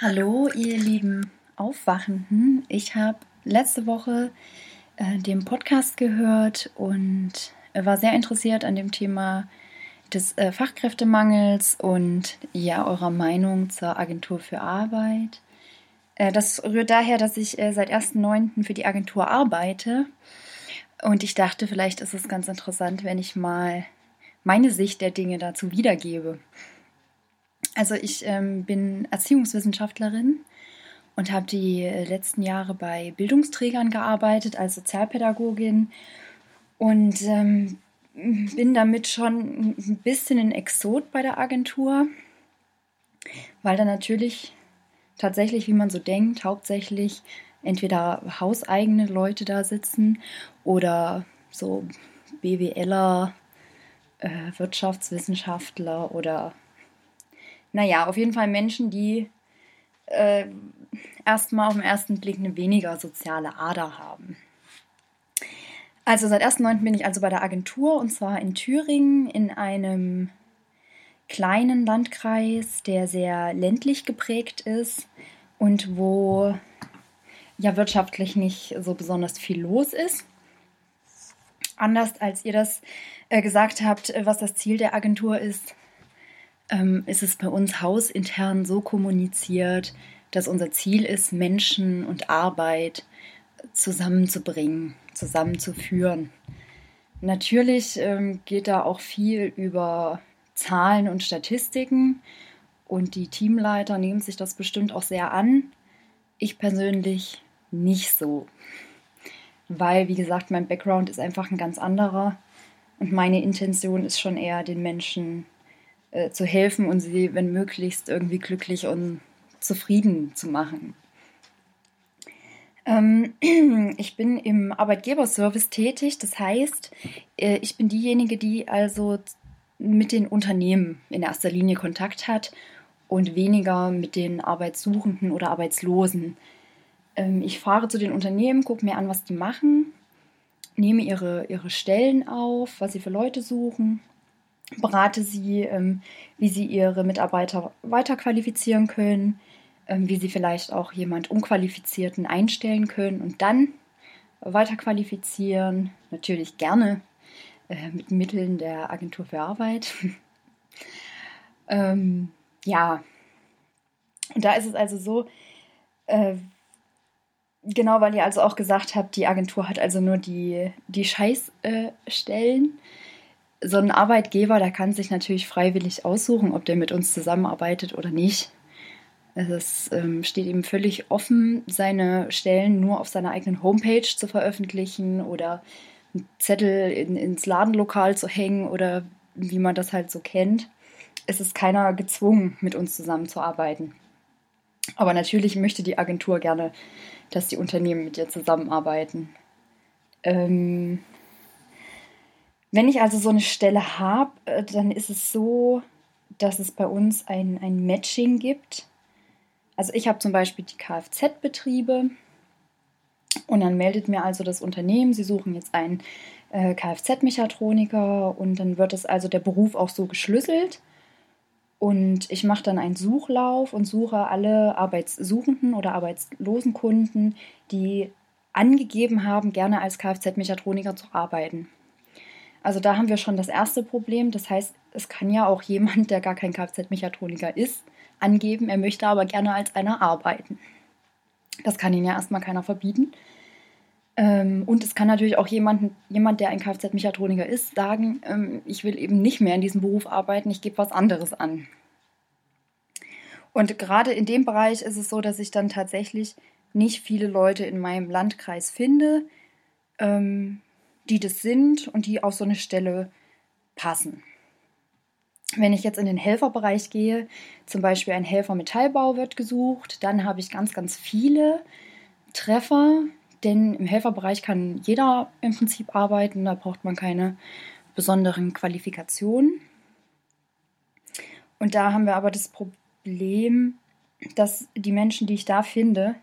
Hallo, ihr lieben Aufwachenden. Ich habe letzte Woche äh, den Podcast gehört und war sehr interessiert an dem Thema des äh, Fachkräftemangels und ja, eurer Meinung zur Agentur für Arbeit. Äh, das rührt daher, dass ich äh, seit 1.9. für die Agentur arbeite und ich dachte, vielleicht ist es ganz interessant, wenn ich mal meine Sicht der Dinge dazu wiedergebe. Also ich ähm, bin Erziehungswissenschaftlerin und habe die letzten Jahre bei Bildungsträgern gearbeitet als Sozialpädagogin und ähm, bin damit schon ein bisschen ein Exot bei der Agentur, weil da natürlich tatsächlich, wie man so denkt, hauptsächlich entweder hauseigene Leute da sitzen oder so BWLer, äh, Wirtschaftswissenschaftler oder naja, auf jeden Fall Menschen, die äh, erstmal auf den ersten Blick eine weniger soziale Ader haben. Also seit 1.9. bin ich also bei der Agentur und zwar in Thüringen in einem kleinen Landkreis, der sehr ländlich geprägt ist und wo ja wirtschaftlich nicht so besonders viel los ist. Anders als ihr das äh, gesagt habt, was das Ziel der Agentur ist, ähm, ist es bei uns hausintern so kommuniziert, dass unser Ziel ist, Menschen und Arbeit zusammenzubringen, zusammenzuführen. Natürlich ähm, geht da auch viel über Zahlen und Statistiken und die Teamleiter nehmen sich das bestimmt auch sehr an. Ich persönlich nicht so, weil, wie gesagt, mein Background ist einfach ein ganz anderer und meine Intention ist schon eher, den Menschen äh, zu helfen und sie, wenn möglichst, irgendwie glücklich und zufrieden zu machen. Ähm, ich bin im Arbeitgeberservice tätig, das heißt, äh, ich bin diejenige, die also mit den Unternehmen in erster Linie Kontakt hat und weniger mit den Arbeitssuchenden oder Arbeitslosen. Ähm, ich fahre zu den Unternehmen, gucke mir an, was die machen, nehme ihre, ihre Stellen auf, was sie für Leute suchen, berate sie, ähm, wie sie ihre Mitarbeiter weiterqualifizieren können, wie sie vielleicht auch jemand Unqualifizierten einstellen können und dann weiterqualifizieren. Natürlich gerne äh, mit Mitteln der Agentur für Arbeit. ähm, ja, und da ist es also so, äh, genau, weil ihr also auch gesagt habt, die Agentur hat also nur die, die Scheißstellen. Äh, so ein Arbeitgeber, der kann sich natürlich freiwillig aussuchen, ob der mit uns zusammenarbeitet oder nicht. Es ähm, steht ihm völlig offen, seine Stellen nur auf seiner eigenen Homepage zu veröffentlichen oder einen Zettel in, ins Ladenlokal zu hängen oder wie man das halt so kennt. Es ist keiner gezwungen, mit uns zusammenzuarbeiten. Aber natürlich möchte die Agentur gerne, dass die Unternehmen mit ihr zusammenarbeiten. Ähm, wenn ich also so eine Stelle habe, äh, dann ist es so, dass es bei uns ein, ein Matching gibt. Also ich habe zum Beispiel die Kfz-Betriebe und dann meldet mir also das Unternehmen, sie suchen jetzt einen äh, Kfz-Mechatroniker und dann wird es also der Beruf auch so geschlüsselt. Und ich mache dann einen Suchlauf und suche alle Arbeitssuchenden oder arbeitslosen Kunden, die angegeben haben, gerne als Kfz-Mechatroniker zu arbeiten. Also da haben wir schon das erste Problem. Das heißt, es kann ja auch jemand, der gar kein Kfz-Mechatroniker ist, angeben, er möchte aber gerne als einer arbeiten. Das kann ihn ja erstmal keiner verbieten. Ähm, und es kann natürlich auch jemand, jemand der ein Kfz-Mechatroniker ist, sagen, ähm, ich will eben nicht mehr in diesem Beruf arbeiten, ich gebe was anderes an. Und gerade in dem Bereich ist es so, dass ich dann tatsächlich nicht viele Leute in meinem Landkreis finde, ähm, die das sind und die auf so eine Stelle passen. Wenn ich jetzt in den Helferbereich gehe, zum Beispiel ein Helfer Metallbau wird gesucht, dann habe ich ganz, ganz viele Treffer, denn im Helferbereich kann jeder im Prinzip arbeiten, da braucht man keine besonderen Qualifikationen. Und da haben wir aber das Problem, dass die Menschen, die ich da finde,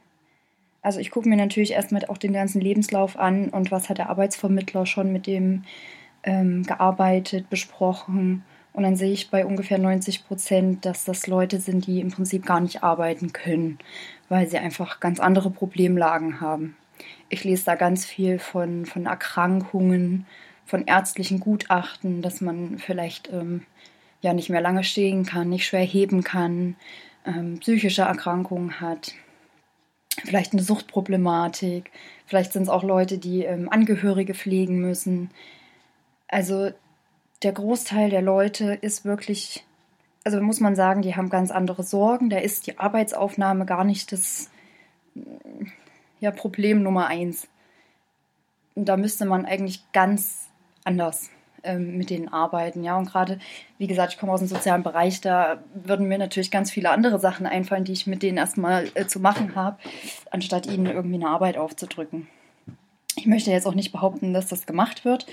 also ich gucke mir natürlich erstmal auch den ganzen Lebenslauf an und was hat der Arbeitsvermittler schon mit dem ähm, gearbeitet, besprochen. Und dann sehe ich bei ungefähr 90 Prozent, dass das Leute sind, die im Prinzip gar nicht arbeiten können, weil sie einfach ganz andere Problemlagen haben. Ich lese da ganz viel von, von Erkrankungen, von ärztlichen Gutachten, dass man vielleicht ähm, ja nicht mehr lange stehen kann, nicht schwer heben kann, ähm, psychische Erkrankungen hat, vielleicht eine Suchtproblematik, vielleicht sind es auch Leute, die ähm, Angehörige pflegen müssen. Also der Großteil der Leute ist wirklich, also muss man sagen, die haben ganz andere Sorgen. Da ist die Arbeitsaufnahme gar nicht das ja, Problem Nummer eins. Und da müsste man eigentlich ganz anders ähm, mit denen arbeiten. Ja, und gerade, wie gesagt, ich komme aus dem sozialen Bereich, da würden mir natürlich ganz viele andere Sachen einfallen, die ich mit denen erstmal äh, zu machen habe, anstatt ihnen irgendwie eine Arbeit aufzudrücken. Ich möchte jetzt auch nicht behaupten, dass das gemacht wird.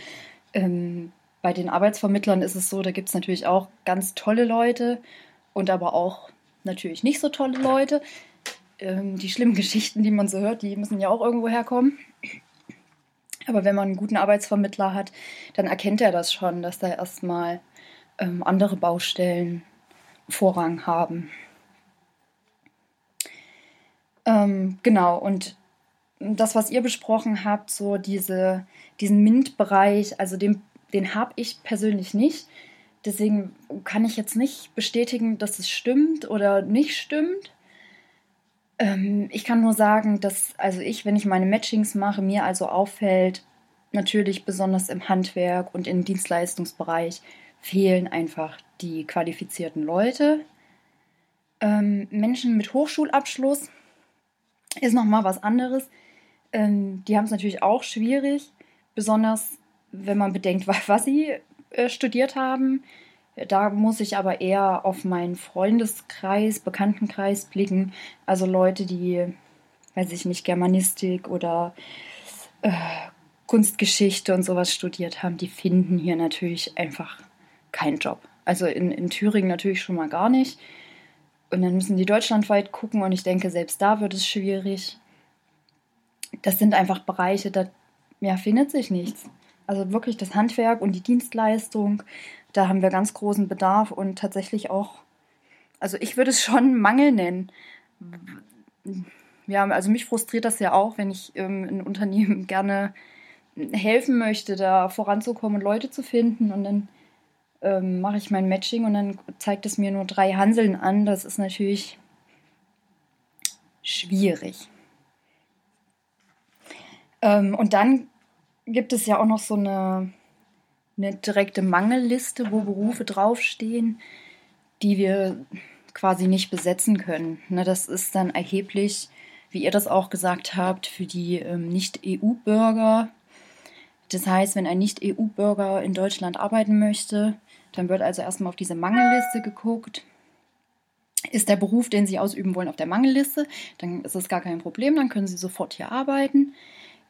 Ähm, bei den Arbeitsvermittlern ist es so, da gibt es natürlich auch ganz tolle Leute und aber auch natürlich nicht so tolle Leute. Ähm, die schlimmen Geschichten, die man so hört, die müssen ja auch irgendwo herkommen. Aber wenn man einen guten Arbeitsvermittler hat, dann erkennt er das schon, dass da erstmal ähm, andere Baustellen Vorrang haben. Ähm, genau, und das, was ihr besprochen habt, so diese, diesen MINT-Bereich, also den, den habe ich persönlich nicht. Deswegen kann ich jetzt nicht bestätigen, dass es stimmt oder nicht stimmt. Ähm, ich kann nur sagen, dass also ich, wenn ich meine Matchings mache, mir also auffällt, natürlich besonders im Handwerk und im Dienstleistungsbereich fehlen einfach die qualifizierten Leute. Ähm, Menschen mit Hochschulabschluss ist nochmal was anderes. Ähm, die haben es natürlich auch schwierig, besonders wenn man bedenkt, was sie äh, studiert haben. Da muss ich aber eher auf meinen Freundeskreis, Bekanntenkreis blicken. Also Leute, die, weiß ich nicht, Germanistik oder äh, Kunstgeschichte und sowas studiert haben, die finden hier natürlich einfach keinen Job. Also in, in Thüringen natürlich schon mal gar nicht. Und dann müssen die deutschlandweit gucken und ich denke, selbst da wird es schwierig. Das sind einfach Bereiche, da ja, findet sich nichts. Also wirklich das Handwerk und die Dienstleistung, da haben wir ganz großen Bedarf und tatsächlich auch, also ich würde es schon Mangel nennen. Ja, also mich frustriert das ja auch, wenn ich ähm, ein Unternehmen gerne helfen möchte, da voranzukommen und Leute zu finden und dann ähm, mache ich mein Matching und dann zeigt es mir nur drei Hanseln an. Das ist natürlich schwierig. Ähm, und dann gibt es ja auch noch so eine, eine direkte Mangelliste, wo Berufe draufstehen, die wir quasi nicht besetzen können. Ne, das ist dann erheblich, wie ihr das auch gesagt habt, für die ähm, Nicht-EU-Bürger. Das heißt, wenn ein Nicht-EU-Bürger in Deutschland arbeiten möchte, dann wird also erstmal auf diese Mangelliste geguckt. Ist der Beruf, den Sie ausüben wollen, auf der Mangelliste, dann ist das gar kein Problem, dann können Sie sofort hier arbeiten.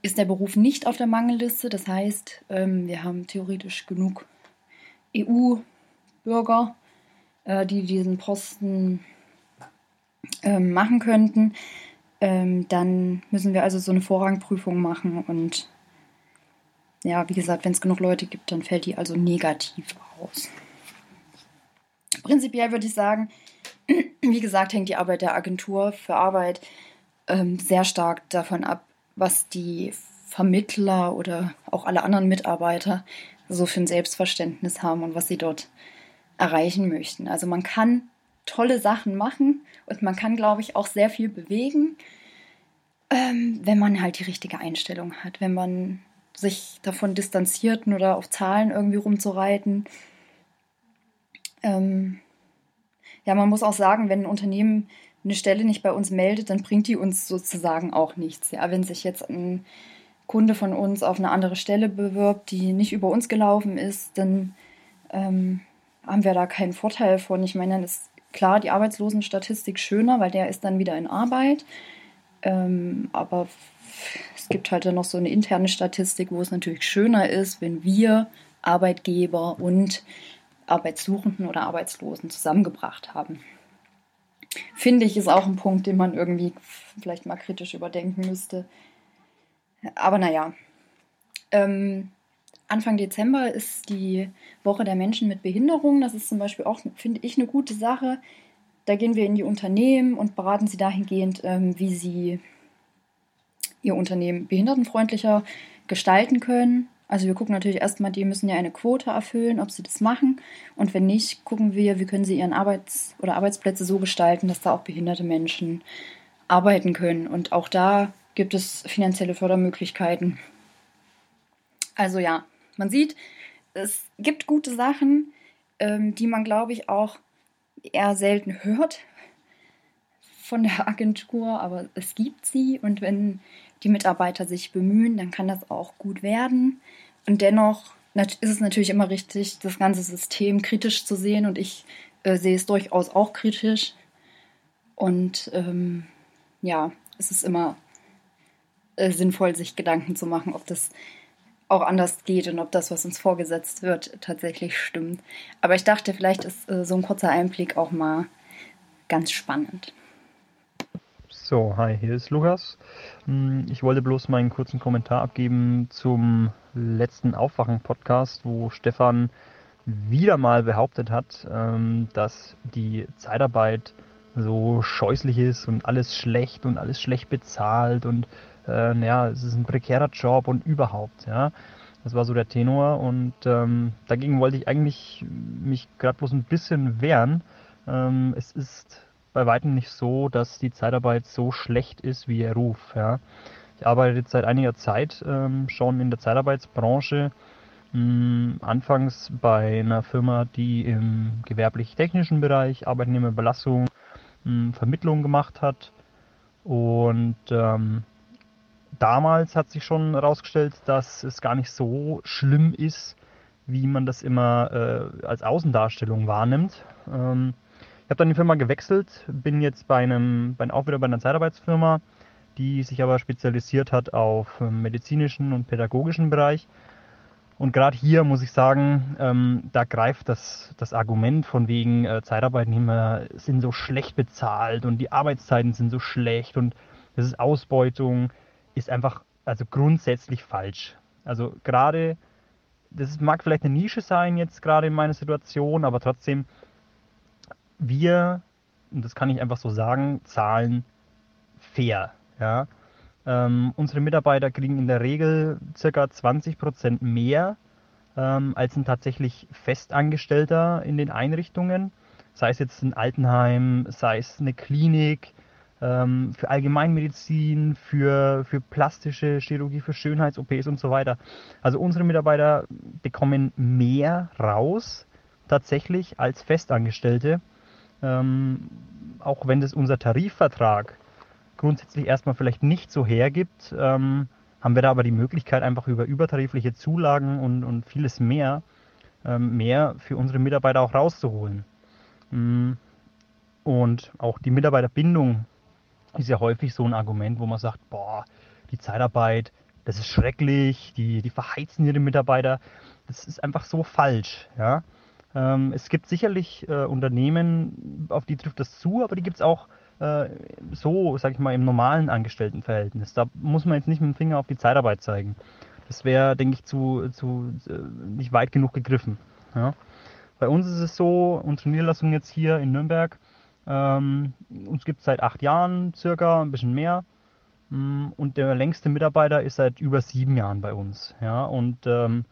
Ist der Beruf nicht auf der Mangelliste, das heißt, ähm, wir haben theoretisch genug EU-Bürger, äh, die diesen Posten ähm, machen könnten, ähm, dann müssen wir also so eine Vorrangprüfung machen und ja, wie gesagt, wenn es genug Leute gibt, dann fällt die also negativ aus. Prinzipiell würde ich sagen, wie gesagt, hängt die Arbeit der Agentur für Arbeit sehr stark davon ab, was die Vermittler oder auch alle anderen Mitarbeiter so für ein Selbstverständnis haben und was sie dort erreichen möchten. Also man kann tolle Sachen machen und man kann, glaube ich, auch sehr viel bewegen, ähm, wenn man halt die richtige Einstellung hat, wenn man sich davon distanziert oder auf Zahlen irgendwie rumzureiten. Ähm, ja, man muss auch sagen, wenn ein Unternehmen eine Stelle nicht bei uns meldet, dann bringt die uns sozusagen auch nichts. Ja, wenn sich jetzt ein Kunde von uns auf eine andere Stelle bewirbt, die nicht über uns gelaufen ist, dann ähm, haben wir da keinen Vorteil von. Ich meine, dann ist klar die Arbeitslosenstatistik schöner, weil der ist dann wieder in Arbeit. Ähm, aber es gibt halt dann noch so eine interne Statistik, wo es natürlich schöner ist, wenn wir Arbeitgeber und Arbeitssuchenden oder Arbeitslosen zusammengebracht haben. Finde ich, ist auch ein Punkt, den man irgendwie vielleicht mal kritisch überdenken müsste. Aber naja. Ähm, Anfang Dezember ist die Woche der Menschen mit Behinderung. Das ist zum Beispiel auch, finde ich, eine gute Sache. Da gehen wir in die Unternehmen und beraten sie dahingehend, ähm, wie sie ihr Unternehmen behindertenfreundlicher gestalten können. Also wir gucken natürlich erstmal, die müssen ja eine Quote erfüllen, ob sie das machen. Und wenn nicht, gucken wir, wie können sie ihren Arbeits- oder Arbeitsplätze so gestalten, dass da auch behinderte Menschen arbeiten können. Und auch da gibt es finanzielle Fördermöglichkeiten. Also ja, man sieht, es gibt gute Sachen, ähm, die man, glaube ich, auch eher selten hört von der Agentur, aber es gibt sie und wenn die Mitarbeiter sich bemühen, dann kann das auch gut werden. Und dennoch ist es natürlich immer richtig, das ganze System kritisch zu sehen und ich äh, sehe es durchaus auch kritisch. Und ähm, ja, es ist immer äh, sinnvoll, sich Gedanken zu machen, ob das auch anders geht und ob das, was uns vorgesetzt wird, tatsächlich stimmt. Aber ich dachte, vielleicht ist äh, so ein kurzer Einblick auch mal ganz spannend. So, hi, hier ist Lukas. Hm, Ich wollte bloß mal einen kurzen Kommentar abgeben zum letzten Aufwachen-Podcast, wo Stefan wieder mal behauptet hat, ähm, dass die Zeitarbeit so scheußlich ist und alles schlecht und alles schlecht bezahlt und äh, naja, es ist ein prekärer Job und überhaupt, ja. Das war so der Tenor und ähm, dagegen wollte ich eigentlich mich gerade bloß ein bisschen wehren. Ähm, es ist bei weitem nicht so, dass die Zeitarbeit so schlecht ist wie ihr Ruf. Ja. Ich arbeite jetzt seit einiger Zeit ähm, schon in der Zeitarbeitsbranche. Mh, anfangs bei einer Firma, die im gewerblich-technischen Bereich Arbeitnehmerbelastung, mh, Vermittlung gemacht hat. Und ähm, damals hat sich schon herausgestellt, dass es gar nicht so schlimm ist, wie man das immer äh, als Außendarstellung wahrnimmt. Ähm, ich habe dann die Firma gewechselt, bin jetzt bei einem, bei, auch wieder bei einer Zeitarbeitsfirma, die sich aber spezialisiert hat auf ähm, medizinischen und pädagogischen Bereich. Und gerade hier muss ich sagen, ähm, da greift das, das Argument von wegen äh, Zeitarbeitnehmer sind so schlecht bezahlt und die Arbeitszeiten sind so schlecht und das ist Ausbeutung, ist einfach also grundsätzlich falsch. Also gerade, das mag vielleicht eine Nische sein jetzt gerade in meiner Situation, aber trotzdem, wir, und das kann ich einfach so sagen, zahlen fair. Ja? Ähm, unsere Mitarbeiter kriegen in der Regel circa 20% mehr ähm, als ein tatsächlich Festangestellter in den Einrichtungen. Sei es jetzt ein Altenheim, sei es eine Klinik, ähm, für Allgemeinmedizin, für, für plastische Chirurgie, für Schönheits-OPs und so weiter. Also unsere Mitarbeiter bekommen mehr raus tatsächlich als Festangestellte. Ähm, auch wenn das unser Tarifvertrag grundsätzlich erstmal vielleicht nicht so hergibt, ähm, haben wir da aber die Möglichkeit, einfach über übertarifliche Zulagen und, und vieles mehr, ähm, mehr für unsere Mitarbeiter auch rauszuholen. Mm. Und auch die Mitarbeiterbindung ist ja häufig so ein Argument, wo man sagt, boah, die Zeitarbeit, das ist schrecklich, die, die verheizen ihre Mitarbeiter. Das ist einfach so falsch. Ja? Ähm, es gibt sicherlich äh, Unternehmen, auf die trifft das zu, aber die gibt es auch äh, so, sag ich mal, im normalen Angestelltenverhältnis. Da muss man jetzt nicht mit dem Finger auf die Zeitarbeit zeigen. Das wäre, denke ich, zu, zu äh, nicht weit genug gegriffen. Ja? Bei uns ist es so, unsere Niederlassung jetzt hier in Nürnberg, ähm, uns gibt es seit acht Jahren circa, ein bisschen mehr. Mm, Und der längste Mitarbeiter ist seit über sieben Jahren bei uns. Ja? Und ähm,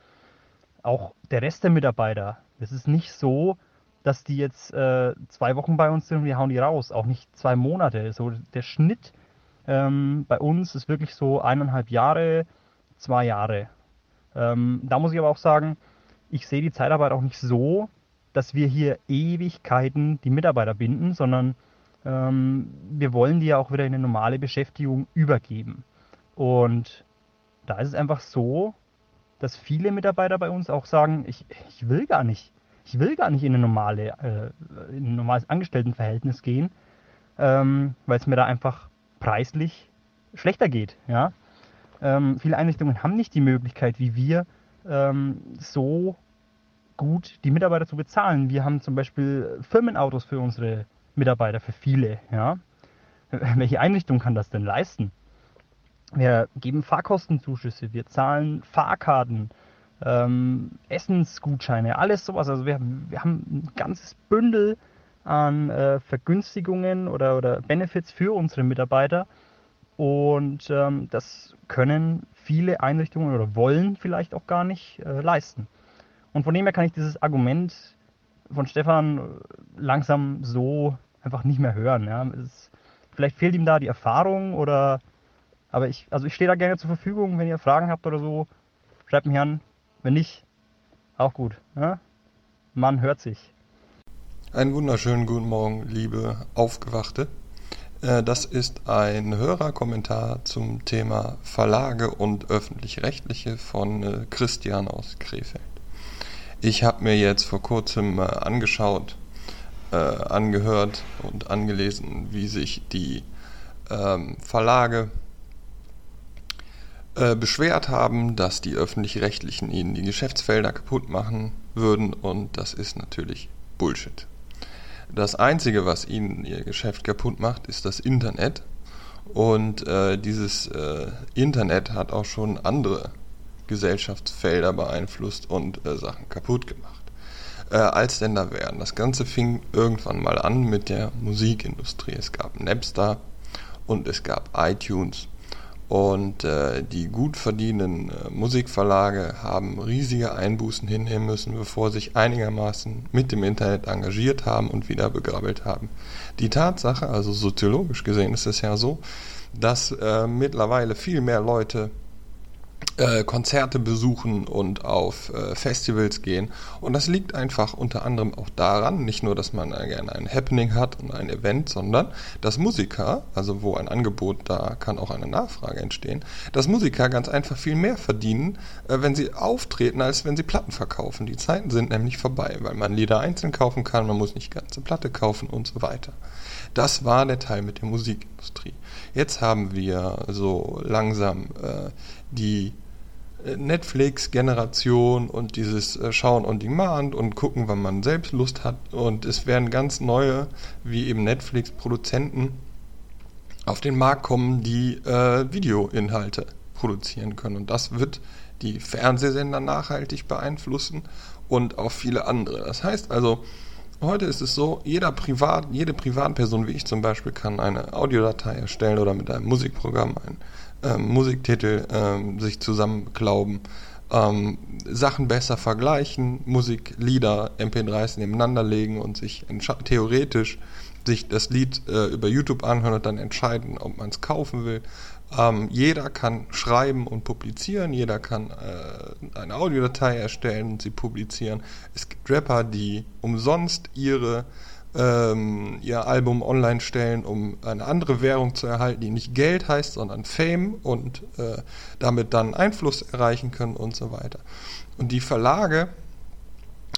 auch der Rest der Mitarbeiter, es ist nicht so, dass die jetzt äh, zwei Wochen bei uns sind und wir hauen die raus. Auch nicht zwei Monate. So der Schnitt ähm, bei uns ist wirklich so eineinhalb Jahre, zwei Jahre. Ähm, da muss ich aber auch sagen, ich sehe die Zeitarbeit auch nicht so, dass wir hier Ewigkeiten die Mitarbeiter binden, sondern ähm, wir wollen die ja auch wieder in eine normale Beschäftigung übergeben. Und da ist es einfach so, dass viele Mitarbeiter bei uns auch sagen, ich, ich will gar nicht, ich will gar nicht in, eine normale, äh, in ein normales Angestelltenverhältnis gehen, ähm, weil es mir da einfach preislich schlechter geht. Ja? Ähm, viele Einrichtungen haben nicht die Möglichkeit, wie wir, ähm, so gut, die Mitarbeiter zu bezahlen. Wir haben zum Beispiel Firmenautos für unsere Mitarbeiter, für viele. Ja? Welche Einrichtung kann das denn leisten? Wir geben Fahrkostenzuschüsse, wir zahlen Fahrkarten, ähm, Essensgutscheine, alles sowas. Also wir, wir haben ein ganzes Bündel an äh, Vergünstigungen oder, oder Benefits für unsere Mitarbeiter. Und ähm, das können viele Einrichtungen oder wollen vielleicht auch gar nicht äh, leisten. Und von dem her kann ich dieses Argument von Stefan langsam so einfach nicht mehr hören. Ja. Es, vielleicht fehlt ihm da die Erfahrung oder aber ich, also ich stehe da gerne zur Verfügung, wenn ihr Fragen habt oder so, schreibt mich an. Wenn nicht, auch gut. Ja? Man hört sich. Einen wunderschönen guten Morgen, liebe Aufgewachte. Äh, Das ist ein Hörerkommentar zum Thema Verlage und öffentlich-rechtliche von äh, Christian aus Krefeld. Ich habe mir jetzt vor kurzem äh, angeschaut, angehört und angelesen, wie sich die ähm, Verlage äh, beschwert haben, dass die öffentlich-rechtlichen ihnen die Geschäftsfelder kaputt machen würden und das ist natürlich Bullshit. Das Einzige, was ihnen ihr Geschäft kaputt macht, ist das Internet und äh, dieses äh, Internet hat auch schon andere Gesellschaftsfelder beeinflusst und äh, Sachen kaputt gemacht. Äh, als denn da wären. Das Ganze fing irgendwann mal an mit der Musikindustrie. Es gab Napster und es gab iTunes und äh, die gut verdienenden äh, Musikverlage haben riesige Einbußen hinnehmen müssen, bevor sich einigermaßen mit dem Internet engagiert haben und wieder begrabbelt haben. Die Tatsache, also soziologisch gesehen, ist es ja so, dass äh, mittlerweile viel mehr Leute äh, Konzerte besuchen und auf äh, Festivals gehen. Und das liegt einfach unter anderem auch daran, nicht nur, dass man gerne ein Happening hat und ein Event, sondern dass Musiker, also wo ein Angebot da kann auch eine Nachfrage entstehen, dass Musiker ganz einfach viel mehr verdienen, äh, wenn sie auftreten, als wenn sie Platten verkaufen. Die Zeiten sind nämlich vorbei, weil man Lieder einzeln kaufen kann, man muss nicht ganze Platte kaufen und so weiter. Das war der Teil mit der Musikindustrie. Jetzt haben wir so langsam die Netflix-Generation und dieses äh, Schauen on Demand und gucken, wann man selbst Lust hat. Und es werden ganz neue, wie eben Netflix-Produzenten auf den Markt kommen, die äh, Videoinhalte produzieren können. Und das wird die Fernsehsender nachhaltig beeinflussen und auch viele andere. Das heißt also, Heute ist es so, jeder Privat, jede Privatperson wie ich zum Beispiel kann eine Audiodatei erstellen oder mit einem Musikprogramm einen ähm, Musiktitel ähm, sich zusammenklauben, ähm, Sachen besser vergleichen, Musiklieder, MP3s nebeneinander legen und sich theoretisch sich das Lied äh, über YouTube anhören und dann entscheiden, ob man es kaufen will. Ähm, jeder kann schreiben und publizieren, jeder kann äh, eine Audiodatei erstellen und sie publizieren. Es gibt Rapper, die umsonst ihre ähm, ihr Album online stellen, um eine andere Währung zu erhalten, die nicht Geld heißt, sondern Fame und äh, damit dann Einfluss erreichen können und so weiter. Und die Verlage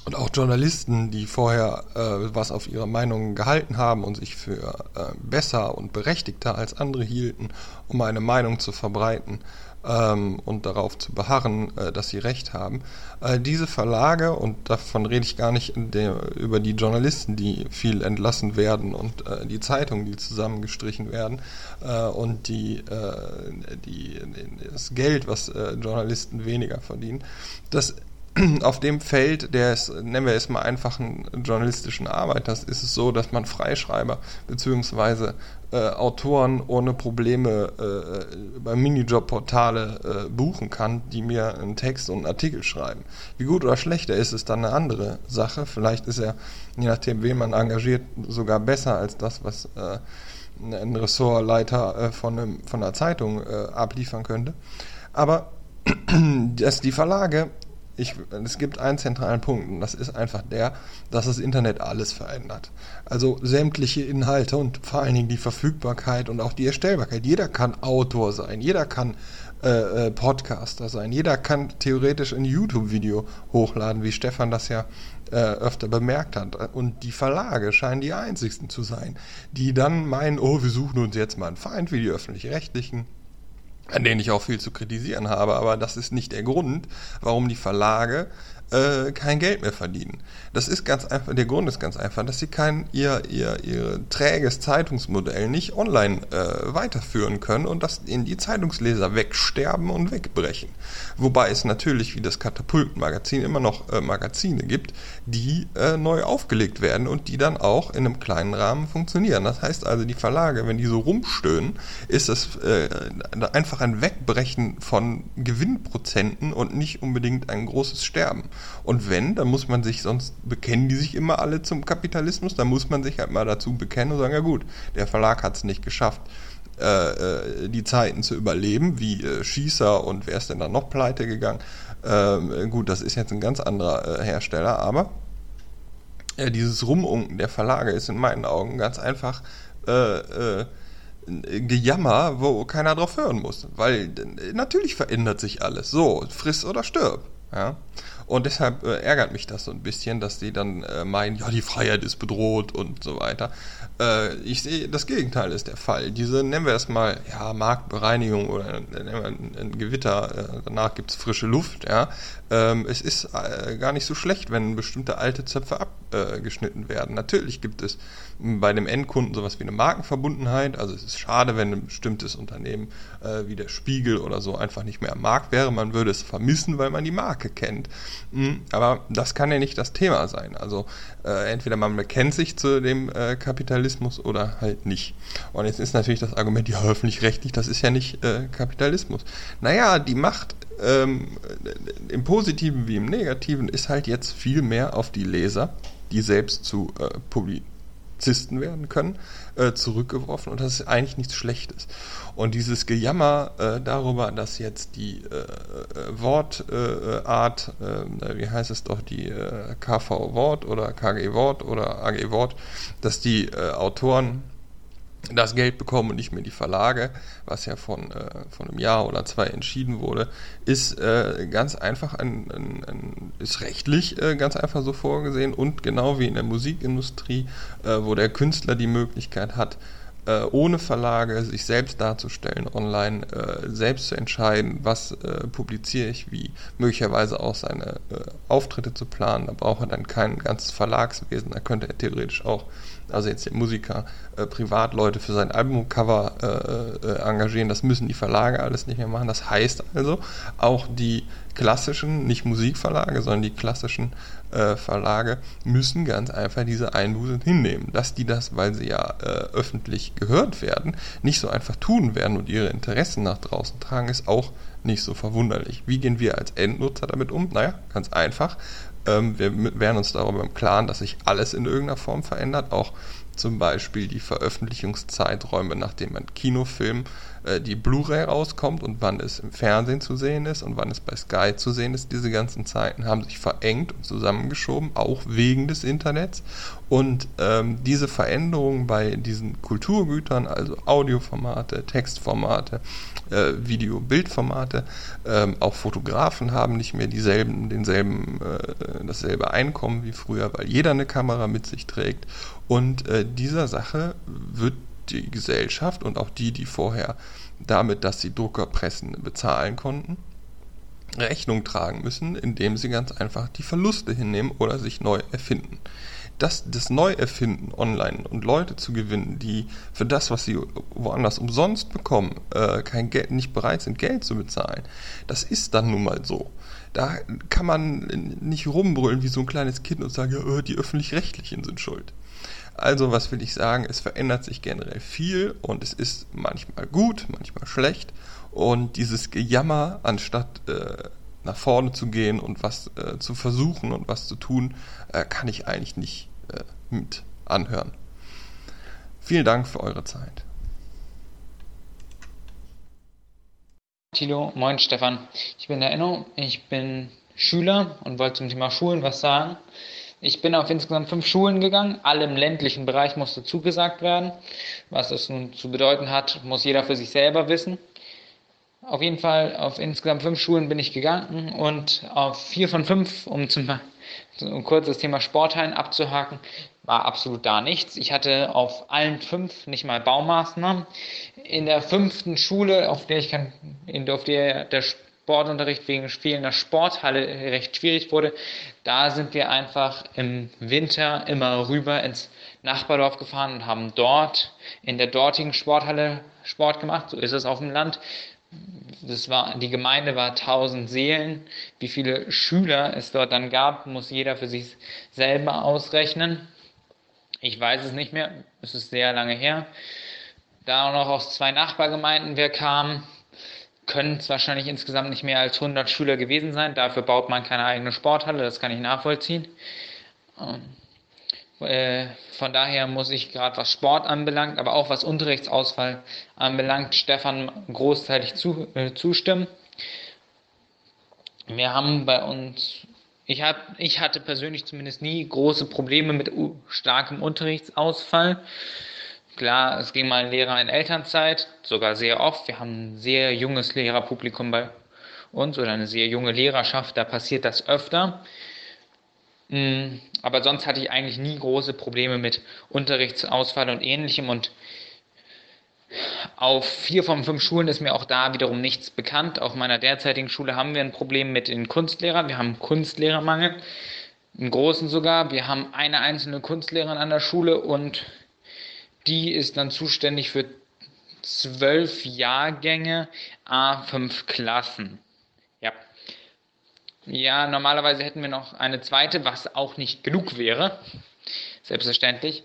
und auch Journalisten, die vorher äh, was auf ihre Meinungen gehalten haben und sich für äh, besser und berechtigter als andere hielten, um eine Meinung zu verbreiten ähm, und darauf zu beharren, äh, dass sie recht haben. Äh, diese Verlage, und davon rede ich gar nicht der, über die Journalisten, die viel entlassen werden und äh, die Zeitungen, die zusammengestrichen werden äh, und die, äh, die, das Geld, was äh, Journalisten weniger verdienen, das auf dem Feld des, nennen wir es mal einfachen journalistischen Arbeiters, ist es so, dass man Freischreiber beziehungsweise äh, Autoren ohne Probleme äh, bei Minijob-Portale äh, buchen kann, die mir einen Text und einen Artikel schreiben. Wie gut oder schlecht er ist, ist dann eine andere Sache. Vielleicht ist er, je nachdem, wen man engagiert, sogar besser als das, was äh, ein Ressortleiter äh, von, einem, von einer Zeitung äh, abliefern könnte. Aber dass die Verlage ich, es gibt einen zentralen Punkt und das ist einfach der, dass das Internet alles verändert. Also sämtliche Inhalte und vor allen Dingen die Verfügbarkeit und auch die Erstellbarkeit. Jeder kann Autor sein, jeder kann äh, äh Podcaster sein, jeder kann theoretisch ein YouTube-Video hochladen, wie Stefan das ja äh, öfter bemerkt hat. Und die Verlage scheinen die einzigsten zu sein, die dann meinen, oh, wir suchen uns jetzt mal einen Feind wie die öffentlich-rechtlichen an denen ich auch viel zu kritisieren habe, aber das ist nicht der Grund, warum die Verlage äh, kein Geld mehr verdienen. Das ist ganz einfach, der Grund ist ganz einfach, dass sie kein ihr, ihr, ihr träges Zeitungsmodell nicht online äh, weiterführen können und dass ihnen die Zeitungsleser wegsterben und wegbrechen. Wobei es natürlich wie das Katapultenmagazin immer noch äh, Magazine gibt, die äh, neu aufgelegt werden und die dann auch in einem kleinen Rahmen funktionieren. Das heißt also, die Verlage, wenn die so rumstöhnen, ist das äh, einfach ein Wegbrechen von Gewinnprozenten und nicht unbedingt ein großes Sterben. Und wenn, dann muss man sich, sonst bekennen die sich immer alle zum Kapitalismus, dann muss man sich halt mal dazu bekennen und sagen, ja gut, der Verlag hat es nicht geschafft, äh, äh, die Zeiten zu überleben, wie äh, Schießer und wer ist denn dann noch pleite gegangen. Ähm, gut, das ist jetzt ein ganz anderer äh, Hersteller, aber äh, dieses Rumunken der Verlage ist in meinen Augen ganz einfach äh, Gejammer, wo keiner drauf hören muss. Weil natürlich verändert sich alles. So, friss oder stirb. Ja? Und deshalb äh, ärgert mich das so ein bisschen, dass die dann äh, meinen, ja, die Freiheit ist bedroht und so weiter. Äh, ich sehe, das Gegenteil ist der Fall. Diese, nennen wir es mal, ja, Marktbereinigung oder nennen wir ein, ein Gewitter, äh, danach gibt's frische Luft, ja. Ähm, es ist äh, gar nicht so schlecht, wenn bestimmte alte Zöpfe abgeschnitten werden. Natürlich gibt es bei dem Endkunden sowas wie eine Markenverbundenheit. Also es ist schade, wenn ein bestimmtes Unternehmen äh, wie der Spiegel oder so einfach nicht mehr am Markt wäre. Man würde es vermissen, weil man die Marke kennt. Mhm, aber das kann ja nicht das Thema sein. Also äh, entweder man bekennt sich zu dem äh, Kapitalismus oder halt nicht. Und jetzt ist natürlich das Argument, ja, öffentlich-rechtlich, das ist ja nicht äh, Kapitalismus. Naja, die Macht ähm, im Positiven wie im Negativen ist halt jetzt viel mehr auf die Leser, die selbst zu äh, Publizisten werden können, äh, zurückgeworfen und das ist eigentlich nichts Schlechtes. Und dieses Gejammer äh, darüber, dass jetzt die äh, äh, Wortart, äh, wie heißt es doch, die äh, KV Wort oder KG Wort oder AG Wort, dass die Autoren das Geld bekommen und nicht mehr die Verlage, was ja von, äh, von einem Jahr oder zwei entschieden wurde, ist äh, ganz einfach ein, ein, ein ist rechtlich äh, ganz einfach so vorgesehen und genau wie in der Musikindustrie, äh, wo der Künstler die Möglichkeit hat, äh, ohne Verlage sich selbst darzustellen, online äh, selbst zu entscheiden, was publiziere ich, wie möglicherweise auch seine Auftritte zu planen. Da braucht er dann kein ganzes Verlagswesen, da könnte er theoretisch auch also jetzt der Musiker, äh, Privatleute für sein Albumcover äh, äh, engagieren. Das müssen die Verlage alles nicht mehr machen. Das heißt also, auch die klassischen, nicht Musikverlage, sondern die klassischen äh, Verlage müssen ganz einfach diese Einbußen hinnehmen. Dass die das, weil sie ja äh, öffentlich gehört werden, nicht so einfach tun werden und ihre Interessen nach draußen tragen, ist auch nicht so verwunderlich. Wie gehen wir als Endnutzer damit um? Naja, ganz einfach. Ähm, wir wären uns darüber im Klaren, dass sich alles in irgendeiner Form verändert, auch zum Beispiel die Veröffentlichungszeiträume, nachdem ein Kinofilm äh, die Blu-ray rauskommt und wann es im Fernsehen zu sehen ist und wann es bei Sky zu sehen ist. Diese ganzen Zeiten haben sich verengt und zusammengeschoben, auch wegen des Internets. Und ähm, diese Veränderungen bei diesen Kulturgütern, also Audioformate, Textformate, äh, Video-Bildformate, ähm, auch Fotografen haben nicht mehr dieselben, denselben, äh, dasselbe Einkommen wie früher, weil jeder eine Kamera mit sich trägt. Und äh, dieser Sache wird die Gesellschaft und auch die, die vorher damit, dass sie Druckerpressen bezahlen konnten, Rechnung tragen müssen, indem sie ganz einfach die Verluste hinnehmen oder sich neu erfinden. Das, das Neuerfinden online und Leute zu gewinnen, die für das, was sie woanders umsonst bekommen, äh, kein Geld, nicht bereit sind, Geld zu bezahlen, das ist dann nun mal so. Da kann man nicht rumbrüllen wie so ein kleines Kind und sagen, ja, die öffentlich-rechtlichen sind schuld. Also, was will ich sagen? Es verändert sich generell viel und es ist manchmal gut, manchmal schlecht. Und dieses Gejammer, anstatt äh, nach vorne zu gehen und was äh, zu versuchen und was zu tun, äh, kann ich eigentlich nicht äh, mit anhören. Vielen Dank für eure Zeit. Tilo, moin Stefan. Ich bin der Enno, ich bin Schüler und wollte zum Thema Schulen was sagen. Ich bin auf insgesamt fünf Schulen gegangen. Alle im ländlichen Bereich musste zugesagt werden. Was das nun zu bedeuten hat, muss jeder für sich selber wissen. Auf jeden Fall auf insgesamt fünf Schulen bin ich gegangen und auf vier von fünf, um zum um kurz das Thema Sporthallen abzuhaken, war absolut da nichts. Ich hatte auf allen fünf nicht mal Baumaßnahmen. In der fünften Schule, auf der ich kann, auf der der Sportunterricht wegen fehlender Sporthalle recht schwierig wurde, da sind wir einfach im Winter immer rüber ins Nachbardorf gefahren und haben dort in der dortigen Sporthalle Sport gemacht. So ist es auf dem Land. Das war, die Gemeinde war 1000 Seelen. Wie viele Schüler es dort dann gab, muss jeder für sich selber ausrechnen. Ich weiß es nicht mehr. Es ist sehr lange her. Da auch noch aus zwei Nachbargemeinden wir kamen, können es wahrscheinlich insgesamt nicht mehr als 100 Schüler gewesen sein. Dafür baut man keine eigene Sporthalle, das kann ich nachvollziehen. Äh, von daher muss ich gerade was Sport anbelangt, aber auch was Unterrichtsausfall anbelangt, Stefan großteilig zu, äh, zustimmen. Wir haben bei uns, ich, hab, ich hatte persönlich zumindest nie große Probleme mit starkem Unterrichtsausfall. Klar, es ging mal ein Lehrer in Elternzeit, sogar sehr oft. Wir haben ein sehr junges Lehrerpublikum bei uns oder eine sehr junge Lehrerschaft, da passiert das öfter. Mm, aber sonst hatte ich eigentlich nie große Probleme mit Unterrichtsausfall und ähnlichem und auf vier von fünf Schulen ist mir auch da wiederum nichts bekannt. Auf meiner derzeitigen Schule haben wir ein Problem mit den Kunstlehrern. Wir haben Kunstlehrermangel, einen großen sogar. Wir haben eine einzelne Kunstlehrerin an der Schule und die ist dann zuständig für zwölf Jahrgänge, a fünf Klassen. Ja. Normalerweise hätten wir noch eine zweite, was auch nicht genug wäre. Selbstverständlich.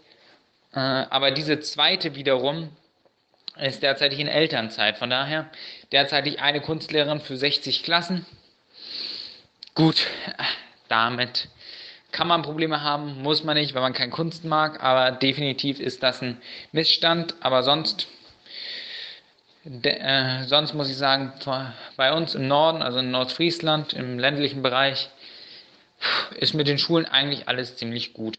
Äh, aber diese zweite wiederum ist derzeitig in Elternzeit. Von daher derzeitig eine Kunstlehrerin für 60 Klassen. Gut, damit kann man Probleme haben, muss man nicht, wenn man keine Kunst mag, aber definitiv ist das ein Missstand. Aber sonst, de, äh, sonst muss ich sagen, bei uns im Norden, also in Nordfriesland, im ländlichen Bereich, ist mit den Schulen eigentlich alles ziemlich gut.